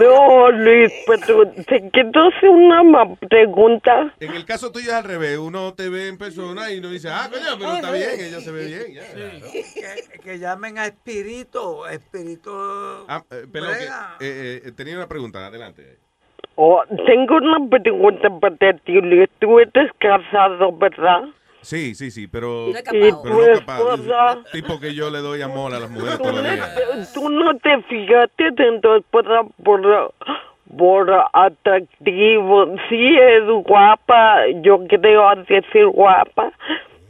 [SPEAKER 34] No, Luis, pero te quiero hacer una pregunta.
[SPEAKER 2] En el caso tuyo es al revés. Uno te ve en persona y uno dice, ah, coño, pero está bien, ella se ve bien. ya.
[SPEAKER 7] Que, que llamen a Espíritu. Espíritu.
[SPEAKER 2] Ah, eh, perdón, que,
[SPEAKER 7] Brega.
[SPEAKER 2] eh, eh, tenía una pregunta, adelante.
[SPEAKER 34] Oh, tengo una pregunta para ti, Luis. Tú eres casado, ¿verdad?
[SPEAKER 2] Sí, sí, sí, pero,
[SPEAKER 34] ¿Y
[SPEAKER 2] pero no capaz.
[SPEAKER 34] esposa?
[SPEAKER 2] Tipo que yo le doy amor a las mujeres
[SPEAKER 34] ¿Tú
[SPEAKER 2] todos los
[SPEAKER 34] no, te- tú no te fijaste en tu esposa por, por atractivo. Sí, es guapa, yo creo decir guapa,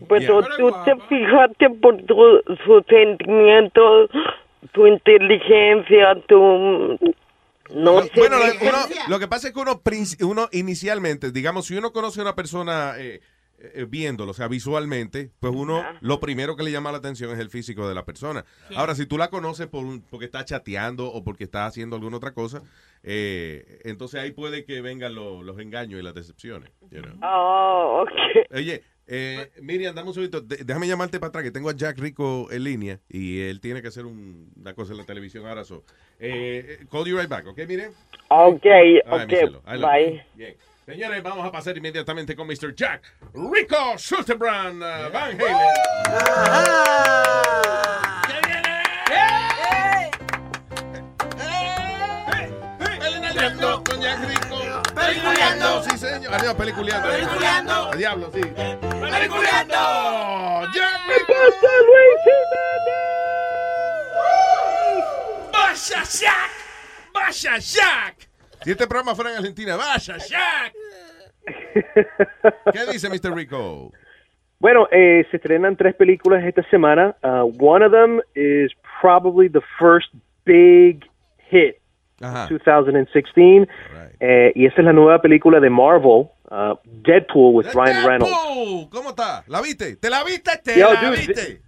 [SPEAKER 34] pero tú te fijaste por tu, sus sentimientos, tu inteligencia, tu... No sé.
[SPEAKER 2] Bueno, lo, uno- lo que pasa es que uno, princi- uno inicialmente, digamos, si uno conoce a una persona eh, eh, viéndolo, o sea, visualmente, pues uno lo primero que le llama la atención es el físico de la persona. Ahora, si tú la conoces por un- porque está chateando o porque está haciendo alguna otra cosa, eh, entonces ahí puede que vengan lo- los engaños y las decepciones. you know.
[SPEAKER 34] Oh, ok.
[SPEAKER 2] Oye, eh, Miriam, dame un segundito. De- déjame llamarte para atrás, que tengo a Jack Rico en línea y él tiene que hacer un- una cosa en la televisión ahora. So. Eh, call you right back, ¿ok, Miriam?
[SPEAKER 34] Ok,
[SPEAKER 2] Ay,
[SPEAKER 34] ok, bye.
[SPEAKER 2] Bien. Señores, vamos a pasar inmediatamente con Mr. Jack Rico Schultebrand uh, Van Halen. Peliculeando con Jack Rico. Peliculeando, sí, señor. Adiós, peliculeando.
[SPEAKER 35] Peliculeando.
[SPEAKER 2] A diablo, sí.
[SPEAKER 35] ¡Peliculeando!
[SPEAKER 2] Jack
[SPEAKER 35] ¡Vaya, Jack!
[SPEAKER 2] ¡Vaya, Jack! Si este programa fuera en Argentina, ¡vaya, Jack! ¿Qué dice Mr. Rico?
[SPEAKER 36] Bueno, eh, se estrenan tres películas esta semana. Uh, one of them is probably the first big hit
[SPEAKER 2] Ajá.
[SPEAKER 36] 2016. Eh, y esa es la nueva película de Marvel, uh, Deadpool with Ryan Reynolds.
[SPEAKER 2] Oh, ¿Cómo está? ¿La viste? ¿Te la viste? ¿Te
[SPEAKER 36] Yo,
[SPEAKER 2] la
[SPEAKER 36] dude,
[SPEAKER 2] viste?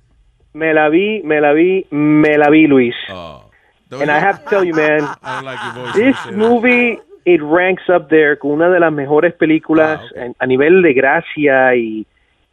[SPEAKER 36] Me la vi, me la vi, me la vi, Luis. And I have to tell you, man,
[SPEAKER 2] I don't like your voice.
[SPEAKER 36] this movie, it ranks up there con una de las mejores películas en- a nivel de gracia y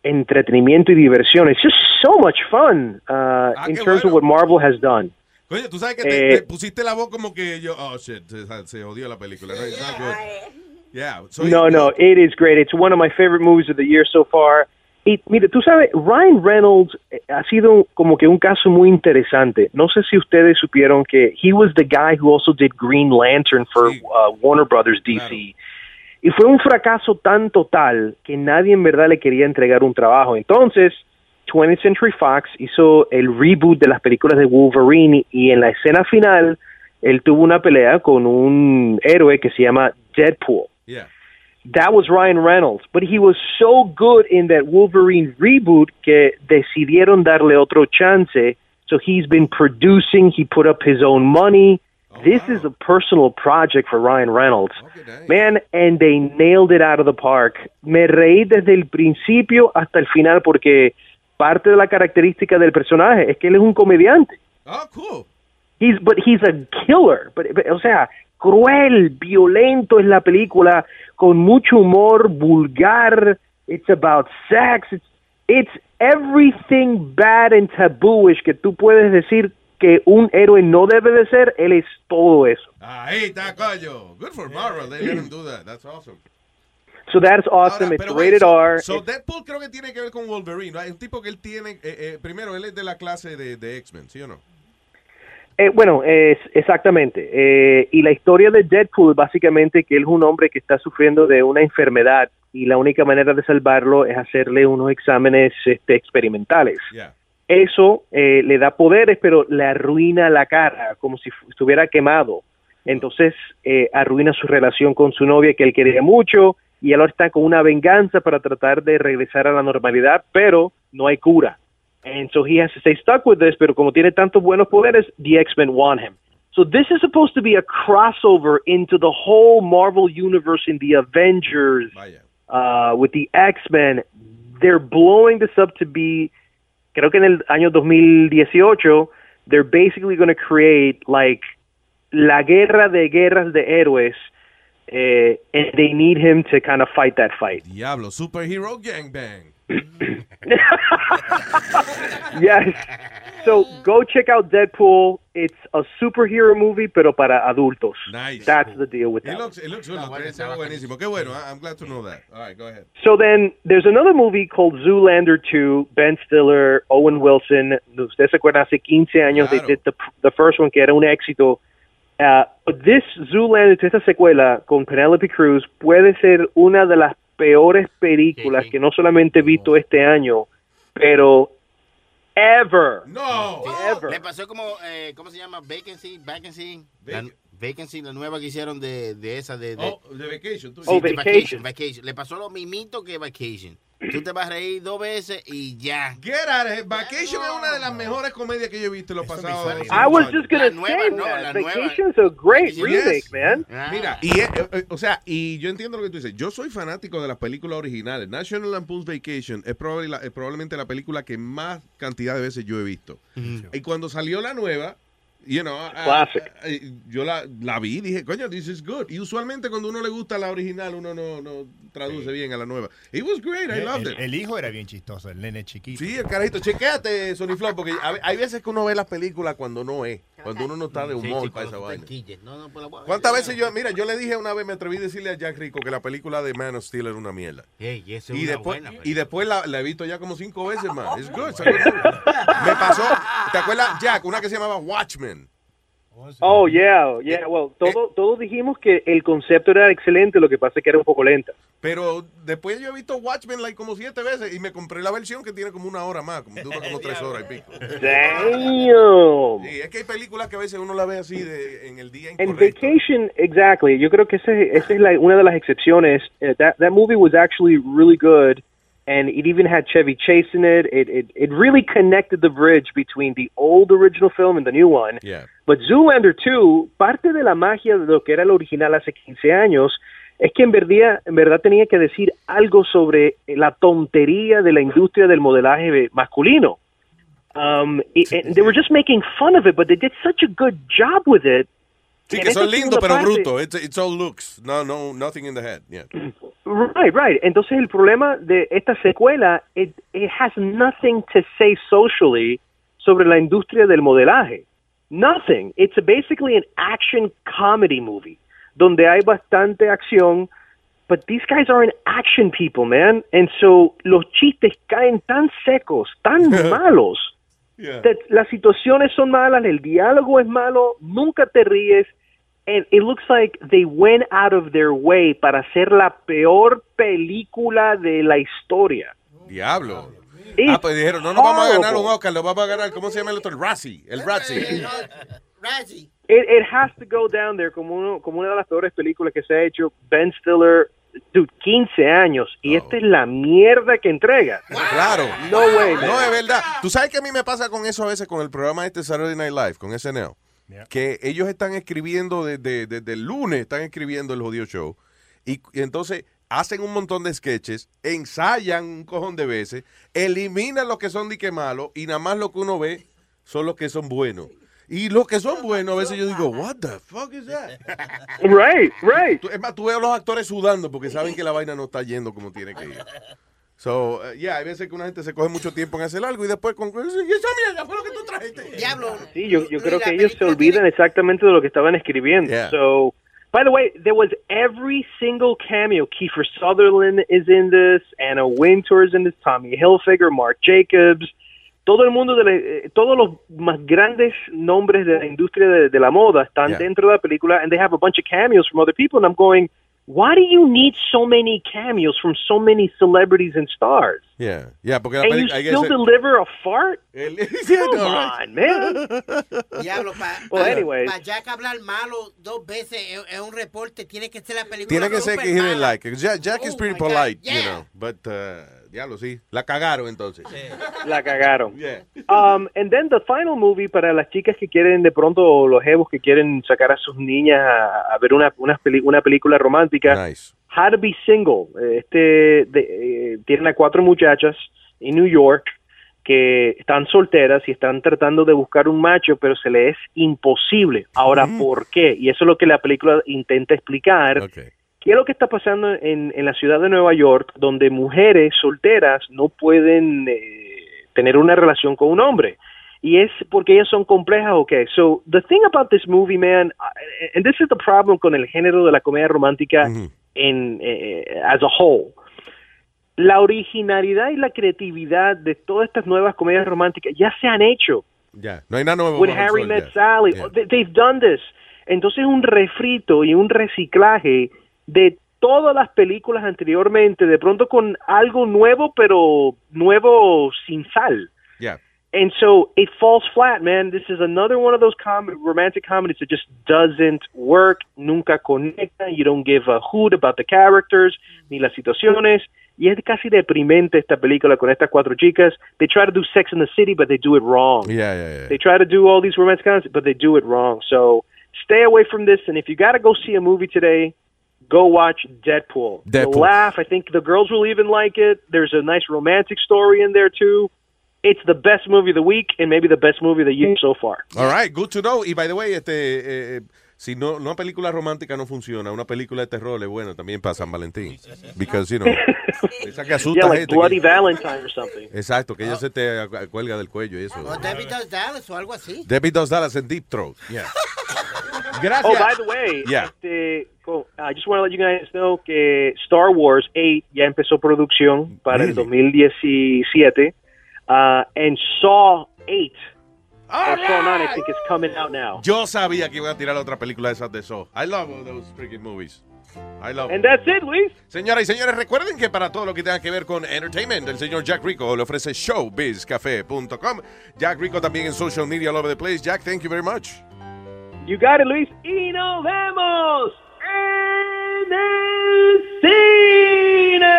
[SPEAKER 36] entretenimiento y diversión. It's just so much fun uh, in
[SPEAKER 2] qué
[SPEAKER 36] terms of what Marvel has done.
[SPEAKER 2] Coño, tú sabes que te,
[SPEAKER 36] Eh,
[SPEAKER 2] te pusiste la voz como que yo, oh shit, se, se odió la película. Good. Yeah, so
[SPEAKER 36] no, no, it is great. It's one of my favorite movies of the year so far. Y mire, tú sabes, Ryan Reynolds eh, ha sido como que un caso muy interesante. No sé si ustedes supieron que he was the guy who also did Green Lantern for uh, Warner Brothers DC. Y fue un fracaso tan total que nadie en verdad le quería entregar un trabajo. Entonces, 20th Century Fox hizo el reboot de las películas de Wolverine y en la escena final él tuvo una pelea con un héroe que se llama Deadpool.
[SPEAKER 2] Yeah.
[SPEAKER 36] That was Ryan Reynolds, but he was so good in that Wolverine reboot que decidieron darle otro chance. So he's been producing, he put up his own money. Oh, this is a personal project for Ryan Reynolds. Man, and they nailed it out of the park. Me reí desde el principio hasta el final porque parte de la característica del personaje es que él es un comediante.
[SPEAKER 2] Oh, cool.
[SPEAKER 36] He's, but he's a killer. But, but, o sea, cruel, violento es la película, con mucho humor, vulgar. It's about sex. It's, it's everything bad and tabooish que tú puedes decir que un héroe no debe de ser. Él es todo eso.
[SPEAKER 2] Ahí está, coño. Good for Marvel. They let him do that. That's awesome.
[SPEAKER 36] So that's awesome. It's rated
[SPEAKER 2] so-
[SPEAKER 36] R.
[SPEAKER 2] So
[SPEAKER 36] It's-
[SPEAKER 2] Deadpool creo que tiene que ver con Wolverine. ¿no? Es un tipo que él tiene. eh, eh, primero, él es de la clase de, de X-Men, ¿sí o no?
[SPEAKER 36] Eh, bueno, es exactamente. Eh, y la historia de Deadpool, básicamente, que él es un hombre que está sufriendo de una enfermedad y la única manera de salvarlo es hacerle unos exámenes este, experimentales. Eso eh, le da poderes, pero le arruina la cara, como si estuviera quemado. Entonces eh, arruina su relación con su novia que él quería mucho y él ahora está con una venganza para tratar de regresar a la normalidad, pero no hay cura. And so he has to stay stuck with this, pero como tiene tantos buenos poderes, the X-Men want him. So this is supposed to be a crossover into the whole Marvel universe in the Avengers, uh, with the X-Men. They're blowing this up to be, creo que en el año 2018, they're basically going to create like la guerra de guerras de héroes, eh, and they need him to kind of fight that fight.
[SPEAKER 2] Diablo, superhero gangbang.
[SPEAKER 36] yes. So go check out Deadpool. It's a superhero movie, pero para adultos.
[SPEAKER 2] Nice.
[SPEAKER 36] That's the deal with
[SPEAKER 2] It
[SPEAKER 36] that.
[SPEAKER 2] looks, it looks good. Lo se ve buenísimo. Qué bueno. I- I'm glad to know that. All right, go ahead.
[SPEAKER 36] So then there's another movie called Zoolander 2, Ben Stiller, Owen Wilson. Ustedes se acuerdan hace 15 años they did the, the first one que era un éxito. Uh, but this Zoolander, esta secuela con Penelope Cruz puede ser una de las peores películas que no solamente he visto este año, pero ever.
[SPEAKER 2] No.
[SPEAKER 36] Ever.
[SPEAKER 37] Le pasó como, eh, ¿cómo se llama? Vacancy, Vacancy. La, vacancy, la nueva que hicieron de, de esa, de... de
[SPEAKER 2] Oh, de Vacation. tú
[SPEAKER 37] Sí,
[SPEAKER 2] dices.
[SPEAKER 37] de vacation. Vacation. Le pasó lo mismito que Vacation. Tú te vas a reír dos veces y ya.
[SPEAKER 2] Get out of here. Vacation es una de las mejores comedias que yo he visto en los pasados.
[SPEAKER 36] I was just gonna
[SPEAKER 37] La nueva,
[SPEAKER 36] say
[SPEAKER 37] no,
[SPEAKER 36] that.
[SPEAKER 37] la nueva.
[SPEAKER 36] Vacation's a great
[SPEAKER 2] Yes.
[SPEAKER 36] remake, man.
[SPEAKER 2] Mira, y, eh, eh, o sea, y yo entiendo lo que tú dices. Yo soy fanático de las películas originales. National Lampoon's Vacation es, probable- es probablemente la película que más cantidad de veces yo he visto. Y cuando salió la nueva, you know,
[SPEAKER 36] Classic.
[SPEAKER 2] yo la, la vi y dije, coño, this is good. Y usualmente cuando uno le gusta la original, uno no, no traduce bien a la nueva. It was great, I
[SPEAKER 11] El,
[SPEAKER 2] loved
[SPEAKER 11] el-
[SPEAKER 2] it.
[SPEAKER 11] el hijo era bien chistoso, el nene chiquito.
[SPEAKER 2] Sí, el carajito. Chequéate, Sony Flow, porque hay veces que uno ve las películas cuando no es. Cuando uno no está de humor para esa vaina.
[SPEAKER 37] No, no, pues.
[SPEAKER 2] ¿Cuántas veces yo, mira, yo le dije una vez, me atreví a decirle a Jack Rico que la película de Man of Steel era una mierda.
[SPEAKER 37] Es
[SPEAKER 2] Y
[SPEAKER 37] una
[SPEAKER 2] después,
[SPEAKER 37] buena,
[SPEAKER 2] y después la, la he visto ya como cinco veces más. It's good. Me pasó, ¿te acuerdas, Jack? Una que se llamaba Watchmen.
[SPEAKER 36] Oh, yeah, yeah. Well, todo, todos dijimos que el concepto era excelente, lo que pasa es que era un poco lenta.
[SPEAKER 2] Pero después yo he visto Watchmen like, como siete veces y me compré la versión que tiene como una hora más, como dura como tres horas y pico.
[SPEAKER 36] Damn.
[SPEAKER 2] Sí, es que hay películas que a veces uno la ve así de, en el día incorrecto.
[SPEAKER 36] Vacation, exactly. Yo creo que ese, esa es la, una de las excepciones. Uh, that that movie was actually really good, and it even had Chevy Chase in it. It it it really connected the bridge between the old original film and the new one.
[SPEAKER 2] Yeah.
[SPEAKER 36] But Zoolander 2, parte de la magia de lo que era el original hace 15 años, es que en verdad, en verdad tenía que decir algo sobre la tontería de la industria del modelaje masculino. Um, y- and they were just making fun of it, but they did such a good job with it.
[SPEAKER 2] Sí, que son lindos, pero brutos. It's, it's all looks. No, no, nothing in the head. Yeah.
[SPEAKER 36] Right, right. Entonces el problema de esta secuela, it, it has nothing to say socially sobre la industria del modelaje. Nothing. It's basically an action comedy movie donde hay bastante acción, but these guys aren't action people, man. And so los chistes caen tan secos, tan malos. That las situaciones son malas, el diálogo es malo, nunca te ríes. And it looks like they went out of their way para hacer la peor película de la historia.
[SPEAKER 2] Diablo.
[SPEAKER 36] It's
[SPEAKER 2] ah, pues dijeron, no nos vamos a ganar un. Oscar, lo vamos a ganar, ¿cómo se llama el otro? El Razzie, el Razzie.
[SPEAKER 13] Razzie.
[SPEAKER 36] It, it has to go down there como, uno, como una de las peores películas que se ha hecho. Ben Stiller, dude, 15 años. Y esta es la mierda que entrega.
[SPEAKER 2] Claro.
[SPEAKER 36] No way.
[SPEAKER 2] No, es verdad. Tú sabes que a mí me pasa con eso a veces con el programa este Saturday Night Live, con SNL. Que ellos están escribiendo desde, desde el lunes, están escribiendo el jodido show. Y, y entonces hacen un montón de sketches, ensayan un cojón de veces, eliminan los que son dique malos y nada más lo que uno ve son los que son buenos. Y los que son buenos, a veces yo digo, what the fuck is that?
[SPEAKER 36] Right, right.
[SPEAKER 2] Es más, tú ves a los actores sudando porque saben que la vaina no está yendo como tiene que ir. So, uh, yeah, hay veces que una gente se coge mucho tiempo en hacer algo y después con... "Y esa mierda fue lo que tú trajiste.
[SPEAKER 13] Diablo.
[SPEAKER 36] Sí, yo, yo creo que ellos se olvidan exactamente de lo que estaban escribiendo. So, by the way, there was every single cameo. Kiefer Sutherland is in this, Anna Wintour is in this, Tommy Hilfiger, Mark Jacobs. Todo el mundo, de la- eh, todos los más grandes nombres de la industria de, de la moda están
[SPEAKER 2] Yeah.
[SPEAKER 36] dentro de la película, and they have a bunch of cameos from other people, and I'm going, why do you need so many cameos from so many celebrities and stars?
[SPEAKER 2] Yeah, yeah, porque la
[SPEAKER 36] And you still
[SPEAKER 2] guess-
[SPEAKER 36] deliver a fart?
[SPEAKER 2] Yeah,
[SPEAKER 36] Come
[SPEAKER 2] no, right?
[SPEAKER 36] on, man.
[SPEAKER 13] Diablo, para
[SPEAKER 36] Well, anyways.
[SPEAKER 13] Jack hablar malo dos veces en, en un reporte, tiene que ser la película.
[SPEAKER 2] Tiene que ser que he didn't like it. Jack, Jack is
[SPEAKER 13] Oh
[SPEAKER 2] pretty
[SPEAKER 13] my God,
[SPEAKER 2] polite, you
[SPEAKER 13] yeah.
[SPEAKER 2] know. But, uh, diablo, sí. La cagaron entonces.
[SPEAKER 36] La cagaron. Um, and then the final movie para las chicas que quieren de pronto, o los jevos que quieren sacar a sus niñas a, a ver una, una, peli- una película romántica. How to be Single. Este, de- eh, tienen a cuatro muchachas en New York que están solteras y están tratando de buscar un macho, pero se les es imposible. Ahora, ¿por qué? Y eso es lo que la película intenta explicar. ¿Qué es lo que está pasando en, en la ciudad de Nueva York, donde mujeres solteras no pueden eh, tener una relación con un hombre? Y es porque ellas son complejas, okay. So, the thing about this movie, man, and this is the problem con el género de la comedia romántica en, eh, as a whole. La originalidad y la creatividad de todas estas nuevas comedias románticas ya se han hecho.
[SPEAKER 2] Ya, no hay nada nuevo.
[SPEAKER 36] When Harry Met. Sally. They- they've done this. Entonces un refrito y un reciclaje de todas las películas anteriormente, de pronto con algo nuevo, pero nuevo sin sal.
[SPEAKER 2] Yeah.
[SPEAKER 36] And so it falls flat, man. This is another one of those com- romantic comedies that just doesn't work. Nunca conecta. You don't give a hoot about the characters ni las situaciones. Y es casi deprimente esta película con estas cuatro chicas. They try to do Sex in the City, but they do it wrong.
[SPEAKER 2] Yeah, yeah, yeah.
[SPEAKER 36] They try to do all these romantic comedies, but they do it wrong. So stay away from this. And if you got to go see a movie today, go watch Deadpool.
[SPEAKER 2] Deadpool.
[SPEAKER 36] You'll laugh. I think the girls will even like it. There's a nice romantic story in there too. It's the best movie of the week and maybe the best movie of the year so far.
[SPEAKER 2] All right, good to know. Y by the way, este, eh, eh, si no, una película romántica no funciona, una película de terror es bueno también para San Valentín. Because, you know, esa que asusta
[SPEAKER 36] yeah, like
[SPEAKER 2] gente.
[SPEAKER 36] Bloody
[SPEAKER 2] que-
[SPEAKER 36] Valentine or something.
[SPEAKER 2] Exacto, que ella se te acu- cuelga del cuello y eso.
[SPEAKER 13] O David Does Dallas o algo así.
[SPEAKER 2] Debbie Does Dallas en Deep Throat. Yeah. Gracias.
[SPEAKER 36] Oh, by the way,
[SPEAKER 2] Yeah.
[SPEAKER 36] este, co- I just want to let you guys know que Star Wars 8 ya empezó producción para el 2017. Uh, and Saw 8, or Saw 9, I think is coming out now.
[SPEAKER 2] Yo sabía que iba a tirar otra película de esas de Saw. I love all those freaking movies. I love
[SPEAKER 36] And that's it, Luis.
[SPEAKER 2] Señoras y señores, recuerden que para todo lo que tenga que ver con entertainment, el señor Jack Rico le ofrece showbizcafe.com. Jack Rico también en social media all over the place. Jack, thank you very much.
[SPEAKER 36] You got it, Luis. Y nos vemos en el cine.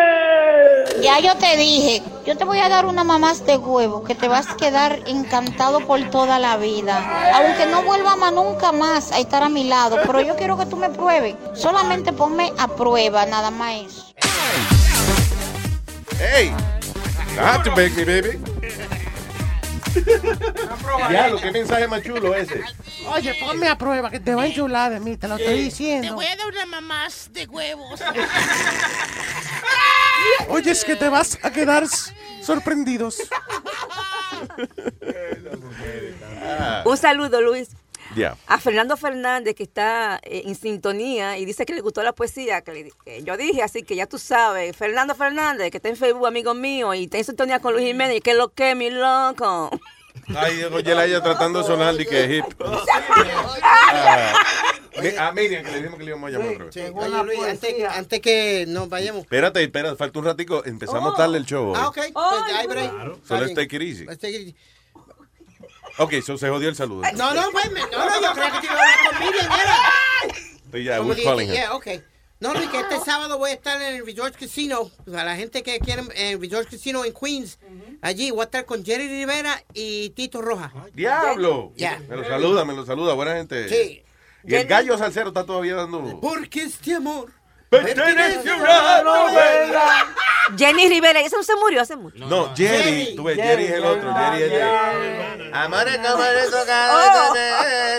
[SPEAKER 38] Ya yo te dije, yo te voy a dar una mamás de huevo que te vas a quedar encantado por toda la vida. Aunque no vuelva más nunca más a estar a mi lado, pero yo quiero que tú me pruebes. Solamente ponme a prueba, nada más.
[SPEAKER 2] Hey, have to make me, baby. Diablo, qué mensaje más chulo ese.
[SPEAKER 32] Oye, ponme a prueba que te va a enchular de mí, te lo estoy
[SPEAKER 39] Te
[SPEAKER 32] diciendo.
[SPEAKER 39] voy a dar una mamás de huevos.
[SPEAKER 32] Oye, es que te vas a quedar sorprendidos.
[SPEAKER 10] Un saludo, Luis.
[SPEAKER 2] Yeah.
[SPEAKER 10] A Fernando Fernández, que está eh, en sintonía y dice que le gustó la poesía que, le- que yo dije, así que ya tú sabes. Fernando Fernández, que está en Facebook, amigo mío, y está en sintonía con Luis Jiménez, que es lo que, mi loco.
[SPEAKER 2] Ay, oye, la ella tratando de sonar de que es hip. Ah, a Miriam, que le dijimos que le íbamos a llamar otra vez.
[SPEAKER 13] Oye, Luis, antes, antes que nos vayamos.
[SPEAKER 2] Espérate, espérate, falta un ratico. Empezamos tarde el show. hoy.
[SPEAKER 13] Ah, ok. Pues ya hay break.
[SPEAKER 2] So
[SPEAKER 13] Está
[SPEAKER 2] let's
[SPEAKER 13] bien.
[SPEAKER 2] take it easy.
[SPEAKER 13] Let's take it easy.
[SPEAKER 2] Ok, so se jodió el saludo.
[SPEAKER 13] No, no, pues, me- no, no, yo creo que te iba a hablar con Miriam, era.
[SPEAKER 2] Yeah, we're calling her.
[SPEAKER 13] yeah, okay. No, Luis, que este sábado voy a estar en el Resort Casino. Para la gente que quiere en el Resort Casino en Queens. Allí voy a estar con Jerry Rivera y Tito Roja.
[SPEAKER 2] ¡Diablo!
[SPEAKER 13] Ya.
[SPEAKER 2] Me lo saluda, me lo saluda, buena gente.
[SPEAKER 13] Sí.
[SPEAKER 2] Y el gallo salsero está todavía dando.
[SPEAKER 13] Porque este amor.
[SPEAKER 10] Jenny Rivera, ese no se murió hace mucho.
[SPEAKER 2] No, Jerry, tú ves, Jerry es el otro, Jerry es el.
[SPEAKER 32] Amores como el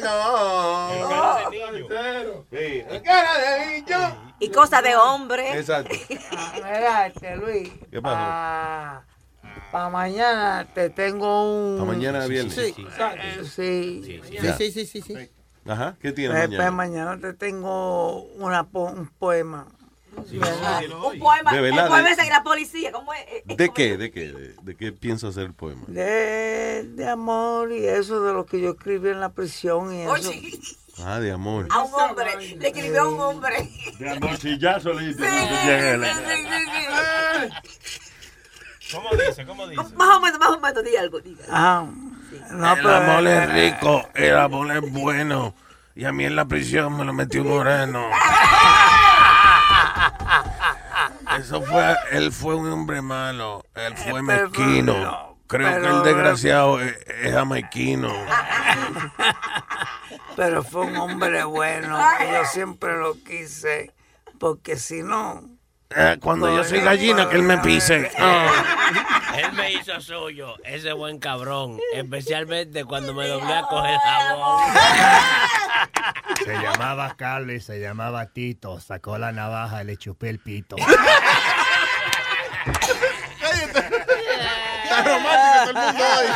[SPEAKER 10] Oh.
[SPEAKER 2] Sí, cara de niño.
[SPEAKER 10] Y cosas de hombre.
[SPEAKER 2] Exacto.
[SPEAKER 7] Mira, este Luis.
[SPEAKER 2] ¿Qué pasó?
[SPEAKER 7] Para mañana te tengo un.
[SPEAKER 2] Pa' mañana viernes.
[SPEAKER 7] Sí.
[SPEAKER 2] Sí.
[SPEAKER 7] Sí,
[SPEAKER 13] sí, sí, sí.
[SPEAKER 2] Ajá, ¿qué tiene
[SPEAKER 7] Pues, pues,
[SPEAKER 2] mañana?
[SPEAKER 7] te tengo una, po- un poema. ¿verdad?
[SPEAKER 10] Un poema.
[SPEAKER 2] De verdad,
[SPEAKER 10] el poema
[SPEAKER 2] de-
[SPEAKER 10] la policía. ¿Cómo es?
[SPEAKER 2] ¿De qué? ¿De qué? ¿De, de qué piensa hacer el poema?
[SPEAKER 7] De, de amor y eso de lo que yo escribí en la prisión y eso.
[SPEAKER 40] Ah, de amor.
[SPEAKER 10] A un hombre. Le escribió a un hombre.
[SPEAKER 12] De amorcillazo le diste.
[SPEAKER 10] Sí,
[SPEAKER 12] Lleguele.
[SPEAKER 10] sí, sí, sí.
[SPEAKER 41] ¿Cómo dice? ¿Cómo dice?
[SPEAKER 10] Más o menos, más o menos, di algo, diga.
[SPEAKER 7] Ah, no,
[SPEAKER 32] el
[SPEAKER 7] pero-
[SPEAKER 32] amor es rico, el amor es bueno. Y a mí en la prisión me lo metió un moreno. Eso fue, él fue un hombre malo, él fue
[SPEAKER 7] pero-
[SPEAKER 32] mezquino. Creo que el desgraciado es, es jamaiquino.
[SPEAKER 7] Pero fue un hombre bueno. yo siempre lo quise. Porque si no.
[SPEAKER 32] Eh, cuando yo soy gallina, que él me pise.
[SPEAKER 9] Él me hizo suyo, ese buen cabrón. Especialmente cuando me doblé a coger jabón.
[SPEAKER 11] Se llamaba Carlos, se llamaba Tito. Sacó la navaja y le chupé el pito.
[SPEAKER 40] Está romántico todo el mundo hoy.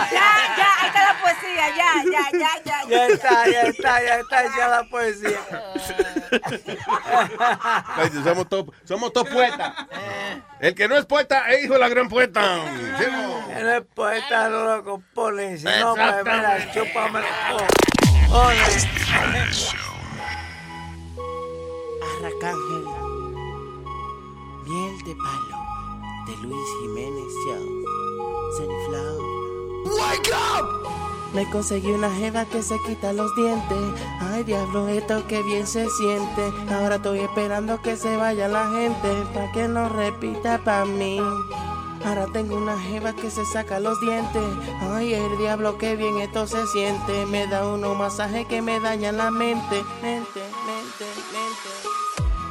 [SPEAKER 10] Ya, ya, ya, ya, ya, ya.
[SPEAKER 7] Ya está, ya está, ya está hecha la poesía.
[SPEAKER 2] Ay, somos todos somos todos poetas. El que no es poeta es hijo de la gran poeta.
[SPEAKER 7] Él es poeta, no lo compone. Si no, pues mira, chúpame.
[SPEAKER 32] Arracángel. Miel de palo. De Luis Jiménez Show. Sunflower.
[SPEAKER 42] Wake up!
[SPEAKER 32] Me conseguí una jeva que se quita los dientes. Ay, diablo, esto que bien se siente. Ahora estoy esperando que se vaya la gente. Pa' que no repita pa' mí. Ahora tengo una jeva que se saca los dientes. Ay, el diablo, que bien esto se siente. Me da unos masajes que me dañan la mente. Mente, mente, mente.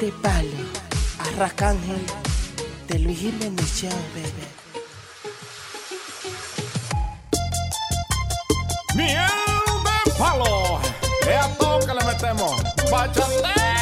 [SPEAKER 32] De palo, arracángel, de Luis Jiménez Show, baby.
[SPEAKER 42] Miel de palo. Es a todo que le metemos. Bachateame.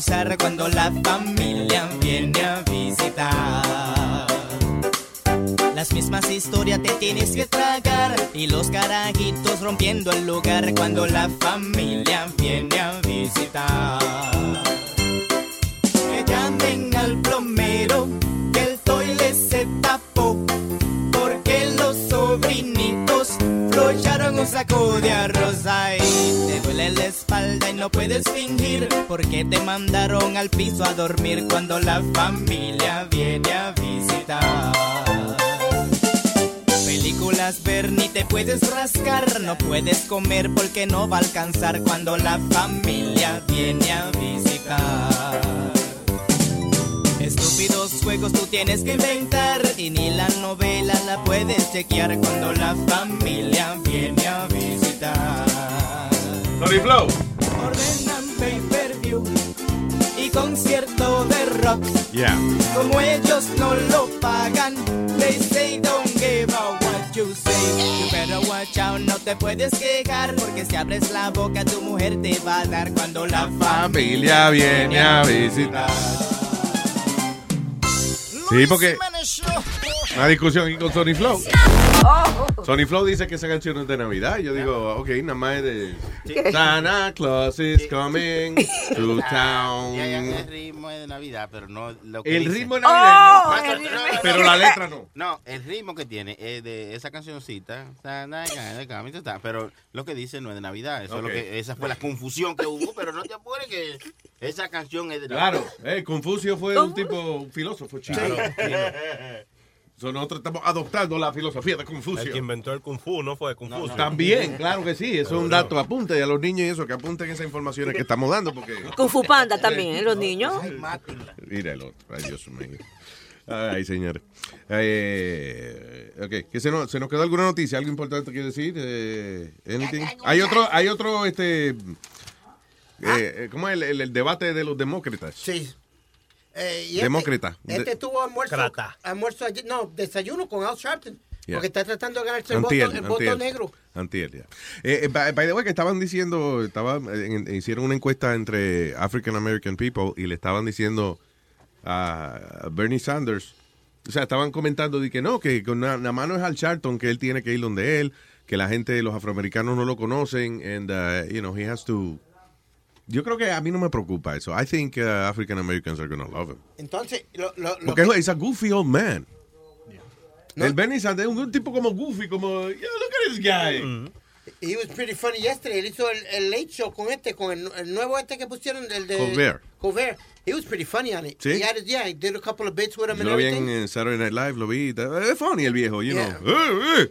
[SPEAKER 43] Usar alcanzar cuando la familia a dar cuando la
[SPEAKER 2] Familia viene a visitar. Sí, porque una discusión aquí con Sony Flow. Sony Flow dice que esa canción es de Navidad. Yo digo, ok, nada más es de Santa Claus is coming to town.
[SPEAKER 37] Ya, ya, el ritmo es de Navidad, pero no lo que
[SPEAKER 2] El
[SPEAKER 37] dice.
[SPEAKER 2] ritmo
[SPEAKER 37] No, no,
[SPEAKER 2] ritmo-
[SPEAKER 37] no,
[SPEAKER 2] pero la letra no.
[SPEAKER 37] No, el ritmo que tiene es de esa cancioncita, Santa Claus is coming to town, pero lo que dice no es de Navidad. Eso es lo que, esa fue la confusión que hubo, pero no te apures que esa canción es de
[SPEAKER 2] Claro,
[SPEAKER 37] Navidad.
[SPEAKER 2] eh, Confucio fue un tipo, un filósofo chino. So, nosotros estamos adoptando la filosofía de Confucio.
[SPEAKER 9] El que inventó el Kung Fu no fue Confucio.
[SPEAKER 2] También, claro que sí, eso es un dato. Apunte y a los niños y eso, que apunten esas informaciones que estamos dando, porque...
[SPEAKER 44] Kung Fu Panda también, ¿eh? los niños.
[SPEAKER 2] Mira el otro, ay Dios mío. Ay, señores. Eh, ok, ¿qué se, nos, ¿se nos quedó alguna noticia? ¿Algo importante que decir? Eh, anything? Hay otro, hay otro, este... eh, eh, ¿Cómo es el, el- el debate de los demócratas?
[SPEAKER 13] Sí. Eh, y este-
[SPEAKER 2] Demócrata.
[SPEAKER 13] Este,
[SPEAKER 2] De-
[SPEAKER 13] tuvo almuerzo,
[SPEAKER 2] Crata.
[SPEAKER 13] almuerzo no, desayuno con Al Sharpton.
[SPEAKER 2] Yeah.
[SPEAKER 13] Porque está tratando de ganarse el voto, el voto negro.
[SPEAKER 2] Antier, ya. Eh, eh, by, by the way, que estaban diciendo, estaba, eh, en- hicieron una encuesta entre African American people y le estaban diciendo a Bernie Sanders, o sea, estaban comentando de que no, que con la, la mano es al Charlton, que él tiene que ir donde él, que la gente, los afroamericanos no lo conocen, and, uh, you know, he has to... Yo creo que a mí no me preocupa eso. I think uh, African Americans are going to love him.
[SPEAKER 13] Entonces, lo, lo,
[SPEAKER 2] Porque
[SPEAKER 13] que-
[SPEAKER 2] es a goofy old man. El Bernie Sanders es un, tipo como goofy, como, yeah, look at this guy.
[SPEAKER 13] He was pretty funny yesterday. Él hizo el, el late show con este, con el, el nuevo este que pusieron, el de
[SPEAKER 2] Colbert.
[SPEAKER 13] Colbert. He was pretty funny on it.
[SPEAKER 2] ¿Sí?
[SPEAKER 13] He had, yeah, he did a couple of bits with him
[SPEAKER 2] Yo
[SPEAKER 13] and
[SPEAKER 2] lo vi en eh, Saturday Night Live, lo vi. Es funny el viejo, you
[SPEAKER 13] Yeah.
[SPEAKER 2] know.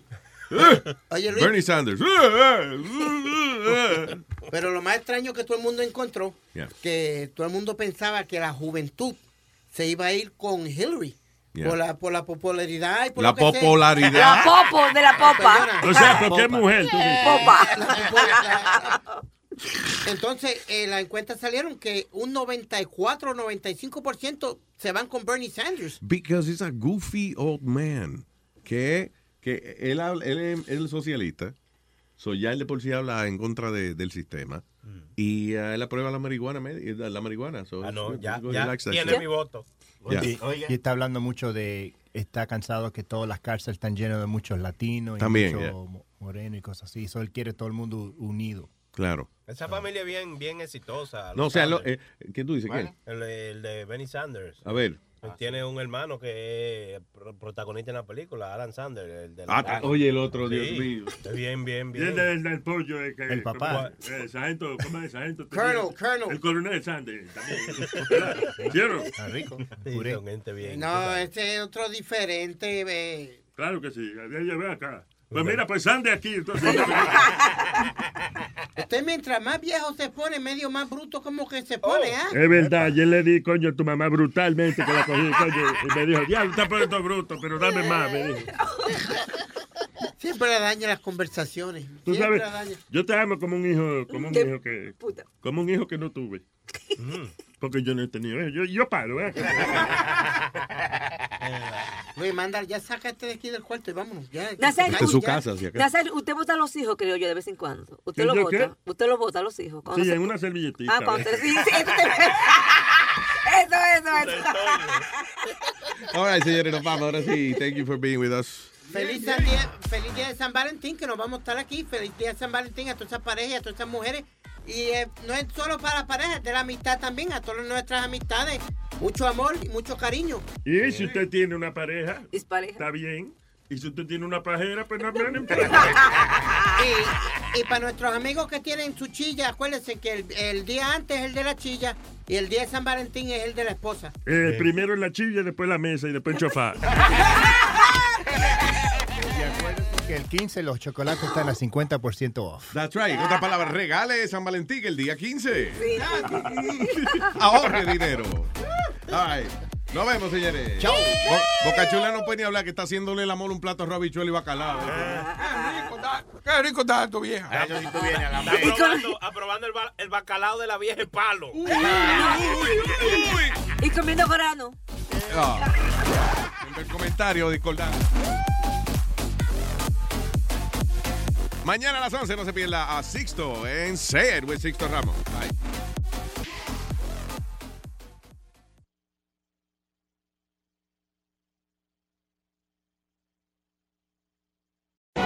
[SPEAKER 13] Oye, Luis.
[SPEAKER 2] Bernie Sanders. Eh, eh, eh, eh.
[SPEAKER 13] Pero lo más extraño que todo el mundo encontró,
[SPEAKER 2] Yeah.
[SPEAKER 13] que todo el mundo pensaba que la juventud se iba a ir con Hillary.
[SPEAKER 2] Yeah.
[SPEAKER 13] Por, la, por la popularidad y por
[SPEAKER 2] La
[SPEAKER 13] lo que sea.
[SPEAKER 2] popularidad.
[SPEAKER 44] La popo de la popa.
[SPEAKER 12] O sea, es mujer, tú dices.
[SPEAKER 44] Popa.
[SPEAKER 13] Entonces, en la encuesta salieron que un 94 o 95% se van con Bernie Sanders.
[SPEAKER 2] Because he's a goofy old man. Que, que él, habla- él, es- él es socialista. So ya él de por sí habla en contra de- del sistema. Y uh, él aprueba la marihuana. me- La marihuana. So
[SPEAKER 9] Ah, no, ya, tiene mi voto.
[SPEAKER 11] Y, y está hablando mucho de, está cansado que todas las cárceles están llenas de muchos latinos y
[SPEAKER 2] También,
[SPEAKER 11] muchos
[SPEAKER 2] yeah.
[SPEAKER 11] morenos y cosas así. So él quiere todo el mundo unido.
[SPEAKER 2] Claro.
[SPEAKER 9] Esa familia es bien, bien exitosa.
[SPEAKER 2] No, o sea, lo- eh, ¿qué tú dices? ¿Qué?
[SPEAKER 9] El, el de Benny Sanders.
[SPEAKER 2] A ver.
[SPEAKER 9] Él Tiene un hermano que es pro- protagonista en la película, Alan Sanders. El de
[SPEAKER 2] Ah,
[SPEAKER 9] la-
[SPEAKER 2] oye, el otro,
[SPEAKER 9] Sí,
[SPEAKER 2] Dios mío.
[SPEAKER 9] Bien, bien, bien.
[SPEAKER 12] el, el, el pollo, el, que-
[SPEAKER 11] El papá.
[SPEAKER 12] como, eh, sargento, ¿cómo es? Sargento.
[SPEAKER 13] Colonel, colonel.
[SPEAKER 12] El coronel Sanders. también. ¿Vieron?
[SPEAKER 11] Está rico.
[SPEAKER 9] Sí, bien.
[SPEAKER 13] No, este es otro diferente. eh.
[SPEAKER 12] Claro que sí. Ya llevé acá. Pues mira, pues Sanders aquí. Entonces,
[SPEAKER 13] Usted mientras más viejo se pone, medio más bruto como que se pone, ¿ah?
[SPEAKER 12] es verdad, ayer le di, coño, a tu mamá brutalmente que la cogí, coño, y me dijo, diablo, está poniendo bruto, pero dame más, me dijo.
[SPEAKER 13] Siempre le daña las conversaciones.
[SPEAKER 12] Tú
[SPEAKER 13] Siempre
[SPEAKER 12] sabes,
[SPEAKER 13] la daña.
[SPEAKER 12] yo te amo como un hijo, como un
[SPEAKER 44] De
[SPEAKER 12] hijo que,
[SPEAKER 44] puta.
[SPEAKER 12] como un hijo que no tuve. Porque yo no he tenido eso. Yo, yo paro, ¿eh?
[SPEAKER 13] Luis, manda, ya sácate de aquí del cuarto y vámonos. Ya,
[SPEAKER 44] Nacer,
[SPEAKER 2] De su
[SPEAKER 13] ya.
[SPEAKER 2] casa, si acaso.
[SPEAKER 44] Nacer, usted vota a los hijos, creo yo, de vez en cuando. Usted
[SPEAKER 12] ¿Sí,
[SPEAKER 44] lo vota.
[SPEAKER 12] qué?
[SPEAKER 44] Usted lo vota a los hijos.
[SPEAKER 12] Sí,
[SPEAKER 44] se-
[SPEAKER 12] en una servilletita.
[SPEAKER 44] Ah, cuando usted- sí, sí, eso, eso, eso, eso.
[SPEAKER 2] All right, señores, nos vamos. Ahora sí, thank you for being with us.
[SPEAKER 13] Feliz día, feliz día de San Valentín, que nos vamos a estar aquí. Feliz día de San Valentín a todas esas parejas y a todas esas mujeres. Y eh, no es solo para parejas, es de la amistad también, a todas nuestras amistades. Mucho amor y mucho cariño.
[SPEAKER 12] Y si usted tiene una pareja, está bien. Y si usted tiene una pajera, pues no hablan en
[SPEAKER 13] Y, y para nuestros amigos que tienen su chilla, acuérdense que el, el día antes es el de la chilla y el día de San Valentín es el de la esposa.
[SPEAKER 12] Eh, primero en la chilla, después la mesa y después el chofá.
[SPEAKER 11] Que el 15 los chocolates están a 50% off.
[SPEAKER 2] That's right. En otras palabras, regale San Valentín el día 15. Ahorre dinero. All right. Nos vemos, señores.
[SPEAKER 11] Chao.
[SPEAKER 2] Bo- Boca Chula no puede ni hablar que está haciéndole el amor un plato de habichuelo y bacalao.
[SPEAKER 25] Qué rico está tu vieja.
[SPEAKER 9] Está aprobando, aprobando el, ba- el bacalao de la vieja en palo.
[SPEAKER 44] Y comiendo grano.
[SPEAKER 2] Ah. El comentario discordante. Mañana a las 11 no se pierda a Sixto en Ser with Sixto Ramos. Bye.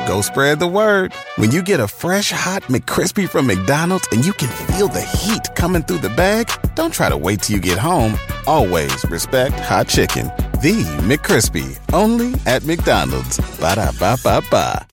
[SPEAKER 45] Go spread the word. When you get a fresh hot McCrispy from McDonald's and you can feel the heat coming through the bag, don't try to wait till you get home. Always respect hot chicken. The McCrispy, only at McDonald's. Ba da ba ba ba.